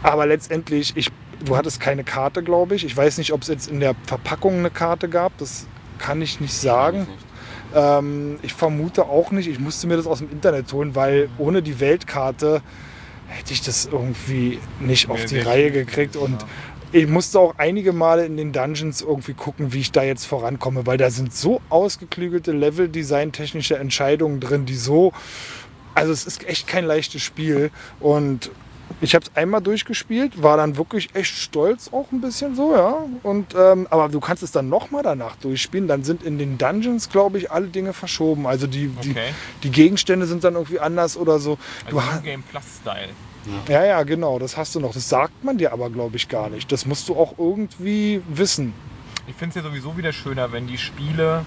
aber letztendlich, ich, du hattest keine Karte, glaube ich. Ich weiß nicht, ob es jetzt in der Verpackung eine Karte gab, das kann ich nicht sagen. Ähm, ich vermute auch nicht. Ich musste mir das aus dem Internet holen, weil ohne die Weltkarte hätte ich das irgendwie nicht auf die Reihe gekriegt. Und ich musste auch einige Male in den Dungeons irgendwie gucken, wie ich da jetzt vorankomme, weil da sind so ausgeklügelte Level-Design-technische Entscheidungen drin, die so. Also es ist echt kein leichtes Spiel. Und ich habe es einmal durchgespielt, war dann wirklich echt stolz auch ein bisschen so, ja. Und, ähm, aber du kannst es dann nochmal danach durchspielen. Dann sind in den Dungeons, glaube ich, alle Dinge verschoben. Also die, die, Okay. die Gegenstände sind dann irgendwie anders oder so. Also Du Game Plus Style. ja, ja, genau, das hast du noch. Das sagt man dir aber, glaube ich, gar nicht. Das musst du auch irgendwie wissen. Ich finde es ja sowieso wieder schöner, wenn die Spiele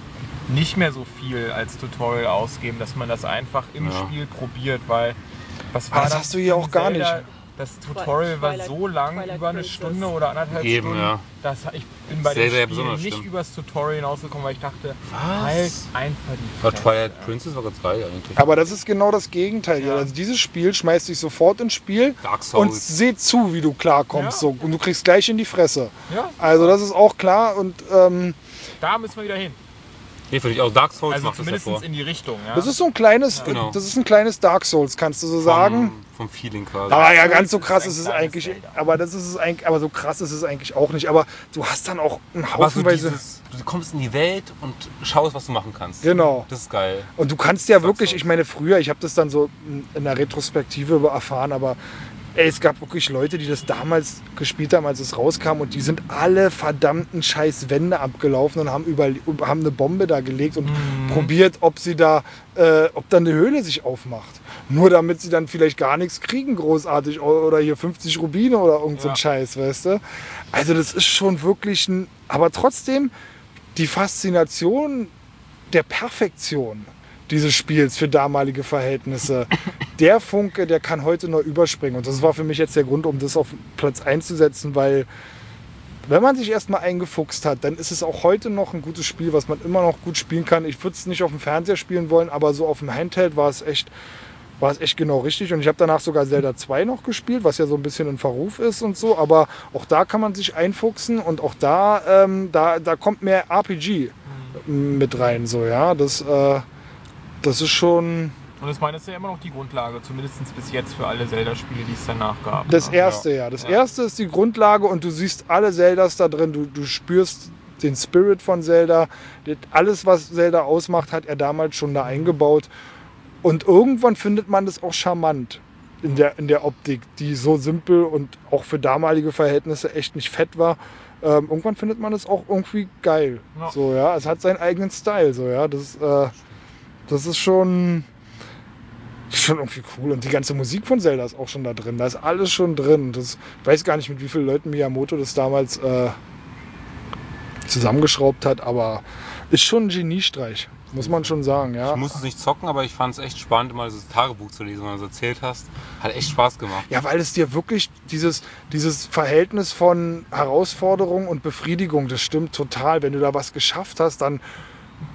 nicht mehr so viel als Tutorial ausgeben, dass man das einfach im Ja. Spiel probiert, weil was Ah, war das hast du hier auch gar Zelda? nicht. Das Tutorial war so lang, über eine. Stunde oder anderthalb Eben, Stunden. ja. Das, ich bin bei den Spielen besonders nicht schlimm. übers Tutorial hinausgekommen, weil ich dachte, halt einfach die Aber Fresse. Twilight Princess war ganz geil eigentlich. Aber das ist genau das Gegenteil. Ja. Also dieses Spiel schmeißt dich sofort ins Spiel Dark Souls. und seht zu, wie du klarkommst. Ja. So. Und du kriegst gleich in die Fresse. Ja, Also das ist auch klar. Und ähm, da müssen wir wieder hin. Nee, finde ich auch. Dark Souls Also macht das in die Richtung. Ja? das ist so ein kleines, Genau. das ist ein kleines Dark Souls, kannst du so sagen. Vom, vom Feeling quasi. Aber ja, Souls ganz so ist krass ein ist es eigentlich. Zelda. Aber das ist es eigentlich, aber so krass ist es eigentlich auch nicht. Aber du hast dann auch einen Haufenweise. dieses, du kommst in die Welt und schaust, was du machen kannst. Genau. Das ist geil. Und du kannst ja wirklich, Souls. ich meine, früher, ich habe das dann so in der Retrospektive erfahren, aber ey, es gab wirklich Leute, die das damals gespielt haben, als es rauskam und die sind alle verdammten scheiß Wände abgelaufen und haben, über, haben eine Bombe da gelegt und probiert, ob sie da, äh, ob da eine Höhle sich aufmacht. Nur damit sie dann vielleicht gar nichts kriegen, großartig. Oder hier 50 Rubine oder irgend so ein Ja. Scheiß, weißt du? Also das ist schon wirklich ein. Aber trotzdem, die Faszination der Perfektion dieses Spiels für damalige Verhältnisse. Der Funke, der kann heute noch überspringen. Und das war für mich jetzt der Grund, um das auf Platz 1 zu setzen, weil wenn man sich erstmal eingefuchst hat, dann ist es auch heute noch ein gutes Spiel, was man immer noch gut spielen kann. Ich würde es nicht auf dem Fernseher spielen wollen, aber so auf dem Handheld war es echt war es echt genau richtig. Und ich habe danach sogar Zelda 2 noch gespielt, was ja so ein bisschen in Verruf ist und so. Aber auch da kann man sich einfuchsen und auch da, ähm, da, da kommt mehr RPG mit rein. So, ja, das, äh, das ist schon Und ich meine, das ist ja immer noch die Grundlage, zumindest bis jetzt für alle Zelda-Spiele, die es danach gab. das ne? erste, ja. Das erste ist die Grundlage und du siehst alle Zeldas da drin. Du, du spürst den Spirit von Zelda. Alles, was Zelda ausmacht, hat er damals schon da eingebaut. Und irgendwann findet man das auch charmant in der, in der Optik, die so simpel und auch für damalige Verhältnisse echt nicht fett war. Ähm, irgendwann findet man das auch irgendwie geil. Ja. So, ja. Es hat seinen eigenen Style. So, ja. das, äh, das ist schon, schon irgendwie cool. Und die ganze Musik von Zelda ist auch schon da drin. Da ist alles schon drin. Das, ich weiß gar nicht, mit wie vielen Leuten Miyamoto das damals äh, zusammengeschraubt hat, aber ist schon ein Geniestreich. Muss man schon sagen, ja. Ich musste es nicht zocken, aber ich fand es echt spannend, mal das Tagebuch zu lesen, was du erzählt hast. Hat echt Spaß gemacht. Ja, weil es dir wirklich dieses, dieses Verhältnis von Herausforderung und Befriedigung, das stimmt total. Wenn du da was geschafft hast, dann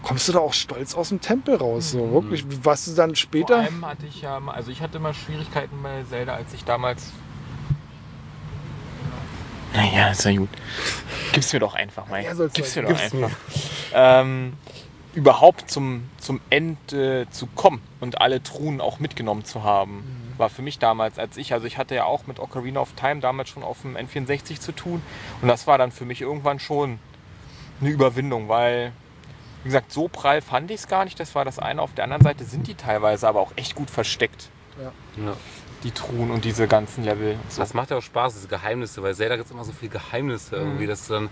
kommst du da auch stolz aus dem Tempel raus. So wirklich, was du dann Vor später. allem hatte ich ja, mal- also ich hatte immer Schwierigkeiten bei Zelda, als ich damals. Naja, ist ja gut. Gib's mir doch einfach, Mike. Ja, Gib's mir doch Gib's einfach. Ähm, überhaupt zum, zum Ende zu kommen und alle Truhen auch mitgenommen zu haben, Mhm. war für mich damals, als ich, also ich hatte ja auch mit Ocarina of Time damals schon auf dem N64 zu tun und das war dann für mich irgendwann schon eine Überwindung, weil, wie gesagt, so prall fand ich es gar nicht, das war das eine. Auf der anderen Seite sind die teilweise aber auch echt gut versteckt, Ja. die Truhen und diese ganzen Level. So. Das macht ja auch Spaß, diese Geheimnisse, weil Zelda gibt es immer so viele Geheimnisse irgendwie, dass du dann,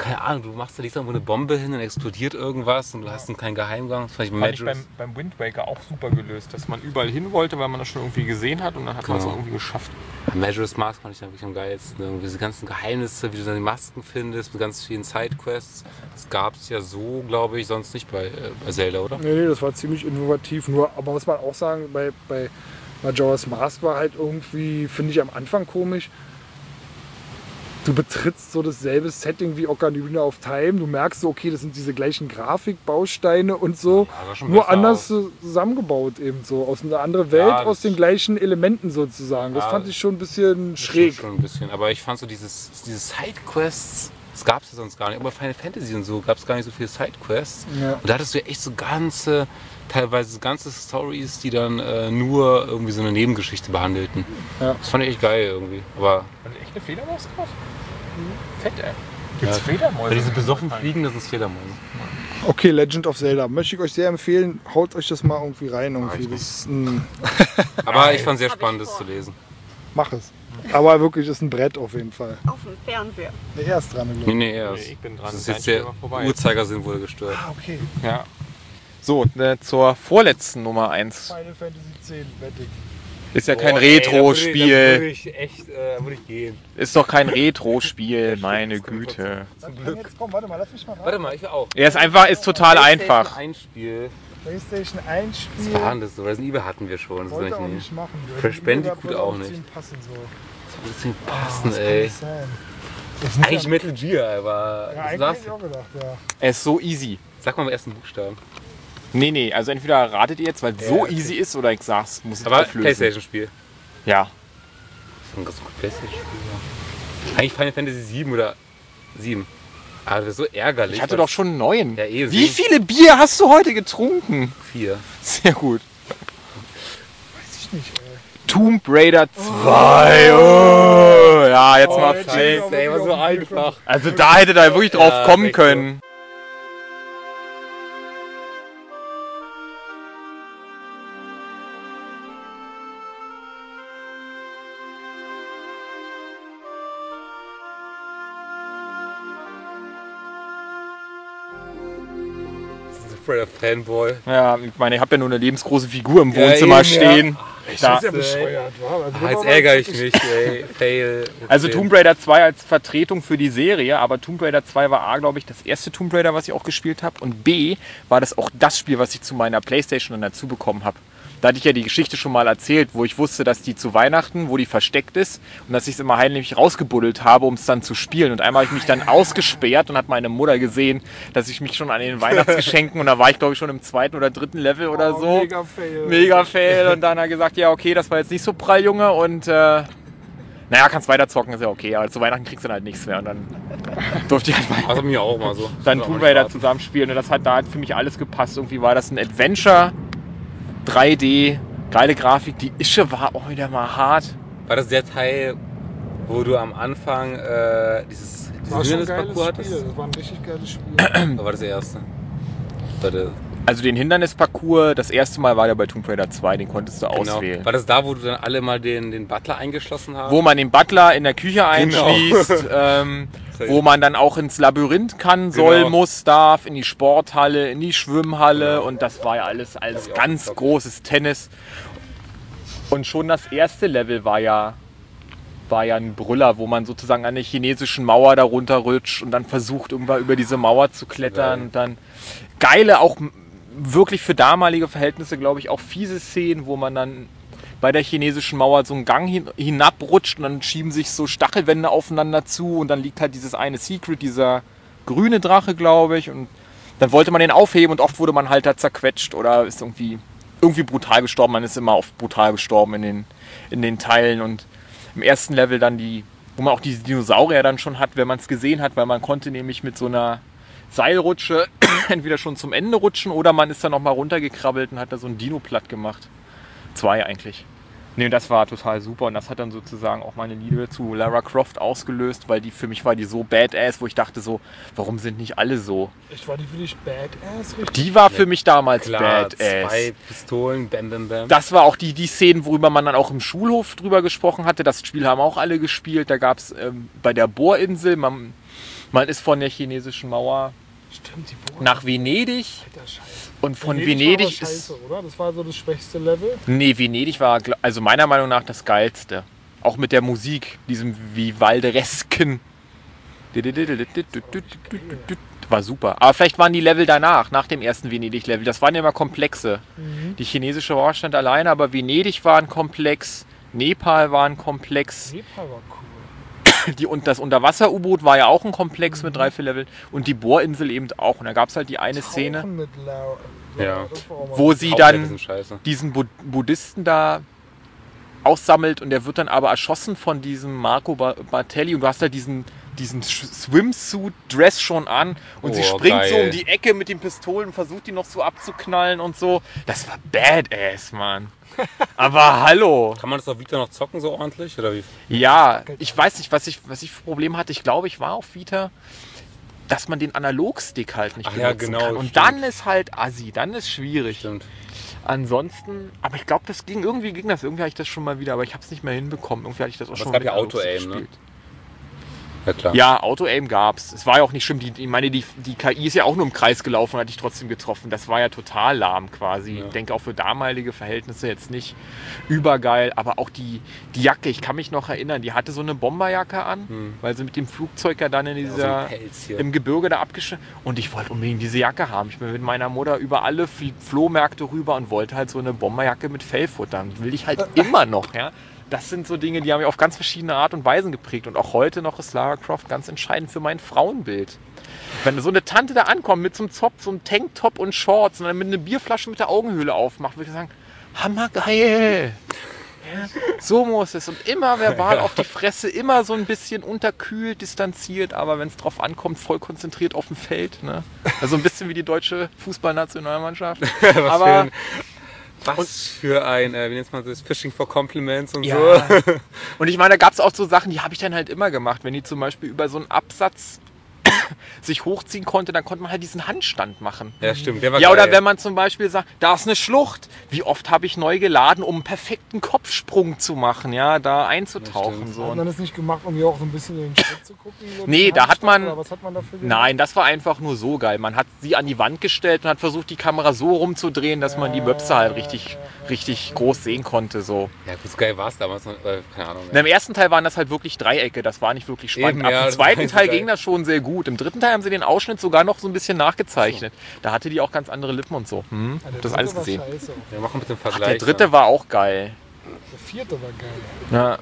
keine Ahnung, du machst da liegst irgendwo eine Bombe hin und explodiert irgendwas und du hast dann keinen Geheimgang. Das fand ich Fand ich beim, beim Wind Waker auch super gelöst, dass man überall hin wollte, weil man das schon irgendwie gesehen hat und dann hat man es Genau. auch irgendwie geschafft. Majora's Mask fand ich dann wirklich am geilsten. Irgendwie diese ganzen Geheimnisse, wie du dann die Masken findest, mit ganz vielen Sidequests. Das gab es ja so, glaube ich, sonst nicht bei, äh, bei Zelda, oder? Nee, nee, das war ziemlich innovativ. Nur, aber muss man auch sagen, bei, bei Majora's Mask war halt irgendwie, finde ich am Anfang komisch. Du betrittst so dasselbe Setting wie Ocarina of Time. Du merkst so, okay, das sind diese gleichen Grafikbausteine und so. Ja, nur anders zusammengebaut eben so. Aus einer anderen Welt, Ja, aus das- den gleichen Elementen sozusagen. Das Ja, fand ich schon ein bisschen Das schräg. Schon ein bisschen. Aber ich fand so dieses, diese Sidequests, das gab es ja sonst gar nicht. Aber Final Fantasy und so gab es gar nicht so viele Sidequests. Und da hattest du ja echt so ganze, teilweise ganze Stories, die dann äh, nur irgendwie so eine Nebengeschichte behandelten. Ja. Das fand ich echt geil irgendwie. Aber Hat echt eine Fledermaus drauf? Fett, ey. Gibt's Ja. Fledermäuse? bei diesen besoffen Fliegen, das ist Fledermaus. Okay, Legend of Zelda. Möchte ich euch sehr empfehlen. Haut euch das mal irgendwie rein. Irgendwie. ich Das ist ein, Aber ich fand sehr Hab ich spannend, das zu lesen. mach es. Aber wirklich ist ein Brett auf jeden Fall. Auf dem Fernseher. Nee, er ist dran, Nee, glaube ich. nee, erst. Nee, ich bin dran. Das ist jetzt der. Uhrzeigersinn wurde gestört. Ah, okay. Ja. So, äh, zur vorletzten Nummer 1. Final Fantasy X, wette ich. Ist ja kein ey, würde Retro-Spiel. äh, würde. Ist doch kein Retro-Spiel, meine Güte. Zum Glück. Jetzt komm, warte mal, lass mich mal Warte rein. mal, ich will auch. Er ist einfach, ist total einfach. Ein Spiel. PlayStation 1 Spiel. Was war denn das so? Resident Evil hatten wir schon. Das Wollte auch nicht nicht machen. Crash Bandicoot auch nicht. ziemlich Passen, so. ein bisschen passen, Das kann ey. nicht sein. Das ist Eigentlich ja, Metal Gear, aber. ja, eigentlich hätte ich auch gedacht, ja. Er ist so easy. Sag mal im ersten Buchstaben. Nee, nee, also entweder ratet ihr jetzt, weil es so okay. easy ist, oder ich sag's, muss ich Aber. Playstation-Spiel. Ja. Das ist ein ganz gut Playstation-Spiel. ja. Eigentlich Final Fantasy 7 oder 7. Aber das ist so ärgerlich. Ich hatte doch schon neun. Ja, eh, Wie viele Bier hast du heute getrunken? Vier. Sehr gut. Weiß ich nicht, ey. Tomb Raider 2. Oh. Ja, jetzt mal jetzt Play. steht's ey, war so einfach. Also da hätte da wirklich drauf Ja, kommen können. Fredder Fanboy. Ja, ich meine, ich habe ja nur eine lebensgroße Figur im Ja, Wohnzimmer eben, stehen. Da. ist ja bescheuert? Also, Ah, jetzt ärgere ich mich, ey. Fail. Also. Tomb Raider 2 als Vertretung für die Serie, aber Tomb Raider 2 war A, glaube ich, das erste Tomb Raider, was ich auch gespielt habe. Und B war das auch das Spiel, was ich zu meiner Playstation dann dazu bekommen habe. Da hatte ich ja die Geschichte schon mal erzählt, wo ich wusste, dass die zu Weihnachten, wo die versteckt ist und dass ich es immer heimlich rausgebuddelt habe, um es dann zu spielen. Und einmal habe ich mich dann ausgesperrt und hat meine Mutter gesehen, dass ich mich schon an den Weihnachtsgeschenken und da war ich glaube ich schon im zweiten oder dritten Level oder Oh, so. Mega fail. Mega fail. Und dann hat er gesagt, ja okay, das war jetzt nicht so prall, Junge. Und äh, naja, kannst weiter zocken, ist ja okay. Aber zu Weihnachten kriegst du dann halt nichts mehr. Und dann durfte ich halt weiter Also mir auch mal so. dann Tomb nicht Raider schade. zusammenspielen. Und das hat da hat für mich alles gepasst. Irgendwie war das ein Adventure, 3D, geile Grafik. Die Ische war auch wieder mal hart. War das der Teil, wo du am Anfang äh, dieses, dieses War schon ein geiles Hindernisparcours hattest? Spiel. Das war ein richtig geiles Spiel. Oder war das der erste? War der, Also den Hindernisparcours, das erste Mal war der bei Tomb Raider 2, den konntest du genau. auswählen. War das da, wo du dann alle mal den, den Butler eingeschlossen hast? Wo man den Butler in der Küche Genau. einschließt, ähm, wo man dann auch ins Labyrinth kann, soll, Genau. muss, darf, in die Sporthalle, in die Schwimmhalle Genau. und das war ja alles als ganz großes Tennis. Und schon das erste Level war ja, war ja ein Brüller, wo man sozusagen an der chinesischen Mauer da runterrutscht und dann versucht, irgendwann über diese Mauer zu klettern. Und dann geile, auch wirklich für damalige Verhältnisse, glaube ich, auch fiese Szenen, wo man dann bei der chinesischen Mauer so einen Gang hin, hinabrutscht und dann schieben sich so Stachelwände aufeinander zu und dann liegt halt dieses eine Secret, dieser grüne Drache, glaube ich. Und dann wollte man den aufheben und oft wurde man halt da zerquetscht oder ist irgendwie, irgendwie brutal gestorben. Man ist immer oft brutal gestorben in den, in den Teilen und im ersten Level dann die, wo man auch diese Dinosaurier dann schon hat, wenn man es gesehen hat, weil man konnte nämlich mit so einer Seilrutsche entweder schon zum Ende rutschen oder man ist dann noch mal runtergekrabbelt und hat da so ein Dino platt gemacht. Zwei eigentlich. Nee, und das war total super und das hat dann sozusagen auch meine Liebe zu Lara Croft ausgelöst, weil die für mich war die so badass, wo ich dachte so, warum sind nicht alle so? Ich war die für dich badass, richtig? Die war für mich damals Klar, badass. zwei Pistolen, bam, bam, bam. Das war auch die, die Szenen, worüber man dann auch im Schulhof drüber gesprochen hatte. Das Spiel haben auch alle gespielt. Da gab es ähm, bei der Bohrinsel, man, man ist von der chinesischen Mauer Stimmt, nach Venedig Alter, scheiße. und von war Venedig, aber ist. scheiße, oder? Das war so das schwächste Level. Nee, Venedig war also meiner Meinung nach das geilste. Auch mit der Musik, diesem Vivalderesken. War super. Aber vielleicht waren die Level danach, nach dem ersten Venedig-Level. Das waren ja immer komplexe. Die chinesische Mauer stand alleine, aber Venedig war ein Komplex, Nepal war ein Komplex. Nepal war cool. Die, und das Unterwasser-U-Boot war ja auch ein Komplex mit drei, vier Leveln. Und die Bohrinsel eben auch. Und da gab es halt die eine Szene, Tauchen mit Lara. Ja. wo sie dann diesen Bu Buddhisten da aussammelt und der wird dann aber erschossen von diesem Marco ba Bartelli und du hast halt diesen, diesen Swimsuit-Dress schon an und sie Oh, springt so geil. um die Ecke mit den Pistolen versucht die noch so abzuknallen und so. Das war badass, Mann. Aber hallo. Kann man das auf Vita noch zocken so ordentlich? Oder wie? Ja, ich weiß nicht, was ich, was ich für Probleme hatte. Ich glaube, ich war auf Vita, dass man den Analogstick halt nicht Ach ja, benutzen genau, kann. Und stimmt. dann ist halt assi, dann ist schwierig. Stimmt. Ansonsten, aber ich glaube, das ging irgendwie ging das. Irgendwie hatte ich das schon mal wieder, aber ich habe es nicht mehr hinbekommen. Irgendwie hatte ich das auch Aber schon es gab ja Auto-Aim, ne? Ja klar. Ja, Auto-Aim gab's. Es war ja auch nicht schlimm. Die, ich meine, die, die KI ist ja auch nur im Kreis gelaufen und hat dich trotzdem getroffen. Das war ja total lahm quasi. Ja. Ich denke auch für damalige Verhältnisse jetzt nicht übergeil. Aber auch die, die Jacke, ich kann mich noch erinnern, die hatte so eine Bomberjacke an, weil sie mit dem Flugzeug ja dann in Hm. so dieser Pelz hier. im Gebirge da abgeschnitten. Und ich wollte unbedingt diese Jacke haben. Ich bin mit meiner Mutter über alle Fl- Flohmärkte rüber und wollte halt so eine Bomberjacke mit Fellfuttern. Will ich halt immer noch, ja. Das sind so Dinge, die haben mich auf ganz verschiedene Art und Weisen geprägt. Und auch heute noch ist Lara Croft ganz entscheidend für mein Frauenbild. Wenn so eine Tante da ankommt mit so einem Zopf, so einem Tanktop und Shorts und dann mit einer Bierflasche mit der Augenhöhle aufmacht, würde ich sagen, hammergeil. Ja, so muss es. Und immer verbal auf die Fresse, immer so ein bisschen unterkühlt, distanziert, aber wenn es drauf ankommt, voll konzentriert auf dem Feld. Ne? Also ein bisschen wie die deutsche Fußballnationalmannschaft. Was aber was für ein, äh, wie nennt man das, Fishing for Compliments und Ja. so. Und ich meine, da gab es auch so Sachen, die habe ich dann halt immer gemacht. Wenn die zum Beispiel über so einen Absatz sich hochziehen konnte, dann konnte man halt diesen Handstand machen. Ja, stimmt. Der war Ja, geil. oder wenn man zum Beispiel sagt, da ist eine Schlucht. Wie oft habe ich neu geladen, um einen perfekten Kopfsprung zu machen, ja, da einzutauchen. stimmt. So. Hat man das nicht gemacht, um hier auch so ein bisschen in den Schritt zu gucken? So Nee, da hat man- Oder was hat man dafür gemacht? Nein, das war einfach nur so geil. Man hat sie an die Wand gestellt und hat versucht, die Kamera so rumzudrehen, dass man die Möpse halt richtig, richtig groß sehen konnte. So. Ja, gut, so geil war es damals noch. Äh, keine Ahnung. Im ersten Teil waren das halt wirklich Dreiecke, das war nicht wirklich spannend. Eben, Ab ja, dem zweiten Teil geil. ging das schon sehr gut. Im dritten Teil haben sie den Ausschnitt sogar noch so ein bisschen nachgezeichnet. Da hatte die auch ganz andere Lippen und so. Hm, Ja, der das dritte alles war gesehen. Wir machen mit dem Der Vergleich. dritte war auch geil. Der vierte war geil. Ja.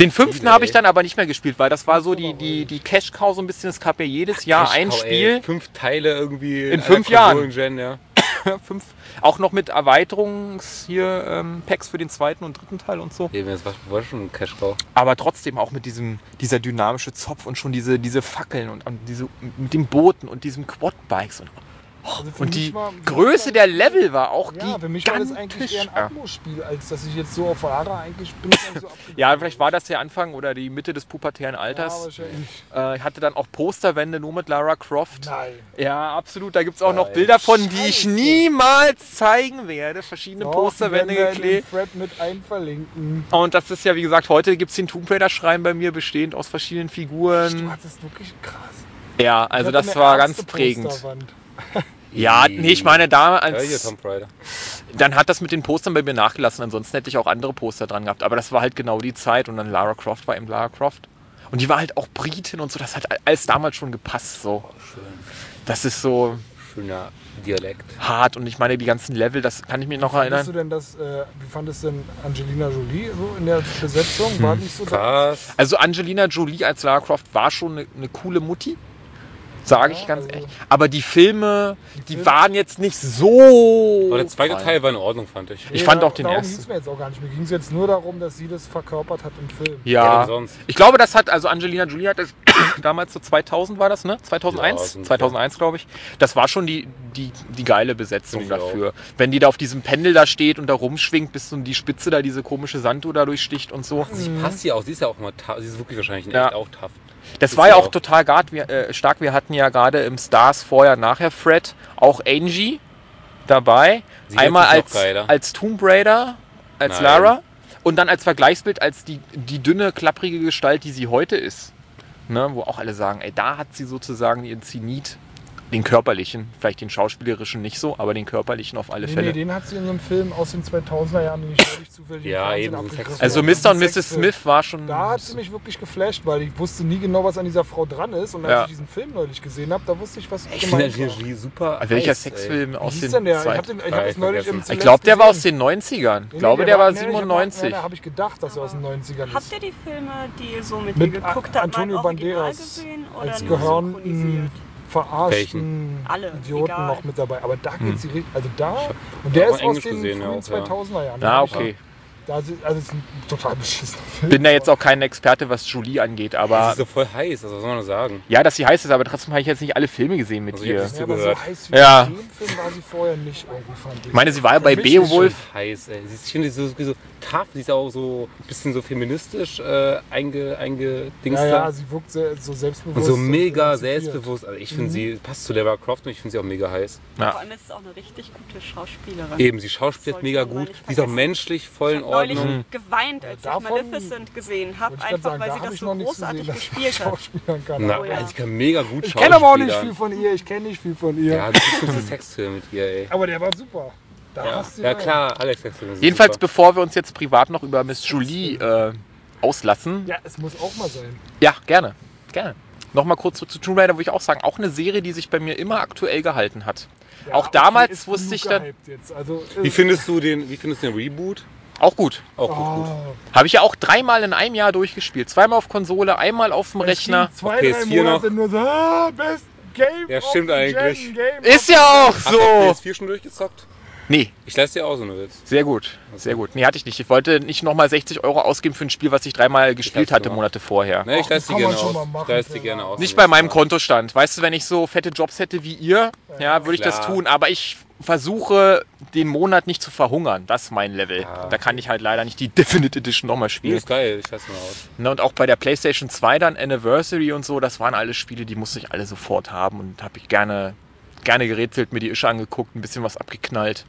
Den fünften habe ich dann aber nicht mehr gespielt, weil das war so die, die, die Cash Cow so ein bisschen. Es gab ja jedes Jahr ein Cow, Spiel. Ey, fünf Teile irgendwie. In fünf Jahren. Konsolen-Gen, ja. fünf, auch noch mit Erweiterungs hier ähm, Packs für den zweiten und dritten Teil und so. Eben, das war, schon ein Cash Cow. Aber trotzdem auch mit diesem dieser dynamische Zopf und schon diese, diese Fackeln und, und diese mit den Booten und diesen Quadbikes und, Also und die war- Größe der Level war auch Ja, für mich war das eigentlich eher ein Ja. Atmo-Spiel, als dass ich jetzt so auf Lara eigentlich bin. So. Ja, vielleicht war das der Anfang oder die Mitte des pubertären Ja, Alters. wahrscheinlich. äh, ich hatte dann auch Posterwände nur mit Lara Croft. Nein. Ja, absolut. Da gibt es auch noch Geil. Bilder von, die ich niemals zeigen werde. Verschiedene Doch, Posterwände geklebt. Thread mit einverlinken. Und das ist ja, wie gesagt, heute gibt es den Tomb Raider-Schrein bei mir, bestehend aus verschiedenen Du Figuren. hattest wirklich krass. Ja, also das war ganz prägend. Posterwand. Ja, nee, ich meine, da Ja, hier als, Tomb Raider. dann hat das mit den Postern bei mir nachgelassen. Ansonsten hätte ich auch andere Poster dran gehabt. Aber das war halt genau die Zeit. Und dann Lara Croft war eben Lara Croft. Und die war halt auch Britin und so. Das hat alles damals schon gepasst. So. Das ist so Schöner Dialekt. hart. Und ich meine, die ganzen Level, das kann ich mir noch Fandest du erinnern. denn das, äh, wie fandest du denn Angelina Jolie so in der Besetzung? Hm. War nicht so da? Krass. Also Angelina Jolie als Lara Croft war schon eine, eine coole Mutti. Sage ich ganz also- ehrlich. Aber die Filme, die, waren jetzt nicht so. Aber der zweite. Teil war in Ordnung, fand ich. Ich fand auch den darum ersten. ging es mir jetzt auch gar nicht. Mir ging es jetzt nur darum, dass sie das verkörpert hat im Film. Ja, ich glaube, das hat, also Angelina Jolie hat das damals so 2000 war das, ne? 2001? Ja, so ungefähr. 2001, glaube ich. Das war schon die, die, die geile Besetzung ich dafür. Wenn die da auf diesem Pendel da steht und da rumschwingt, bis so die Spitze da diese komische Sanduhr da durchsticht und so. Sie passt ja auch. Sie ist ja auch immer tough. Sie ist wirklich wahrscheinlich in Ja. echt auch tough. Das war ja auch auch. total gart, wir, äh, stark. Wir hatten ja gerade im Stars vorher, nachher Fred, auch Angie dabei. Sie Einmal als, als Tomb Raider, als Nein. Lara. Und dann als Vergleichsbild als die, die dünne, klapprige Gestalt, die sie heute ist. Ne, wo auch alle sagen, ey, da hat sie sozusagen ihren Zenit, den körperlichen, vielleicht den schauspielerischen nicht so, aber den körperlichen auf alle Nee, Fälle. nee, den hat sie in einem Film aus den 2000er Jahren, den ich zufällig Ja, eben, also. Mr. und Mrs. Smith war schon. Da hat sie mich wirklich geflasht, weil ich wusste nie genau, was an dieser Frau dran ist. Und als Ja. ich diesen Film neulich gesehen habe, da wusste ich, was Ich. Jolie super. welcher heiß, Sexfilm Wie aus hieß den denn der? Ich das neulich im vergessen. Ich glaube, der war aus den 90ern. Ich Nee, glaube, nee, der war nee, ich hab- 97. Da habe ich gedacht, dass er aus den 90ern Habt ist. ihr die Filme, die ihr so mit, Mit mir geguckt habt, Antonio Banderas gesehen oder als synchronisiert? Verarschten Alle, Idioten egal. noch mit dabei. Aber da Hm. geht sie richtig. Also da. Und der ist aus den gesehen, frühen auch, ja. 2000er Jahren. Ah, okay. Also es ist ein total beschissener Film. Bin da jetzt auch kein Experte, was Julie angeht, Sie aber ist so voll heiß, also was soll man sagen? ja, dass sie heiß ist, aber trotzdem habe ich jetzt nicht alle Filme gesehen mit Also ihr. Ja, aber so heiß wie Ja. in dem Film war sie vorher nicht irgendwie, fand ich. Ich meine, sie war ja bei Beowulf. Heiß, ey. Sie ist, ich finde, sie ist so, so tough, sie ist auch so ein bisschen so feministisch äh, einge, eingedingst. ja, ja, da. sie wirkt sehr, so und selbstbewusst. so mega emanzipiert. selbstbewusst. Also ich Mhm. finde, sie passt zu Lara Croft und ich finde sie auch mega heiß. Ja. Vor allem ist es auch eine richtig gute Schauspielerin. Eben, sie schauspielt mega gut. Sie ist auch menschlich, voll in habe neulich geweint, als Ja, ich Maleficent gesehen habe, einfach sagen, weil sie das so großartig sie gespielt hat. Na, Oh ja. also ich kann mega gut Ich kenne aber auch nicht viel von ihr. Ich kenne nicht viel von ihr. Ja, du bist Sexfilm mit ihr, ey. Aber der war super. Da Ja, hast du ja klar, Alex Sexfilm Jedenfalls, super. bevor wir uns jetzt privat noch über Miss Julie äh, auslassen. Ja, es muss auch mal sein. Ja, gerne. Gerne. Nochmal kurz zu, zu Tomb Raider, würde ich auch sagen, auch eine Serie, die sich bei mir immer aktuell gehalten hat. Ja, Auch damals wusste ich dann-. Also, Wie findest du den, wie findest du den Reboot? Auch gut. Auch gut, gut. Oh, Habe ich ja auch dreimal in einem Jahr durchgespielt. Zweimal auf Konsole, einmal auf dem Rechner. es zwei, Okay, drei ist hier Monate noch- nur so, ah, best Game Ja, stimmt eigentlich. Gen, Game Ist ja auch Hast du so. PS4 schon durchgezockt? Nee, Ich lasse dir auch so eine Witz. sehr gut. Sehr gut. Nee, hatte ich nicht. Ich wollte nicht nochmal 60 Euro ausgeben für ein Spiel, was ich dreimal gespielt hab's hatte, gemacht. Monate vorher. Ne, ich lasse die gerne aus. mal Ich machen, lasse die ja. gerne aus. Nicht bei meinem Kontostand. Weißt du, wenn ich so fette Jobs hätte wie ihr, ja, würde ich das tun. Aber ich versuche, den Monat nicht zu verhungern. Das ist mein Level. Ja. Da kann ich halt leider nicht die Definite Edition nochmal Nee, spielen. ist geil, ich lasse mal aus. Ne, und auch bei der PlayStation 2 dann Anniversary und so, das waren alles Spiele, die musste ich alle sofort haben und habe ich gerne, gerne gerätselt, mir die Ische angeguckt, ein bisschen was abgeknallt.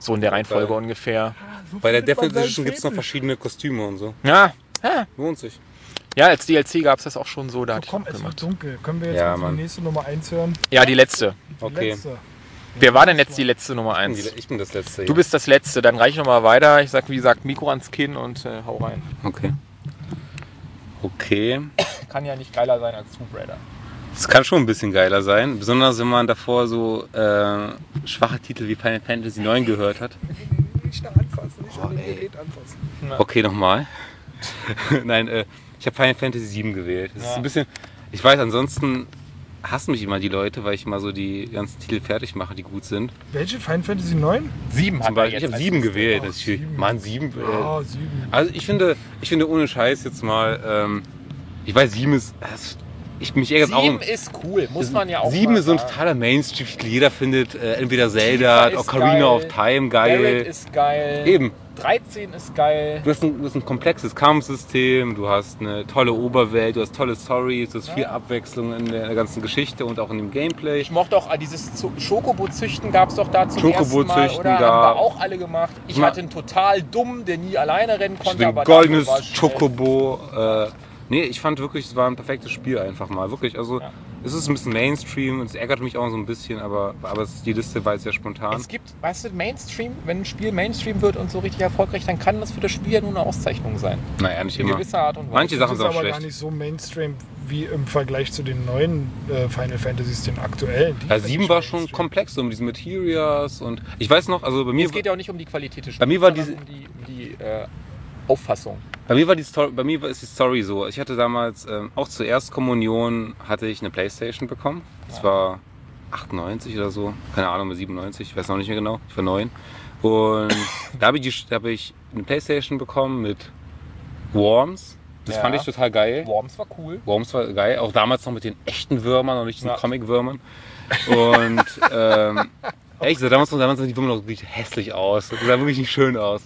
So in der Reihenfolge Geil. ungefähr. Bei der Definition seinen gibt es noch verschiedene Kostüme und so. Ja, ja. Lohnt sich. ja als DLC gab es das auch schon so, da So, komm, es wird gemacht. dunkel. Können wir jetzt Ja, die nächste Nummer 1 hören? Ja, die letzte. Die Okay. letzte. Wer war denn jetzt die letzte Nummer Ich bin 1? die- Ich bin das letzte. Du bist das letzte, dann reich ich nochmal weiter. Ich sag, wie gesagt, Mikro ans Kinn und äh, hau rein. Okay. Okay. Kann ja nicht geiler sein als Tomb Raider. Es kann schon ein bisschen geiler sein, besonders wenn man davor so äh, schwache Titel wie Final Fantasy 9 gehört hat. Nicht da anfassen, nicht an dem Gerät anfassen. Okay, nochmal. Nein, äh, ich habe Final Fantasy 7 gewählt. Das ist ein bisschen. Ich weiß, ansonsten hassen mich immer die Leute, weil ich immer so die ganzen Titel fertig mache, die gut sind. Welche? Final Fantasy 9? Sieben Zum hat Beispiel, ich habe als 7 Liste. gewählt. Oh, ist sieben. Mann, 7. Äh, 7. also ich finde, ich finde ohne Scheiß jetzt mal, ähm, ich weiß, 7 ist. Das, ich, mich ärgert auch. Sieben ist cool, muss man ja auch 7 mal ist so ein totaler Mainstream. Jeder findet äh, entweder Zelda, ist Ocarina geil, of Time geil. Barrett ist geil. Eben. 13 ist geil. Du hast, ein, du hast ein komplexes Kampfsystem, du hast eine tolle Oberwelt, du hast tolle Stories, du hast viel Abwechslung in der ganzen Geschichte und auch in dem Gameplay. Ich mochte auch äh, dieses Schokobo-Züchten gab es doch da zum Schokobo ersten Mal, züchten oder? Haben gab- wir auch alle gemacht. Ich Ma- hatte einen total dumm, der nie alleine rennen konnte, ein goldenes. Chocobo. Äh, nee, ich fand wirklich, es war ein perfektes Spiel einfach mal. Wirklich, also Ja. Es ist ein bisschen Mainstream und es ärgert mich auch so ein bisschen, aber, aber es, die Liste war jetzt sehr spontan. Es gibt, weißt du, Mainstream, wenn ein Spiel Mainstream wird und so richtig erfolgreich, dann kann das für das Spiel ja nur eine Auszeichnung sein. naja, nicht In immer. gewisser Art und Weise. Manche Sachen Das sind aber gar schlecht. nicht so Mainstream wie im Vergleich zu den neuen äh, Final Fantasies, den aktuellen. Die Ja, finde 7 ich war schon Mainstream. komplex, so mit diesen Materias und ich weiß noch, also bei mir, Es geht ja auch nicht um die Qualität des Spiels, Bei mir war sondern um die, um die äh, Auffassung. Bei mir war die Story, bei mir ist die Story so. Ich hatte damals ähm, auch zur Erstkommunion hatte ich eine Playstation bekommen. Das war 98 oder so, keine Ahnung, 97, ich weiß noch nicht mehr genau. Ich war neun und da habe ich, habe ich eine Playstation bekommen mit Worms. Das Ja. fand ich total geil. Worms war cool. Worms war geil, auch damals noch mit den echten Würmern und nicht diesen Ja. Comic-Würmern. Und ähm, echt, so, damals, damals sahen die Würmer noch wirklich hässlich aus. Das sah wirklich nicht schön aus.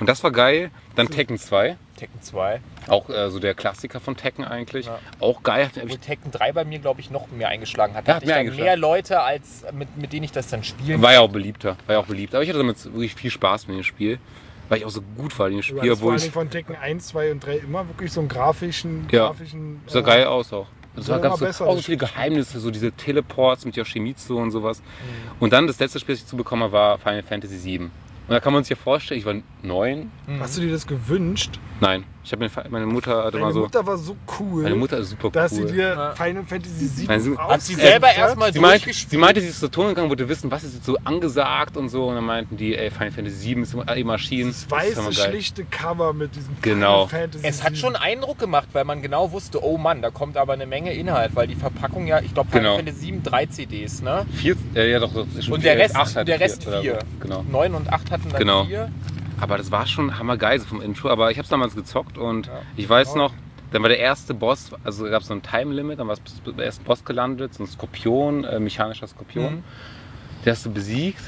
Und das war geil. Dann Tekken 2, Tekken 2. auch äh, so der Klassiker von Tekken eigentlich. Ja. Auch geil. Obwohl ich, Tekken 3 bei mir, glaube ich, noch mehr eingeschlagen hat. Ja, Da hat hatte mehr ich dann eingeschlagen. mehr Leute, als mit, mit denen ich das dann spielen war ja auch beliebter. War ja auch beliebt. Aber ich hatte damit wirklich viel Spaß mit dem Spiel. Weil ich auch so gut war in dem Du Spiel, hattest vor wo allem von Tekken 1, 2 und 3 immer wirklich so einen grafischen, Ja. grafischen Sah äh, geil aus auch. Das war ganz so, besser, auch so das viele Geheimnisse, so diese Teleports mit Yoshimitsu und sowas. Mhm. Und dann das letzte Spiel, das ich zu bekommen habe, war Final Fantasy VII. Und da kann man sich ja vorstellen, ich war neun. Hast du dir das gewünscht? Nein, ich habe meine Mutter hatte Deine mal so. Mutter war so cool, Meine Mutter ist super dass sie cool. dir Final Fantasy 7 Nein, sie- Hat sie selber erstmal Sie meinte, durchgespielt. sie meinte, sie ist zur Ton gegangen, wollte wissen, was ist jetzt so angesagt und so. Und dann meinten die, ey, Final Fantasy 7 ist immer die Maschinen. Das weiße, geil. schlichte Cover mit diesem Genau. Final Fantasy Es hat 7. schon Eindruck gemacht, weil man genau wusste, oh Mann, da kommt aber eine Menge Inhalt, weil die Verpackung ja, ich glaube, Final Genau. Fantasy 7 drei CDs, ne? Vier, äh, ja doch, das Und der vier, Rest, acht hat der Rest so. vier. Genau. 9 und 8 hatten dann Genau. vier. Aber das war schon hammergeil so vom Intro. Aber ich habe es damals gezockt und Ja. ich weiß noch, dann war der erste Boss, also gab es so ein Time Limit, dann war es der erste Boss gelandet, so ein Skorpion, äh, mechanischer Skorpion. Mhm. Der hast du besiegt.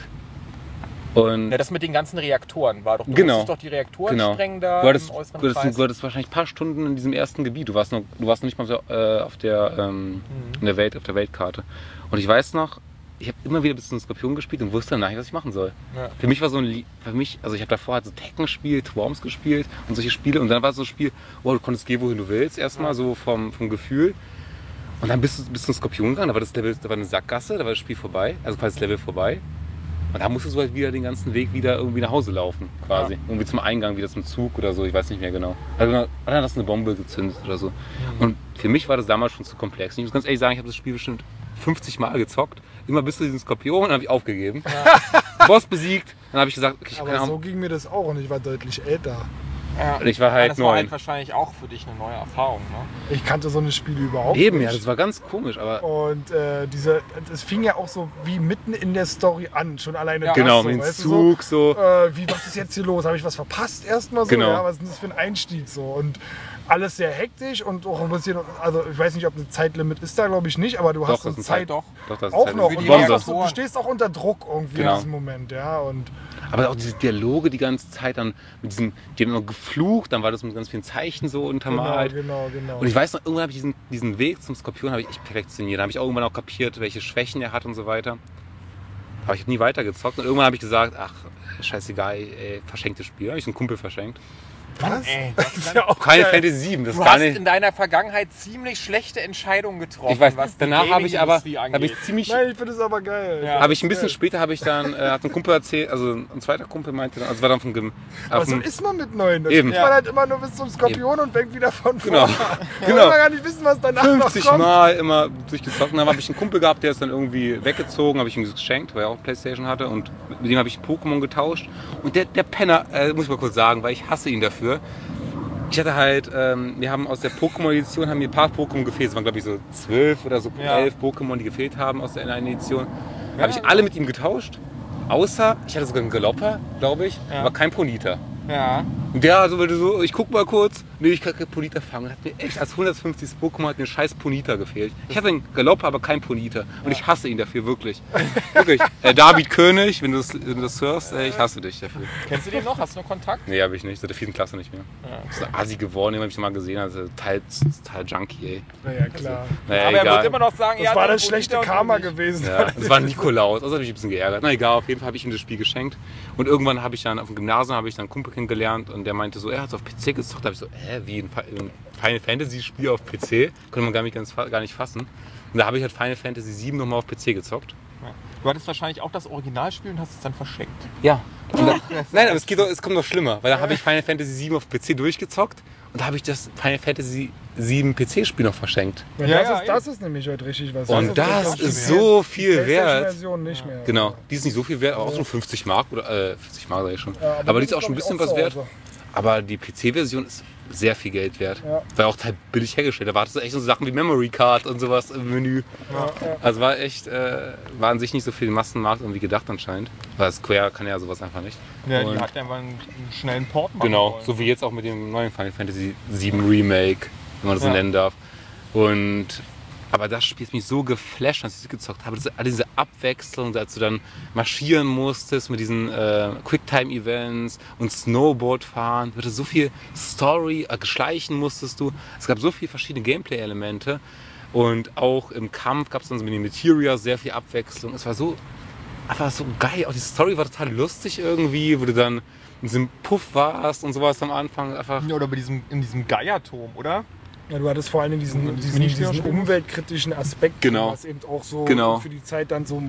Und Ja, das mit den ganzen Reaktoren war doch. Du Genau. doch die Reaktoren genau. sprengen da du, hattest, im äußeren du, hattest, du hattest wahrscheinlich ein paar Stunden in diesem ersten Gebiet. Du warst noch, du warst noch nicht mal so, äh, auf der ähm, in der Welt, auf der Weltkarte. Und ich weiß noch, ich habe immer wieder bis zum Skorpion gespielt und wusste danach nicht, was ich machen soll. Ja. Für mich war so ein, für mich, also ich habe davor halt so Tekken gespielt, Worms gespielt und solche Spiele und dann war so ein Spiel, oh, du konntest gehen, wohin du willst, erstmal so vom, vom Gefühl. Und dann bist du bis zum Skorpion gegangen, da war das Level, da war eine Sackgasse, da war das Spiel vorbei, also quasi das Level vorbei. Und da musstest du halt wieder den ganzen Weg wieder irgendwie nach Hause laufen, quasi. Ja. Irgendwie zum Eingang, wieder zum Zug oder so, ich weiß nicht mehr genau. Also dann dann hast du eine Bombe gezündet oder so. Und für mich war das damals schon zu komplex. Ich muss ganz ehrlich sagen, ich habe das Spiel bestimmt 50 Mal gezockt. Immer bis zu diesem Skorpion, dann habe ich aufgegeben. Boss besiegt, dann habe ich gesagt, okay, ich Aber keine so ging mir das auch und ich war deutlich älter. Ja. Und ich war halt das war neun. halt wahrscheinlich auch für dich eine neue Erfahrung. Ne? Ich kannte so eine Spiele überhaupt Eben, nicht. ja, das war ganz komisch, aber Und äh, diese, es fing ja auch so wie mitten in der Story an, schon alleine Ja. das genau, so, mit dem weißt du, Zug so. So, äh, wie, was ist jetzt hier los? Habe ich was verpasst erstmal so? Genau. Ja, was ist denn das für ein Einstieg so? Und alles sehr hektisch und auch ein bisschen, also ich weiß nicht, ob ein Zeitlimit ist da, glaube ich nicht, aber du Doch, hast das so ist ein Zeit Doch. Doch, das auch halt noch. Und du, hast so, du stehst auch unter Druck irgendwie Genau. in diesem Moment, ja. Und Aber auch diese Dialoge die ganze Zeit dann mit diesem, die haben noch geflucht, dann war das mit ganz vielen Zeichen so genau, untermalt. genau, genau. Und ich weiß noch, irgendwann habe ich diesen, diesen Weg zum Skorpion habe ich echt perfektioniert. Da habe ich auch irgendwann auch kapiert, welche Schwächen er hat und so weiter. Aber ich habe nie weitergezockt. Und irgendwann habe ich gesagt, ach, scheißegal, ey, verschenktes Spiel. Habe ich einen Kumpel verschenkt. Ey, du hast dann- Final Fantasy 7, das ist Du gar hast nicht. in deiner Vergangenheit ziemlich schlechte Entscheidungen getroffen. Ich weiß, was danach habe ich aber habe ich ziemlich Nein, ich finde es aber geil. Ja. habe ich ein bisschen später habe ich dann äh, hat ein Kumpel erzählt, also ein zweiter Kumpel meinte, dann- also war dann von Gym, Aber so ist man mit neuen. Da Eben. spielt man halt immer nur bis zum Skorpion und fängt wieder von Genau. vorne Genau. will man gar nicht wissen, was danach 50 noch kommt. Mal immer durchgezockt. Und dann habe ich einen Kumpel gehabt, der ist dann irgendwie weggezogen, habe ich ihm das geschenkt, weil er auch Playstation hatte. Und mit dem habe ich Pokémon getauscht. Und der, der Penner, äh, muss ich mal kurz sagen, weil ich hasse ihn dafür. Ich hatte halt, ähm, wir haben aus der Pokémon-Edition haben mir ein paar Pokémon gefehlt. Es waren glaube ich so zwölf oder so Ja. elf Pokémon, die gefehlt haben aus der einen Edition. Habe ich alle mit ihm getauscht. Außer, ich hatte sogar einen Galopper, glaube ich, Ja. aber kein Ponita. Ja. Und der so, weil du so, ich guck mal kurz, nee, ich kann kein Ponita fangen. Hat mir echt als 150. Pokémon hat mir scheiß Ponita gefehlt. Ich hatte einen Galopp, aber kein Ponita. Und ich hasse ihn dafür, wirklich. wirklich. Äh, David König, wenn du das, wenn du das hörst, äh, ich hasse dich dafür. Kennst du den noch? Hast du noch Kontakt? Nee, habe ich nicht. Seit der vierten Klasse nicht mehr. Ist ein Asi geworden, den habe ich mal gesehen. Also total, total Junkie, ey. Naja, klar. Naja, aber er egal. wird immer noch sagen, Das er war hat das schlechte Karma gewesen. Ja, das war Nikolaus, also habe ich ein bisschen geärgert. Na egal, auf jeden Fall habe ich ihm das Spiel geschenkt. Und irgendwann habe ich dann auf dem Gymnasium habe ich dann Kumpel kennengelernt und der meinte so, er hat es auf PC gezockt. Da habe ich so, hä, wie ein, Fi- ein Final Fantasy Spiel auf PC? Konnte man gar nicht, ganz, gar nicht fassen. Und da habe ich halt Final Fantasy 7 nochmal auf PC gezockt. Du hattest wahrscheinlich auch das Originalspiel und hast es dann verschenkt. Ja. Dann, nein, aber es, geht es kommt noch schlimmer, weil da habe ich Final Fantasy 7 auf PC durchgezockt und da habe ich das Final Fantasy 7 PC-Spiel noch verschenkt. Ja, Ja, das, ja, ist, das ist nämlich heute richtig was. Und das die ist so viel wert. Nicht mehr. Genau, die ist nicht so viel wert, aber auch so 50 Mark oder äh, 50 Mark sage ich schon. Ja, aber, die das ist auch schon ein bisschen was wert. Aber die PC-Version ist sehr viel Geld wert. Ja. War auch halt billig hergestellt. Da war das echt so Sachen wie Memory Card und sowas im Menü. Also war echt, äh, war an sich nicht so viel Massenmarkt irgendwie gedacht anscheinend. Weil Square kann ja sowas einfach nicht. Ja, die Und- hat einfach einen, einen schnellen Port machen Genau, wollen. so wie jetzt auch mit dem neuen Final Fantasy 7 Remake, wenn man das so Ja. nennen darf. Und aber das Spiel hat mich so geflasht, als ich es gezockt habe. Das, all diese Abwechslung, als du dann marschieren musstest mit diesen äh, Quicktime-Events und Snowboard fahren. Du hattest so viel Story, äh, geschleichen musstest du. Es gab so viele verschiedene Gameplay-Elemente. Und auch im Kampf gab es dann so mit den Materia sehr viel Abwechslung. Es war so einfach so geil. Auch die Story war total lustig irgendwie, wo du dann in diesem Puff warst und sowas am Anfang. Einfach Ja, Oder bei diesem, in diesem Geierturm, oder? Ja, du hattest vor allem diesen, diesen, diesen umweltkritischen Aspekt, Genau. was eben auch so Genau. für die Zeit dann so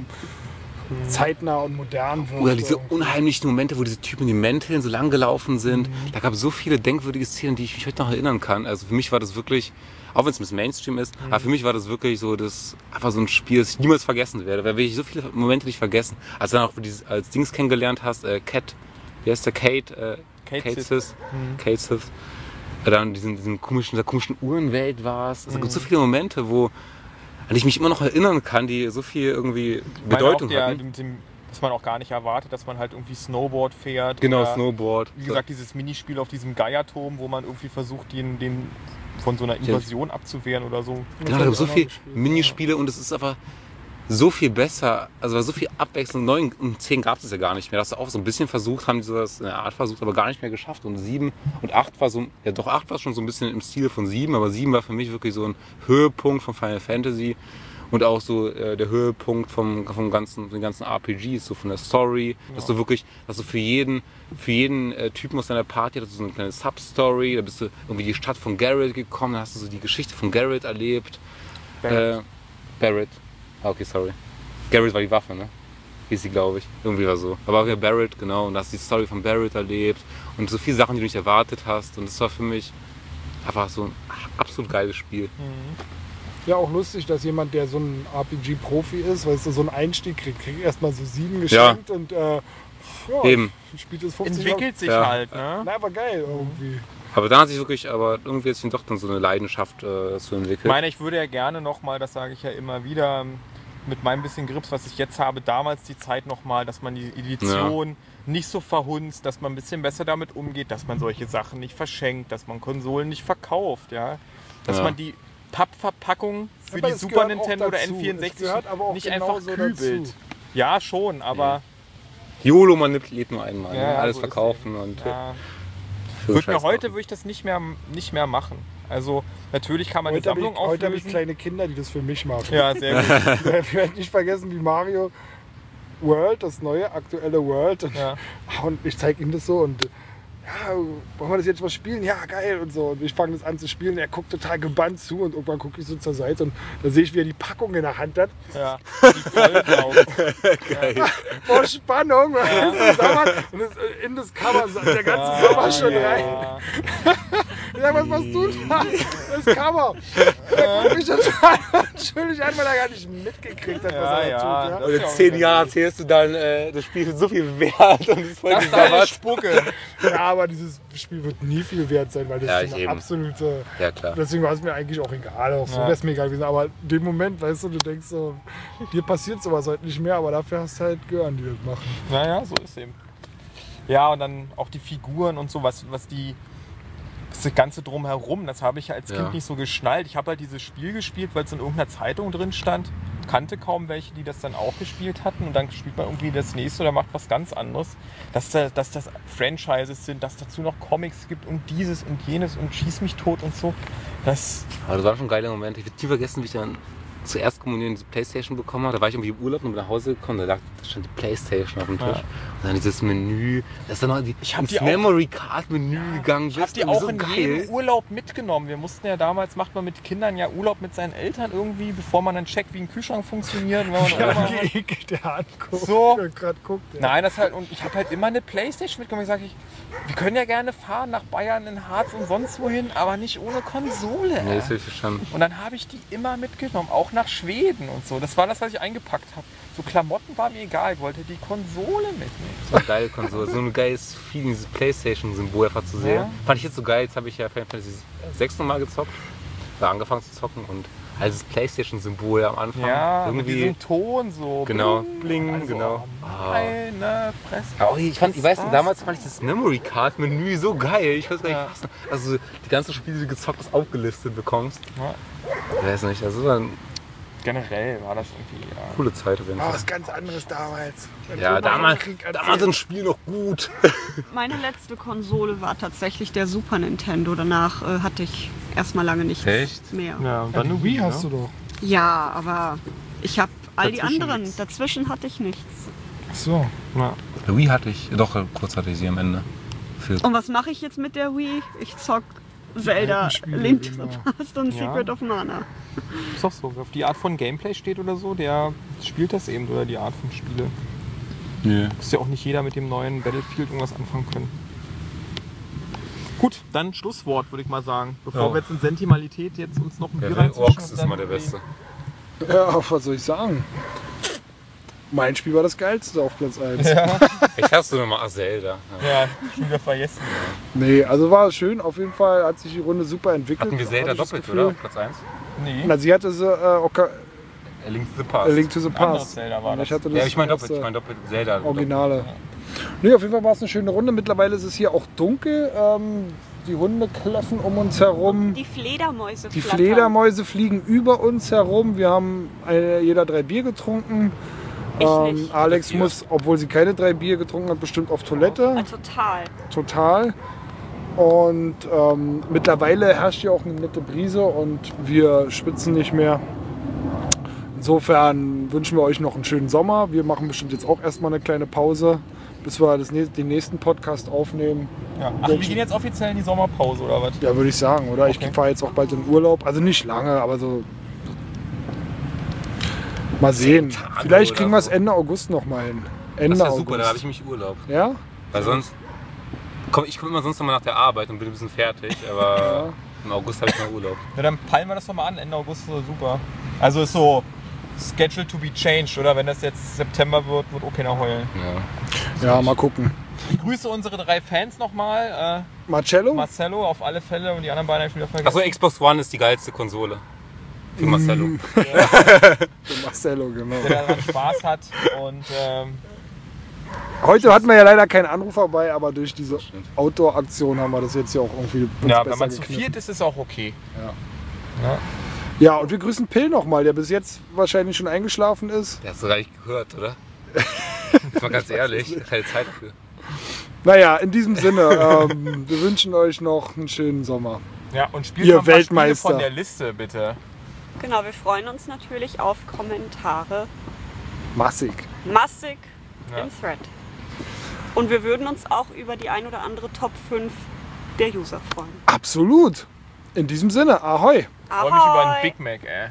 zeitnah und modern wird. Oder diese unheimlichen Momente, wo diese Typen in den Mänteln so lang gelaufen sind. Da gab es so viele denkwürdige Szenen, die ich mich heute noch erinnern kann. Also für mich war das wirklich, auch wenn es ein bisschen Mainstream ist, aber für mich war das wirklich so das einfach so ein Spiel, das ich niemals vergessen werde. Weil ich so viele Momente nicht vergessen. Als du dann auch dieses, als Dings kennengelernt hast, äh, Cat, wie heißt der Kate? Äh, Kate Kate Sith. Sith. Kate Sith. Äh, Dann diesen, diesen komischen, der komischen Uhrenwelt warst. Also gibt so viele Momente, wo an die ich mich immer noch erinnern kann, die so viel irgendwie Bedeutung der, hatten. mit dem, dass man auch gar nicht erwartet, dass man halt irgendwie Snowboard fährt. Genau, oder, Snowboard. Wie gesagt, dieses Minispiel auf diesem Geierturm, wo man irgendwie versucht, den, den von so einer Invasion abzuwehren oder so. Genau, da gibt es so viele Minispiele und es ist einfach so viel besser. Also war so viel Abwechslung. 9 und 10 gab es ja gar nicht mehr. Das hast du auch so ein bisschen versucht, haben die sowas in der Art versucht, aber gar nicht mehr geschafft. Und 7 und 8 war so, ja doch 8 war schon so ein bisschen im Stil von 7, aber 7 war für mich wirklich so ein Höhepunkt von Final Fantasy. Und auch so äh, der Höhepunkt vom, vom ganzen, den ganzen RPGs, so von der Story, dass du wirklich, dass du für jeden, für jeden äh, Typen aus deiner Party hattest du so eine kleine Substory, da bist du irgendwie die Stadt von Garrett gekommen, da hast du so die Geschichte von Garrett erlebt. Barrett. Äh, Barrett. Ah, okay, sorry. Garrett war die Waffe, ne? Hieß sie, glaube ich. Irgendwie war so. Aber auch ja Barrett, genau. Und da hast du die Story von Barrett erlebt. Und so viele Sachen, die du nicht erwartet hast. Und das war für mich einfach so ein absolut geiles Spiel. Ja, auch lustig, dass jemand, der so ein RPG-Profi ist, weißt du, so einen Einstieg kriegt, kriegt erstmal so sieben geschenkt und äh, ja, Eben. spielt es 50 Entwickelt sich Ja. halt, ne? Na, aber geil irgendwie. Aber dann hat sich wirklich, aber irgendwie hat sich doch dann so eine Leidenschaft äh, zu Ich entwickeln. meine, ich würde ja gerne nochmal, das sage ich ja immer wieder, mit meinem bisschen Grips, was ich jetzt habe, damals die Zeit nochmal, dass man die Edition nicht so verhunzt, dass man ein bisschen besser damit umgeht, dass man solche Sachen nicht verschenkt, dass man Konsolen nicht verkauft, ja. Dass Ja. man die Pappverpackung für Aber die Super Nintendo oder dazu. Es N64 gehört aber auch nicht einfach kübelt. dazu. Ja, schon, aber YOLO, man nimmt lebt nur einmal. Ja, ne? Alles so verkaufen und ja, würde mir heute würde ich das nicht mehr, nicht mehr machen. Also natürlich kann man Heute eine habe ich, Sammlung heute hab ich kleine Kinder, die das für mich machen. ja, sehr gut. Ich werde nicht vergessen, wie Mario World, das neue aktuelle World. Und, Ja. und ich zeige ihm das so und ja, wollen wir das jetzt mal spielen? Ja, geil und so. Und ich fange das an zu spielen. Er guckt total gebannt zu und irgendwann gucke ich so zur Seite und da sehe ich, wie er die Packung in der Hand hat. Ja, die Vollblau. Vor Spannung. Sommer, und das, äh, in das Cover, der ganze Sommer schon rein. Ja. Ich sag, was machst du da? Das Cover. Er guckt mich total natürlich an, weil er gar nicht mitgekriegt hat, was Ja, er ja. da tut. Ja? Und in zehn Jahren erzählst du dann, äh, das Spiel ist so viel wert und ist voll Das ist. Spucke. ja, aber dieses Spiel wird nie viel wert sein, weil das Ja, ist eine eben. absolute. Ja, klar. Deswegen war es mir eigentlich auch egal. Auch so Ja. wäre es mir egal gewesen. Aber in dem Moment, weißt du, du denkst so, dir passiert sowas heute nicht mehr, aber dafür hast du halt Gören, die das machen. Naja, so ist eben. Ja, und dann auch die Figuren und so, was, was die. Das Ganze drumherum, das habe ich ja als Ja. Kind nicht so geschnallt. Ich habe halt dieses Spiel gespielt, weil es in irgendeiner Zeitung drin stand. Kannte kaum welche, die das dann auch gespielt hatten. Und dann spielt man irgendwie das nächste oder macht was ganz anderes. Dass, da, dass das Franchises sind, dass dazu noch Comics gibt und dieses und jenes und schieß mich tot und so. Das, Aber das war schon ein geiler Moment. Ich werde nie vergessen, wie ich dann zur Erstkommunion diese Playstation bekommen habe. Da war ich irgendwie im Urlaub und bin nach Hause gekommen. Da lag da stand die Playstation auf dem Tisch. Ja. Und dann dieses Menü. Da ist dann noch die, Ich hab ins die auch- Memory Card Menü gegangen. Ich habe die auch in jedem Urlaub mitgenommen. Wir mussten ja damals, macht man mit Kindern ja Urlaub mit seinen Eltern irgendwie, bevor man dann checkt, wie ein Kühlschrank funktioniert. Und wenn man Ja, geekelt, der anguckt. So. Gerade guckt. Ja. Nein, das halt, und ich habe halt immer eine Playstation mitgenommen. Ich sage, ich, wir können ja gerne fahren nach Bayern, in Harz und sonst wohin, aber nicht ohne Konsole. Nee, das habe ich verstanden. Und dann habe ich die immer mitgenommen, auch nach Schweden und so. Das war das, was ich eingepackt habe. So Klamotten war mir egal, ich wollte die Konsole mitnehmen. So eine geile Konsole. So ein geiles Feeling, dieses Playstation-Symbol einfach zu sehen. Ja. Fand ich jetzt so geil. Jetzt habe ich ja Final Fantasy 6 nochmal gezockt. Oder angefangen zu zocken. Und also das Playstation-Symbol am Anfang. Ja, mit irgendwie. diesem Ton so. Genau. Bling, also, genau. Meine Fresse. Aber ich fand, ich weiß nicht, damals fand ich das Memory Card Menü so geil. Ich weiß gar nicht, Ja. was. Also die ganzen Spiele, die du gezockt hast, aufgelistet bekommst. Ja. Ich weiß nicht, also Generell war das irgendwie, ja. coole Zeit auf jeden War Fall. was ganz anderes damals. Wenn Ja, damals, damals sind Spiel noch gut. Meine letzte Konsole war tatsächlich der Super Nintendo. Danach äh, hatte ich erstmal lange nichts Echt? mehr. Ja, und Ja, die Wii hast du doch. Ja, aber ich habe all die Dazwischen anderen. nichts. Dazwischen hatte ich nichts. Ach so. Ja. Wii hatte ich, doch kurz hatte ich sie am Ende. Für Und was mache ich jetzt mit der Wii? Ich zock Zelda, Link to genau. the Past und Ja. Secret of Mana. Ist doch so. Wer auf die Art von Gameplay steht oder so, der spielt das eben oder die Art von Spiele. Nö. Muss ja auch nicht jeder mit dem neuen Battlefield irgendwas anfangen können. Gut, dann Schlusswort, würde ich mal sagen. Bevor Ja. wir jetzt in Sentimentalität jetzt uns noch ein Ja, Bier der reinzwischen Orks ist immer der Beste. Ja, was soll ich sagen? Mein Spiel war das geilste auf Platz 1. Ich hast du nochmal Zelda. Ja. Ja, schon wieder vergessen. Nee, also war schön. Auf jeden Fall hat sich die Runde super entwickelt. Hatten wir Zelda doppelt, Gefühl. oder? Auf Platz 1? Nee, Na, sie hatte sie, äh, Oca A Link to the A Past. Link to the Past. Zelda war das. Ich hatte das ja, ich meine doppelt, ich meine doppelt Zelda. Originale. Nee, auf jeden Fall war es eine schöne Runde. Mittlerweile ist es hier auch dunkel. Ähm, die Hunde kläffen um uns herum. Die Fledermäuse Die flattern. Fledermäuse fliegen über uns herum. Wir haben äh, jeder drei Bier getrunken. Ich Ähm, nicht. Alex muss, obwohl sie keine drei Bier getrunken hat, bestimmt auf Toilette. Ah, total. Total. Und ähm, mittlerweile herrscht hier auch eine nette Brise und wir schwitzen nicht mehr. Insofern wünschen wir euch noch einen schönen Sommer. Wir machen bestimmt jetzt auch erstmal eine kleine Pause, bis wir das, den nächsten Podcast aufnehmen. Ja. Ach, wir gehen jetzt offiziell in die Sommerpause, oder was? Ja, würde ich sagen, oder? Ich Okay. fahre jetzt auch bald in Urlaub. Also nicht lange, aber so. Mal sehen. Tage Vielleicht kriegen wir es. Ende August noch mal hin. Ende Das August. super, da habe ich mich Urlaub. ja? Weil sonst. Komm, ich komme immer sonst noch mal nach der Arbeit und bin ein bisschen fertig, aber im August habe ich mal Urlaub. Ja, dann peilen wir das doch mal an. Ende August ist so super. Also ist so schedule to be changed, oder? Wenn das jetzt September wird, wird auch keiner heulen. Ja. Ja, mal gucken. Ich grüße unsere drei Fans nochmal. Marcello? Äh, Marcello auf alle Fälle und die anderen beiden habe ich wieder vergessen. Achso, Xbox One ist die geilste Konsole. Für Marcello. Marcello, genau. der daran Spaß hat. Und ähm, Heute hatten wir ja leider keinen Anrufer bei, aber durch diese Outdoor-Aktion haben wir das jetzt ja auch irgendwie ja, besser wenn man zu viert ist, ist es auch okay. Ja, und wir grüßen Pill nochmal, der bis jetzt wahrscheinlich schon eingeschlafen ist. Der hast du gar nicht gehört, oder? Mal ganz ehrlich, keine Zeit dafür. Naja, in diesem Sinne, ähm, wir wünschen euch noch einen schönen Sommer. Ja, und spielt Ihr Spiele Weltmeister. von der Liste, bitte. Genau, wir freuen uns natürlich auf Kommentare. Massig. Massig Ja. im Thread. Und wir würden uns auch über die ein oder andere Top 5 der User freuen. Absolut. In diesem Sinne, ahoi. Ich freue mich über einen Big Mac, ey.